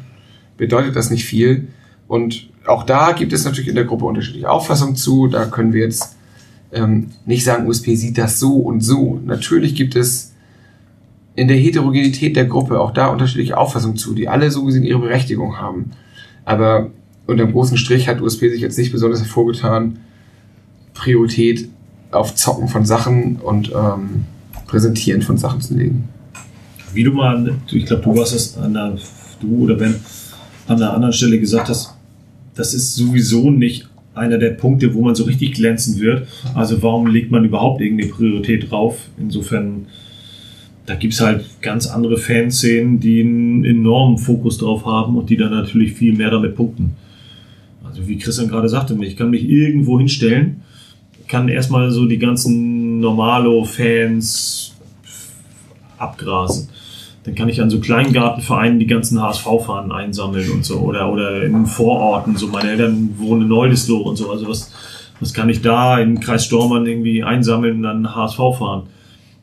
bedeutet das nicht viel. Und auch da gibt es natürlich in der Gruppe unterschiedliche Auffassungen zu. Da können wir jetzt ähm, nicht sagen, USP sieht das so und so. Natürlich gibt es in der Heterogenität der Gruppe auch da unterschiedliche Auffassungen zu, die alle so gesehen ihre Berechtigung haben. Aber unter dem großen Strich hat USP sich jetzt nicht besonders hervorgetan, Priorität auf Zocken von Sachen und ähm, Präsentieren von Sachen zu legen. Wie du mal, ich glaube, du warst es an der, du oder Ben, an einer anderen Stelle gesagt hast, das ist sowieso nicht einer der Punkte, wo man so richtig glänzen wird. Also warum legt man überhaupt irgendeine Priorität drauf? Insofern, da gibt es halt ganz andere Fanszenen, die einen enormen Fokus drauf haben und die dann natürlich viel mehr damit punkten. Also wie Christian gerade sagte, ich kann mich irgendwo hinstellen, kann erstmal so die ganzen Normalo-Fans abgrasen. Dann kann ich an so Kleingartenvereinen die ganzen HSV-Fahnen einsammeln und so. Oder, oder in Vororten. So, meine Eltern wohnen in Neudesloh und so. Also was, was kann ich da in Kreis Stormann irgendwie einsammeln und dann HSV fahren?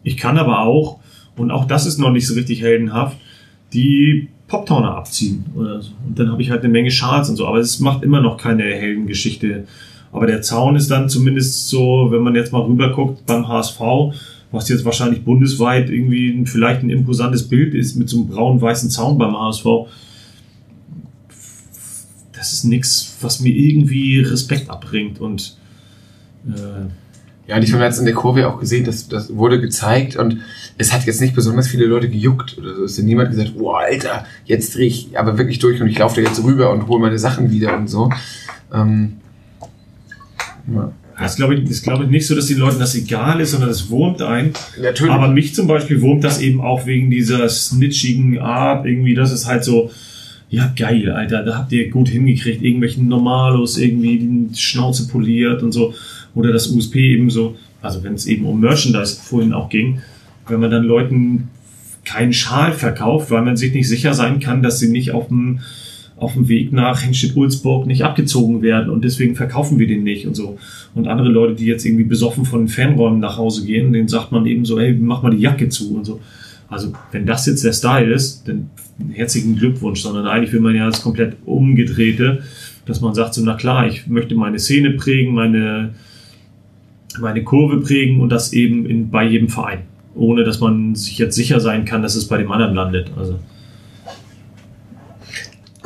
Ich kann aber auch, und auch das ist noch nicht so richtig heldenhaft, die Poptowner abziehen oder so. Und dann habe ich halt eine Menge Schals und so. Aber es macht immer noch keine Heldengeschichte. Aber der Zaun ist dann zumindest so, wenn man jetzt mal rüber guckt beim HSV, was jetzt wahrscheinlich bundesweit irgendwie vielleicht ein imposantes Bild ist mit so einem braun-weißen Zaun beim HSV. Das ist nichts, was mir irgendwie Respekt abbringt und äh, Ja, und ich habe jetzt in der Kurve auch gesehen, dass das wurde gezeigt und es hat jetzt nicht besonders viele Leute gejuckt oder so. Es hat niemand gesagt, oh Alter, jetzt drehe ich aber wirklich durch und ich laufe da jetzt rüber und hole meine Sachen wieder und so. Ähm, ja. Das glaube ich, ist glaube ich nicht so, dass den Leuten das egal ist, sondern das wurmt ein. Natürlich. Aber mich zum Beispiel wurmt das eben auch wegen dieser snitchigen Art, irgendwie, das ist halt so, ja geil, Alter, da habt ihr gut hingekriegt, irgendwelchen Normalos irgendwie die Schnauze poliert und so. Oder das USP eben so, also wenn es eben um Merchandise vorhin auch ging, wenn man dann Leuten keinen Schal verkauft, weil man sich nicht sicher sein kann, dass sie nicht auf dem auf dem Weg nach Hengstedt-Ulzburg nicht abgezogen werden und deswegen verkaufen wir den nicht und so. Und andere Leute, die jetzt irgendwie besoffen von den Fanräumen nach Hause gehen, denen sagt man eben so, hey, mach mal die Jacke zu und so. Also, wenn das jetzt der Style ist, dann herzlichen Glückwunsch, sondern eigentlich will man ja das komplett umgedrehte, dass man sagt so, na klar, ich möchte meine Szene prägen, meine, meine Kurve prägen und das eben in, bei jedem Verein. Ohne dass man sich jetzt sicher sein kann, dass es bei dem anderen landet. Also,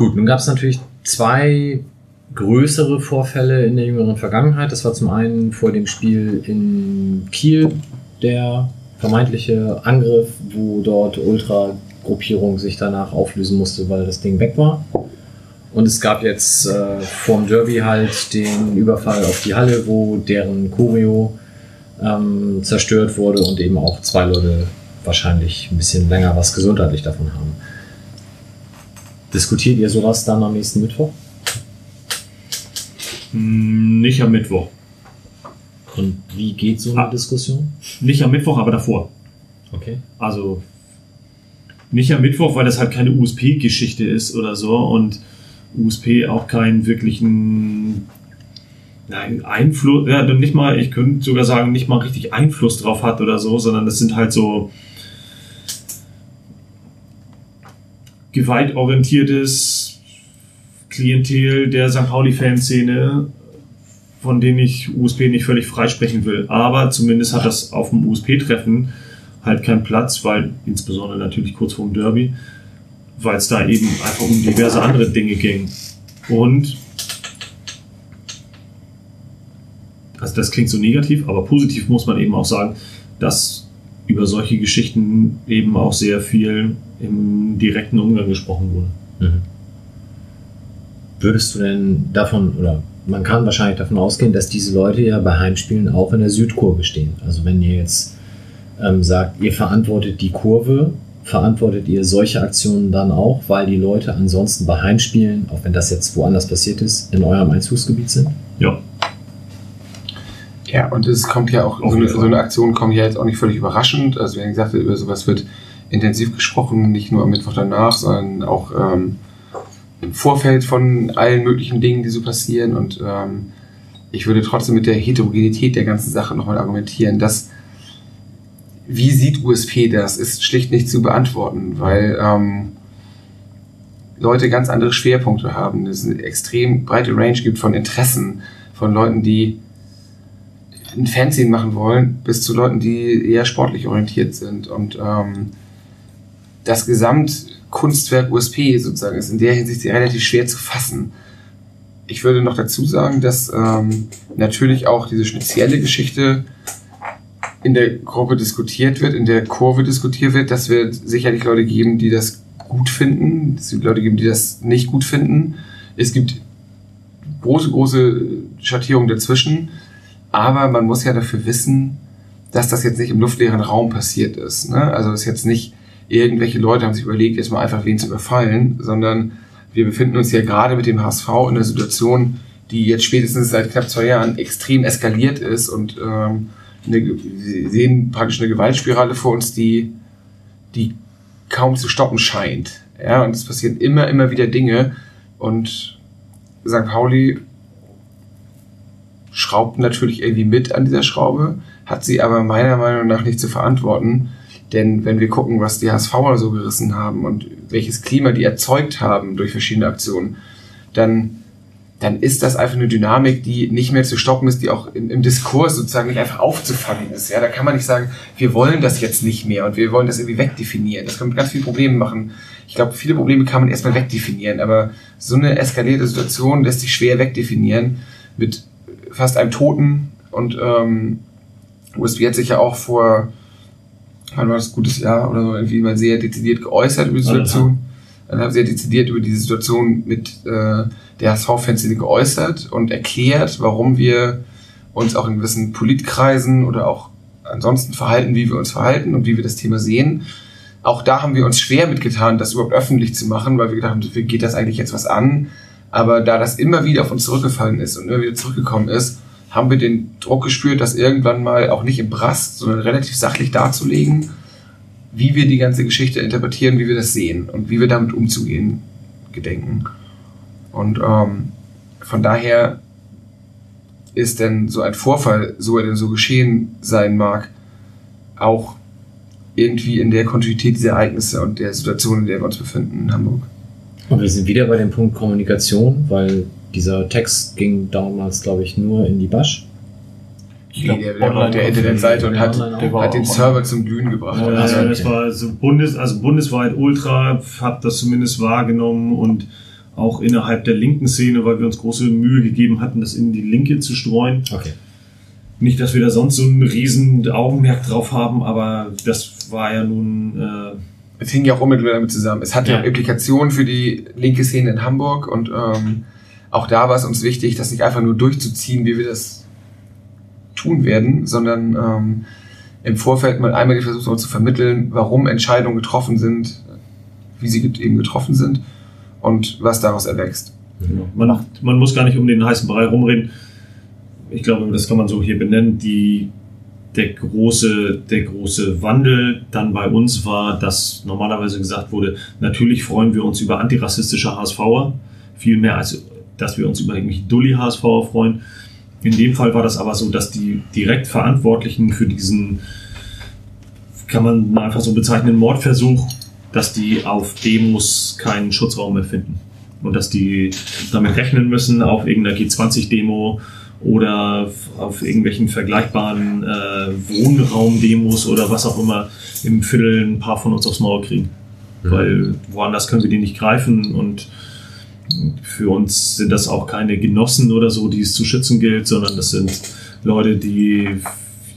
Gut, nun gab es natürlich zwei größere Vorfälle in der jüngeren Vergangenheit. Das war zum einen vor dem Spiel in Kiel der vermeintliche Angriff, wo dort Ultra-Gruppierung sich danach auflösen musste, weil das Ding weg war. Und es gab jetzt äh, vorm Derby halt den Überfall auf die Halle, wo deren Choreo ähm, zerstört wurde und eben auch zwei Leute wahrscheinlich ein bisschen länger was gesundheitlich davon haben. Diskutiert ihr sowas dann am nächsten Mittwoch? mh, nicht am Mittwoch. Und wie geht so eine Ah. Diskussion? Nicht am Mittwoch, aber davor. Okay. Also nicht am Mittwoch, weil das halt keine USP-Geschichte ist oder so und USP auch keinen wirklichen nein, Einfluss, ja, nicht mal, ich könnte sogar sagen, nicht mal richtig Einfluss drauf hat oder so, sondern das sind halt so gewaltorientiertes Klientel der St. Pauli-Fanszene, von denen ich USP nicht völlig freisprechen will. Aber zumindest hat das auf dem USP-Treffen halt keinen Platz, weil insbesondere natürlich kurz vorm Derby, weil es da eben einfach um diverse andere Dinge ging. Und also das klingt so negativ, aber positiv muss man eben auch sagen, dass über solche Geschichten eben auch sehr viel im direkten Umgang gesprochen wurde. Mhm. Würdest du denn davon, oder man kann wahrscheinlich davon ausgehen, dass diese Leute ja bei Heimspielen auch in der Südkurve stehen. Also wenn ihr jetzt ähm, sagt, ihr verantwortet die Kurve, verantwortet ihr solche Aktionen dann auch, weil die Leute ansonsten bei Heimspielen, auch wenn das jetzt woanders passiert ist, in eurem Einzugsgebiet sind? Ja, Ja, und es kommt ja auch, so eine, so eine Aktion kommt ja jetzt auch nicht völlig überraschend. Also, wie gesagt, über sowas wird intensiv gesprochen, nicht nur am Mittwoch danach, sondern auch ähm, im Vorfeld von allen möglichen Dingen, die so passieren. Und ähm, ich würde trotzdem mit der Heterogenität der ganzen Sache nochmal argumentieren, dass wie sieht USP das? Ist schlicht nicht zu beantworten, weil ähm, Leute ganz andere Schwerpunkte haben. Es eine extrem breite Range gibt von Interessen, von Leuten, die ein Fernsehen machen wollen, bis zu Leuten, die eher sportlich orientiert sind. Und ähm, das Gesamtkunstwerk USP sozusagen ist in der Hinsicht relativ schwer zu fassen. Ich würde noch dazu sagen, dass ähm, natürlich auch diese spezielle Geschichte in der Gruppe diskutiert wird, in der Kurve diskutiert wird, dass wir sicherlich Leute geben, die das gut finden. Es gibt Leute geben, die das nicht gut finden. Es gibt große, große Schattierungen dazwischen. Aber man muss ja dafür wissen, dass das jetzt nicht im luftleeren Raum passiert ist. Ne? Also es ist jetzt nicht irgendwelche Leute haben sich überlegt, jetzt mal einfach wen zu überfallen, sondern wir befinden uns ja gerade mit dem HSV in einer Situation, die jetzt spätestens seit knapp zwei Jahren extrem eskaliert ist und ähm, eine, wir sehen praktisch eine Gewaltspirale vor uns, die, die kaum zu stoppen scheint. Ja, und es passieren immer, immer wieder Dinge und St. Pauli schraubt natürlich irgendwie mit an dieser Schraube, hat sie aber meiner Meinung nach nicht zu verantworten. Denn wenn wir gucken, was die HSVer so gerissen haben und welches Klima die erzeugt haben durch verschiedene Aktionen, dann, dann ist das einfach eine Dynamik, die nicht mehr zu stoppen ist, die auch im, im Diskurs sozusagen nicht einfach aufzufangen ist. Ja, da kann man nicht sagen, wir wollen das jetzt nicht mehr und wir wollen das irgendwie wegdefinieren. Das kann mit ganz viele Probleme machen. Ich glaube, viele Probleme kann man erstmal wegdefinieren, aber so eine eskalierte Situation lässt sich schwer wegdefinieren mit fast einem Toten und ähm, USB hat sich ja auch vor, wann war das, gutes Jahr oder so, irgendwie mal sehr dezidiert geäußert über die Situation. Dann haben sie ja dezidiert über diese Situation mit äh, der HSV-Fanszene geäußert und erklärt, warum wir uns auch in gewissen Politkreisen oder auch ansonsten verhalten, wie wir uns verhalten und wie wir das Thema sehen. Auch da haben wir uns schwer mitgetan, das überhaupt öffentlich zu machen, weil wir gedacht haben, wie geht das eigentlich jetzt was an? Aber da das immer wieder auf uns zurückgefallen ist und immer wieder zurückgekommen ist, haben wir den Druck gespürt, das irgendwann mal auch nicht im Brast, sondern relativ sachlich darzulegen, wie wir die ganze Geschichte interpretieren, wie wir das sehen und wie wir damit umzugehen gedenken. Und ähm, von daher ist denn so ein Vorfall, so er denn so geschehen sein mag, auch irgendwie in der Kontinuität dieser Ereignisse und der Situation, in der wir uns befinden in Hamburg. Und wir sind wieder bei dem Punkt Kommunikation, weil dieser Text ging damals, glaube ich, nur in die Basch. Ich glaube, der, der war auf der Internetseite und hat, hat den Server zum Glühen gebracht. Ja, also, okay. das war so Bundes, also bundesweit Ultra, hat das zumindest wahrgenommen und auch innerhalb der linken Szene, weil wir uns große Mühe gegeben hatten, das in die Linke zu streuen. Okay. Nicht, dass wir da sonst so ein riesen Augenmerk drauf haben, aber das war ja nun... Äh, es hing ja auch unmittelbar damit zusammen. Es hatte Ja. Implikationen für die linke Szene in Hamburg und ähm, auch da war es uns wichtig, das nicht einfach nur durchzuziehen, wie wir das tun werden, sondern ähm, im Vorfeld mal einmal die versucht zu vermitteln, warum Entscheidungen getroffen sind, wie sie eben getroffen sind und was daraus erwächst. Man, man muss gar nicht um den heißen Brei rumreden. Ich glaube, das kann man so hier benennen. Die, der, große, der große Wandel dann bei uns war, dass normalerweise gesagt wurde, natürlich freuen wir uns über antirassistische HSVer, viel mehr als dass wir uns über irgendwelche Dulli-HSVer freuen. In dem Fall war das aber so, dass die direkt Verantwortlichen für diesen, kann man einfach so bezeichnen, Mordversuch, dass die auf Demos keinen Schutzraum mehr finden und dass die damit rechnen müssen auf irgendeiner G20-Demo oder auf irgendwelchen vergleichbaren äh, Wohnraumdemos oder was auch immer im Viertel ein paar von uns aufs Maul kriegen. Weil woanders können wir die nicht greifen und für uns sind das auch keine Genossen oder so, die es zu schützen gilt, sondern das sind Leute, die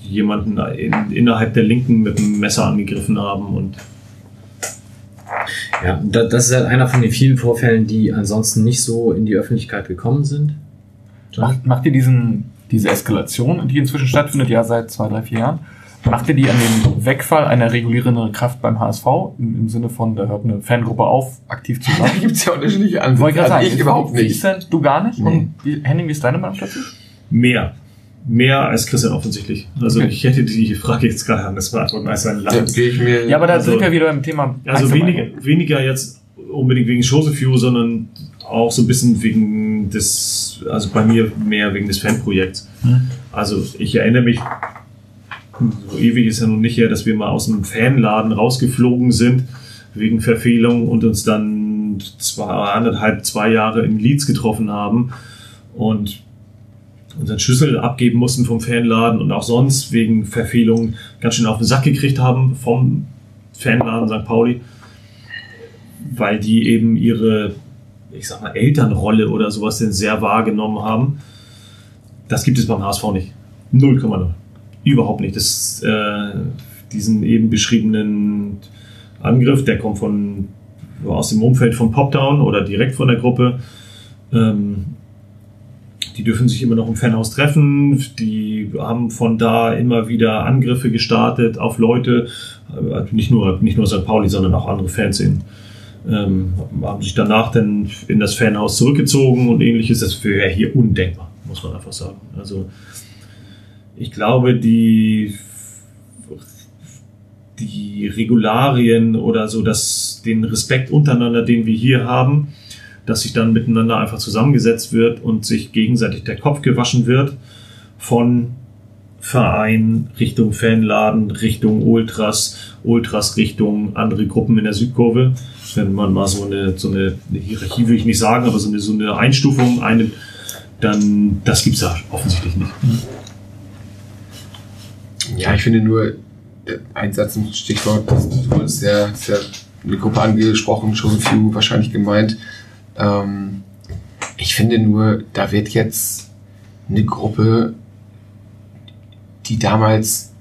jemanden in, innerhalb der Linken mit einem Messer angegriffen haben und Ja, da- das ist halt einer von den vielen Vorfällen, die ansonsten nicht so in die Öffentlichkeit gekommen sind. Macht, macht ihr diesen, diese Eskalation, die inzwischen stattfindet, ja seit zwei, drei, vier Jahren, macht ihr die an den Wegfall einer regulierenden Kraft beim HSV? Im, im Sinne von, da hört eine Fangruppe auf, aktiv zu Da sein? gibt es ja unterschiedliche Wollte Ansätze. ich gerade Also sagen, ich überhaupt Wie nicht. denn, du gar nicht? Nee. Und wie, Henning, wie ist deine Meinung dazu? mehr. Mehr als Christian offensichtlich. Also Okay. ich hätte die Frage jetzt gerade anders beantworten als ein Da Land. gehe ich mir. Ja, aber da Also- sind wir wieder beim Thema. Also weniger, weniger jetzt unbedingt wegen Joseph sondern auch so ein bisschen wegen des, also bei mir mehr wegen des Fanprojekts. Hm. Also ich erinnere mich so ewig ist ja nun nicht her, dass wir mal aus einem Fanladen rausgeflogen sind wegen Verfehlung und uns dann zwei, anderthalb, zwei Jahre in Leeds getroffen haben und unseren Schlüssel abgeben mussten vom Fanladen und auch sonst wegen Verfehlung ganz schön auf den Sack gekriegt haben vom Fanladen St. Pauli, weil die eben ihre, ich sag mal, Elternrolle oder sowas denn sehr wahrgenommen haben. Das gibt es beim HSV nicht. 0,0. Überhaupt nicht. Das, äh, diesen eben beschriebenen Angriff, der kommt von aus dem Umfeld von Popdown oder direkt von der Gruppe. Ähm, die dürfen sich immer noch im Fanhaus treffen. Die haben von da immer wieder Angriffe gestartet auf Leute, äh, nicht nur, nicht nur St. Pauli, sondern auch andere Fanszenen. Ähm, haben sich danach dann in das Fanhaus zurückgezogen und ähnliches. Das wäre hier undenkbar, muss man einfach sagen. Also ich glaube, die die Regularien oder so, dass den Respekt untereinander, den wir hier haben, dass sich dann miteinander einfach zusammengesetzt wird und sich gegenseitig der Kopf gewaschen wird von Verein Richtung Fanladen, Richtung Ultras, Ultras Richtung andere Gruppen in der Südkurve. Wenn man mal so eine, so eine, eine Hierarchie will ich nicht sagen, aber so eine, so eine Einstufung, eine, dann das gibt's da offensichtlich nicht. Ja, ich finde nur, ein Satz, ein Stichwort, du wurdest sehr, sehr eine Gruppe angesprochen, Chosen Few wahrscheinlich gemeint. Ähm, ich finde nur, da wird jetzt eine Gruppe, die damals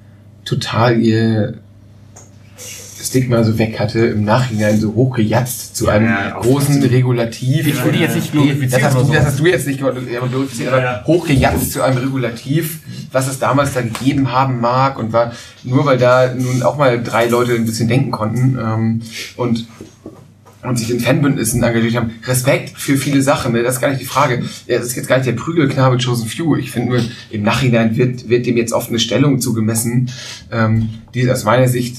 total ihr Stigma so weg hatte, im Nachhinein so hochgejatzt zu einem Ja, ja, großen Regulativ. Ich will die jetzt nicht glorifizieren Das hast, du, das hast du jetzt nicht glorifiziert, aber Ja, ja. hochgejatzt zu einem Regulativ, was es damals da gegeben haben mag und war nur weil da nun auch mal drei Leute ein bisschen denken konnten ähm, und und sich in Fanbündnissen engagiert haben. Respekt für viele Sachen, ne? das ist gar nicht die Frage. Ja, Das ist jetzt gar nicht der Prügelknabe Chosen Few. Ich finde nur, im Nachhinein wird, wird dem jetzt oft eine Stellung zugemessen, ähm, die aus meiner Sicht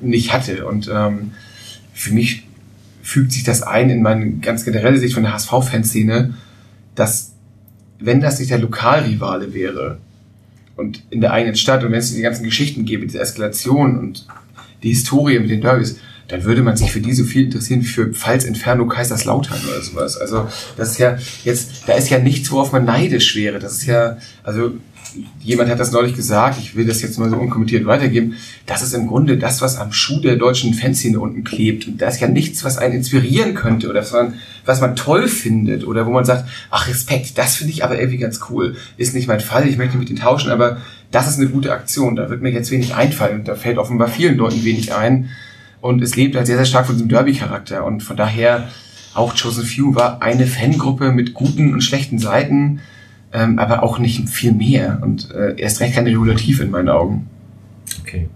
nicht hatte. Und ähm, für mich fügt sich das ein in meine ganz generelle Sicht von der HSV-Fanszene, dass wenn das nicht der Lokalrivale wäre und in der eigenen Stadt und wenn es die ganzen Geschichten gäbe, diese Eskalation und die Historie mit den Derbys, dann würde man sich für die so viel interessieren wie für Pfalz Inferno Kaiserslautern oder sowas. Also das ist ja jetzt, da ist ja nichts, worauf man neidisch wäre. Das ist ja, also jemand hat das neulich gesagt, ich will das jetzt mal so unkommentiert weitergeben, das ist im Grunde das, was am Schuh der deutschen Fanszene unten klebt. Und da ist ja nichts, was einen inspirieren könnte oder was man, was man toll findet oder wo man sagt, ach Respekt, das finde ich aber irgendwie ganz cool. Ist nicht mein Fall, ich möchte mit denen tauschen, aber das ist eine gute Aktion. Da wird mir jetzt wenig einfallen und da fällt offenbar vielen Leuten wenig ein. Und es lebt halt sehr, sehr stark von diesem Derby-Charakter. Und von daher auch Chosen Few war eine Fangruppe mit guten und schlechten Seiten, ähm, aber auch nicht viel mehr. Und äh, erst recht kein Regulativ in meinen Augen. Okay.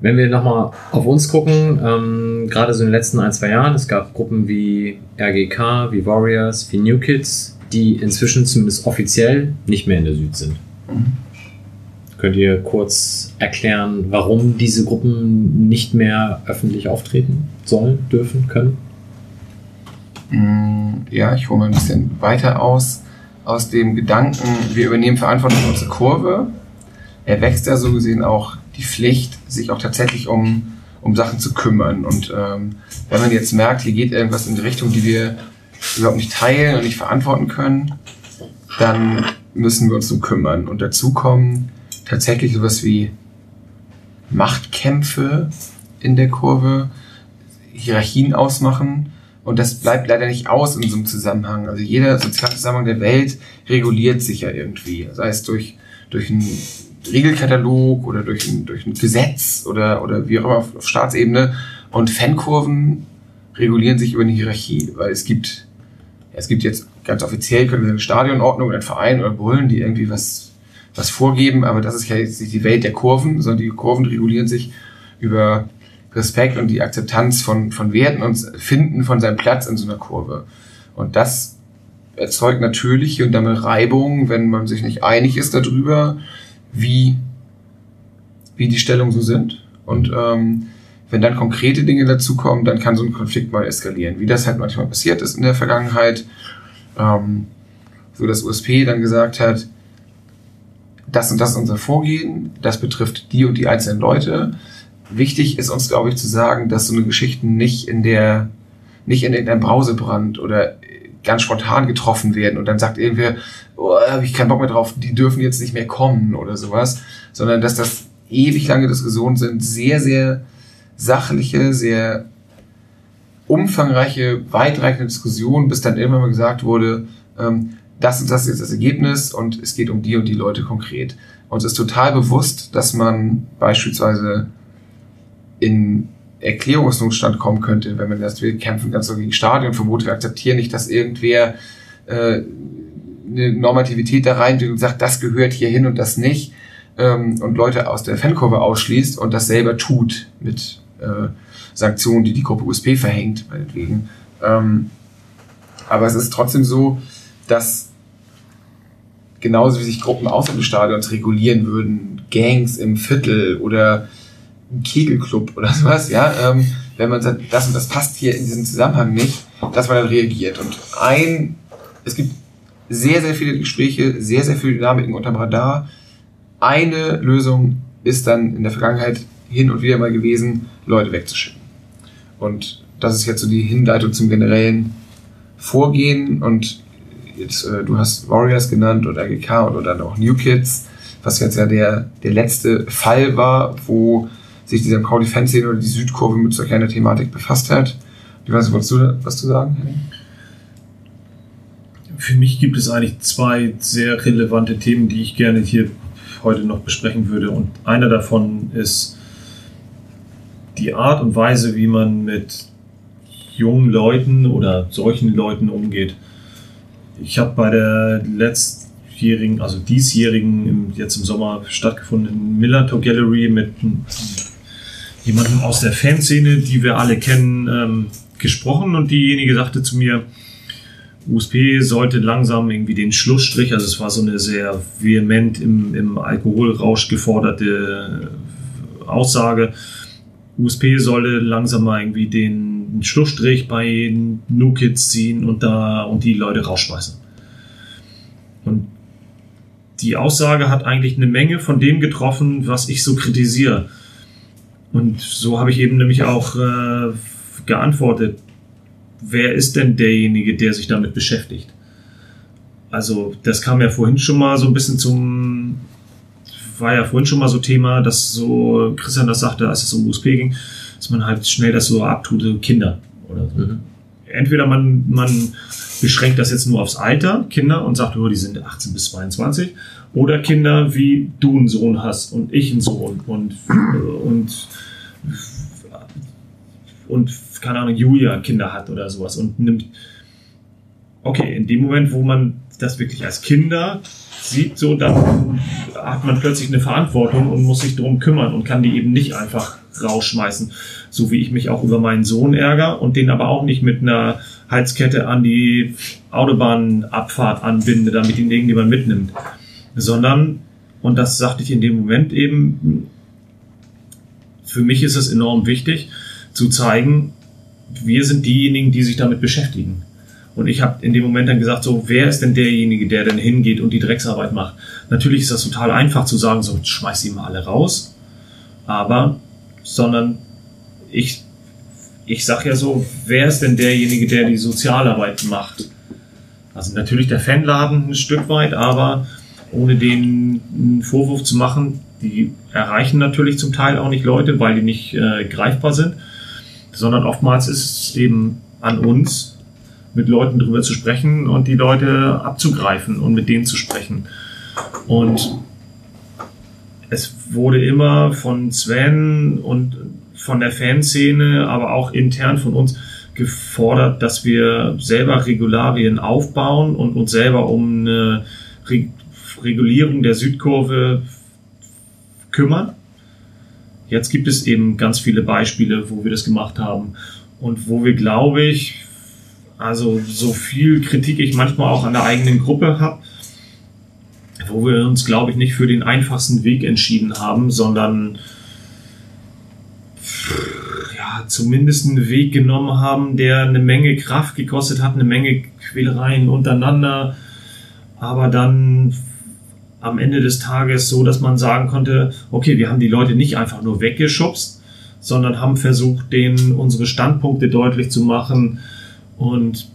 Wenn wir nochmal auf uns gucken, ähm, gerade so in den letzten ein, zwei Jahren, es gab Gruppen wie RGK, wie Warriors, wie New Kids, die inzwischen zumindest offiziell nicht mehr in der Süd sind. Könnt ihr kurz erklären, warum diese Gruppen nicht mehr öffentlich auftreten sollen, dürfen, können? Mm, Ja, ich hole mal ein bisschen weiter aus. Aus dem Gedanken, wir übernehmen Verantwortung für unsere Kurve. Er wächst ja so gesehen auch die Pflicht, sich auch tatsächlich um, um Sachen zu kümmern. Und ähm, wenn man jetzt merkt, hier geht irgendwas in die Richtung, die wir überhaupt nicht teilen und nicht verantworten können, dann müssen wir uns darum kümmern. Und dazu kommen tatsächlich sowas wie Machtkämpfe in der Kurve, Hierarchien ausmachen. Und das bleibt leider nicht aus in so einem Zusammenhang. Also jeder soziale Zusammenhang der Welt reguliert sich ja irgendwie. Sei es durch, durch einen Regelkatalog oder durch ein, durch ein Gesetz oder, oder wie auch immer auf, auf Staatsebene. Und Fankurven regulieren sich über eine Hierarchie, weil es gibt, es gibt jetzt ganz offiziell können wir eine Stadionordnung oder ein Verein oder Bullen, die irgendwie was, was vorgeben, aber das ist ja jetzt nicht die Welt der Kurven, sondern die Kurven regulieren sich über Respekt und die Akzeptanz von, von Werten und Finden von seinem Platz in so einer Kurve. Und das erzeugt natürlich und damit Reibung, wenn man sich nicht einig ist darüber, wie, wie die Stellungen so sind. Und ähm, wenn dann konkrete Dinge dazukommen, dann kann so ein Konflikt mal eskalieren. Wie das halt manchmal passiert ist in der Vergangenheit, ähm, so dass USP dann gesagt hat, das und das ist unser Vorgehen, das betrifft die und die einzelnen Leute. Wichtig ist uns, glaube ich, zu sagen, dass so eine Geschichte nicht in der, nicht in irgendeinem Brausebrand oder ganz spontan getroffen werden und dann sagt irgendwer, oh, habe ich keinen Bock mehr drauf, die dürfen jetzt nicht mehr kommen oder sowas, sondern dass das ewig lange Diskussionen sind, sehr, sehr sachliche, sehr umfangreiche, weitreichende Diskussionen, bis dann irgendwann mal gesagt wurde, ähm, das und das ist jetzt das Ergebnis und es geht um die und die Leute konkret. Uns ist total bewusst, dass man beispielsweise in Erklärungsnotstand kommen könnte, wenn man das, wir kämpfen ganz so gegen Stadionverbote, wir akzeptieren nicht, dass irgendwer äh, eine Normativität da rein und sagt, das gehört hier hin und das nicht ähm, und Leute aus der Fankurve ausschließt und das selber tut mit äh, Sanktionen, die die Gruppe USP verhängt, meinetwegen. Ähm, aber es ist trotzdem so, dass genauso wie sich Gruppen außerhalb des Stadions regulieren würden, Gangs im Viertel oder ein Kegelclub oder sowas, ja, ähm, wenn man sagt, das und das passt hier in diesem Zusammenhang nicht, dass man dann reagiert. Und ein, es gibt sehr, sehr viele Gespräche, sehr, sehr viele Dynamiken unterm Radar. Eine Lösung ist dann in der Vergangenheit hin und wieder mal gewesen, Leute wegzuschicken. Und das ist jetzt so die Hinleitung zum generellen Vorgehen und jetzt, äh, du hast Warriors genannt oder GK und, oder dann auch New Kids, was jetzt ja der, der letzte Fall war, wo sich dieser Pauli Fanszene oder die Südkurve mit so einer Thematik befasst hat. Ich weiß nicht, wolltest du was zu sagen? Für mich gibt es eigentlich zwei sehr relevante Themen, die ich gerne hier heute noch besprechen würde. Und einer davon ist die Art und Weise, wie man mit jungen Leuten oder solchen Leuten umgeht. Ich habe bei der letztjährigen, also diesjährigen, jetzt im Sommer stattgefundenen Millantor Gallery mit jemandem aus der Fanszene, die wir alle kennen, ähm, gesprochen und diejenige sagte zu mir, USP sollte langsam irgendwie den Schlussstrich, also es war so eine sehr vehement im, im Alkoholrausch geforderte Aussage, USP solle langsam mal irgendwie den Schlussstrich bei New Kids ziehen und da und die Leute rausschmeißen. Und die Aussage hat eigentlich eine Menge von dem getroffen, was ich so kritisiere. Und so habe ich eben nämlich auch äh, geantwortet. Wer ist denn derjenige, der sich damit beschäftigt? Also, das kam ja vorhin schon mal so ein bisschen zum, war ja vorhin schon mal so Thema, dass so Christian das sagte, als es um USP ging, dass man halt schnell das so abtut, so Kinder oder so. Mhm. Entweder man, man beschränkt das jetzt nur aufs Alter, Kinder, und sagt, oh, die sind 18 bis 22, oder Kinder, wie du einen Sohn hast und ich einen Sohn und, und, und keine Ahnung, Julia Kinder hat oder sowas und nimmt, okay, in dem Moment, wo man das wirklich als Kinder sieht, so dann hat man plötzlich eine Verantwortung und muss sich darum kümmern und kann die eben nicht einfach rausschmeißen, so wie ich mich auch über meinen Sohn ärgere und den aber auch nicht mit einer Halskette an die Autobahnabfahrt anbinde, damit ihn irgendjemand mitnimmt, sondern, und das sagte ich in dem Moment eben, für mich ist es enorm wichtig zu zeigen, wir sind diejenigen, die sich damit beschäftigen. Und ich habe in dem Moment dann gesagt, so, wer ist denn derjenige, der denn hingeht und die Drecksarbeit macht? Natürlich ist das total einfach zu sagen, so, schmeiß die mal alle raus. Aber, sondern ich, ich sag ja so, wer ist denn derjenige, der die Sozialarbeit macht? Also natürlich der Fanladen ein Stück weit, aber ohne den einen Vorwurf zu machen, die erreichen natürlich zum Teil auch nicht Leute, weil die nicht äh, greifbar sind, sondern oftmals ist es eben an uns, mit Leuten drüber zu sprechen und die Leute abzugreifen und mit denen zu sprechen. Und es wurde immer von Sven und von der Fanszene, aber auch intern von uns gefordert, dass wir selber Regularien aufbauen und uns selber um eine Regulierung der Südkurve kümmern. Jetzt gibt es eben ganz viele Beispiele, wo wir das gemacht haben und wo wir, glaube ich, also so viel Kritik ich manchmal auch an der eigenen Gruppe habe, wo wir uns, glaube ich, nicht für den einfachsten Weg entschieden haben, sondern ja, zumindest einen Weg genommen haben, der eine Menge Kraft gekostet hat, eine Menge Quälereien untereinander, aber dann am Ende des Tages so, dass man sagen konnte, okay, wir haben die Leute nicht einfach nur weggeschubst, sondern haben versucht, denen unsere Standpunkte deutlich zu machen und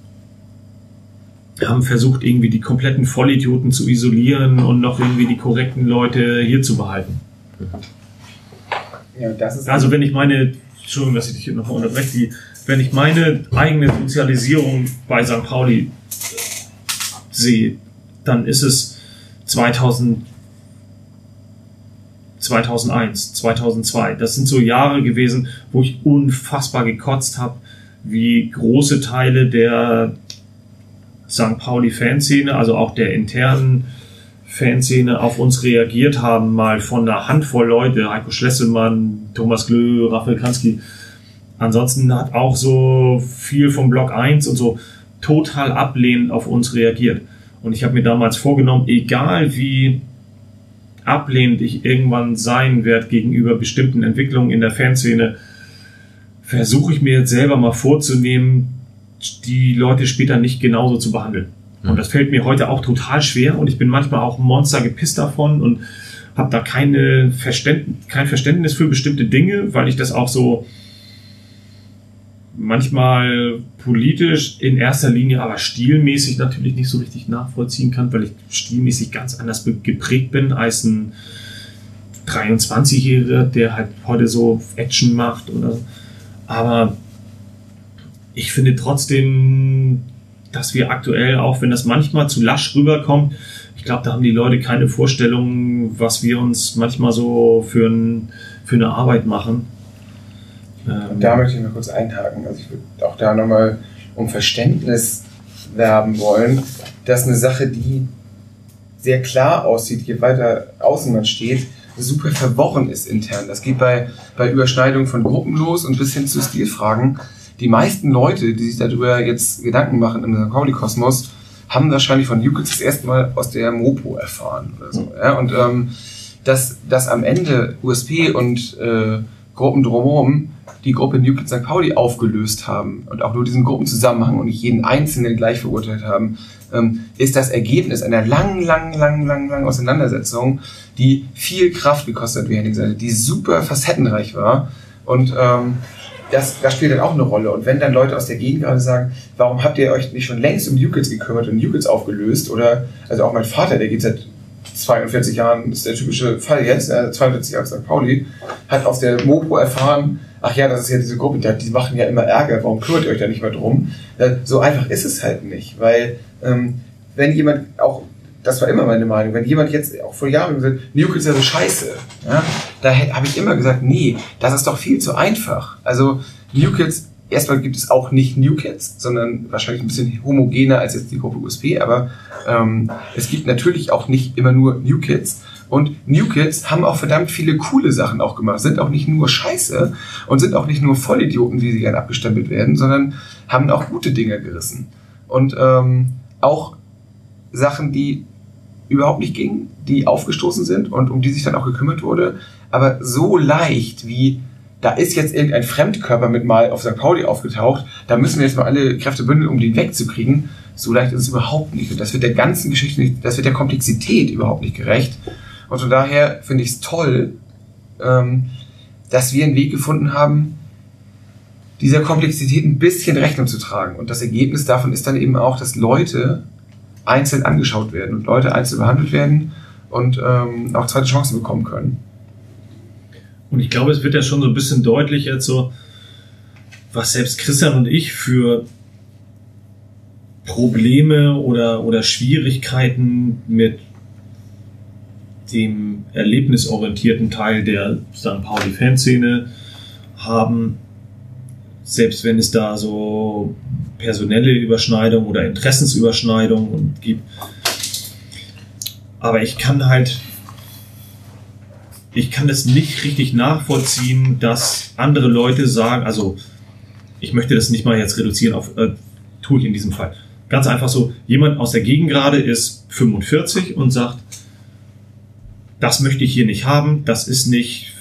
haben versucht, irgendwie die kompletten Vollidioten zu isolieren und noch irgendwie die korrekten Leute hier zu behalten. Ja, Also wenn ich meine, Entschuldigung, dass ich dich hier noch unterbreche, die, wenn ich meine eigene Sozialisierung bei St. Pauli sehe, dann ist es 2000, 2001, 2002. Das sind so Jahre gewesen, wo ich unfassbar gekotzt habe, wie große Teile der St. Pauli-Fanszene, also auch der internen Fanszene auf uns reagiert haben, mal von einer Handvoll Leute, Heiko Schlesselmann, Thomas Glö, Raphael Kransky. Ansonsten hat auch so viel vom Block 1 und so total ablehnend auf uns reagiert. Und ich habe mir damals vorgenommen, egal wie ablehnend ich irgendwann sein werde gegenüber bestimmten Entwicklungen in der Fanszene, versuche ich mir jetzt selber mal vorzunehmen, die Leute später nicht genauso zu behandeln. Und das fällt mir heute auch total schwer und ich bin manchmal auch ein Monster gepisst davon und habe da keine Verständ kein Verständnis für bestimmte Dinge, weil ich das auch so manchmal politisch in erster Linie, aber stilmäßig natürlich nicht so richtig nachvollziehen kann, weil ich stilmäßig ganz anders geprägt bin als ein 23-Jähriger, der halt heute so Action macht oder aber ich finde trotzdem, dass wir aktuell, auch wenn das manchmal zu lasch rüberkommt, ich glaube, da haben die Leute keine Vorstellung, was wir uns manchmal so für, ein, für eine Arbeit machen. Ähm, da möchte ich mal kurz einhaken. Also ich würde auch da nochmal um Verständnis werben wollen, dass eine Sache, die sehr klar aussieht, je weiter außen man steht, super verworren ist intern. Das geht bei, bei Überschneidungen von Gruppen los und bis hin zu Stilfragen. Die meisten Leute, die sich darüber jetzt Gedanken machen im St. Pauli-Kosmos, haben wahrscheinlich von Jukels das erste Mal aus der Mopo erfahren oder so. Ja? Und ähm, dass, dass am Ende USP und äh, Gruppen drumherum die Gruppe New Kids St. Pauli aufgelöst haben und auch nur diesen Gruppenzusammenhang und nicht jeden Einzelnen gleich verurteilt haben, ähm, ist das Ergebnis einer langen, langen, langen, langen, langen Auseinandersetzung, die viel Kraft gekostet hat, wie die super facettenreich war und ähm, das, das spielt dann auch eine Rolle. Und wenn dann Leute aus der Gegend gerade sagen, warum habt ihr euch nicht schon längst um New Kids gekümmert und New Kids aufgelöst? Oder, also auch mein Vater, der geht seit 42 Jahren, ist der typische Fall jetzt, äh, 42 Jahre St. Pauli, hat auf der Mopo erfahren, ach ja, das ist ja diese Gruppe, die, machen ja immer Ärger, warum kümmert ihr euch da nicht mehr drum? So einfach ist es halt nicht, weil ähm, wenn jemand auch, das war immer meine Meinung, wenn jemand jetzt auch vor Jahren gesagt New Kids ist ja so scheiße, ja, da habe ich immer gesagt, nee, das ist doch viel zu einfach. Also New Kids, erstmal gibt es auch nicht New Kids, sondern wahrscheinlich ein bisschen homogener als jetzt die Gruppe USP, aber ähm, es gibt natürlich auch nicht immer nur New Kids. Und New Kids haben auch verdammt viele coole Sachen auch gemacht, sind auch nicht nur scheiße und sind auch nicht nur Vollidioten, wie sie gerne abgestempelt werden, sondern haben auch gute Dinge gerissen. Und ähm, auch Sachen, die überhaupt nicht gingen, die aufgestoßen sind und um die sich dann auch gekümmert wurde, aber so leicht wie da ist jetzt irgendein Fremdkörper mit mal auf St. Pauli aufgetaucht, da müssen wir jetzt mal alle Kräfte bündeln, um den wegzukriegen. So leicht ist es überhaupt nicht. Und das wird der ganzen Geschichte nicht, das wird der Komplexität überhaupt nicht gerecht. Und von daher finde ich es toll, ähm, dass wir einen Weg gefunden haben, dieser Komplexität ein bisschen Rechnung zu tragen. Und das Ergebnis davon ist dann eben auch, dass Leute einzeln angeschaut werden und Leute einzeln behandelt werden und ähm, auch zweite Chancen bekommen können. Und ich glaube, es wird ja schon so ein bisschen deutlich jetzt so, was selbst Christian und ich für Probleme oder, oder Schwierigkeiten mit dem erlebnisorientierten Teil der St. Pauli Fanszene haben, selbst wenn es da so personelle Überschneidungen oder Interessensüberschneidungen gibt. Aber ich kann halt ich kann das nicht richtig nachvollziehen, dass andere Leute sagen, also ich möchte das nicht mal jetzt reduzieren auf, äh, tue ich in diesem Fall. Ganz einfach so, jemand aus der Gegend gerade ist 45 und sagt, das möchte ich hier nicht haben, das ist nicht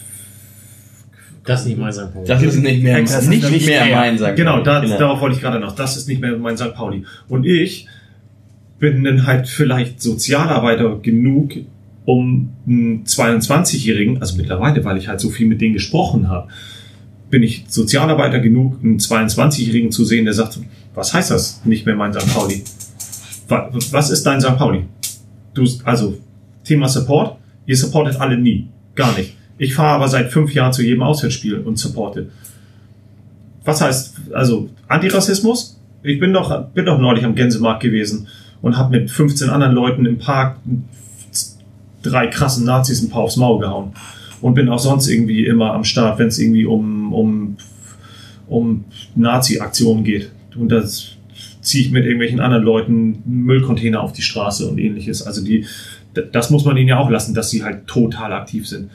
Das ist nicht mein St. Pauli. Das ist nicht mehr, Das ist nicht, nicht mehr mehr. mein St. Genau, da, Genau. darauf wollte ich gerade noch. Das ist nicht mehr mein St. Pauli. Und ich bin dann halt vielleicht Sozialarbeiter genug um einen 22-Jährigen, also mittlerweile, weil ich halt so viel mit denen gesprochen habe, bin ich Sozialarbeiter genug, einen 22-Jährigen zu sehen, der sagt, was heißt das nicht mehr mein St. Pauli? Wa- Was ist dein St. Pauli? Du, also, Thema Support, ihr supportet alle nie. Gar nicht. Ich fahre aber seit fünf Jahren zu jedem Auswärtsspiel und supporte. Was heißt, also, Antirassismus? Ich bin doch, bin doch neulich am Gänsemarkt gewesen und habe mit 15 anderen Leuten im Park drei krassen Nazis ein paar aufs Maul gehauen. Und bin auch sonst irgendwie immer am Start, wenn es irgendwie um, um, um Nazi-Aktionen geht. Und das ziehe ich mit irgendwelchen anderen Leuten Müllcontainer auf die Straße und ähnliches. Also die, das muss man ihnen ja auch lassen, dass sie halt total aktiv sind.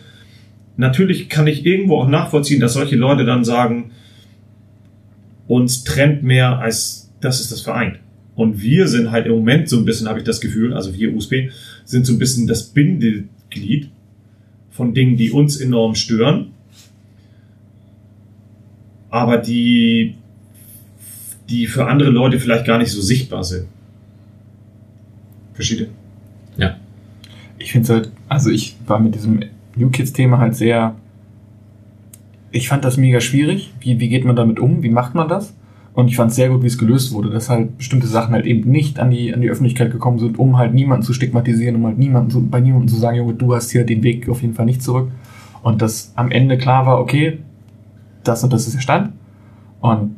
Natürlich kann ich irgendwo auch nachvollziehen, dass solche Leute dann sagen, uns trennt mehr als das ist das vereint. Und wir sind halt im Moment so ein bisschen, habe ich das Gefühl, also wir USB, sind so ein bisschen das Bindeglied von Dingen, die uns enorm stören, aber die, die für andere Leute vielleicht gar nicht so sichtbar sind. Ihr? Ich finde es halt, also ich war mit diesem New Kids-Thema halt sehr. Ich fand das mega schwierig. Wie, wie geht man damit um? Wie macht man das? Und ich fand es sehr gut, wie es gelöst wurde, dass halt bestimmte Sachen halt eben nicht an die, an die Öffentlichkeit gekommen sind, um halt niemanden zu stigmatisieren, um halt niemanden zu, bei niemandem zu sagen, Junge, du hast hier den Weg auf jeden Fall nicht zurück. Und dass am Ende klar war, okay, das und das ist der Stand. Und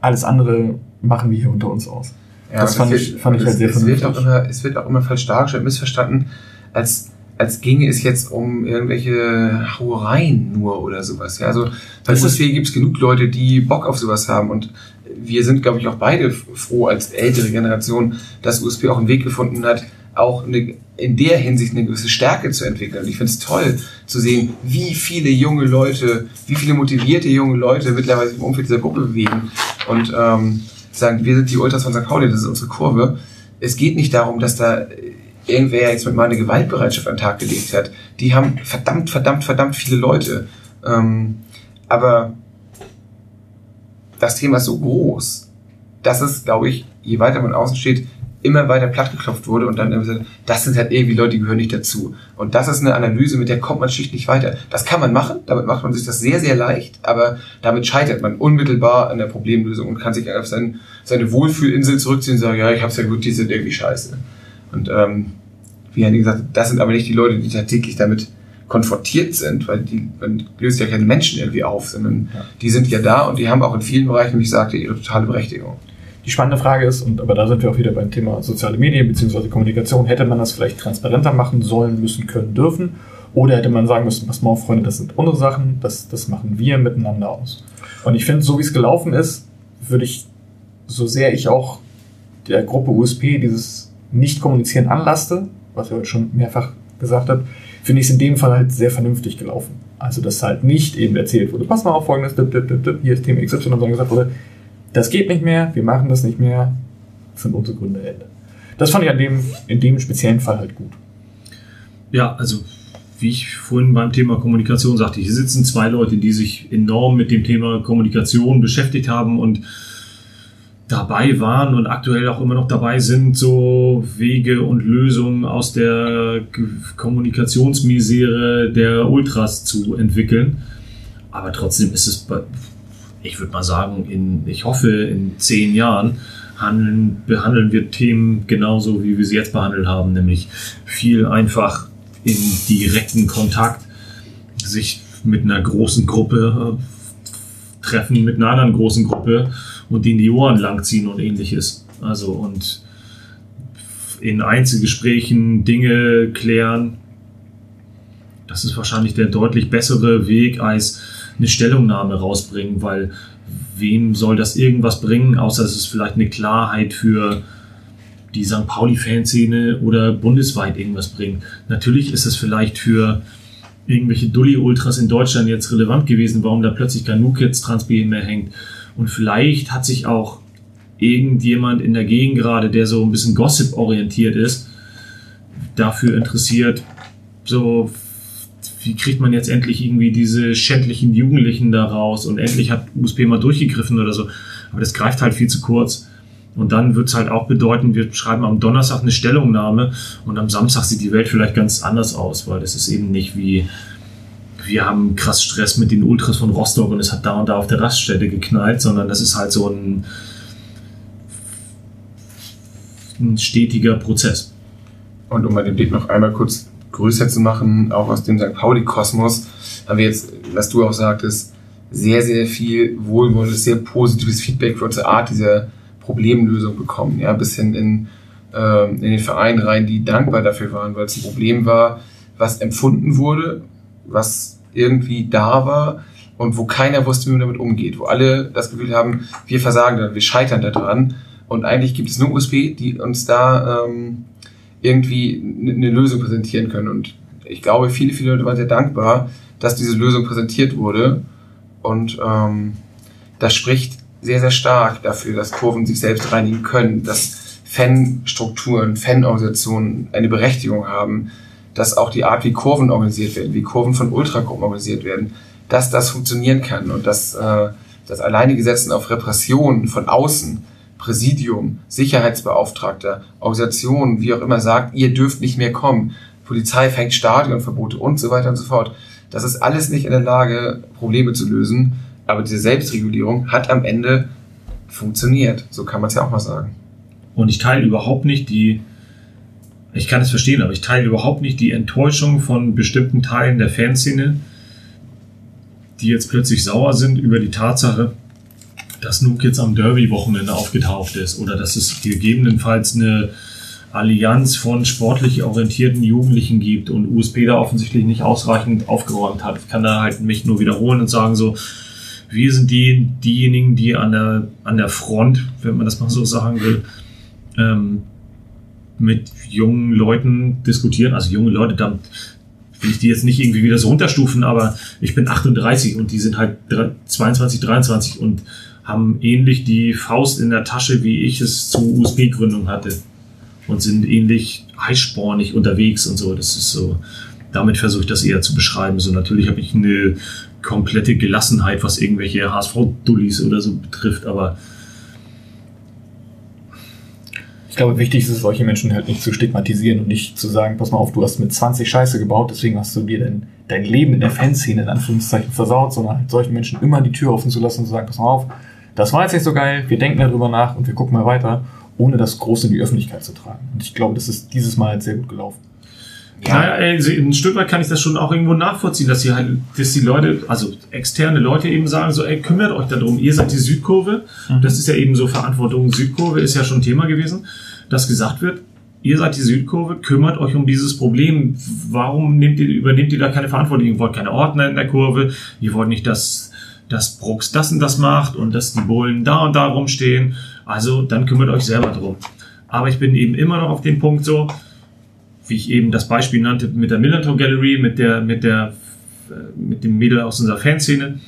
alles andere machen wir hier unter uns aus. Ja, Das fand es ich- wird- fand ich halt sehr es wird, auch vernünftig. immer, es wird auch immer falsch dargestellt, missverstanden, als, als ginge es jetzt um irgendwelche Hauereien nur oder sowas. Ja, also USW gibt es genug Leute, die Bock auf sowas haben und wir sind, glaube ich, auch beide froh als ältere Generation, dass USP auch einen Weg gefunden hat, auch eine, in der Hinsicht eine gewisse Stärke zu entwickeln. Und ich finde es toll zu sehen, wie viele junge Leute, wie viele motivierte junge Leute mittlerweile im Umfeld dieser Gruppe bewegen und ähm, sagen, wir sind die Ultras von St. Pauli, das ist unsere Kurve. Es geht nicht darum, dass da irgendwer jetzt mit mal eine Gewaltbereitschaft an den Tag gelegt hat. Die haben verdammt, verdammt, verdammt viele Leute. Ähm, aber das Thema ist so groß, dass es, glaube ich, je weiter man außen steht, immer weiter plattgeklopft wurde und dann immer gesagt, das sind halt irgendwie Leute, die gehören nicht dazu. Und das ist eine Analyse, mit der kommt man schlicht nicht weiter. Das kann man machen, damit macht man sich das sehr, sehr leicht, aber damit scheitert man unmittelbar an der Problemlösung und kann sich auf sein, seine Wohlfühlinsel zurückziehen und sagen, ja, ich hab's ja gut, die sind irgendwie scheiße. Und ähm, wie Henning gesagt hat, das sind aber nicht die Leute, die tagtäglich damit konfrontiert sind, weil die man löst ja keine Menschen irgendwie auf, sondern Ja. die sind ja da und die haben auch in vielen Bereichen, wie ich sagte, ihre totale Berechtigung. Die spannende Frage ist, und aber da sind wir auch wieder beim Thema soziale Medien bzw. Kommunikation, hätte man das vielleicht transparenter machen sollen, müssen, können, dürfen? Oder hätte man sagen müssen, pass mal auf, Freunde, das sind unsere Sachen, das, das machen wir miteinander aus. Und ich finde, so wie es gelaufen ist, würde ich, so sehr ich auch der Gruppe USP dieses Nicht-Kommunizieren anlaste, was ich heute schon mehrfach gesagt habe, finde ich es in dem Fall halt sehr vernünftig gelaufen. Also, dass halt nicht eben erzählt wurde, pass mal auf, folgendes, dip, dip, dip, dip, hier ist Thema XY, sondern gesagt wurde, das geht nicht mehr, wir machen das nicht mehr, das sind unsere Gründe, Ende. Das fand ich an dem, in dem speziellen Fall halt gut. Ja, also wie ich vorhin beim Thema Kommunikation sagte, hier sitzen zwei Leute, die sich enorm mit dem Thema Kommunikation beschäftigt haben und dabei waren und aktuell auch immer noch dabei sind, so Wege und Lösungen aus der Kommunikationsmisere der Ultras zu entwickeln. Aber trotzdem ist es, ich würde mal sagen, in, ich hoffe, in zehn Jahren handeln, behandeln wir Themen genauso, wie wir sie jetzt behandelt haben, nämlich viel einfach in direkten Kontakt, sich mit einer großen Gruppe äh, treffen, mit einer anderen großen Gruppe und denen die Ohren langziehen und ähnliches. Also und in Einzelgesprächen Dinge klären. Das ist wahrscheinlich der deutlich bessere Weg als eine Stellungnahme rausbringen, weil wem soll das irgendwas bringen, außer es ist vielleicht eine Klarheit für die St. Pauli-Fanszene oder bundesweit irgendwas bringen. Natürlich ist es vielleicht für irgendwelche Dulli-Ultras in Deutschland jetzt relevant gewesen, warum da plötzlich kein Nukets Transbier mehr hängt. Und vielleicht hat sich auch irgendjemand in der Gegend gerade, der so ein bisschen Gossip-orientiert ist, dafür interessiert, so wie kriegt man jetzt endlich irgendwie diese schändlichen Jugendlichen da raus und endlich hat USP mal durchgegriffen oder so. Aber das greift halt viel zu kurz. Und dann wird es halt auch bedeuten, wir schreiben am Donnerstag eine Stellungnahme und am Samstag sieht die Welt vielleicht ganz anders aus, weil das ist eben nicht wie, wir haben krass Stress mit den Ultras von Rostock und es hat da und da auf der Raststätte geknallt, sondern das ist halt so ein, ein stetiger Prozess. Und um mal den Blick noch einmal kurz größer zu machen, auch aus dem St. Pauli-Kosmos, haben wir jetzt, was du auch sagtest, sehr, sehr viel wohlwollendes, sehr positives Feedback für unsere Art dieser Problemlösung bekommen. Ja, bis hin in, äh, in den Verein rein, die dankbar dafür waren, weil es ein Problem war, was empfunden wurde, was irgendwie da war und wo keiner wusste, wie man damit umgeht, wo alle das Gefühl haben, wir versagen daran, wir scheitern daran. Und eigentlich gibt es nur USB, die uns da ähm, irgendwie eine Lösung präsentieren können. Und ich glaube, viele, viele Leute waren sehr dankbar, dass diese Lösung präsentiert wurde. Und ähm, das spricht sehr, sehr stark dafür, dass Kurven sich selbst reinigen können, dass Fanstrukturen, Fanorganisationen eine Berechtigung haben, dass auch die Art, wie Kurven organisiert werden, wie Kurven von Ultragruppen organisiert werden, dass das funktionieren kann und dass äh, das alleinige Setzen auf Repression von außen, Präsidium, Sicherheitsbeauftragter, Organisationen, wie auch immer sagt, ihr dürft nicht mehr kommen, Polizei fängt Stadionverbote und so weiter und so fort. Das ist alles nicht in der Lage, Probleme zu lösen, aber diese Selbstregulierung hat am Ende funktioniert. So kann man es ja auch mal sagen. Und ich teile überhaupt nicht die, ich kann es verstehen, aber ich teile überhaupt nicht die Enttäuschung von bestimmten Teilen der Fanszene, die jetzt plötzlich sauer sind über die Tatsache, dass Nuke jetzt am Derby-Wochenende aufgetaucht ist oder dass es gegebenenfalls eine Allianz von sportlich orientierten Jugendlichen gibt und USP da offensichtlich nicht ausreichend aufgeräumt hat. Ich kann da halt mich nur wiederholen und sagen so, wir sind die, diejenigen, die an der, an der Front, wenn man das mal so sagen will, ähm, mit jungen Leuten diskutieren. Also junge Leute, da will ich die jetzt nicht irgendwie wieder so runterstufen, aber ich bin 38 und die sind halt 22, 23 und haben ähnlich die Faust in der Tasche, wie ich es zur USB-Gründung hatte. Und sind ähnlich heißspornig unterwegs und so. Das ist so, damit versuche ich das eher zu beschreiben. So natürlich habe ich eine komplette Gelassenheit, was irgendwelche HSV-Dullis oder so betrifft, aber Ich glaube, wichtig ist es, solche Menschen halt nicht zu stigmatisieren und nicht zu sagen, pass mal auf, du hast mit 20 Scheiße gebaut, deswegen hast du dir dein, dein Leben in der Fanszene in Anführungszeichen versaut, sondern halt solchen Menschen immer die Tür offen zu lassen und zu sagen, pass mal auf, das war jetzt nicht so geil, wir denken darüber nach und wir gucken mal weiter, ohne das groß in die Öffentlichkeit zu tragen. Und ich glaube, das ist dieses Mal halt sehr gut gelaufen. Ja, also ein Stück weit kann ich das schon auch irgendwo nachvollziehen, dass halt, dass die Leute, also externe Leute eben sagen so, ey, kümmert euch darum, ihr seid die Südkurve. Das ist ja eben so Verantwortung. Südkurve ist ja schon Thema gewesen, dass gesagt wird, ihr seid die Südkurve, kümmert euch um dieses Problem. Warum nehmt ihr, übernehmt ihr da keine Verantwortung? Ihr wollt keine Ordner in der Kurve, ihr wollt nicht, dass, dass Brooks das und das macht und dass die Bullen da und da rumstehen. Also dann kümmert euch selber drum. Aber ich bin eben immer noch auf dem Punkt so, wie ich eben das Beispiel nannte mit der Millantor Gallery, mit der, mit der, äh, mit dem Mädel aus unserer Fanszene.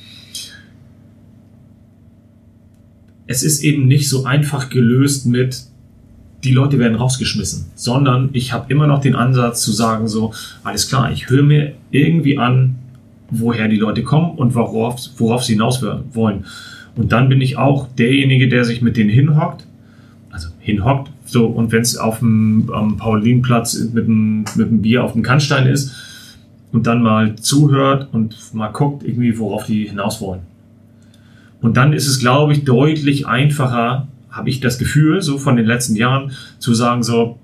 Es ist eben nicht so einfach gelöst mit, die Leute werden rausgeschmissen, sondern ich habe immer noch den Ansatz zu sagen so, alles klar, ich höre mir irgendwie an, woher die Leute kommen und worauf, worauf sie hinaus wollen. Und dann bin ich auch derjenige, der sich mit denen hinhockt, also hinhockt, so, und wenn es auf dem am Paulinplatz mit dem, mit dem Bier auf dem Kannstein ist und dann mal zuhört und mal guckt, irgendwie, worauf die hinaus wollen. Und dann ist es, glaube ich, deutlich einfacher, habe ich das Gefühl, so von den letzten Jahren, zu sagen, so,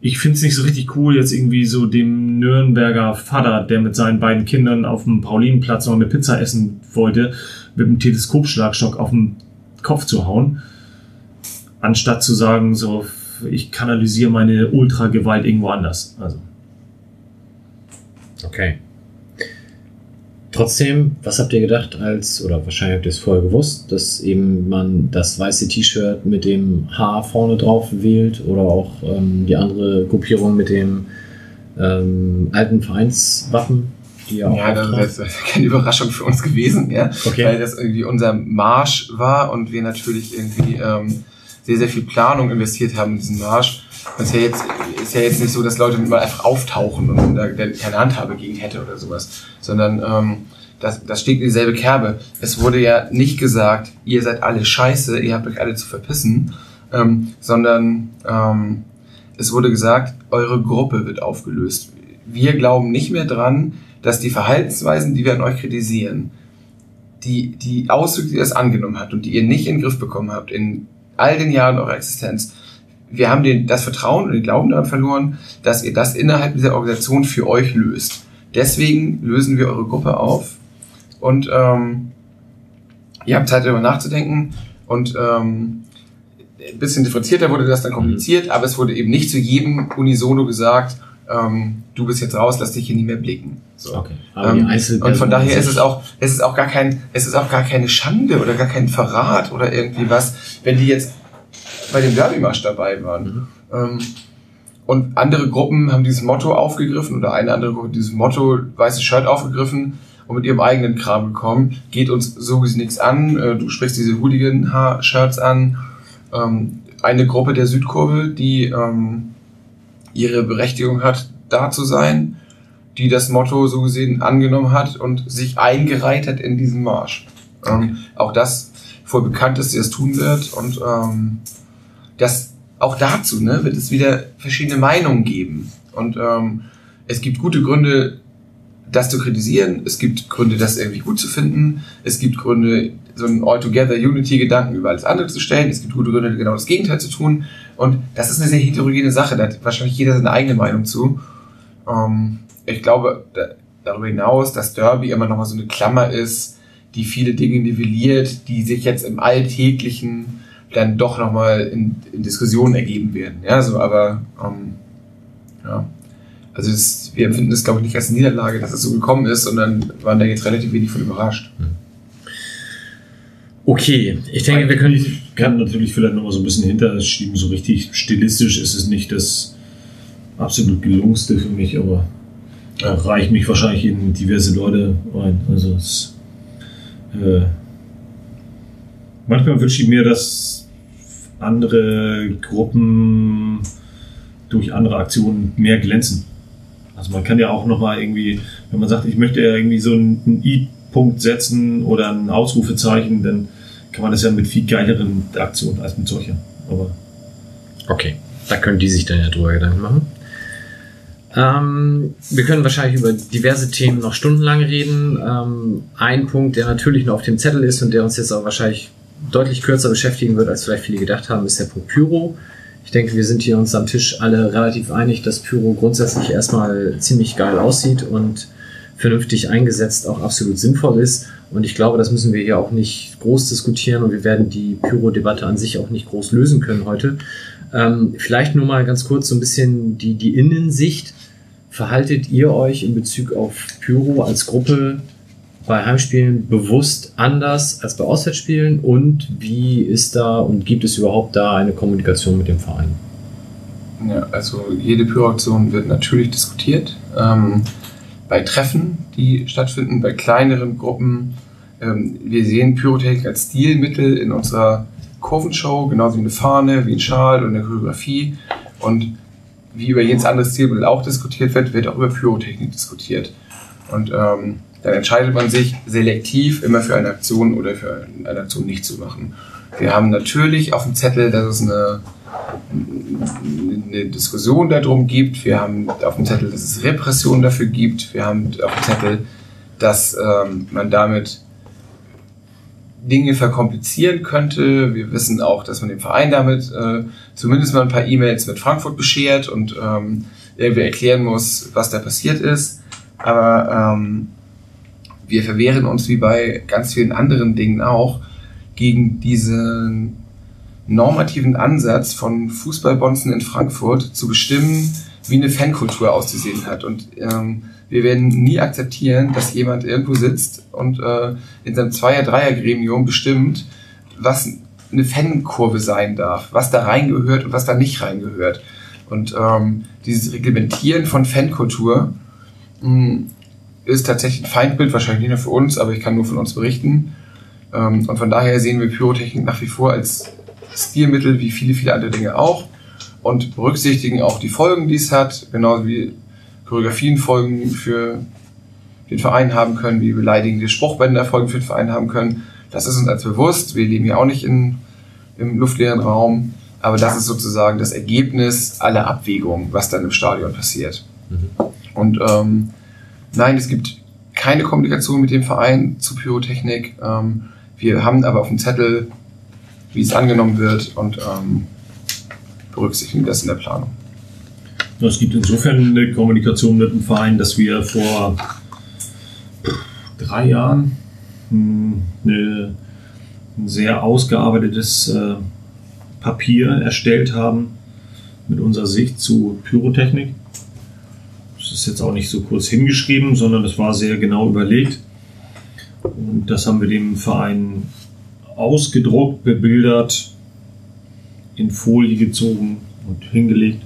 ich finde es nicht so richtig cool, jetzt irgendwie so dem Nürnberger Vater, der mit seinen beiden Kindern auf dem Paulinenplatz noch eine Pizza essen wollte, mit einem Teleskopschlagstock auf den Kopf zu hauen, anstatt zu sagen, so, ich kanalisiere meine Ultragewalt irgendwo anders. Also. Okay. Trotzdem, was habt ihr gedacht als, oder wahrscheinlich habt ihr es vorher gewusst, dass eben man das weiße T-Shirt mit dem H vorne drauf wählt oder auch ähm, die andere Gruppierung mit dem ähm, alten Vereinswappen, die ja auch Ja, das ist keine Überraschung für uns gewesen, ja. Okay. Weil das irgendwie unser Marsch war und wir natürlich irgendwie ähm, sehr, sehr viel Planung investiert haben in diesen Marsch. Und es ist ja jetzt, ist ja jetzt nicht so, dass Leute mal einfach auftauchen und da der keine Handhabe gegen hätte oder sowas. Sondern ähm, das, das steht in dieselbe Kerbe. Es wurde ja nicht gesagt, ihr seid alle scheiße, ihr habt euch alle zu verpissen, ähm, sondern ähm, es wurde gesagt, eure Gruppe wird aufgelöst. Wir glauben nicht mehr dran, dass die Verhaltensweisen, die wir an euch kritisieren, die, die Ausdrücke, die das angenommen hat und die ihr nicht in den Griff bekommen habt in all den Jahren eurer Existenz, wir haben den, das Vertrauen und den Glauben daran verloren, dass ihr das innerhalb dieser Organisation für euch löst. Deswegen lösen wir eure Gruppe auf und ähm, ihr habt Zeit darüber nachzudenken und ähm, ein bisschen differenzierter wurde das dann kommuniziert, aber es wurde eben nicht zu jedem unisono gesagt, ähm, du bist jetzt raus, lass dich hier nie mehr blicken. So. Okay. Ähm, und von daher ist es auch, es ist auch gar kein, es ist auch gar keine Schande oder gar kein Verrat oder irgendwie was, wenn die jetzt bei dem Derby-Marsch dabei waren. Ähm, und andere Gruppen haben dieses Motto aufgegriffen oder eine andere Gruppe dieses Motto weißes Shirt aufgegriffen und mit ihrem eigenen Kram gekommen. Geht uns so nichts an. Äh, du sprichst diese Hooligan-Shirts an. Ähm, eine Gruppe der Südkurve, die ähm, ihre Berechtigung hat, da zu sein, die das Motto so gesehen angenommen hat und sich eingereiht hat in diesen Marsch. Ähm, auch das voll bekannt, dass sie das tun wird und ähm, das auch dazu ne, wird es wieder verschiedene Meinungen geben und ähm, es gibt gute Gründe, das zu kritisieren. Es gibt Gründe, das irgendwie gut zu finden. Es gibt Gründe, so einen All-Together-Unity-Gedanken über alles andere zu stellen. Es gibt gute Gründe, genau das Gegenteil zu tun. Und das ist eine sehr heterogene Sache. Da hat wahrscheinlich jeder seine eigene Meinung zu. Ähm, ich glaube da, darüber hinaus, dass Derby immer noch mal so eine Klammer ist, die viele Dinge nivelliert, die sich jetzt im Alltäglichen dann doch noch mal in, in Diskussionen ergeben werden. Ja, so, aber ähm, ja. Also es, wir empfinden es, glaube ich, nicht als Niederlage, dass es so gekommen ist, sondern waren da jetzt relativ wenig von überrascht. Okay, ich denke, wir können. Ich kann natürlich vielleicht noch mal so ein bisschen hinter schieben. So richtig stilistisch ist es nicht das absolut gelungenste für mich, aber Ja. reicht mich wahrscheinlich in diverse Leute rein. Also es, äh, manchmal wünsche ich mir, dass andere Gruppen durch andere Aktionen mehr glänzen. Also man kann ja auch noch mal irgendwie, wenn man sagt, ich möchte ja irgendwie so einen, I-Punkt setzen oder ein Ausrufezeichen, dann kann man das ja mit viel geileren Aktionen als mit solcher. Aber Okay, da können die sich dann ja drüber Gedanken machen. Ähm, wir können wahrscheinlich über diverse Themen noch stundenlang reden. Ähm, ein Punkt, der natürlich noch auf dem Zettel ist und der uns jetzt auch wahrscheinlich deutlich kürzer beschäftigen wird, als vielleicht viele gedacht haben, ist der Punkt Pyro. Ich denke, wir sind hier uns am Tisch alle relativ einig, dass Pyro grundsätzlich erstmal ziemlich geil aussieht und vernünftig eingesetzt auch absolut sinnvoll ist. Und ich glaube, das müssen wir hier auch nicht groß diskutieren und wir werden die Pyro-Debatte an sich auch nicht groß lösen können heute. Ähm, vielleicht nur mal ganz kurz so ein bisschen die, die Innensicht. Verhaltet ihr euch in Bezug auf Pyro als Gruppe bei Heimspielen bewusst anders als bei Auswärtsspielen? Und wie ist da und gibt es überhaupt da eine Kommunikation mit dem Verein? Ja, also jede Pyroaktion wird natürlich diskutiert. Ähm, bei Treffen, die stattfinden, bei kleineren Gruppen. Ähm, wir sehen Pyrotechnik als Stilmittel in unserer Kurvenshow, genauso wie eine Fahne, wie ein Schal und eine Choreografie. Und wie über jedes andere Stilmittel auch diskutiert wird, wird auch über Pyrotechnik diskutiert. Und ähm, dann entscheidet man sich selektiv immer für eine Aktion oder für eine Aktion nicht zu machen. Wir haben natürlich auf dem Zettel, dass es eine eine Diskussion darum gibt. Wir haben auf dem Zettel, dass es Repression dafür gibt. Wir haben auf dem Zettel, dass ähm, man damit Dinge verkomplizieren könnte. Wir wissen auch, dass man dem Verein damit äh, zumindest mal ein paar E-Mails mit Frankfurt beschert und ähm, irgendwie erklären muss, was da passiert ist. Aber ähm, wir verwehren uns wie bei ganz vielen anderen Dingen auch gegen diesen normativen Ansatz von Fußballbonzen in Frankfurt zu bestimmen, wie eine Fankultur auszusehen hat. Und ähm, wir werden nie akzeptieren, dass jemand irgendwo sitzt und äh, in seinem Zweier-Dreier-Gremium bestimmt, was eine Fankurve sein darf, was da reingehört und was da nicht reingehört. Und ähm, dieses Reglementieren von Fankultur mh, ist tatsächlich ein Feindbild, wahrscheinlich nicht nur für uns, aber ich kann nur von uns berichten. Ähm, und von daher sehen wir Pyrotechnik nach wie vor als Stilmittel wie viele, viele andere Dinge auch und berücksichtigen auch die Folgen, die es hat, genauso wie Choreografien folgen für den Verein haben können, wie beleidigende Spruchbänder Folgen für den Verein haben können. Das ist uns als bewusst. Wir leben ja auch nicht in, im luftleeren Raum. Aber das ist sozusagen das Ergebnis aller Abwägungen, was dann im Stadion passiert. Und ähm, nein, es gibt keine Kommunikation mit dem Verein zu Pyrotechnik. Ähm, wir haben aber auf dem Zettel, wie es angenommen wird und ähm, berücksichtigen das in der Planung. Es gibt insofern eine Kommunikation mit dem Verein, dass wir vor drei Jahren hm, eine, ein sehr ausgearbeitetes äh, Papier erstellt haben mit unserer Sicht zu Pyrotechnik. Ist jetzt auch nicht so kurz hingeschrieben, sondern das war sehr genau überlegt. Und das haben wir dem Verein ausgedruckt, bebildert, in Folie gezogen und hingelegt.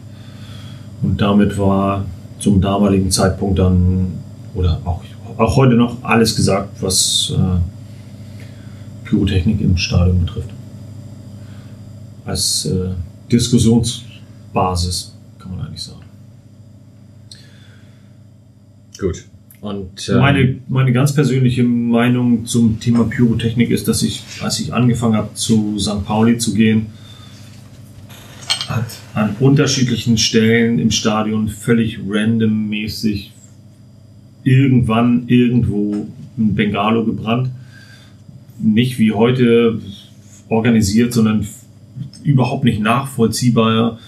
Und damit war zum damaligen Zeitpunkt dann, oder auch, auch heute noch, alles gesagt, was äh, Pyrotechnik im Stadion betrifft. Als äh, Diskussionsbasis, kann man eigentlich sagen. Gut. Und ähm, Meine, meine ganz persönliche Meinung zum Thema Pyrotechnik ist, dass ich, als ich angefangen habe, zu St. Pauli zu gehen, hat an unterschiedlichen Stellen im Stadion völlig randommäßig irgendwann irgendwo ein Bengalo gebrannt. Nicht wie heute organisiert, sondern überhaupt nicht nachvollziehbar.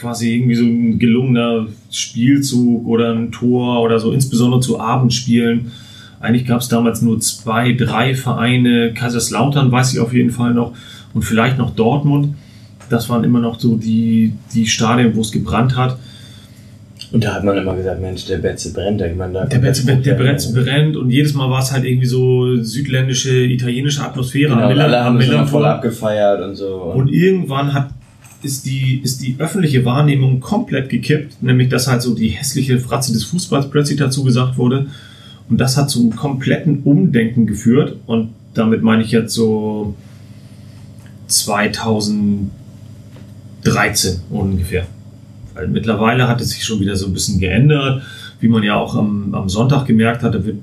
Quasi irgendwie so ein gelungener Spielzug oder ein Tor oder so, insbesondere zu Abendspielen. Eigentlich gab es damals nur zwei, drei Vereine. Kaiserslautern weiß ich auf jeden Fall noch und vielleicht noch Dortmund. Das waren immer noch so die, die Stadien, wo es gebrannt hat. Und da hat man immer gesagt, Mensch, der Betze brennt. Ich meine, da Der, Betze, der brennt, brennt und jedes Mal war es halt irgendwie so südländische, italienische Atmosphäre Genau, am alle am haben Millantor. voll abgefeiert und so. Und irgendwann hat, ist, die, ist die öffentliche Wahrnehmung komplett gekippt, nämlich dass halt so die hässliche Fratze des Fußballs plötzlich dazu gesagt wurde. Und das hat zu einem kompletten Umdenken geführt. Und damit meine ich jetzt so 2013 ungefähr. Weil mittlerweile hat es sich schon wieder so ein bisschen geändert. Wie man ja auch am, am Sonntag gemerkt hat, da wird,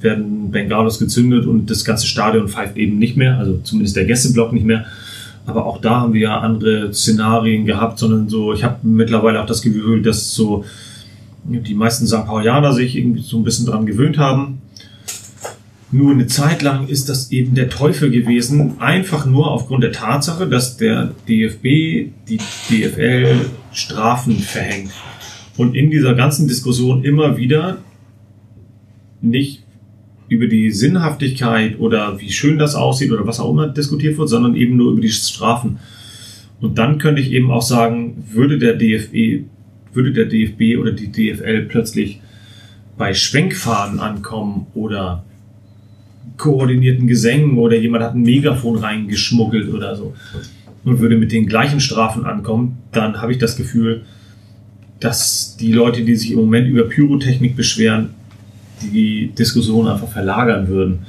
werden Bengalos gezündet und das ganze Stadion pfeift eben nicht mehr, also zumindest der Gästeblock nicht mehr. Aber auch da haben wir ja andere Szenarien gehabt, sondern so, ich habe mittlerweile auch das Gefühl, dass so die meisten St. Paulianer sich irgendwie so ein bisschen dran gewöhnt haben. Nur eine Zeit lang ist das eben der Teufel gewesen, einfach nur aufgrund der Tatsache, dass der DFB die DFL Strafen verhängt. Und in dieser ganzen Diskussion immer wieder nicht über die Sinnhaftigkeit oder wie schön das aussieht oder was auch immer diskutiert wird, sondern eben nur über die Strafen. Und dann könnte ich eben auch sagen, würde der DFB, würde der DFB oder die DFL plötzlich bei Schwenkfaden ankommen oder koordinierten Gesängen oder jemand hat ein Megafon reingeschmuggelt oder so und würde mit den gleichen Strafen ankommen, dann habe ich das Gefühl, dass die Leute, die sich im Moment über Pyrotechnik beschweren, die Diskussion einfach verlagern würden.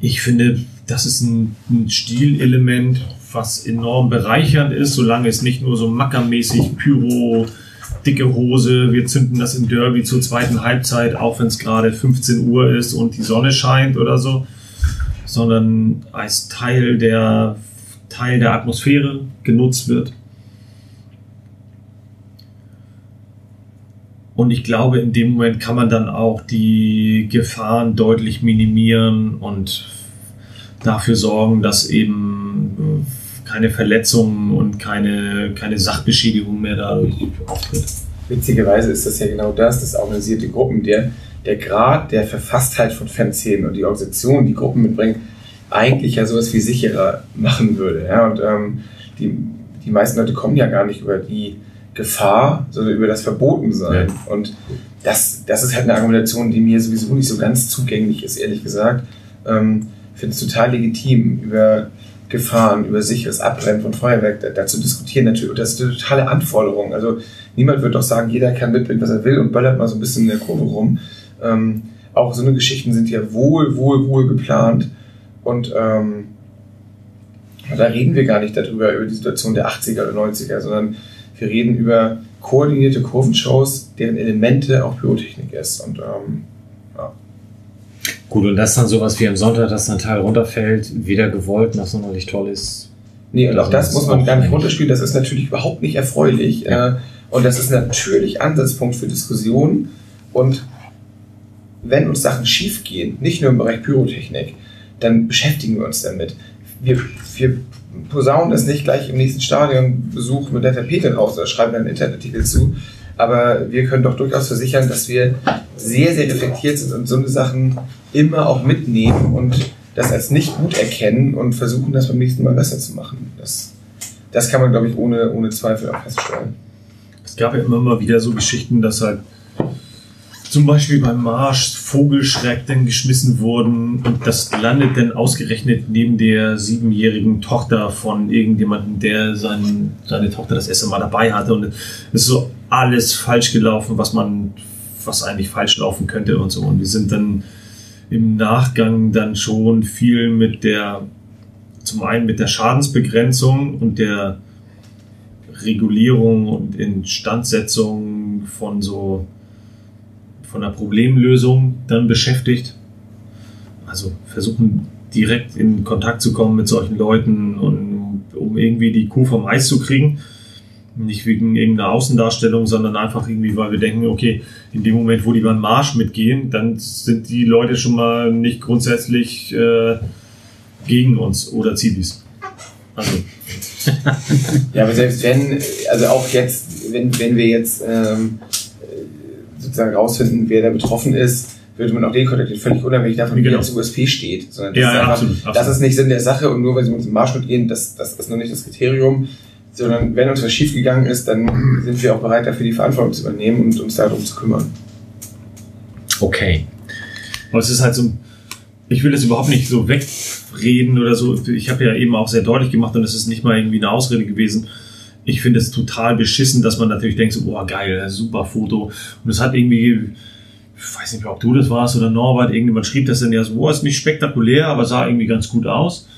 Ich finde, das ist ein, ein Stilelement, was enorm bereichernd ist, solange es nicht nur so mackermäßig Pyro, dicke Hose, wir zünden das im Derby zur zweiten Halbzeit, auch wenn es gerade 15 Uhr ist und die Sonne scheint oder so, sondern als Teil der, Teil der Atmosphäre genutzt wird. Und ich glaube, in dem Moment kann man dann auch die Gefahren deutlich minimieren und dafür sorgen, dass eben äh, keine Verletzungen und keine, keine Sachbeschädigung mehr dadurch auftritt. Witzigerweise ist das ja genau das, das organisierte Gruppen, der, der Grad der Verfasstheit von Fanszenen und die Organisation, die Gruppen mitbringen, eigentlich ja sowas wie sicherer machen würde. Ja? Und ähm, die, die meisten Leute kommen ja gar nicht über die Gefahr, sondern über das Verbotensein. Und das, das ist halt eine Argumentation, die mir sowieso nicht so ganz zugänglich ist, ehrlich gesagt. Ähm, ich finde es total legitim, über Gefahren, über sicheres Abbrennen von Feuerwerk da, da zu diskutieren. Natürlich, und das ist eine totale Anforderung. Also niemand wird doch sagen, jeder kann mitbringen, was er will und böllert mal so ein bisschen in der Kurve rum. Ähm, auch so eine Geschichten sind ja wohl, wohl, wohl geplant. Und ähm, da reden wir gar nicht darüber, über die Situation der 80er oder 90er, sondern Wir reden über koordinierte Kurvenshows, deren Elemente auch Pyrotechnik ist. Und ähm, Gut, und das dann sowas wie am Sonntag, dass ein Teil runterfällt, weder gewollt noch sonderlich toll ist. Nee, und auch das ist muss man gar nicht runterspielen. Das ist natürlich überhaupt nicht erfreulich. Äh, und das ist natürlich Ansatzpunkt für Diskussionen. Und wenn uns Sachen schief gehen, nicht nur im Bereich Pyrotechnik, dann beschäftigen wir uns damit. Wir, wir posaunen das nicht gleich im nächsten Stadionbesuch mit der Tapete raus oder schreiben einen Internetartikel zu. Aber wir können doch durchaus versichern, dass wir sehr, sehr reflektiert sind und so eine Sachen immer auch mitnehmen und das als nicht gut erkennen und versuchen, das beim nächsten Mal besser zu machen. Das, das kann man, glaube ich, ohne, ohne Zweifel auch feststellen. Es gab ja immer mal wieder so Geschichten, dass halt zum Beispiel beim Marsch Vogelschreck dann geschmissen wurden und das landet dann ausgerechnet neben der siebenjährigen Tochter von irgendjemandem, der sein, seine Tochter das erste Mal dabei hatte. Und es ist so alles falsch gelaufen, was man, was eigentlich falsch laufen könnte und so. Und wir sind dann im Nachgang dann schon viel mit der, zum einen mit der Schadensbegrenzung und der Regulierung und Instandsetzung von so von der Problemlösung dann beschäftigt. Also versuchen direkt in Kontakt zu kommen mit solchen Leuten und um irgendwie die Kuh vom Eis zu kriegen. Nicht wegen irgendeiner Außendarstellung, sondern einfach irgendwie, weil wir denken, okay, in dem Moment, wo die beim Marsch mitgehen, dann sind die Leute schon mal nicht grundsätzlich äh, gegen uns oder Zivis. Also, Ja, aber selbst wenn, also auch jetzt, wenn, wenn wir jetzt ähm, äh, sozusagen rausfinden, wer da betroffen ist, würde man auch den kontaktieren, völlig unabhängig davon, wie Genau. jetzt USP steht. Sondern das, Ja, ist ja, einfach, absolut, absolut. das ist nicht Sinn der Sache und nur weil sie mit dem Marsch mitgehen, das, das ist noch nicht das Kriterium. Sondern wenn uns was schiefgegangen ist, dann sind wir auch bereit, dafür die Verantwortung zu übernehmen und uns darum zu kümmern. Okay. Aber es ist halt so, ich will das überhaupt nicht so wegreden oder so. Ich habe ja eben auch sehr deutlich gemacht und es ist nicht mal irgendwie eine Ausrede gewesen. Ich finde es total beschissen, dass man natürlich denkt, so, boah, geil, super Foto. Und es hat irgendwie, ich weiß nicht ob du das warst oder Norbert, irgendjemand schrieb das dann ja so, boah, ist nicht spektakulär, aber sah irgendwie ganz gut aus.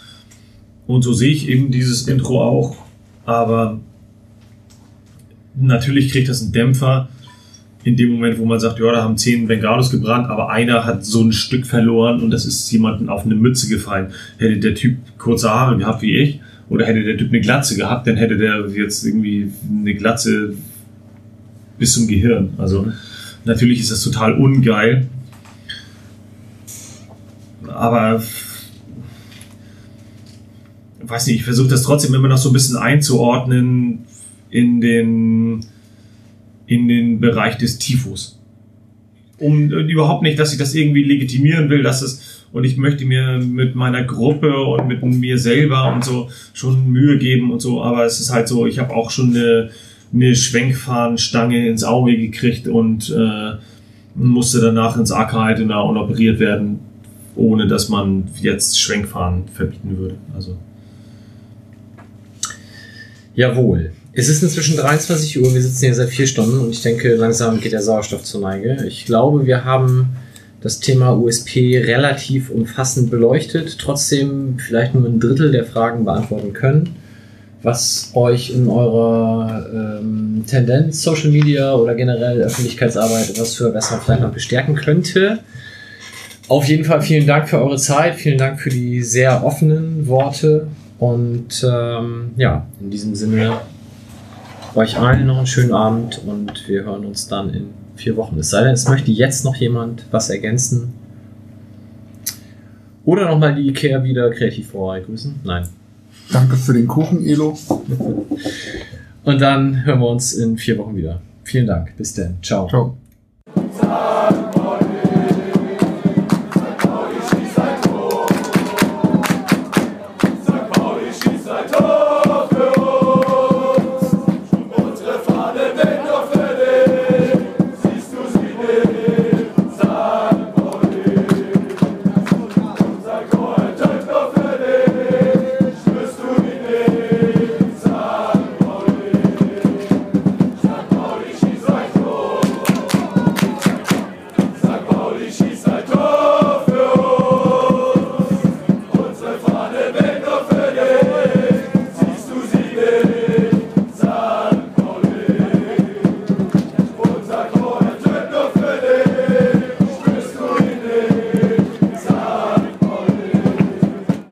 Und so sehe ich eben dieses Intro auch. Aber natürlich kriegt das einen Dämpfer in dem Moment, wo man sagt, ja, da haben zehn Bengalos gebrannt, aber einer hat so ein Stück verloren und das ist jemandem auf eine Mütze gefallen. Hätte der Typ kurze Haare gehabt wie ich oder hätte der Typ eine Glatze gehabt, dann hätte der jetzt irgendwie eine Glatze bis zum Gehirn. Also natürlich ist das total ungeil. Aber weiß nicht, ich versuche das trotzdem immer noch so ein bisschen einzuordnen in den in den Bereich des Tifus. Um äh, überhaupt nicht, dass ich das irgendwie legitimieren will, dass es und ich möchte mir mit meiner Gruppe und mit mir selber und so schon Mühe geben und so, aber es ist halt so, ich habe auch schon eine, eine Schwenkfahnenstange ins Auge gekriegt und äh, musste danach ins AK-Heitener und operiert werden, ohne dass man jetzt Schwenkfahren verbieten würde. Also Jawohl. Es ist inzwischen 23 Uhr, wir sitzen hier seit vier Stunden und ich denke, langsam geht der Sauerstoff zur Neige. Ich glaube, wir haben das Thema USP relativ umfassend beleuchtet, trotzdem vielleicht nur ein Drittel der Fragen beantworten können. Was euch in eurer ähm, Tendenz, Social Media oder generell Öffentlichkeitsarbeit etwas für besser vielleicht noch bestärken könnte. Auf jeden Fall vielen Dank für eure Zeit, vielen Dank für die sehr offenen Worte und ähm, ja, in diesem Sinne euch allen noch einen schönen Abend und wir hören uns dann in vier Wochen. Es sei denn, es möchte jetzt noch jemand was ergänzen. Oder nochmal die Ikea wieder kreativ vorbei grüßen. Nein. Danke für den Kuchen, Elo. Und dann hören wir uns in vier Wochen wieder. Vielen Dank. Bis dann. Ciao. Ciao.